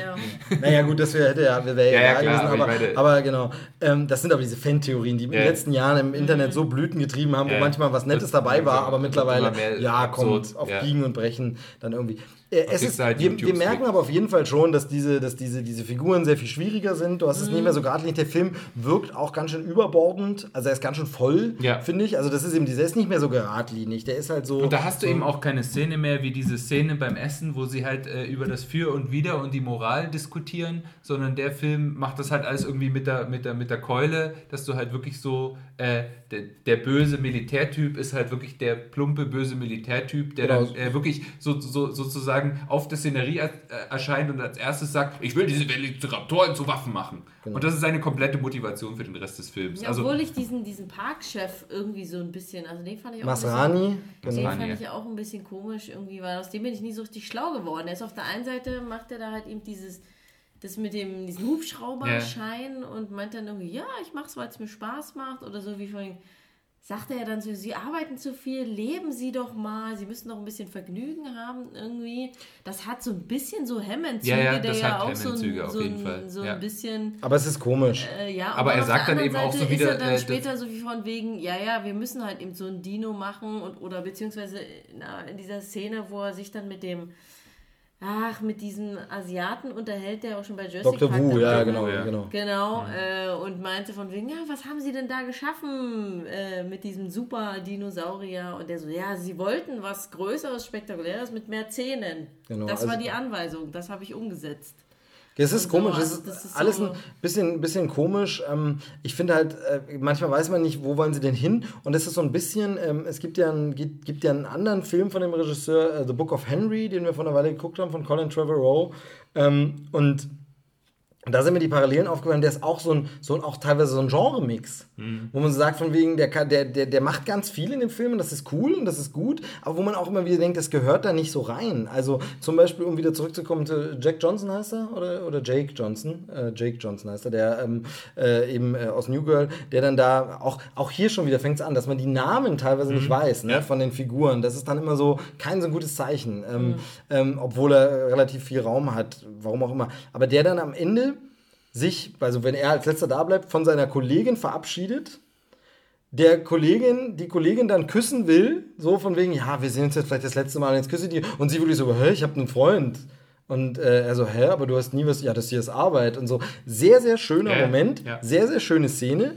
Ja. Naja, gut, das wäre ja, wär, wär Ja, ja, klar, gewesen, aber aber, aber genau. Ähm, das sind aber diese Fan-Theorien, die in Ja. den letzten Jahren im Internet so Blüten getrieben haben, Ja. wo manchmal was Nettes dabei war, so- aber mittlerweile, ja, kommt absurd, auf ja. Biegen und Brechen dann irgendwie. Äh, ist, halt wir, wir merken aber auf jeden Fall schon, dass diese, dass diese, diese Figuren sehr viel schwieriger sind. Du hast es nicht mehr so geradlinig. Der Film wirkt auch ganz schön überbordend. Also er ist ganz schön voll, Ja. finde ich. Also das ist eben, dieser ist nicht mehr so geradlinig. Der ist halt so. Und da hast du so, eben auch keine Szene mehr wie diese Szene beim Essen, wo sie halt äh, über das Für und Wider und die Moral diskutieren, sondern der Film macht das halt alles irgendwie mit der, mit der, mit der Keule, dass du halt wirklich so, äh, der, der böse Militärtyp ist halt wirklich der plumpe, böse Militärtyp, der Genau. dann äh, wirklich so, so, sozusagen auf der Szenerie er, äh, erscheint und als erstes sagt, ich will diese Velociraptoren zu Waffen machen. Und das ist seine komplette Motivation für den Rest des Films. Ja, also, obwohl ich diesen, diesen Parkchef irgendwie so ein bisschen, also den fand ich auch ein Masrani. bisschen, den Genau. Masrani. fand ich auch ein bisschen komisch irgendwie, weil aus dem bin ich nie so richtig schlau geworden. Er ist auf der einen Seite, macht er da halt eben dieses, das mit dem, diesen Hubschrauberschein und meint dann irgendwie, ja, ich mach's, weil es mir Spaß macht oder so wie vorhin. Sagt er dann so, sie arbeiten zu viel, leben sie doch mal, sie müssen doch ein bisschen Vergnügen haben irgendwie. Das hat so ein bisschen so Hemmenzüge, Ja, ja, der das ja hat auch so Hemmenzüge ein, auf so jeden ein, Fall, so ja. ein bisschen Aber es ist komisch. äh, ja, Aber er sagt dann eben auch so Seite wieder, Ist er dann äh, später so wie von wegen, ja, ja, wir müssen halt eben so ein Dino machen und oder beziehungsweise na, in dieser Szene, wo er sich dann mit dem, ach, mit diesem Asiaten unterhält, der auch schon bei Jurassic Dr. Park Wu, ja, genau, Ja. genau. Genau, äh, und meinte von wegen, ja, was haben sie denn da geschaffen äh, mit diesem super Dinosaurier? Und der so, ja, sie wollten was Größeres, Spektakuläres mit mehr Zähnen. Genau, das also- war die Anweisung, das habe ich umgesetzt. Es ist Und komisch, es also ist, das ist alles so- ein bisschen, bisschen komisch. Ähm, ich finde halt, äh, manchmal weiß man nicht, wo wollen sie denn hin. Und es ist so ein bisschen, ähm, es gibt ja, einen, gibt, gibt ja einen anderen Film von dem Regisseur, äh, The Book of Henry, den wir vor einer Weile geguckt haben, von Colin Trevorrow. Ähm, und da sind mir die Parallelen aufgefallen, der ist auch so ein, so ein auch teilweise so ein Genre-Mix. Wo man so sagt, von wegen, der, der, der, der macht ganz viel in dem Film und das ist cool und das ist gut, aber wo man auch immer wieder denkt, das gehört da nicht so rein. Also zum Beispiel, um wieder zurückzukommen zu Jack Johnson heißt er oder, oder Jake Johnson, äh, Jake Johnson heißt er, der ähm, äh, eben äh, aus New Girl, der dann da auch, auch hier schon wieder fängt es an, dass man die Namen teilweise nicht weiß ne, von den Figuren. Das ist dann immer so kein so gutes Zeichen, ähm, ähm, obwohl er relativ viel Raum hat, warum auch immer. Aber der dann am Ende sich, also wenn er als letzter da bleibt, von seiner Kollegin verabschiedet, der Kollegin, die Kollegin dann küssen will, so von wegen, ja, wir sehen uns jetzt vielleicht das letzte Mal, jetzt küsse ich die. Und sie wirklich so, hä, ich habe einen Freund. Und äh, er so, hä, aber du hast nie was, ja, das hier ist Arbeit und so. Sehr, sehr schöner Ja, Moment, ja. sehr, sehr schöne Szene.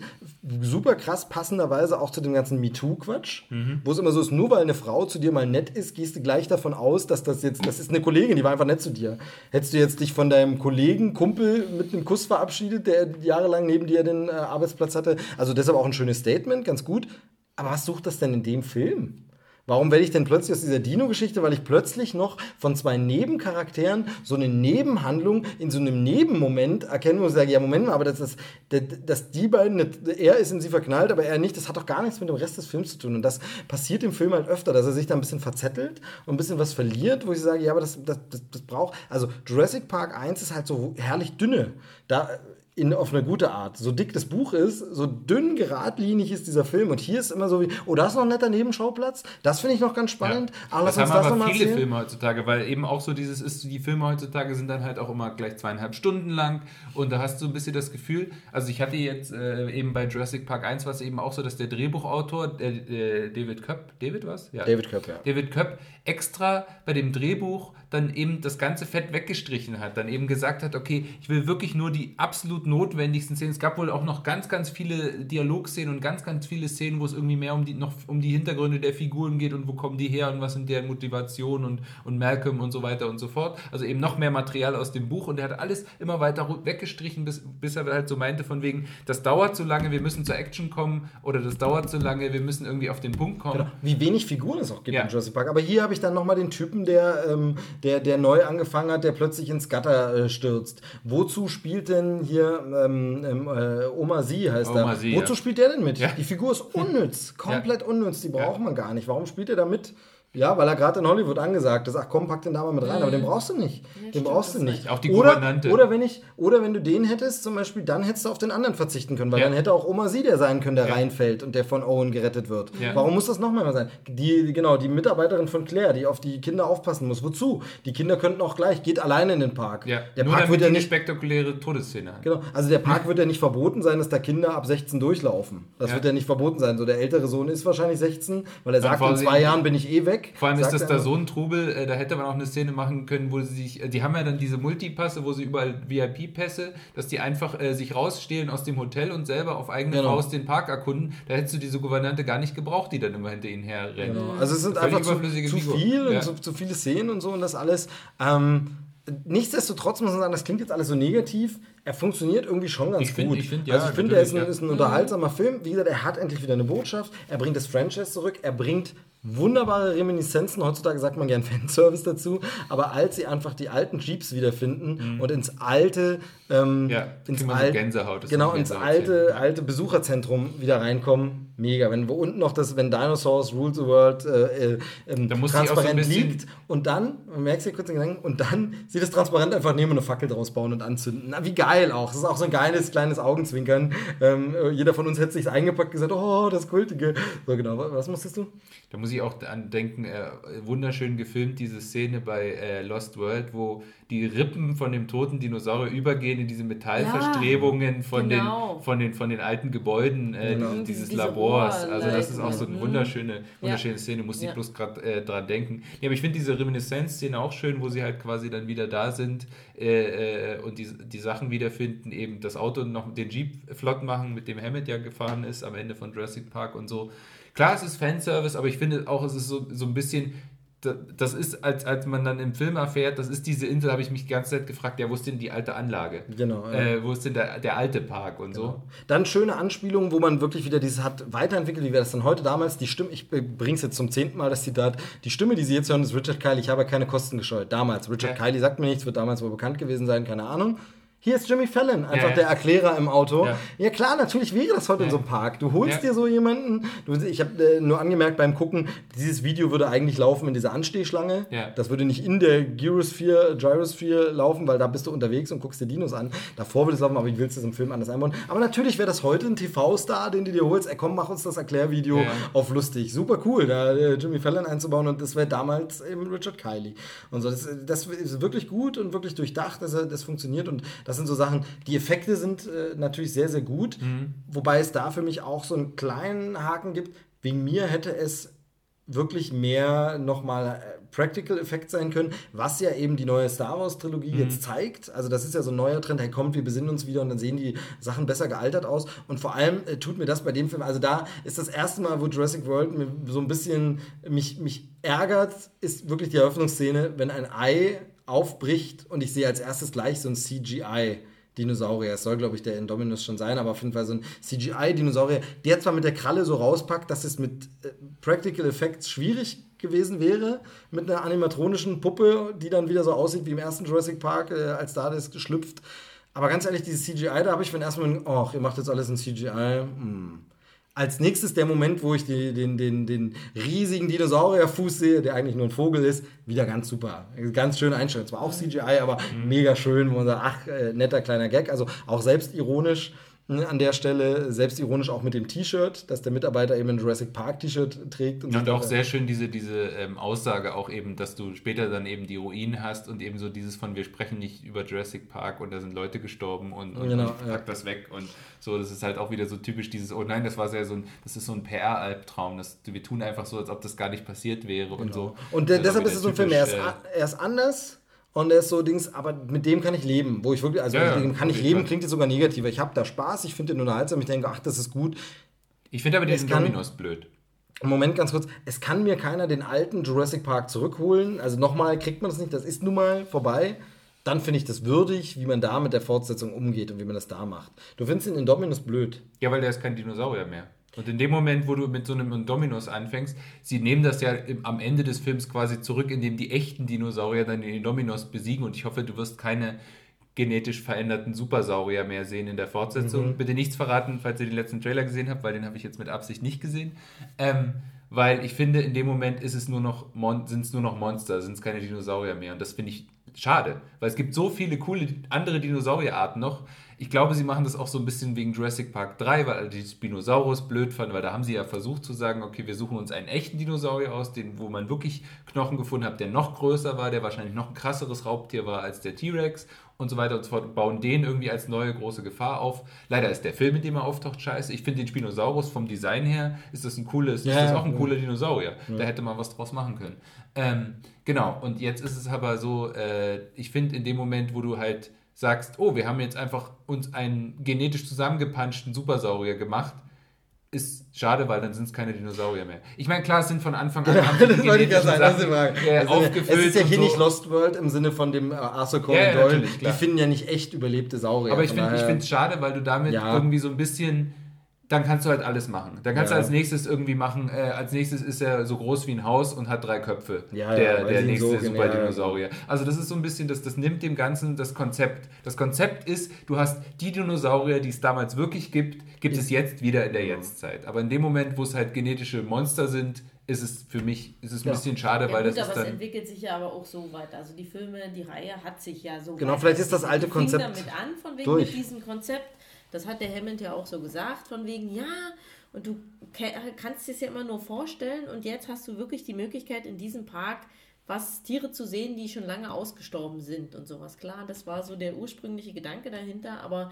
Super krass, passenderweise auch zu dem ganzen MeToo-Quatsch, Mhm. wo es immer so ist, nur weil eine Frau zu dir mal nett ist, gehst du gleich davon aus, dass das jetzt, das ist eine Kollegin, die war einfach nett zu dir. Hättest du jetzt dich von deinem Kollegen, Kumpel mit einem Kuss verabschiedet, der jahrelang neben dir den äh, Arbeitsplatz hatte, also deshalb auch ein schönes Statement, ganz gut. Aber was sucht das denn in dem Film? Warum werde ich denn plötzlich aus dieser Dino-Geschichte, weil ich plötzlich noch von zwei Nebencharakteren so eine Nebenhandlung in so einem Nebenmoment erkenne, wo ich sage, ja, Moment mal, aber das ist, dass, dass die beiden, er ist in sie verknallt, aber er nicht, das hat doch gar nichts mit dem Rest des Films zu tun. Und das passiert im Film halt öfter, dass er sich da ein bisschen verzettelt und ein bisschen was verliert, wo ich sage, ja, aber das, das, das, das braucht, also Jurassic Park 1 ist halt so herrlich dünne. Da, in, auf eine gute Art. So dick das Buch ist, so dünn geradlinig ist dieser Film. Und hier ist immer so wie, oh, da ist noch ein netter Nebenschauplatz. Das finde ich noch ganz spannend. Ah, das haben das aber viele. Filme heutzutage, weil eben auch so dieses ist, die Filme heutzutage sind dann halt auch immer gleich zweieinhalb Stunden lang und da hast du ein bisschen das Gefühl, also ich hatte jetzt äh, eben bei Jurassic Park 1 war es eben auch so, dass der Drehbuchautor, der, äh, David Köpp, David was? Ja. David Köpp, ja. David Köpp extra bei dem Drehbuch dann eben das ganze Fett weggestrichen hat, dann eben gesagt hat, okay, ich will wirklich nur die absolut notwendigsten Szenen. Es gab wohl auch noch ganz, ganz viele Dialogszenen und ganz, ganz viele Szenen, wo es irgendwie mehr um die, noch um die Hintergründe der Figuren geht und wo kommen die her und was sind deren Motivation und, und Malcolm und so weiter und so fort. Also eben noch mehr Material aus dem Buch und er hat alles immer weiter weggestrichen, bis, bis er halt so meinte von wegen, das dauert zu lange, wir müssen zur Action kommen oder das dauert zu lange, wir müssen irgendwie auf den Punkt kommen. Genau. Wie wenig Figuren es auch gibt Ja. in Jurassic Park. Aber hier habe ich dann nochmal den Typen, der, ähm, der, der neu angefangen hat, der plötzlich ins Gatter äh, stürzt. Wozu spielt denn hier ähm, ähm, äh, Oma Sie heißt Oma er? Sie, Wozu ja. spielt der denn mit? Ja. Die Figur ist unnütz, komplett unnütz, die braucht man gar nicht. Warum spielt er da mit? Ja, weil er gerade in Hollywood angesagt ist, ach komm, pack den da mal mit rein, aber den brauchst du nicht. den stimmt, brauchst du nicht. recht. Auch die oder, Gouvernante. oder wenn ich, oder wenn du den hättest, zum Beispiel, dann hättest du auf den anderen verzichten können, weil Ja. dann hätte auch Oma sie der sein können, der reinfällt und der von Owen gerettet wird. Ja. Warum muss das nochmal sein? Die, genau, die Mitarbeiterin von Claire, die auf die Kinder aufpassen muss. Wozu? Die Kinder könnten auch gleich, geht alleine in den Park. Ja, Der nur Park wird ja eine nicht spektakuläre Todesszene. Genau, also der Park wird ja nicht verboten sein, dass da Kinder ab 16 durchlaufen. Das Ja. wird ja nicht verboten sein. So der ältere Sohn ist wahrscheinlich 16, weil er sagt, in zwei Jahren bin ich eh weg. Vor allem ist das da so ein Trubel, äh, da hätte man auch eine Szene machen können, wo sie sich, äh, die haben ja dann diese Multipasse, wo sie überall VIP-Pässe, dass die einfach äh, sich rausstehlen aus dem Hotel und selber auf eigene Genau. Faust den Park erkunden. Da hättest du diese Gouvernante gar nicht gebraucht, die dann immer hinter ihnen herrennt. Genau. Also es sind Völlig einfach zu, überflüssige zu viel und Ja. zu, zu viele Szenen und so und das alles. Ähm, nichtsdestotrotz muss man sagen, das klingt jetzt alles so negativ. Er funktioniert irgendwie schon ganz Ich find- gut. ich find, ja, also ich finde, er ist ein, ist ein unterhaltsamer Film. Wie gesagt, er hat endlich wieder eine Botschaft. Er bringt das Franchise zurück. Er bringt wunderbare Reminiszenzen. Heutzutage sagt man gern Fanservice dazu. Aber als sie einfach die alten Jeeps wiederfinden und ins alte, ähm, Mhm. Ja, ins so alte, Gänsehaut, genau, ins alte, alte Besucherzentrum wieder reinkommen, mega. Wenn wir unten noch das, wenn Dinosaurs Rule the World äh, äh, ähm, so transparent bisschen- liegt und dann, man merkt sich kurz den Gedanken, und dann sie das transparent einfach nehmen und eine Fackel draus bauen und anzünden. Na, wie geil auch. Das ist auch so ein geiles kleines Augenzwinkern. Ähm, äh, jeder von uns hätte sich eingepackt und gesagt, oh, das Kultige. So genau, was, was musstest du? Da muss ich auch an denken, äh, wunderschön gefilmt, diese Szene bei äh, Lost World, wo die Rippen von dem toten Dinosaurier übergehen in diese Metallverstrebungen von, genau. den, von, den, von den alten Gebäuden äh, Genau. dieses, dieses Diese Labors. Also das ist auch so eine Mhm. wunderschöne, wunderschöne Szene, musste ich Ja. bloß gerade äh, dran denken. Ja, aber ich finde diese Reminiszenz-Szene auch schön, wo sie halt quasi dann wieder da sind äh, äh, und die, die Sachen wiederfinden, eben das Auto noch den Jeep flott machen, mit dem Hammett ja gefahren ist am Ende von Jurassic Park und so. Klar, es ist Fanservice, aber ich finde auch, es ist so, so ein bisschen, da- das ist, als, als man dann im Film erfährt, das ist diese Insel, habe ich mich die ganze Zeit gefragt, ja, wo ist denn die alte Anlage? Genau, ja. Äh, wo ist denn der, der alte Park und so? Dann schöne Anspielungen, wo man wirklich wieder dieses hat weiterentwickelt, wie wäre das dann heute damals, die Stimme, ich bringe es jetzt zum zehnten Mal, das Zitat, die Stimme, die Sie jetzt hören, ist Richard Kiley, ich habe keine Kosten gescheut. Damals, Richard Ja. Kiley sagt mir nichts, wird damals wohl bekannt gewesen sein, keine Ahnung. Hier ist Jimmy Fallon, einfach Ja, ja. der Erklärer im Auto. Ja. Ja. klar, natürlich wäre das heute in so einem Park. Du holst dir so jemanden, du, ich habe äh, nur angemerkt beim Gucken, dieses Video würde eigentlich laufen in dieser Anstehschlange. Das würde nicht in der Gyrosphere, Gyrosphere laufen, weil da bist du unterwegs und guckst dir Dinos an. Davor würde es laufen, aber willst du das im Film anders einbauen? Aber natürlich wäre das heute ein TV-Star, den du dir holst. Ey, komm, mach uns das Erklärvideo auf lustig. Super cool, da äh, Jimmy Fallon einzubauen und das wäre damals eben Richard Kiley. Und so, das, das ist wirklich gut und wirklich durchdacht, dass er- das funktioniert und das sind so Sachen, die Effekte sind äh, natürlich sehr, sehr gut, wobei es da für mich auch so einen kleinen Haken gibt. Wegen mir hätte es wirklich mehr nochmal Practical Effekt sein können, was ja eben die neue Star Wars Trilogie jetzt zeigt. Also das ist ja so ein neuer Trend, hey kommt, wir besinnen uns wieder und dann sehen die Sachen besser gealtert aus. Und vor allem äh, tut mir das bei dem Film, also da ist das erste Mal, wo Jurassic World mir so ein bisschen mich, mich ärgert, ist wirklich die Eröffnungsszene, wenn ein Ei aufbricht und ich sehe als erstes gleich so ein CGI. Dinosaurier. Es soll, glaube ich, der Indominus schon sein, aber auf jeden Fall so ein CGI-Dinosaurier, der zwar mit der Kralle so rauspackt, dass es mit äh, Practical Effects schwierig gewesen wäre, mit einer animatronischen Puppe, die dann wieder so aussieht wie im ersten Jurassic Park, äh, als da das geschlüpft. Aber ganz ehrlich, dieses CGI, da habe ich wenn erstmal, ach, ihr macht jetzt alles in CGI. Hm. Als nächstes der Moment, wo ich die, den, den, den riesigen Dinosaurierfuß sehe, der eigentlich nur ein Vogel ist, wieder ganz super. Ganz schöne Einstellung. Zwar auch CGI, aber mega schön, wo man sagt, ach, äh, netter kleiner Gag. Also auch selbstironisch ne, an der Stelle, selbstironisch auch mit dem T-Shirt, dass der Mitarbeiter eben ein Jurassic Park T-Shirt trägt. Ja, sich und auch sehr schön diese, diese ähm, Aussage auch eben, dass du später dann eben die Ruinen hast und eben so dieses von, wir sprechen nicht über Jurassic Park und da sind Leute gestorben und, und, Genau, und ich pack ja. das weg und so, das ist halt auch wieder so typisch dieses, oh nein, das war sehr so ein, das ist so ein PR-Albtraum, wir tun einfach so, als ob das gar nicht passiert wäre und so. Und äh, deshalb ist es so ein Film, er ist, a- er ist anders und er ist so Dings, aber mit dem kann ich leben. Wo ich wirklich, also Ja, mit dem kann ich leben, klingt jetzt sogar negativer. Ich habe da Spaß, ich finde den unterhaltsam, ich denke, ach, das ist gut. Ich finde aber diesen kann- Dominos blöd. Moment, ganz kurz. Es kann mir keiner den alten Jurassic Park zurückholen. Also nochmal kriegt man das nicht, das ist nun mal vorbei. Dann finde ich das würdig, wie man da mit der Fortsetzung umgeht und wie man das da macht. Du findest den Indominus blöd. Ja, weil der ist kein Dinosaurier mehr. Und in dem Moment, wo du mit so einem Indominus anfängst, sie nehmen das ja im, am Ende des Films quasi zurück, indem die echten Dinosaurier dann den Indominus besiegen. Und ich hoffe, du wirst keine genetisch veränderten Supersaurier mehr sehen in der Fortsetzung. Bitte nichts verraten, falls ihr den letzten Trailer gesehen habt, weil den habe ich jetzt mit Absicht nicht gesehen. Ähm, weil ich finde, in dem Moment ist es nur noch sind es nur noch Monster, sind es keine Dinosaurier mehr. Und das finde ich schade, weil es gibt so viele coole andere Dinosaurierarten noch. Ich glaube, sie machen das auch so ein bisschen wegen Jurassic Park 3, weil die Spinosaurus blöd fanden, weil da haben sie ja versucht zu sagen, okay, wir suchen uns einen echten Dinosaurier aus, den, wo man wirklich Knochen gefunden hat, der noch größer war, der wahrscheinlich noch ein krasseres Raubtier war als der T-Rex und so weiter und so fort bauen den irgendwie als neue große Gefahr auf. Leider ist der Film, in dem er auftaucht, scheiße. Ich finde den Spinosaurus vom Design her ist das ein cooles, ja, ist das auch ein cooler Dinosaurier. Ja. Da hätte man was draus machen können. Ähm, genau, und jetzt ist es aber so, äh, ich finde in dem Moment, wo du halt sagst, oh, wir haben jetzt einfach uns einen genetisch zusammengepanschten Supersaurier gemacht, ist schade, weil dann sind es keine Dinosaurier mehr. Ich meine, klar, es sind von Anfang an. Ja, das wollte ich ja sagen. Das äh, also, aufgefüllt es ist ja hier so. nicht Lost World im Sinne von dem äh, Arthur Conan ja, ja, Doyle. Die finden ja nicht echt überlebte Saurier. Aber ich finde es schade, weil du damit irgendwie so ein bisschen dann kannst du halt alles machen. Dann kannst ja. du als nächstes irgendwie machen, äh, als nächstes ist er so groß wie ein Haus und hat drei Köpfe. Ja, der, ja, der nächste so Super Dinosaurier. Also das ist so ein bisschen, das, das nimmt dem Ganzen das Konzept. Das Konzept ist, du hast die Dinosaurier, die es damals wirklich gibt, gibt es jetzt wieder in der Jetztzeit. Aber in dem Moment, wo es halt genetische Monster sind, ist es für mich ist es ein bisschen schade, weil gut, das aber ist dann es entwickelt sich ja aber auch so weiter. Also die Filme, die Reihe hat sich ja so Genau, vielleicht ist das alte Konzept damit an von wegen durch. mit diesem Konzept das hat der Hammond ja auch so gesagt, von wegen, ja, und du kannst es ja immer nur vorstellen und jetzt hast du wirklich die Möglichkeit in diesem Park was Tiere zu sehen, die schon lange ausgestorben sind und sowas. Klar, das war so der ursprüngliche Gedanke dahinter, aber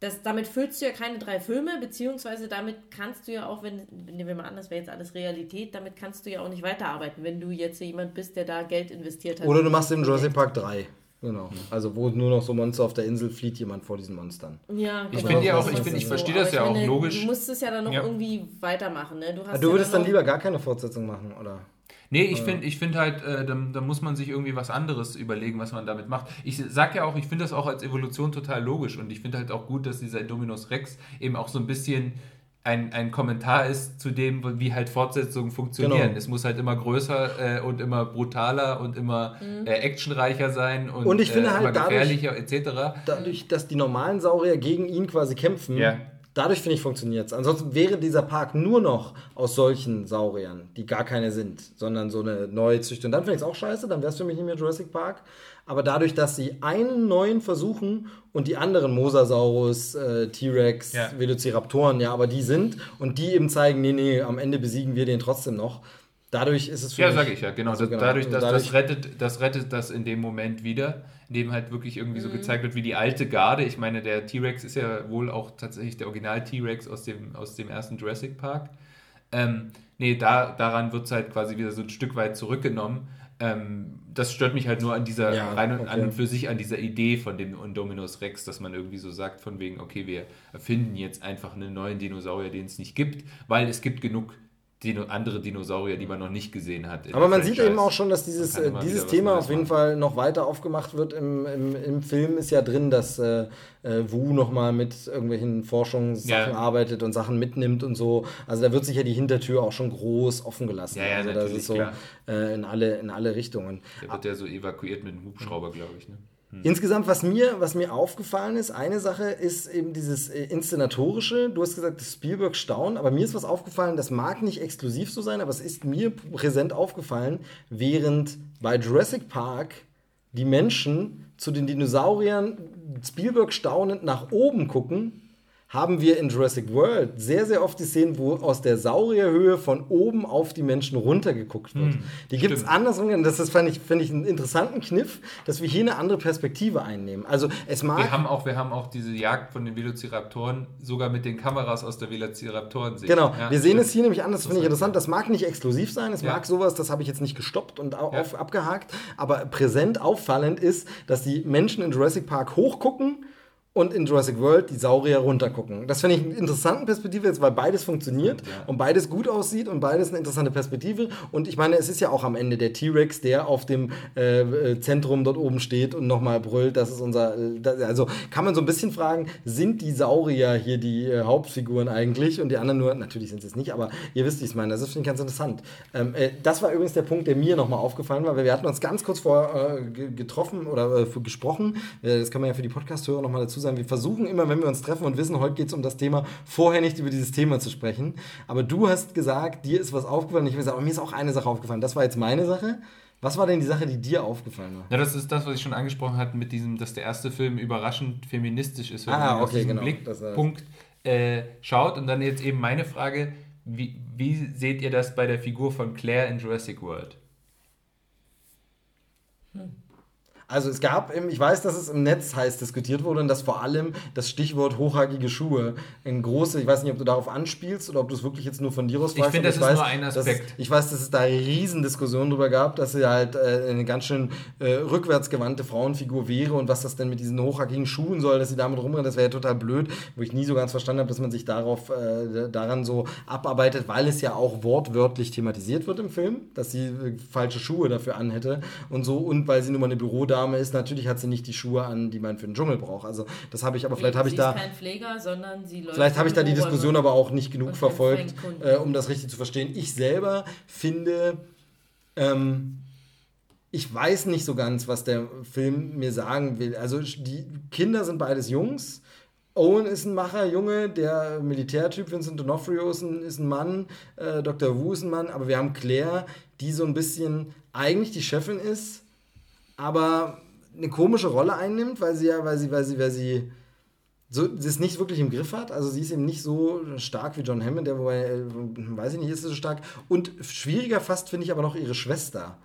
das, damit füllst du ja keine drei Filme, beziehungsweise damit kannst du ja auch, wenn, nehmen wir mal an, das wäre jetzt alles Realität, damit kannst du ja auch nicht weiterarbeiten, wenn du jetzt jemand bist, der da Geld investiert hat. Oder du machst im Jurassic Park 3. Genau. Also wo nur noch so Monster auf der Insel flieht jemand vor diesen Monstern. Ja, genau. Ich finde ja auch, ich, find, ich verstehe das ja auch finde, logisch. Du musst es ja dann noch ja. irgendwie weitermachen. Ne? Du, hast du würdest dann, dann lieber gar keine Fortsetzung machen, oder? Nee, ich finde ich find halt, äh, da, da, muss man sich irgendwie was anderes überlegen, was man damit macht. Ich sag ja auch, ich finde das auch als Evolution total logisch und ich finde halt auch gut, dass dieser Indominus Rex eben auch so ein bisschen ein, ein Kommentar ist zu dem, wie halt Fortsetzungen funktionieren. Genau. Es muss halt immer größer äh, und immer brutaler und immer mhm. äh, actionreicher sein und, und ich finde äh, halt immer gefährlicher dadurch, etc. Dadurch, dass die normalen Saurier gegen ihn quasi kämpfen, ja. Dadurch finde ich funktioniert es. Ansonsten wäre dieser Park nur noch aus solchen Sauriern, die gar keine sind, sondern so eine neue Züchtung. Dann finde ich es auch scheiße, dann wäre es für mich nicht mehr Jurassic Park aber dadurch, dass sie einen neuen versuchen und die anderen Mosasaurus, äh, T-Rex, ja. Velociraptoren, ja, aber die sind und die eben zeigen, nee, nee, am Ende besiegen wir den trotzdem noch. Dadurch ist es für Ja, sage ich ja, genau. Also genau. Dadurch, dass, dadurch das, rettet, das rettet das in dem Moment wieder, in dem halt wirklich irgendwie mhm. so gezeigt wird, wie die alte Garde. Ich meine, der T-Rex ist ja wohl auch tatsächlich der Original-T-Rex aus dem, aus dem ersten Jurassic Park. Ähm, nee, da, daran wird es halt quasi wieder so ein Stück weit zurückgenommen. Ähm, das stört mich halt nur an dieser, ja, rein okay. an und für sich an dieser Idee von dem Indominus Rex, dass man irgendwie so sagt, von wegen, okay, wir erfinden jetzt einfach einen neuen Dinosaurier, den es nicht gibt, weil es gibt genug Dino, andere Dinosaurier, die man noch nicht gesehen hat. Aber man Franchise. sieht eben auch schon, dass dieses, äh, dieses Thema auf jeden machen. Fall noch weiter aufgemacht wird. Im, im, im Film ist ja drin, dass äh, äh, Wu nochmal mit irgendwelchen Forschungssachen ja. arbeitet und Sachen mitnimmt und so. Also da wird sich ja die Hintertür auch schon groß offen gelassen. Ja, ja, also das ist so äh, in, alle, in alle Richtungen. Der wird ja so evakuiert mit einem Hubschrauber, glaube ich. Ne? Hm. Insgesamt, was mir, was mir aufgefallen ist, eine Sache ist eben dieses äh, Inszenatorische. Du hast gesagt, Spielberg staunen, aber mir ist was aufgefallen, das mag nicht exklusiv so sein, aber es ist mir präsent aufgefallen, während bei Jurassic Park die Menschen zu den Dinosauriern Spielberg staunend nach oben gucken haben wir in Jurassic World sehr, sehr oft die Szenen, wo aus der Saurierhöhe von oben auf die Menschen runtergeguckt wird. Hm, die gibt es andersrum. Das ist, fand ich, find ich einen interessanten Kniff, dass wir hier eine andere Perspektive einnehmen. Also es mag. Wir haben auch, wir haben auch diese Jagd von den Velociraptoren sogar mit den Kameras aus der Velociraptoren-Sicht. Genau, ja, wir sehen es hier nämlich anders, das finde ich interessant. Das mag nicht exklusiv sein, es ja. mag sowas, das habe ich jetzt nicht gestoppt und auf, ja. abgehakt, aber präsent auffallend ist, dass die Menschen in Jurassic Park hochgucken und in Jurassic World die Saurier runtergucken. Das finde ich eine interessante Perspektive jetzt, weil beides funktioniert ja. und beides gut aussieht und beides eine interessante Perspektive. Und ich meine, es ist ja auch am Ende der T-Rex, der auf dem äh, äh Zentrum dort oben steht und nochmal brüllt, das ist unser. Äh, das, also kann man so ein bisschen fragen, sind die Saurier hier die äh, Hauptfiguren eigentlich und die anderen nur, natürlich sind sie es nicht, aber ihr wisst, wie ich es meine. Das finde ich ganz interessant. Ähm, äh, das war übrigens der Punkt, der mir nochmal aufgefallen war, weil wir hatten uns ganz kurz vor äh, getroffen oder gesprochen. das kann man ja für die Podcast-Hörer nochmal dazu sagen sagen, wir versuchen immer, wenn wir uns treffen und wissen, heute geht es um das Thema, vorher nicht über dieses Thema zu sprechen. Aber du hast gesagt, dir ist was aufgefallen. Ich habe gesagt, aber mir ist auch eine Sache aufgefallen. Das war jetzt meine Sache. Was war denn die Sache, die dir aufgefallen war? Ja, das ist das, was ich schon angesprochen hatte, mit diesem, dass der erste Film überraschend feministisch ist, wenn Ah, man aus okay, diesem genau. Blickpunkt äh, schaut. Und dann jetzt eben meine Frage, wie, wie seht ihr das bei der Figur von Claire in Jurassic World? Also es gab, im, ich weiß, dass es im Netz heiß diskutiert wurde und dass vor allem das Stichwort hochhackige Schuhe ein große, ich weiß nicht, ob du darauf anspielst oder ob du es wirklich jetzt nur von dir aus Ich weißt, finde, aber das ist weiß, nur ein dass- Aspekt. ich weiß, dass es da riesen Diskussionen drüber gab, dass sie halt äh, eine ganz schön äh, rückwärtsgewandte Frauenfigur wäre und was das denn mit diesen hochhackigen Schuhen soll, dass sie damit rumrennen, das wäre ja total blöd, wo ich nie so ganz verstanden habe, dass man sich darauf äh, daran so abarbeitet, weil es ja auch wortwörtlich thematisiert wird im Film, dass sie äh, falsche Schuhe dafür anhätte und so und weil sie nun mal eine Bürodame ist, natürlich hat sie nicht die Schuhe an, die man für den Dschungel braucht. Also das habe ich, aber vielleicht habe ich da kein Pfleger, sondern sie läuft Vielleicht habe ich da die Diskussion aber auch nicht genug verfolgt, äh, um das richtig zu verstehen. Ich selber finde, ähm, ich weiß nicht so ganz, was der Film mir sagen will. Also die Kinder sind beides Jungs. Owen ist ein Macher, Junge, der Militärtyp, Vincent D'Onofrio ist ein, ist ein Mann, äh, Dr. Wu ist ein Mann, aber wir haben Claire, die so ein bisschen eigentlich die Chefin ist, aber eine komische Rolle einnimmt, weil sie ja, weil sie, weil sie, weil sie so, sie es nicht wirklich im Griff hat. Also sie ist eben nicht so stark wie John Hammond, der wobei, äh, weiß ich nicht, ist sie so stark. Und schwieriger fast finde ich aber noch ihre Schwester,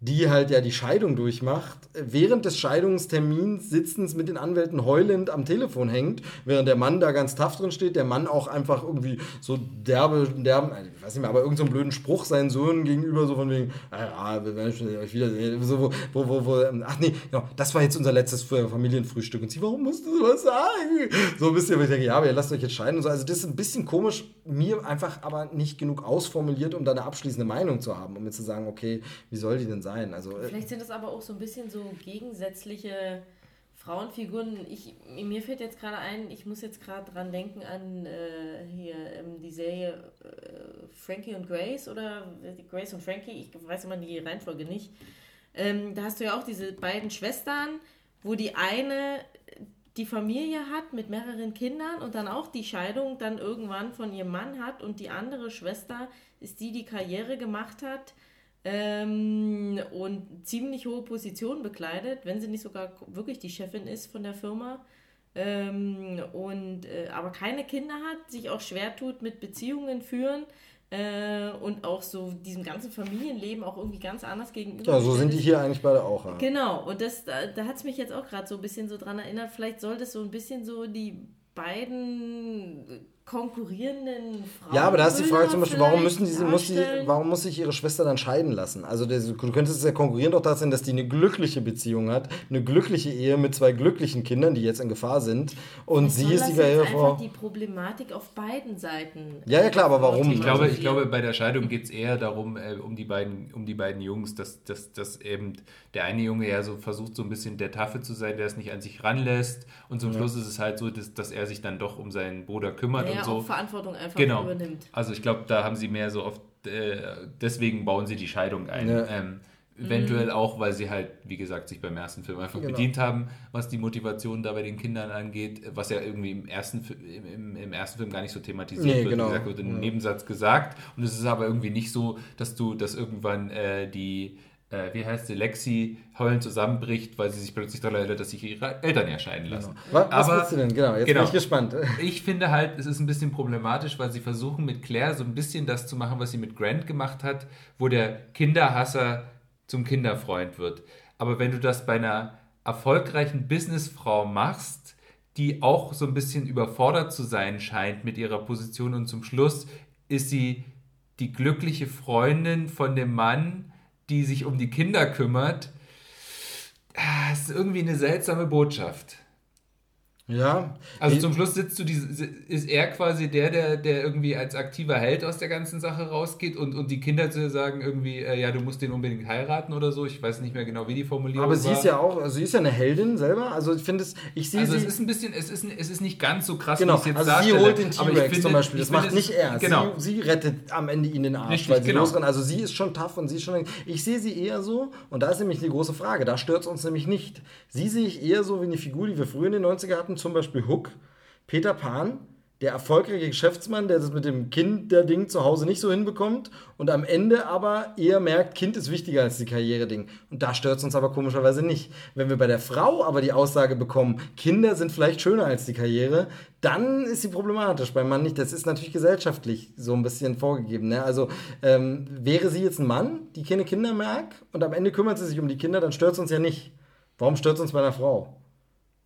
die halt ja die Scheidung durchmacht, während des Scheidungstermins sitzend mit den Anwälten heulend am Telefon hängt, während der Mann da ganz tough drin steht, der Mann auch einfach irgendwie so derbe, derben, also ich weiß nicht mehr, aber irgendeinen so blöden Spruch seinen Söhnen gegenüber, so von wegen, ah, ja, werden schon euch wiedersehen, so, wo, wo, wo, wo, ähm, ach nee, genau, das war jetzt unser letztes Familienfrühstück. Und sie, warum musst du sowas sagen? So ein bisschen, wo ich denke, ja, aber ihr lasst euch jetzt scheiden und so. Also das ist ein bisschen komisch, mir einfach aber nicht genug ausformuliert, um da eine abschließende Meinung zu haben, um mir zu sagen, okay, wie soll die denn sein? Also, äh, Vielleicht sind das aber auch so ein bisschen so gegensätzliche Frauenfiguren. Ich, mir fällt jetzt gerade ein, ich muss jetzt gerade dran denken an äh, hier ähm, die Serie äh, Frankie und Grace oder Grace und Frankie, ich weiß immer die Reihenfolge nicht. Ähm, da hast du ja auch diese beiden Schwestern, wo die eine die Familie hat mit mehreren Kindern und dann auch die Scheidung dann irgendwann von ihrem Mann hat und die andere Schwester ist die, die Karriere gemacht hat ähm, und ziemlich hohe Positionen bekleidet, wenn sie nicht sogar wirklich die Chefin ist von der Firma. Ähm, und äh, aber keine Kinder hat, sich auch schwer tut mit Beziehungen führen äh, und auch so diesem ganzen Familienleben auch irgendwie ganz anders gegenüber. ja, so sind die hier eigentlich beide auch. Ja. Genau, und das, da, da hat es mich jetzt auch gerade so ein bisschen so dran erinnert, vielleicht sollte es so ein bisschen so die beiden konkurrierenden Frauen. Ja, aber da ist die Frage zum Beispiel, warum müssen die, muss die, warum muss sich ihre Schwester dann scheiden lassen? Also du könntest es ja konkurrieren doch dazu sein, dass die eine glückliche Beziehung hat, eine glückliche Ehe mit zwei glücklichen Kindern, die jetzt in Gefahr sind. Und sie Soll ist die einfach die Problematik auf beiden Seiten. Ja, ja, klar, aber warum? Ich glaube, ich glaube, bei der Scheidung geht es eher darum, äh, um, die beiden, um die beiden Jungs, dass, dass, dass eben der eine Junge ja so versucht, so ein bisschen der Taffe zu sein, der es nicht an sich ranlässt. Und zum Schluss ist es halt so, dass, dass er sich dann doch um seinen Bruder kümmert Der ja und so. auch Verantwortung einfach genau. übernimmt. Also ich glaube, da haben sie mehr so oft, äh, deswegen bauen sie die Scheidung ein. Ja. Ähm, eventuell auch, weil sie halt, wie gesagt, sich beim ersten Film einfach Genau. bedient haben, was die Motivation da bei den Kindern angeht, was ja irgendwie im ersten, im, im ersten Film gar nicht so thematisiert Nee, wird. genau. Wie gesagt, wird in einem Nebensatz gesagt. Und es ist aber irgendwie nicht so, dass du, dass irgendwann äh, die äh, wie heißt sie, Lexi heulend zusammenbricht, weil sie sich plötzlich daran erinnert, dass sich ihre Eltern ja scheiden lassen. Was, was Aber- willst du denn? Genau, jetzt genau. bin ich gespannt. Ich finde halt, es ist ein bisschen problematisch, weil sie versuchen mit Claire so ein bisschen das zu machen, was sie mit Grant gemacht hat, wo der Kinderhasser zum Kinderfreund wird. Aber wenn du das bei einer erfolgreichen Businessfrau machst, die auch so ein bisschen überfordert zu sein scheint mit ihrer Position und zum Schluss ist sie die glückliche Freundin von dem Mann, die sich um die Kinder kümmert. Ah, Es ist irgendwie eine seltsame Botschaft. Ja. Also zum Schluss sitzt du, diese, ist er quasi der, der, der irgendwie als aktiver Held aus der ganzen Sache rausgeht und, und die Kinder zu sagen irgendwie, äh, ja, du musst den unbedingt heiraten oder so. Ich weiß nicht mehr genau, wie die Formulierung aber sie war. ist ja auch, also sie ist ja eine Heldin selber. Also ich finde es, ich sehe also es sie. ist ein bisschen, es ist, es ist nicht ganz so krass, Genau, wie es jetzt also sie darstelle. holt den T-Rex zum Beispiel. Das macht es- nicht er. Genau. Sie, sie rettet am Ende ihn den Arsch, Richtig, weil sie genau. losrennt. Also sie ist schon tough und sie ist schon. Ich sehe sie eher so, und da ist nämlich die große Frage. Da stört es uns nämlich nicht. Sie sehe ich eher so wie eine Figur, die wir früher in den 90er hatten, zum Beispiel Hook, Peter Pan, der erfolgreiche Geschäftsmann, der das mit dem Kinderding zu Hause nicht so hinbekommt und am Ende aber eher merkt, Kind ist wichtiger als die Karriere-Ding. Und da stört es uns aber komischerweise nicht. Wenn wir bei der Frau aber die Aussage bekommen, Kinder sind vielleicht schöner als die Karriere, dann ist sie problematisch. Beim Mann nicht. Das ist natürlich gesellschaftlich so ein bisschen vorgegeben. Ne? Also ähm, wäre sie jetzt ein Mann, die keine Kinder mag und am Ende kümmert sie sich um die Kinder, dann stört es uns ja nicht. Warum stört es uns bei einer Frau?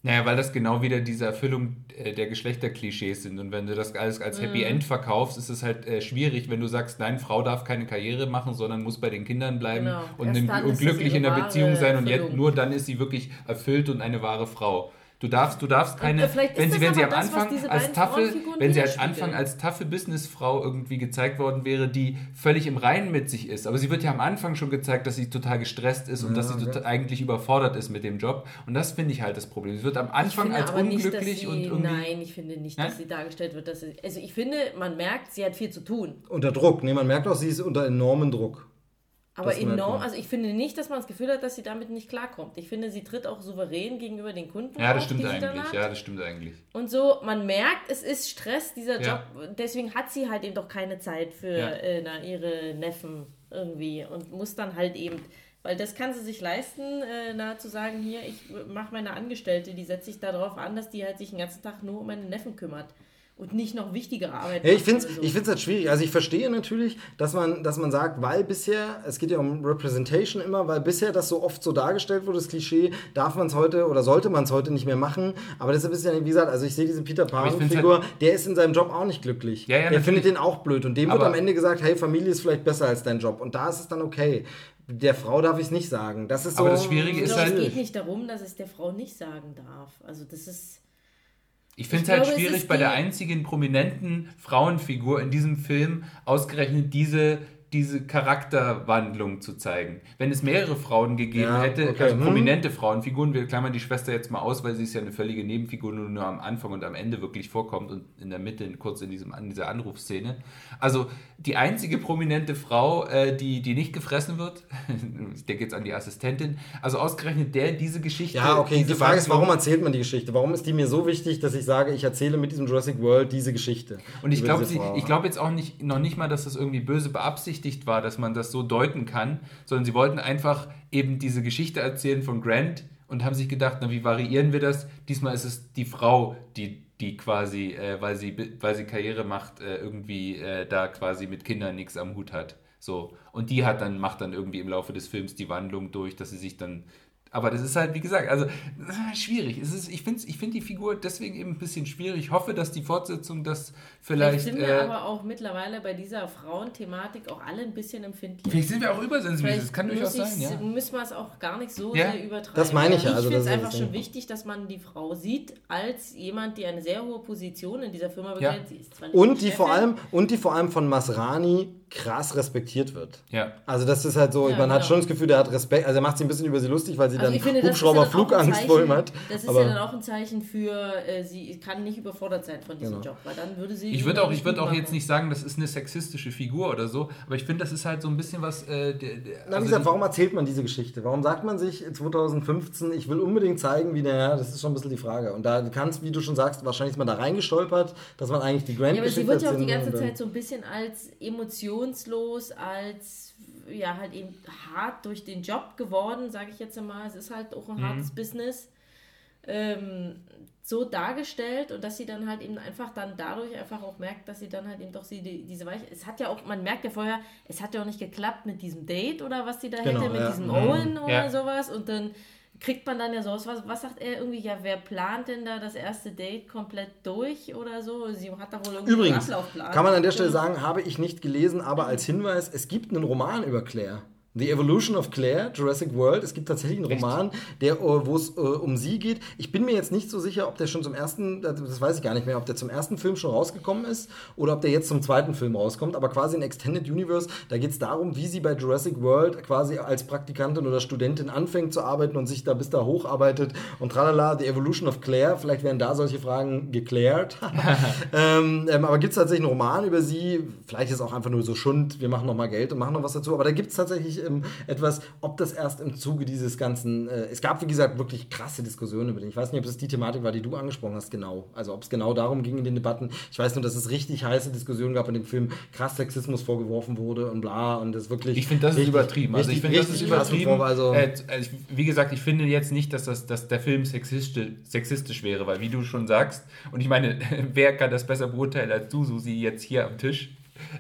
Naja, weil das genau wieder diese Erfüllung äh, der Geschlechterklischees sind. Und wenn du das alles als Happy End verkaufst, ist es halt äh, schwierig, wenn du sagst, nein, Frau darf keine Karriere machen, sondern muss bei den Kindern bleiben Genau. und, und glücklich in der Beziehung sein und jetzt, Erfüllung. nur dann ist sie wirklich erfüllt und eine wahre Frau. Du darfst, du darfst keine, äh, vielleicht ist wenn sie, wenn sie am das, Anfang als Frauenfiguren wenn sie am widerspiegeln. Anfang als taffe Businessfrau irgendwie gezeigt worden wäre, die völlig im Reinen mit sich ist. Aber sie wird ja am Anfang schon gezeigt, dass sie total gestresst ist und dass sie total, eigentlich überfordert ist mit dem Job. Und das finde ich halt das Problem. Sie wird am Anfang als aber nicht, unglücklich sie, und irgendwie. Nein, ich finde nicht, dass sie dargestellt wird. Dass sie, also ich finde, man merkt, sie hat viel zu tun. Unter Druck. Nee, man merkt auch, sie ist unter enormen Druck. Aber merkt enorm, also ich finde nicht, dass man das Gefühl hat, dass sie damit nicht klarkommt. Ich finde, sie tritt auch souverän gegenüber den Kunden Ja, das auf, stimmt eigentlich. Ja, das stimmt eigentlich. Und so, man merkt, es ist Stress, dieser Ja. Job. Deswegen hat sie halt eben doch keine Zeit für Ja. äh, na, ihre Neffen irgendwie und muss dann halt eben, weil das kann sie sich leisten, äh, na, zu sagen, hier, ich mache meine Angestellte, die setze ich darauf an, dass die halt sich den ganzen Tag nur um meine Neffen kümmert und nicht noch wichtigere Arbeit Ja, ich finde es so. ich halt schwierig. Also ich verstehe natürlich, dass man, dass man sagt, weil bisher, es geht ja um Representation immer, weil bisher das so oft so dargestellt wurde, das Klischee, darf man es heute oder sollte man es heute nicht mehr machen. Aber deshalb ist ja, wie gesagt, also ich sehe diese Peter Pan-Figur, halt- der ist in seinem Job auch nicht glücklich. Ja, ja, der natürlich. findet den auch blöd. Und dem wird am Ende gesagt, hey, Familie ist vielleicht besser als dein Job. Und da ist es dann okay. Der Frau darf ich es nicht sagen. Das ist so. Aber das Schwierige ist glaube, halt- es geht nicht darum, dass es der Frau nicht sagen darf. Also das ist... Ich finde Ich es halt schwierig, bei der einzigen prominenten Frauenfigur in diesem Film ausgerechnet diese, diese Charakterwandlung zu zeigen. Wenn es mehrere Frauen gegeben Ja, hätte, okay, also hm. prominente Frauenfiguren, wir klammern die Schwester jetzt mal aus, weil sie ist ja eine völlige Nebenfigur, nur, nur am Anfang und am Ende wirklich vorkommt und in der Mitte, kurz in, diesem, in dieser Anrufszene. Also die einzige prominente Frau, äh, die, die nicht gefressen wird, ich denke jetzt an die Assistentin, also ausgerechnet der diese Geschichte. Ja, okay. Die Frage ist, warum erzählt man die Geschichte? Warum ist die mir so wichtig, dass ich sage, ich erzähle mit diesem Jurassic World diese Geschichte? Und ich glaube glaub jetzt auch nicht, noch nicht mal, dass das irgendwie böse beabsichtigt war, dass man das so deuten kann, sondern sie wollten einfach eben diese Geschichte erzählen von Grant und haben sich gedacht, na, wie variieren wir das? Diesmal ist es die Frau, die, die quasi, äh, weil, sie, weil sie Karriere macht, äh, irgendwie äh, da quasi mit Kindern nichts am Hut hat. So. Und die hat dann, macht dann irgendwie im Laufe des Films die Wandlung durch, dass sie sich dann. Aber das ist halt, wie gesagt, also äh, schwierig. Es ist, ich finde ich find die Figur deswegen eben ein bisschen schwierig. Ich hoffe, dass die Fortsetzung das Vielleicht vielleicht. sind wir äh, aber auch mittlerweile bei dieser Frauenthematik auch alle ein bisschen empfindlich. Vielleicht sind wir auch übersensibil, das kann durchaus sein, ja. müssen wir es auch gar nicht so Ja, sehr übertreiben. das meine ich ja, Ich also finde es einfach schon wichtig, dass man die Frau sieht als jemand, die eine sehr hohe Position in dieser Firma Ja. bekleidet. Sie ist zwar nicht Und die vor allem, und die vor allem von Masrani krass respektiert wird. Ja. Also das ist halt so, Ja, man hat genau. schon das Gefühl, der hat Respekt, also er macht sich ein bisschen über sie lustig, weil sie Also dann Hubschrauber dann auch ein Flugangst vor ihm Zeichen- hat. Das ist Aber ja dann auch ein Zeichen für, äh, sie kann nicht überfordert sein von diesem Genau. Job, weil dann würde sie. Ich würde auch, ich würd auch jetzt nicht sagen, das ist eine sexistische Figur oder so, aber ich finde, das ist halt so ein bisschen was. Äh, der, der, Na, wie also gesagt, warum erzählt man diese Geschichte? Warum sagt man sich 2015, ich will unbedingt zeigen, wie der, das ist schon ein bisschen die Frage. Und da kannst, wie du schon sagst, wahrscheinlich ist man da reingestolpert, dass man eigentlich die Ja, aber sie wird ja auch die ganze Zeit so ein bisschen als emotionslos, als ja halt eben hart durch den Job geworden, sage ich jetzt einmal. Es ist halt auch ein hartes Business. Ähm, so dargestellt und dass sie dann halt eben einfach dann dadurch einfach auch merkt, dass sie dann halt eben doch sie die, diese Weiche. Es hat ja auch, man merkt ja vorher, es hat ja auch nicht geklappt mit diesem Date oder was sie da Genau, hätte, mit ja. diesem Mhm. Owen oder Ja. sowas und dann kriegt man dann ja sowas, was, was sagt er irgendwie, ja, wer plant denn da das erste Date komplett durch oder so? Sie hat da wohl irgendwie Übrigens, einen Ablaufplan. kann man an der Stelle sagen, habe ich nicht gelesen, aber als Hinweis, es gibt einen Roman über Claire. The Evolution of Claire, Jurassic World. Es gibt tatsächlich einen Roman, der, äh, wo es äh, um sie geht. Ich bin mir jetzt nicht so sicher, ob der schon zum ersten, das weiß ich gar nicht mehr, ob der zum ersten Film schon rausgekommen ist oder ob der jetzt zum zweiten Film rauskommt. Aber quasi in Extended Universe, da geht es darum, wie sie bei Jurassic World quasi als Praktikantin oder Studentin anfängt zu arbeiten und sich da bis da hocharbeitet und tralala, The Evolution of Claire. Vielleicht werden da solche Fragen geklärt. ähm, ähm, aber gibt es tatsächlich einen Roman über sie? Vielleicht ist es auch einfach nur so Schund, wir machen noch mal Geld und machen noch was dazu. Aber da gibt es tatsächlich ähm, etwas, ob das erst im Zuge dieses ganzen, äh, es gab wie gesagt wirklich krasse Diskussionen über den. Ich weiß nicht, ob das die Thematik war, die du angesprochen hast, genau. Also ob es genau darum ging in den Debatten. Ich weiß nur, dass es richtig heiße Diskussionen gab in dem Film, krass Sexismus vorgeworfen wurde und bla und das wirklich. Ich finde, das ist richtig- übertrieben. Also ich finde, das ist übertrieben. vor- Also, äh, also ich, wie gesagt, ich finde jetzt nicht, dass, das, dass der Film sexistisch, sexistisch wäre, weil wie du schon sagst, und ich meine, wer kann das besser beurteilen als du, Susi, jetzt hier am Tisch?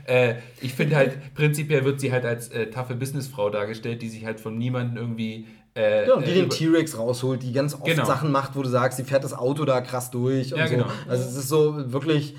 Äh, ich finde halt, prinzipiell wird sie halt als äh, taffe Businessfrau dargestellt, die sich halt von niemandem irgendwie. Äh, und die äh, den T-Rex rausholt, die ganz oft Genau. Sachen macht, wo du sagst, sie fährt das Auto da krass durch und Ja, so. genau. Also es ist so wirklich,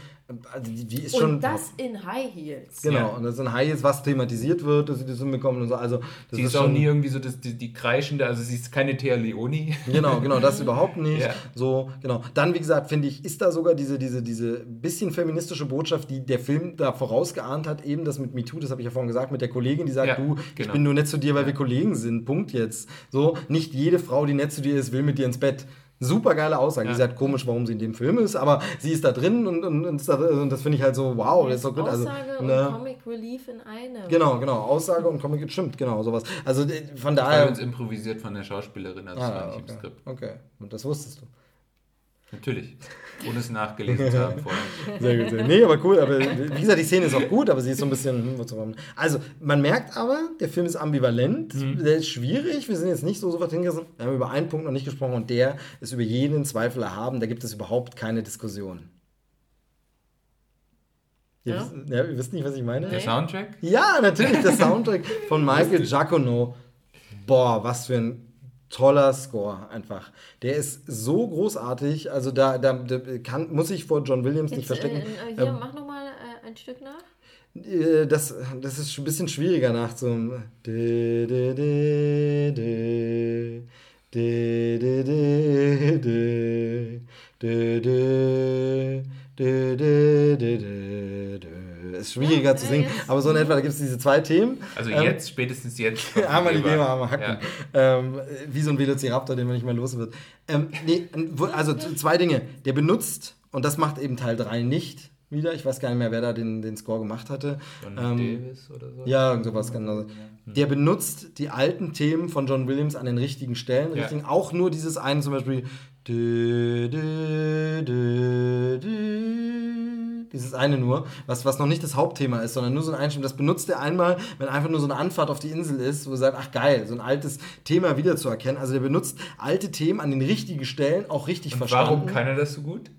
also die, die ist schon. Und das in High Heels. Genau, Ja. und das ist ein High, was thematisiert wird, dass sie das hinbekommen und so. Also, das Sie ist auch schon, nie irgendwie so das, die, die kreischende, also sie ist keine Thea Leoni. Genau, genau, das überhaupt nicht. Ja. So, genau. Dann, wie gesagt, finde ich, ist da sogar diese, diese, diese bisschen feministische Botschaft, die der Film da vorausgeahnt hat, eben das mit MeToo, das habe ich ja vorhin gesagt, mit der Kollegin, die sagt, Ja, du, ich genau. bin nur nett zu dir, weil wir Kollegen sind. Punkt jetzt. So, nicht jede Frau, die nett zu dir ist, will mit dir ins Bett. Super geile Aussage. Ja. Die sagt komisch, warum sie in dem Film ist, aber sie ist da drin und, und, und, das finde ich halt so, wow, das ist so gut. Also, Aussage ne, und Comic Relief in einem. Genau, genau. Aussage und Comic stimmt, genau, sowas. Also äh, von daher. uns improvisiert von der Schauspielerin, also das war Ah, nicht im okay. Skript. okay, und das wusstest du. Natürlich. Ohne es nachgelesen zu haben vorher. Sehr gut. Sehr. Nee, aber cool. Aber wie gesagt, die Szene ist auch gut, aber sie ist so ein bisschen. Hm, also, man merkt aber, der Film ist ambivalent, der ist schwierig. Wir sind jetzt nicht so sofort hingerissen. Wir haben über einen Punkt noch nicht gesprochen und der ist über jeden Zweifel erhaben. Da gibt es überhaupt keine Diskussion. Ihr, Ja? wisst, ja, ihr wisst nicht, was ich meine? Der Soundtrack? Ja, natürlich, der Soundtrack von Michael Giacono. Boah, was für ein toller Score einfach. Der ist so großartig, also da, da, da kann, muss ich vor John Williams nicht Jetzt, verstecken. Äh, äh, hier, Ähm, mach nochmal äh, ein Stück nach. äh, das, das ist ein bisschen schwieriger nach so einem ist schwieriger ja, zu singen, ja, aber so in etwa, da gibt es diese zwei Themen. Also ähm, jetzt, spätestens jetzt. Armer die Gamer, armer Hacken. Ja. Ähm, wie so ein Velociraptor, den man nicht mehr los wird. Ähm, nee, also zwei Dinge. Der benutzt, und das macht eben Teil 3 nicht, wieder. Ich weiß gar nicht mehr, wer da den, den Score gemacht hatte. John ähm, Davis oder so? Ja, irgend sowas. Genau. Ja. Der benutzt die alten Themen von John Williams an den richtigen Stellen. Ja. Richtigen, auch nur dieses eine zum Beispiel. Dü, dü, dü, dieses eine nur, was, was noch nicht das Hauptthema ist, sondern nur so ein Einstimmung. Das benutzt er einmal, wenn einfach nur so eine Anfahrt auf die Insel ist, wo er sagt, ach geil, so ein altes Thema wiederzuerkennen. Also der benutzt alte Themen an den richtigen Stellen, auch richtig Und verstanden. warum kann er das so gut?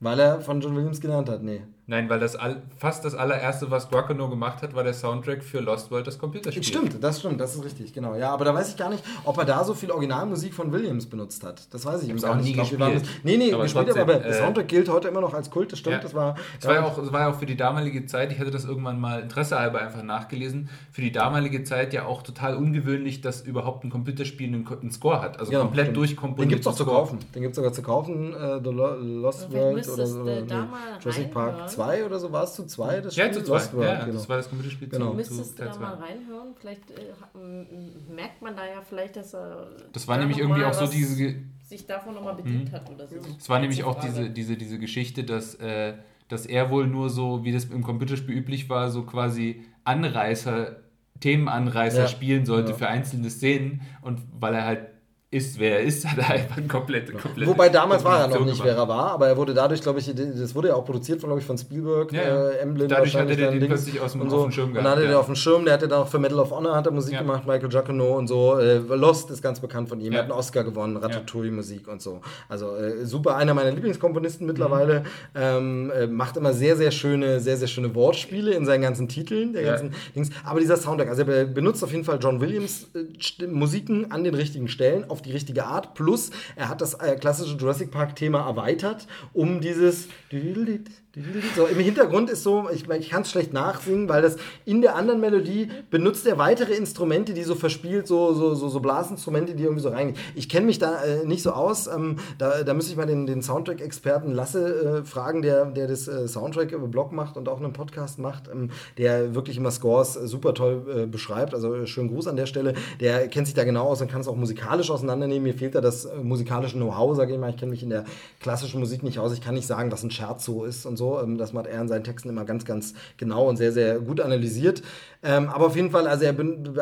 Weil er von John Williams gelernt hat, nee. Nein, weil das all, fast das allererste, was Guacano gemacht hat, war der Soundtrack für Lost World, das Computerspiel. Stimmt, das stimmt, das ist richtig, genau. Ja, aber da weiß ich gar nicht, ob er da so viel Originalmusik von Williams benutzt hat. Das weiß ich eben gar auch nicht. nie Ich glaub, waren das- Nee, nee, Aber gespielt, trotzdem, aber der äh, Soundtrack gilt heute immer noch als Kult, das stimmt, Ja. das war. Es war, ja auch, es war ja auch für die damalige Zeit, ich hatte das irgendwann mal interessehalber einfach nachgelesen, für die damalige Zeit ja auch total ungewöhnlich, dass überhaupt ein Computerspiel einen, einen Score hat. Also Genau, komplett stimmt. durchkomponiert. Den gibt's auch zu kaufen. Den gibt's sogar zu kaufen. Äh, The Lo Lost Vielleicht World oder, oder nee, Jurassic Park reinhören. 2 oder so war es zu 2? Das Ja, Spiel? zu zwei. Lost World, ja, genau. das war das Computerspiel Genau. zu, Müsstest zu du Teil da 2. mal reinhören? Vielleicht äh, merkt man da ja vielleicht, dass er. Das war da nämlich irgendwie auch so diese, sich davon nochmal bedient hat oder so. Es war nämlich auch diese, diese, diese Geschichte, dass, äh, dass er wohl nur so, wie das im Computerspiel üblich war, so quasi Anreißer, Themenanreißer Ja. spielen sollte Ja. für einzelne Szenen und weil er halt ist, wer er ist, hat er einfach ein komplett, komplett Wobei damals war er noch nicht, wer gemacht. er war, aber er wurde dadurch, glaube ich, das wurde ja auch produziert von, glaube ich, von Spielberg, Ja, ja. äh, Emblem Dadurch hat er den dann Dings plötzlich aus dem- und auf so. dem Schirm Und dann gehabt, hat er den ja. auf dem Schirm, der hatte dann auch für Medal of Honor hat er Musik Ja. gemacht, Michael Giacono und so. Äh, Lost ist ganz bekannt von ihm, er hat einen Oscar gewonnen, Ratatouille-Musik und so. Also äh, super, einer meiner Lieblingskomponisten mittlerweile. Mhm. Ähm, äh, macht immer sehr, sehr schöne, sehr, sehr schöne Wortspiele in seinen ganzen Titeln, der ganzen Dings. Aber dieser Soundtrack, also er benutzt auf jeden Fall John Williams äh, Musiken an den richtigen Stellen, auf die richtige Art. Plus, er hat das äh, klassische Jurassic Park-Thema erweitert, um dieses. So, im Hintergrund ist so, ich, ich kann es schlecht nachsingen, weil das in der anderen Melodie benutzt er weitere Instrumente, die so verspielt, so, so, so, so Blasinstrumente, die irgendwie so reingehen. Ich kenne mich da äh, nicht so aus. Ähm, da, da müsste ich mal den, den Soundtrack-Experten Lasse äh, fragen, der, der das äh, Soundtrack-Blog macht und auch einen Podcast macht, ähm, der wirklich immer Scores äh, super toll äh, beschreibt. Also äh, schönen Gruß an der Stelle. Der kennt sich da genau aus und kann es auch musikalisch auseinandernehmen. Mir fehlt da das musikalische Know-how, sage ich mal. Ich kenne mich in der klassischen Musik nicht aus. Ich kann nicht sagen, was ein Scherzo ist und so. Ähm, das macht er in seinen Texten immer ganz, ganz genau und sehr, sehr gut analysiert. Ähm, aber auf jeden Fall, also er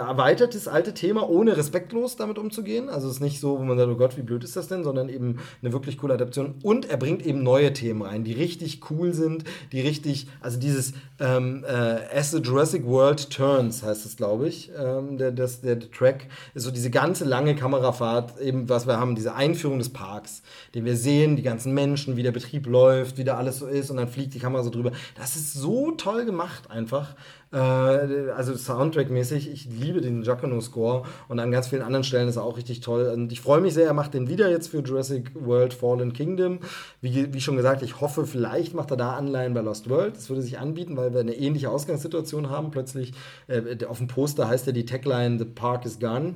erweitert das alte Thema, ohne respektlos damit umzugehen. Also es ist nicht so, wo man sagt, oh Gott, wie blöd ist das denn, sondern eben eine wirklich coole Adaption. Und er bringt eben neue Themen rein, die richtig cool sind, die richtig, also dieses ähm, äh, As the Jurassic World Turns heißt es, glaube ich, ähm, der, das, der, der Track, ist so diese ganze lange Kamerafahrt, eben was wir haben, diese Einführung des Parks, den wir sehen, die ganzen Menschen, wie der Betrieb läuft, wie da alles so ist und dann fliegt die Kamera so drüber. Das ist so toll gemacht einfach. Äh, also Soundtrack-mäßig, ich liebe den Giacomo-Score und an ganz vielen anderen Stellen ist er auch richtig toll. Und ich freue mich sehr, er macht den wieder jetzt für Jurassic World Fallen Kingdom. Wie, wie schon gesagt, ich hoffe, vielleicht macht er da Anleihen bei Lost World. Das würde sich anbieten, weil wir eine ähnliche Ausgangssituation haben. Plötzlich äh, auf dem Poster heißt ja die Tagline The Park is Gone.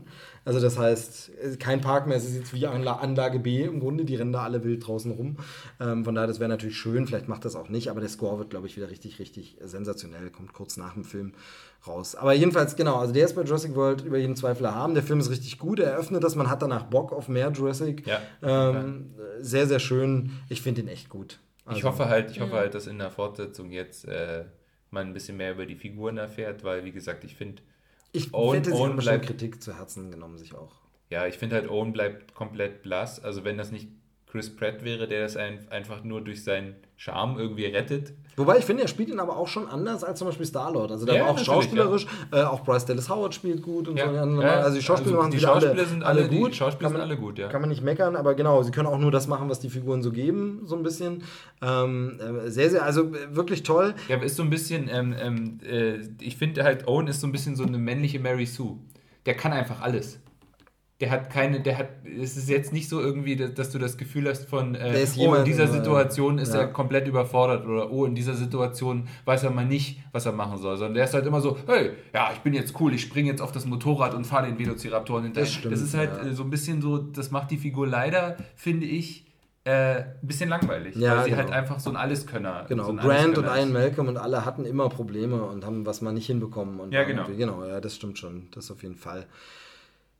Also das heißt, kein Park mehr, es ist jetzt wie Anlage B im Grunde, die rennen da alle wild draußen rum. Ähm, von daher, das wäre natürlich schön, vielleicht macht das auch nicht, aber der Score wird, glaube ich, wieder richtig, richtig sensationell, kommt kurz nach dem Film raus. Aber jedenfalls, genau, also der ist bei Jurassic World über jeden Zweifel erhaben. Der Film ist richtig gut, er öffnet das, man hat danach Bock auf mehr Jurassic. Ja. Ähm, sehr, sehr schön. Ich finde ihn echt gut. Also, ich hoffe halt, ich hoffe halt, dass in der Fortsetzung jetzt äh, man ein bisschen mehr über die Figuren erfährt, weil, wie gesagt, ich finde ich Owen, sich Owen bleibt, Kritik zu Herzen genommen, sich auch. Ja, ich finde halt, Owen bleibt komplett blass. Also wenn das nicht Chris Pratt wäre, der das ein, einfach nur durch seinen Charme irgendwie rettet. Wobei ich finde, er spielt ihn aber auch schon anders als zum Beispiel Star-Lord. Also der ja, war auch schauspielerisch, ja. äh, auch Bryce Dallas Howard spielt gut und ja. so. Also die Schauspieler also machen die Schauspieler alle, sind alle, gut. Die Schauspieler man, sind alle gut, ja. Kann man nicht meckern, aber genau, sie können auch nur das machen, was die Figuren so geben, so ein bisschen. Ähm, äh, sehr, sehr, also äh, wirklich toll. Ja, aber ist so ein bisschen, ähm, ähm, äh, ich finde halt, Owen ist so ein bisschen so eine männliche Mary Sue. Der kann einfach alles der hat keine, der hat, es ist jetzt nicht so irgendwie, dass du das Gefühl hast von, äh, oh, in dieser Situation ist ja. er komplett überfordert oder oh, in dieser Situation weiß er mal nicht, was er machen soll, sondern der ist halt immer so, hey, ja, ich bin jetzt cool, ich springe jetzt auf das Motorrad und fahre den Velociraptoren hinterher. Das, stimmt, das ist halt ja. Äh, so ein bisschen so, das macht die Figur leider, finde ich, äh, ein bisschen langweilig, ja, weil sie halt genau. halt einfach so ein Alleskönner Genau, so ein Grant und Ian Malcolm und alle hatten immer Probleme und haben was mal nicht hinbekommen. Und ja, genau. Genau, ja, das stimmt schon, das auf jeden Fall.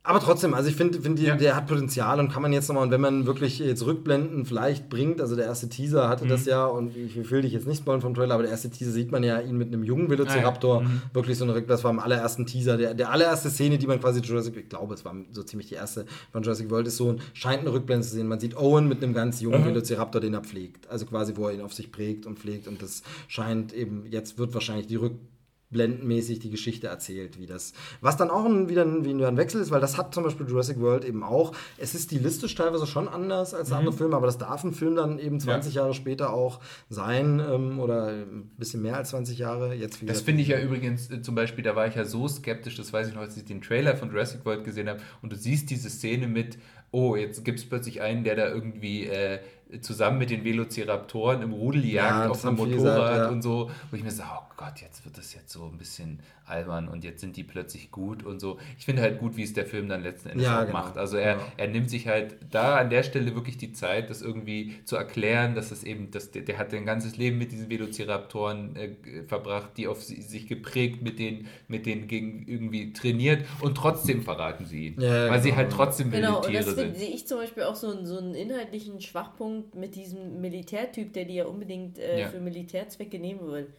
Aber trotzdem, also ich finde, find, ja. der hat Potenzial und kann man jetzt nochmal, und wenn man wirklich jetzt Rückblenden vielleicht bringt, also der erste Teaser hatte mhm. das ja, und ich will dich jetzt nicht spoilern vom Trailer, aber der erste Teaser sieht man ja ihn mit einem jungen Velociraptor, ah, ja. mhm. wirklich so eine, das war im allerersten Teaser, der, der allererste Szene, die man quasi Jurassic, ich glaube, es war so ziemlich die erste von Jurassic World, ist so ein, scheint eine Rückblende zu sehen. Man sieht Owen mit einem ganz jungen mhm. Velociraptor, den er pflegt, also quasi, wo er ihn auf sich prägt und pflegt und das scheint eben, jetzt wird wahrscheinlich die Rückblende blendenmäßig die Geschichte erzählt, wie das. Was dann auch ein, wieder, ein, wieder ein Wechsel ist, weil das hat zum Beispiel Jurassic World eben auch. Es ist stilistisch teilweise schon anders als mhm. andere Filme, aber das darf ein Film dann eben 20 ja. Jahre später auch sein ähm, oder ein bisschen mehr als 20 Jahre. Jetzt das finde ich ja übrigens äh, zum Beispiel, da war ich ja so skeptisch, das weiß ich noch, als ich den Trailer von Jurassic World gesehen habe und du siehst diese Szene mit, oh, jetzt gibt es plötzlich einen, der da irgendwie äh, zusammen mit den Velociraptoren im Rudel jagt ja, auf einem Motorrad gesagt, ja. und so, wo ich mir sage, oh Gott, jetzt wird das jetzt so ein bisschen albern und jetzt sind die plötzlich gut und so. Ich finde halt gut, wie es der Film dann letzten Endes ja, auch genau. macht. Also er, genau. er nimmt sich halt da an der Stelle wirklich die Zeit, das irgendwie zu erklären, dass es eben, dass der, der hat ein ganzes Leben mit diesen Velociraptoren äh, verbracht, die auf sich geprägt mit denen, mit denen gegen irgendwie trainiert und trotzdem verraten sie ihn. weil genau. sie halt trotzdem genau, Tiere sind. Genau, und das sehe ich zum Beispiel auch so, so einen inhaltlichen Schwachpunkt Punkt mit diesem Militärtyp, der die ja unbedingt äh, ja. für Militärzwecke nehmen will.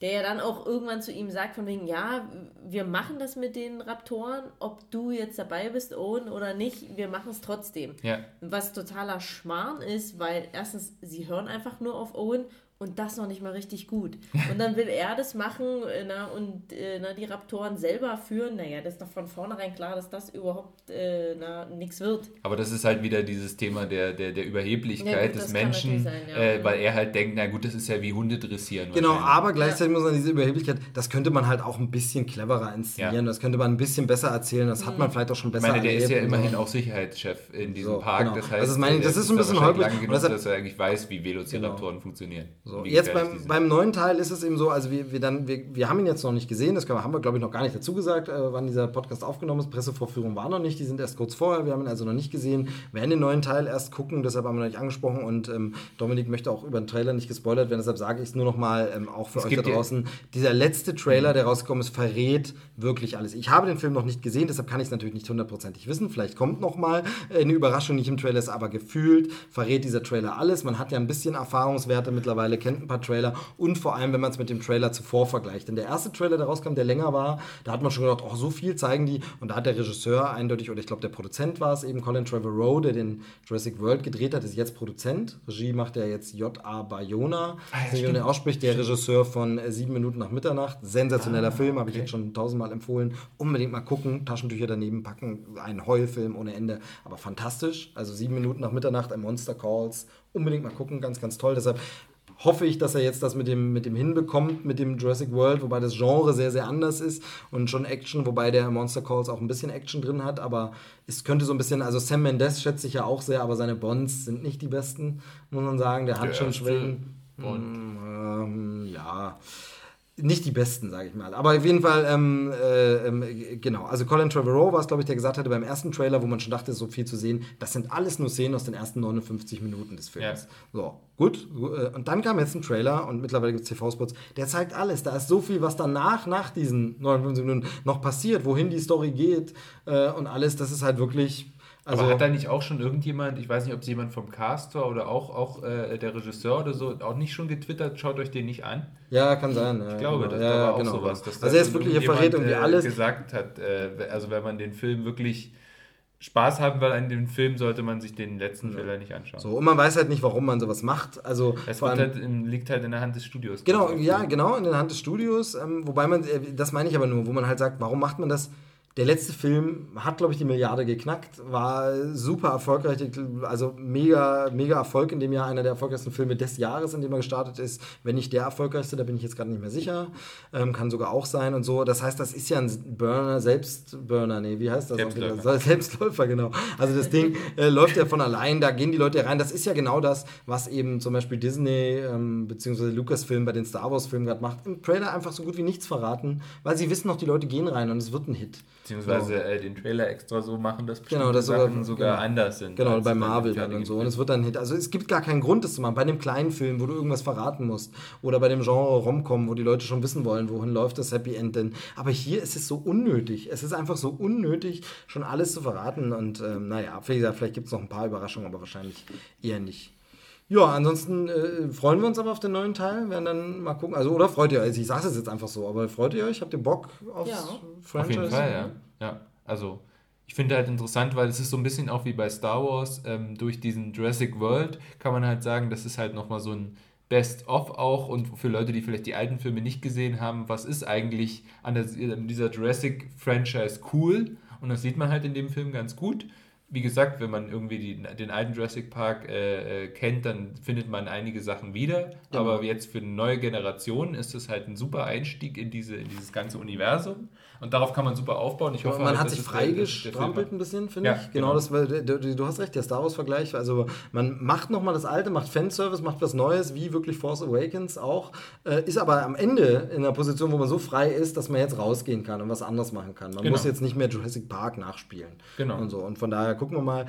Der ja dann auch irgendwann zu ihm sagt, von wegen, ja, wir machen das mit den Raptoren, ob du jetzt dabei bist, Owen, oder nicht, wir machen es trotzdem. Ja. Was totaler Schmarrn ist, weil erstens, sie hören einfach nur auf Owen und das noch nicht mal richtig gut. Und dann will er das machen äh, na, und äh, na, die Raptoren selber führen. Naja, das ist doch von vornherein klar, dass das überhaupt äh, nichts wird. Aber das ist halt wieder dieses Thema der, der, der Überheblichkeit ja, gut, des Menschen, sein, ja. äh, weil er halt denkt, na gut, das ist ja wie Hunde dressieren. Genau, aber gleichzeitig ja. muss man diese Überheblichkeit, das könnte man halt auch ein bisschen cleverer inszenieren, das könnte man ein bisschen besser erzählen, das mhm. hat man vielleicht auch schon besser Ich meine, der erlebt, ist ja immerhin auch Sicherheitschef in diesem so, Park, genau. das heißt, also das, meine, das ist so ein bisschen holprig. Lange genug, dass er eigentlich weiß, wie Velociraptoren genau. funktionieren. So, jetzt beim, beim neuen Teil ist es eben so, also wir, wir, dann, wir, wir haben ihn jetzt noch nicht gesehen, das wir, haben wir glaube ich noch gar nicht dazu gesagt, äh, wann dieser Podcast aufgenommen ist. Pressevorführung war noch nicht, die sind erst kurz vorher, wir haben ihn also noch nicht gesehen, werden den neuen Teil erst gucken, deshalb haben wir noch nicht angesprochen und ähm, Dominik möchte auch über den Trailer nicht gespoilert werden, deshalb sage ich es nur noch mal ähm, auch für Es euch da draußen. Dieser letzte Trailer, der rausgekommen ist, verrät wirklich alles. Ich habe den Film noch nicht gesehen, deshalb kann ich es natürlich nicht hundertprozentig wissen. Vielleicht kommt noch mal äh, eine Überraschung, nicht im Trailer ist, aber gefühlt verrät dieser Trailer alles. Man hat ja ein bisschen Erfahrungswerte mittlerweile, kennt ein paar Trailer und vor allem, wenn man es mit dem Trailer zuvor vergleicht. Denn der erste Trailer, der rauskam, der länger war, da hat man schon gedacht, oh, so viel zeigen die. Und da hat der Regisseur eindeutig, oder ich glaube, der Produzent war es eben, Colin Trevorrow, der den Jurassic World gedreht hat, ist jetzt Produzent. Regie macht er jetzt J.A. Bayona. Ah, man den ausspricht, der Regisseur von äh, Sieben Minuten nach Mitternacht. Sensationeller Ah, Film, habe ich jetzt schon tausendmal empfohlen. Unbedingt mal gucken, Taschentücher daneben packen, ein Heulfilm ohne Ende, aber fantastisch. Also Sieben Minuten nach Mitternacht, ein Monster Calls. Unbedingt mal gucken, ganz, ganz toll. Deshalb hoffe ich, dass er jetzt das mit dem, mit dem hinbekommt, mit dem Jurassic World, wobei das Genre sehr, sehr anders ist und schon Action, wobei der Monster Calls auch ein bisschen Action drin hat, aber es könnte so ein bisschen, also Sam Mendes schätze ich ja auch sehr, aber seine Bonds sind nicht die besten, muss man sagen. Der hat Der schon Schwellen. Bond. Ähm, ja. Nicht die besten, sage ich mal. Aber auf jeden Fall, ähm, äh, ähm, genau. Also Colin Trevorrow war es, glaube ich, der gesagt hatte beim ersten Trailer, wo man schon dachte, so viel zu sehen. Das sind alles nur Szenen aus den ersten 59 Minuten des Films. So, gut. Äh, Und dann kam jetzt ein Trailer und mittlerweile gibt es TV-Spots. Der zeigt alles. Da ist so viel, was danach, nach diesen 59 Minuten noch passiert, wohin die Story geht äh, und alles. Das ist halt wirklich. Also, aber hat da nicht auch schon irgendjemand, ich weiß nicht, ob es jemand vom Cast war oder auch, auch äh, der Regisseur oder so, auch nicht schon getwittert, schaut euch den nicht an? ja, kann sein. Ich glaube, das ja, ja, war auch genau. sowas. Dass also er ist wirklich, er verrät irgendwie äh, alles. gesagt hat, äh, also wenn man den Film wirklich Spaß haben will an dem Film, sollte man sich den letzten Trailer nicht anschauen. So, und man weiß halt nicht, warum man sowas macht. Also Es allem, halt, in- liegt halt in der Hand des Studios. Genau, ja, genau, in der Hand des Studios. Ähm, wobei man, äh, das meine ich aber nur, wo man halt sagt, warum macht man das? Der letzte Film hat, glaube ich, die Milliarde geknackt, war super erfolgreich, also mega, mega Erfolg in dem Jahr, einer der erfolgreichsten Filme des Jahres, in dem er gestartet ist. Wenn nicht der erfolgreichste, da bin ich jetzt gerade nicht mehr sicher. Ähm, kann sogar auch sein und so. Das heißt, das ist ja ein Burner, Selbstburner, nee, wie heißt das? Selbstläufer. Selbstläufer, genau. Also das Ding äh, läuft ja von allein, da gehen die Leute rein. Das ist ja genau das, was eben zum Beispiel Disney ähm, bzw. Lucasfilm bei den Star Wars-Filmen gerade macht. Im Trailer einfach so gut wie nichts verraten, weil sie wissen noch, die Leute gehen rein und es wird ein Hit. Beziehungsweise äh, den Trailer extra so machen, dass bestimmte Genau, das sogar- Sachen sogar genau. anders sind. Genau, bei Marvel dann und so. Und es wird dann Hit. Also es gibt gar keinen Grund, das zu machen. Bei einem kleinen Film, wo du irgendwas verraten musst. Oder bei dem Genre Romcom, wo die Leute schon wissen wollen, wohin läuft das Happy End denn. Aber hier ist es so unnötig. Es ist einfach so unnötig, schon alles zu verraten. Und ähm, naja, wie gesagt, vielleicht gibt es noch ein paar Überraschungen, aber wahrscheinlich eher nicht. Ja, ansonsten äh, freuen wir uns aber auf den neuen Teil. Werden dann mal gucken. Also, oder freut ihr euch? Ich sage es jetzt einfach so, aber freut ihr euch? Habt ihr Bock aufs Ja. Franchise? Auf jeden Fall, ja. ja. Also, ich finde halt interessant, weil es ist so ein bisschen auch wie bei Star Wars. Ähm, durch diesen Jurassic World kann man halt sagen, das ist halt nochmal so ein Best-of auch und für Leute, die vielleicht die alten Filme nicht gesehen haben, was ist eigentlich an, der, an dieser Jurassic-Franchise cool? Und das sieht man halt in dem Film ganz gut. Wie gesagt, wenn man irgendwie die, den alten Jurassic Park äh, äh, kennt, dann findet man einige Sachen wieder. Aber jetzt für eine neue Generation ist es halt ein super Einstieg in, diese, in dieses ganze Universum. Und darauf kann man super aufbauen. Ich hoffe, man halt, hat sich freigestrampelt ein bisschen, finde Ja, ich. Genau, genau. das du, du du hast recht, der Star Wars-Vergleich. Also man macht nochmal das Alte, macht Fanservice, macht was Neues, wie wirklich Force Awakens auch. Äh, ist aber am Ende in einer Position, wo man so frei ist, dass man jetzt rausgehen kann und was anderes machen kann. Man Genau. muss jetzt nicht mehr Jurassic Park nachspielen. Genau. Und so. Und von daher gucken wir mal.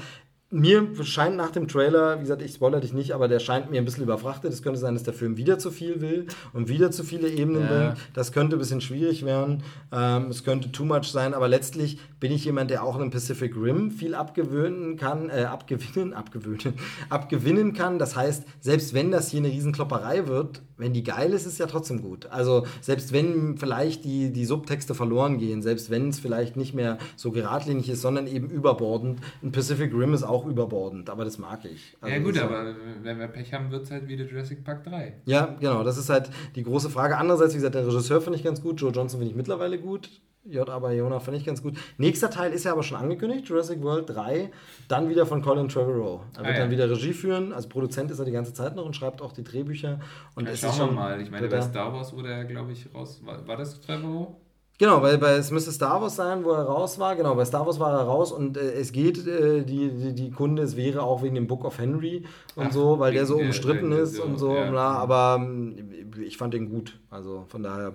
Mir scheint nach dem Trailer, wie gesagt, ich spoilere dich nicht, aber der scheint mir ein bisschen überfrachtet. Es könnte sein, dass der Film wieder zu viel will und wieder zu viele Ebenen Ja. bringt. Das könnte ein bisschen schwierig werden. Ähm, es könnte too much sein, aber letztlich bin ich jemand, der auch in Pacific Rim viel abgewöhnen kann, äh, abgewinnen, abgewöhnen, abgewinnen kann. Das heißt, selbst wenn das hier eine Riesenklopperei wird, wenn die geil ist, ist es ja trotzdem gut. Also selbst wenn vielleicht die, die Subtexte verloren gehen, selbst wenn es vielleicht nicht mehr so geradlinig ist, sondern eben überbordend. Ein Pacific Rim ist auch überbordend, aber das mag ich. Also Ja, gut, aber wenn wir Pech haben, wird es halt wieder Jurassic Park 3. ja, genau, das ist halt die große Frage. Andererseits, wie gesagt, der Regisseur finde ich ganz gut, Joe Johnson finde ich mittlerweile gut, J. Aber Jonah finde ich ganz gut. Nächster Teil ist ja aber schon angekündigt, Jurassic World 3, dann wieder von Colin Trevorrow. Er wird Ah, ja. dann wieder Regie führen, als Produzent ist er die ganze Zeit noch und schreibt auch die Drehbücher. Und Ja, schauen ist wir schon, mal. Ich meine, bei Star Wars wurde er, glaube ich, raus. War, war das Trevorrow? Genau, weil bei, es müsste Star Wars sein, wo er raus war. Genau, bei Star Wars war er raus und äh, es geht, äh, die, die, die Kunde, es wäre auch wegen dem Book of Henry und Ach, so, weil der so der- umstritten der- ist so, und so, ja. bla, aber ähm, ich fand den gut. Also von daher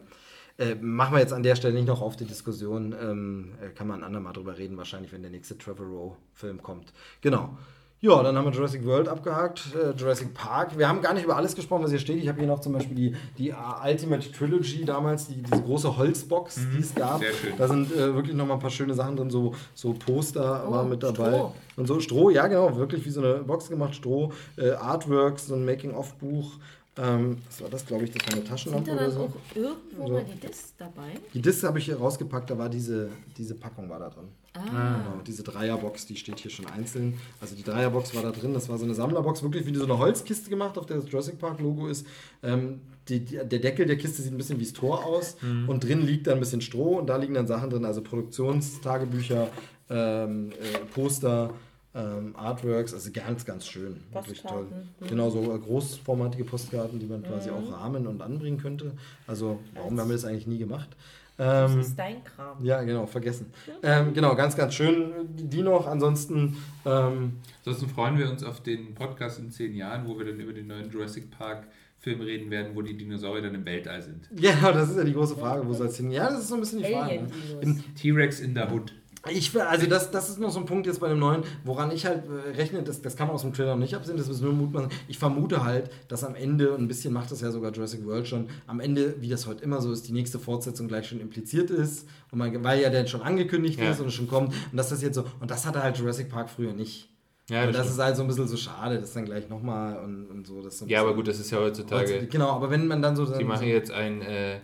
äh, machen wir jetzt an der Stelle nicht noch auf die Diskussion. Ähm, äh, kann man ein andermal drüber reden, wahrscheinlich, wenn der nächste Trevorrow-Film kommt. Genau. Ja, dann haben wir Jurassic World abgehakt, äh, Jurassic Park. Wir haben gar nicht über alles gesprochen, was hier steht. Ich habe hier noch zum Beispiel die, die äh, Ultimate Trilogy damals, die, diese große Holzbox, die es gab. Mhm. sehr schön. Da sind äh, wirklich noch mal ein paar schöne Sachen drin, so, so Poster Oh, war mit dabei. Stroh. Und so Stroh, ja genau, wirklich wie so eine Box gemacht, Stroh, äh, Artworks, so ein Making-of-Buch. Ähm, was war das, glaube ich, das war eine Sind Taschenlampe da oder dann so. auch irgendwo So. mal die Discs dabei? Die Disc habe ich hier rausgepackt, da war diese, diese Packung war da drin. Ah, Genau, diese Dreierbox, die steht hier schon einzeln. Also die Dreierbox war da drin, das war so eine Sammlerbox, wirklich wie so eine Holzkiste gemacht, auf der das Jurassic Park Logo ist. Ähm, die, die, der Deckel der Kiste sieht ein bisschen wie das Tor aus und drin liegt dann ein bisschen Stroh und da liegen dann Sachen drin, also Produktionstagebücher, ähm, äh, Poster, ähm, Artworks, also ganz, ganz schön. Wirklich toll. Postkarten. Genau, so äh, großformatige Postkarten, die man quasi auch rahmen und anbringen könnte. Also, warum haben wir das eigentlich nie gemacht? das Ähm, ist dein Kram. ja, genau, vergessen. Ähm, genau, ganz, ganz schön. Die noch. Ansonsten, ähm, Ansonsten freuen wir uns auf den Podcast in zehn Jahren, wo wir dann über den neuen Jurassic Park Film reden werden, wo die Dinosaurier dann im Weltall sind. ja, das ist ja die große Frage, wo soll es hin? Ja, das ist so ein bisschen die Frage. Ne? T-Rex in der Hood. Ich, will- also das, das ist noch so ein Punkt jetzt bei dem neuen, woran ich halt äh, rechne, das, das kann man aus dem Trailer noch nicht absehen, das ist nur Mutmaßen. Ich vermute halt, dass am Ende, und ein bisschen macht das ja sogar Jurassic World schon, am Ende, wie das heute immer so ist, die nächste Fortsetzung gleich schon impliziert ist, und man, weil ja der schon angekündigt Ja. ist und es schon kommt, und dass das jetzt so, und das hatte halt Jurassic Park früher nicht. Ja, und das das ist halt so ein bisschen so schade, das dann gleich nochmal und, und so. Das so Ja, aber gut, das ist ja heutzutage. Genau, aber wenn man dann so. Die dann machen so jetzt ein äh,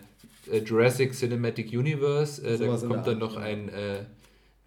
äh, Jurassic Cinematic Universe. Äh, da kommt dann noch ein äh,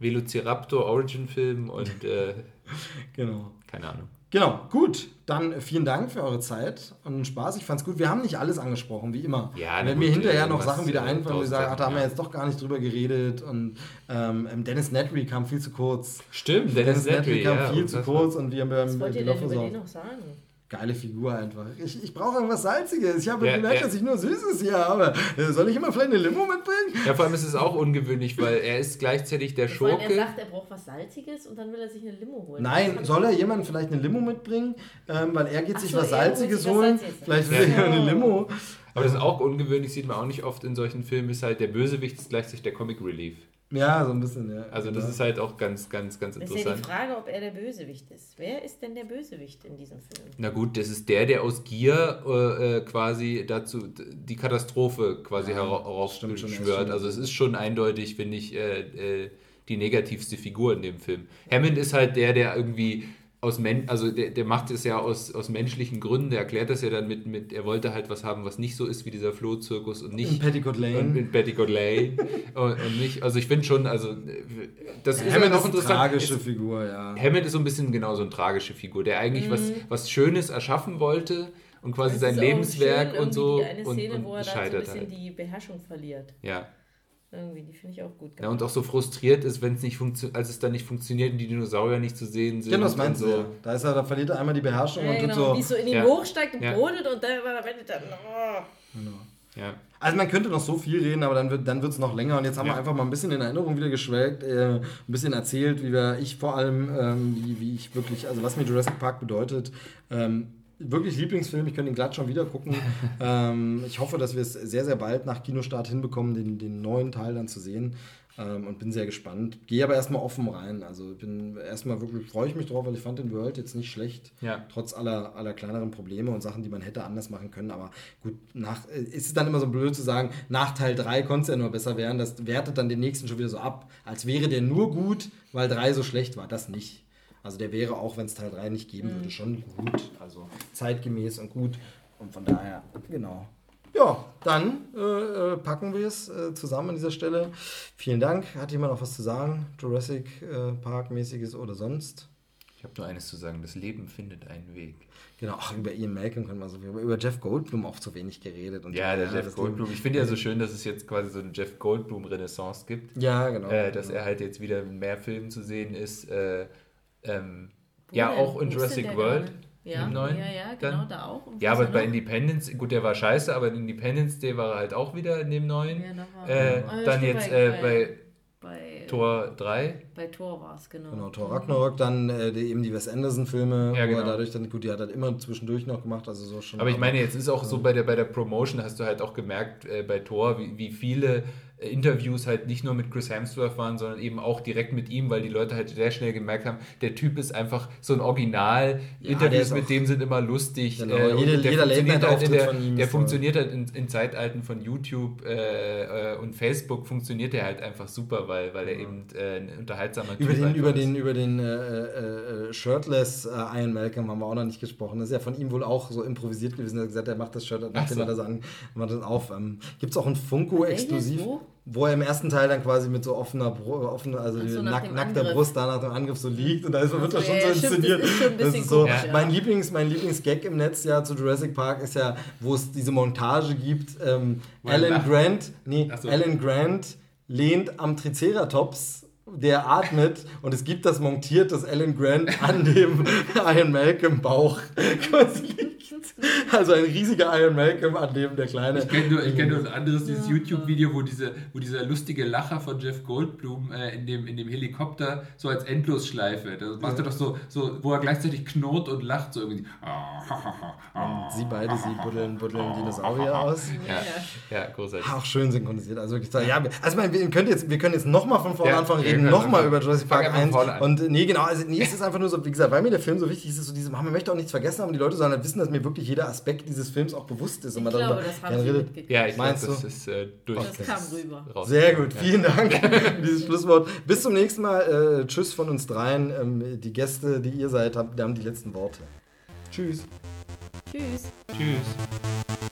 Velociraptor Origin Film und äh, Genau. keine Ahnung. Genau, gut. Dann äh, vielen Dank für eure Zeit und Spaß. Ich fand's gut. Wir haben nicht alles angesprochen, wie immer. Ja, Wenn gut, mir hinterher äh, noch Sachen wieder äh, einfallen, wo wir tausend sagen, ach, da haben wir jetzt doch gar nicht drüber geredet und ähm, Dennis Nedry kam viel zu kurz. Stimmt, Dennis Nedry, kam ja, viel zu kurz und wir haben Was ähm, wollt die ihr denn so. den noch sagen? Geile Figur einfach. Ich, ich brauche irgendwas Salziges. Ich habe Ja, gemerkt, ja. dass ich nur Süßes hier habe. Soll ich immer vielleicht eine Limo mitbringen? Ja, vor allem ist es auch ungewöhnlich, weil er ist gleichzeitig der Vor allem, er Schurke. sagt, er braucht was Salziges und dann will er sich eine Limo holen. Nein, soll er jemand vielleicht eine Limo mitbringen? Ähm, weil er geht Ach sich so, was Salziges sich holen. Salziges. Vielleicht will Ja. er eine Limo. Aber das ist auch ungewöhnlich, sieht man auch nicht oft in solchen Filmen, ist halt der Bösewicht ist gleichzeitig der Comic Relief. Ja, so ein bisschen, ja. Also das ja. ist halt auch ganz, ganz, ganz ich. Das ist ja die interessant. Frage, ob er der Bösewicht ist. Wer ist denn der Bösewicht in diesem Film? Na gut, das ist der, der aus Gier äh, äh, quasi dazu die Katastrophe quasi ja, heraufbeschwört. stimmt. Also es ist schon eindeutig, finde ich, äh, äh, die negativste Figur in dem Film. Hammond ist halt der, der irgendwie aus Men also der, der macht es ja aus, aus menschlichen Gründen, der erklärt das ja dann mit, mit, er wollte halt was haben, was nicht so ist wie dieser Flohzirkus und nicht In Petticoat Lane. und in Petticoat Lane und, und nicht, also ich finde schon, also das ist ja Hammond noch ist eine tragische Ist- Figur, ja. Hammond ist so ein bisschen genau so eine tragische Figur, der eigentlich was, was Schönes erschaffen wollte und quasi Das sein ist auch Lebenswerk schön, und so eine und, Szene, und wo er da so ein bisschen halt. die Beherrschung verliert. Ja. Irgendwie, die finde ich auch gut ja, und auch so frustriert ist, wenn es nicht funktioniert, als es dann nicht funktioniert und die Dinosaurier nicht zu sehen sind. Genau, das meinst du. so. ja. Da, ist er, da verliert er einmal die Beherrschung Ja, und tut genau, wie es so. so in ihn Ja. hochsteigt und Ja. brodelt und dann Ende dann. Oh. Ja. Also man könnte noch so viel reden, aber dann wird dann wird's noch länger. Und jetzt haben Ja. wir einfach mal ein bisschen in Erinnerung wieder geschwelgt, äh, ein bisschen erzählt, wie wir, ich vor allem, ähm, wie, wie ich wirklich, also was mir Jurassic Park bedeutet. Ähm, wirklich Lieblingsfilm, ich könnte ihn glatt schon wieder gucken. ähm, ich hoffe, dass wir es sehr, sehr bald nach Kinostart hinbekommen, den, den neuen Teil dann zu sehen. Ähm, und bin sehr gespannt. Gehe aber erstmal offen rein. Also bin erstmal wirklich, freue ich mich drauf, weil ich fand den World jetzt nicht schlecht. Ja. Trotz aller, aller kleineren Probleme und Sachen, die man hätte anders machen können. Aber gut, nach, äh, ist es dann immer so blöd zu sagen, nach Teil 3 konnte es ja nur besser werden. Das wertet dann den nächsten schon wieder so ab, als wäre der nur gut, weil 3 so schlecht war. Das nicht. Also der wäre auch, wenn es Teil 3 nicht geben würde, schon gut. Also zeitgemäß und gut. Und von daher, genau. Ja, dann äh, äh, packen wir es äh, zusammen an dieser Stelle. Vielen Dank. Hat jemand noch was zu sagen? Jurassic äh, Park-mäßiges oder sonst? Ich habe nur eines zu sagen, das Leben findet einen Weg. Genau, ach, über Ian Malcolm können wir so viel, aber über Jeff Goldblum auch zu wenig geredet. Und Ja, der das Jeff Leben- Goldblum. Ich finde ja so schön, dass es jetzt quasi so eine Jeff Goldblum-Renaissance gibt. Ja, genau. Äh, dass er halt jetzt wieder in mehr Filmen zu sehen ist. Äh, ähm, ja, denn? auch in Jurassic World. Ja, Im neuen? ja, ja, genau, Dann? da auch. Und Ja, aber bei noch? Independence, gut, der war scheiße, aber in Independence Day war er halt auch wieder in dem neuen. Ja, da äh, ja, dann jetzt bei- äh, bei- bei Tor 3. bei Tor war es, genau. Genau, Thor Ragnarok, dann äh, die, eben die Wes Anderson-Filme, Ja, genau. dadurch dann, gut, die hat er immer zwischendurch noch gemacht, also so schon. Aber ich meine, jetzt ist auch so bei der, bei der Promotion, hast du halt auch gemerkt äh, bei Thor, wie, wie viele Interviews halt nicht nur mit Chris Hemsworth waren, sondern eben auch direkt mit ihm, weil die Leute halt sehr schnell gemerkt haben, der Typ ist einfach so ein Original. Ja, der Interviews mit dem sind immer lustig. Genau, äh, und jede- der jeder funktioniert halt in der, von ihm der funktioniert halt in, in Zeitalten von YouTube äh, äh, und Facebook funktioniert er halt einfach super, weil, weil er eben äh, ein unterhaltsamer Über Typ den, über ist. den, über den äh, Shirtless äh, Ian Malcolm haben wir auch noch nicht gesprochen. Das ist ja von ihm wohl auch so improvisiert gewesen. Er hat gesagt, er macht das Shirt, nachdem so. er das an, macht das auf. Ähm, Gibt es auch ein? Funko-Exklusiv, Wo? er im ersten Teil dann quasi mit so offener, offener also so, nack, nackter Angriff. Brust da nach dem Angriff so liegt und da ist, wird Ach das so, schon ja, so inszeniert. das ist schon ein das ist so, komisch, ja. mein, Lieblings, mein Lieblingsgag im Netz ja zu Jurassic Park ist ja, wo es diese Montage gibt, ähm, Alan. Grant, nee, so. Alan Grant lehnt am Triceratops, der atmet und es gibt das montiert, dass Alan Grant an dem Iron Malcolm Bauch quasi liegt. Also ein riesiger Iron Malcolm, an dem der kleine. Ich kenne nur, ich kenn nur ein anderes, dieses YouTube-Video, wo, diese, wo dieser lustige Lacher von Jeff Goldblum äh, in, dem, in dem Helikopter so als Endlosschleife, da macht er doch so, so, wo er gleichzeitig knurrt und lacht, so irgendwie. Sie beide, sie buddeln, buddeln Dinosaurier aus. Ja, ja großartig. Auch schön synchronisiert. Also ja, also ich meine, wir können jetzt, wir können jetzt nochmal von vorne Ja, anfangen, wir reden nochmal über Jurassic Park einfach 1. vorne an. Und nee, genau, also nee, es ist einfach nur so, wie gesagt, weil mir der Film so wichtig ist, ist so dieses, man möchte auch nichts vergessen haben, die Leute sollen halt wissen, dass mir wirklich jeder Aspekt dieses Films auch bewusst ist. Und man Ich glaube, darüber das haben redet. Ja, ich glaube, Meinst das du? ist äh, durch. Das kam rüber. raus. Sehr gut, vielen Dank für dieses Schlusswort. Bis zum nächsten Mal. Äh, tschüss von uns dreien. Ähm, die Gäste, die ihr seid, haben, haben die letzten Worte. Tschüss. Tschüss. Tschüss.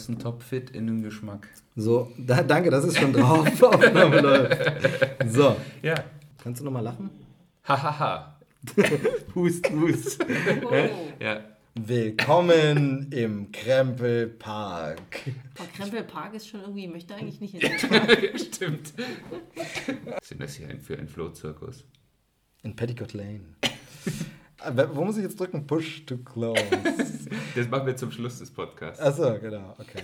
Aus dem Topfit in den Geschmack. So, da, danke, das ist schon drauf. Aufnahme läuft. So, Ja. kannst du nochmal lachen? Hahaha. Hust, hust. Oh. Ja. Willkommen im Krempelpark. Aber Krempelpark ist schon irgendwie, möchte eigentlich nicht in den Park. Stimmt. Was ist denn das hier ein- für ein Flohzirkus? In Petticoat Lane. Aber Wo muss ich jetzt drücken? Push to close. Das machen wir zum Schluss des Podcasts. Achso, genau, okay.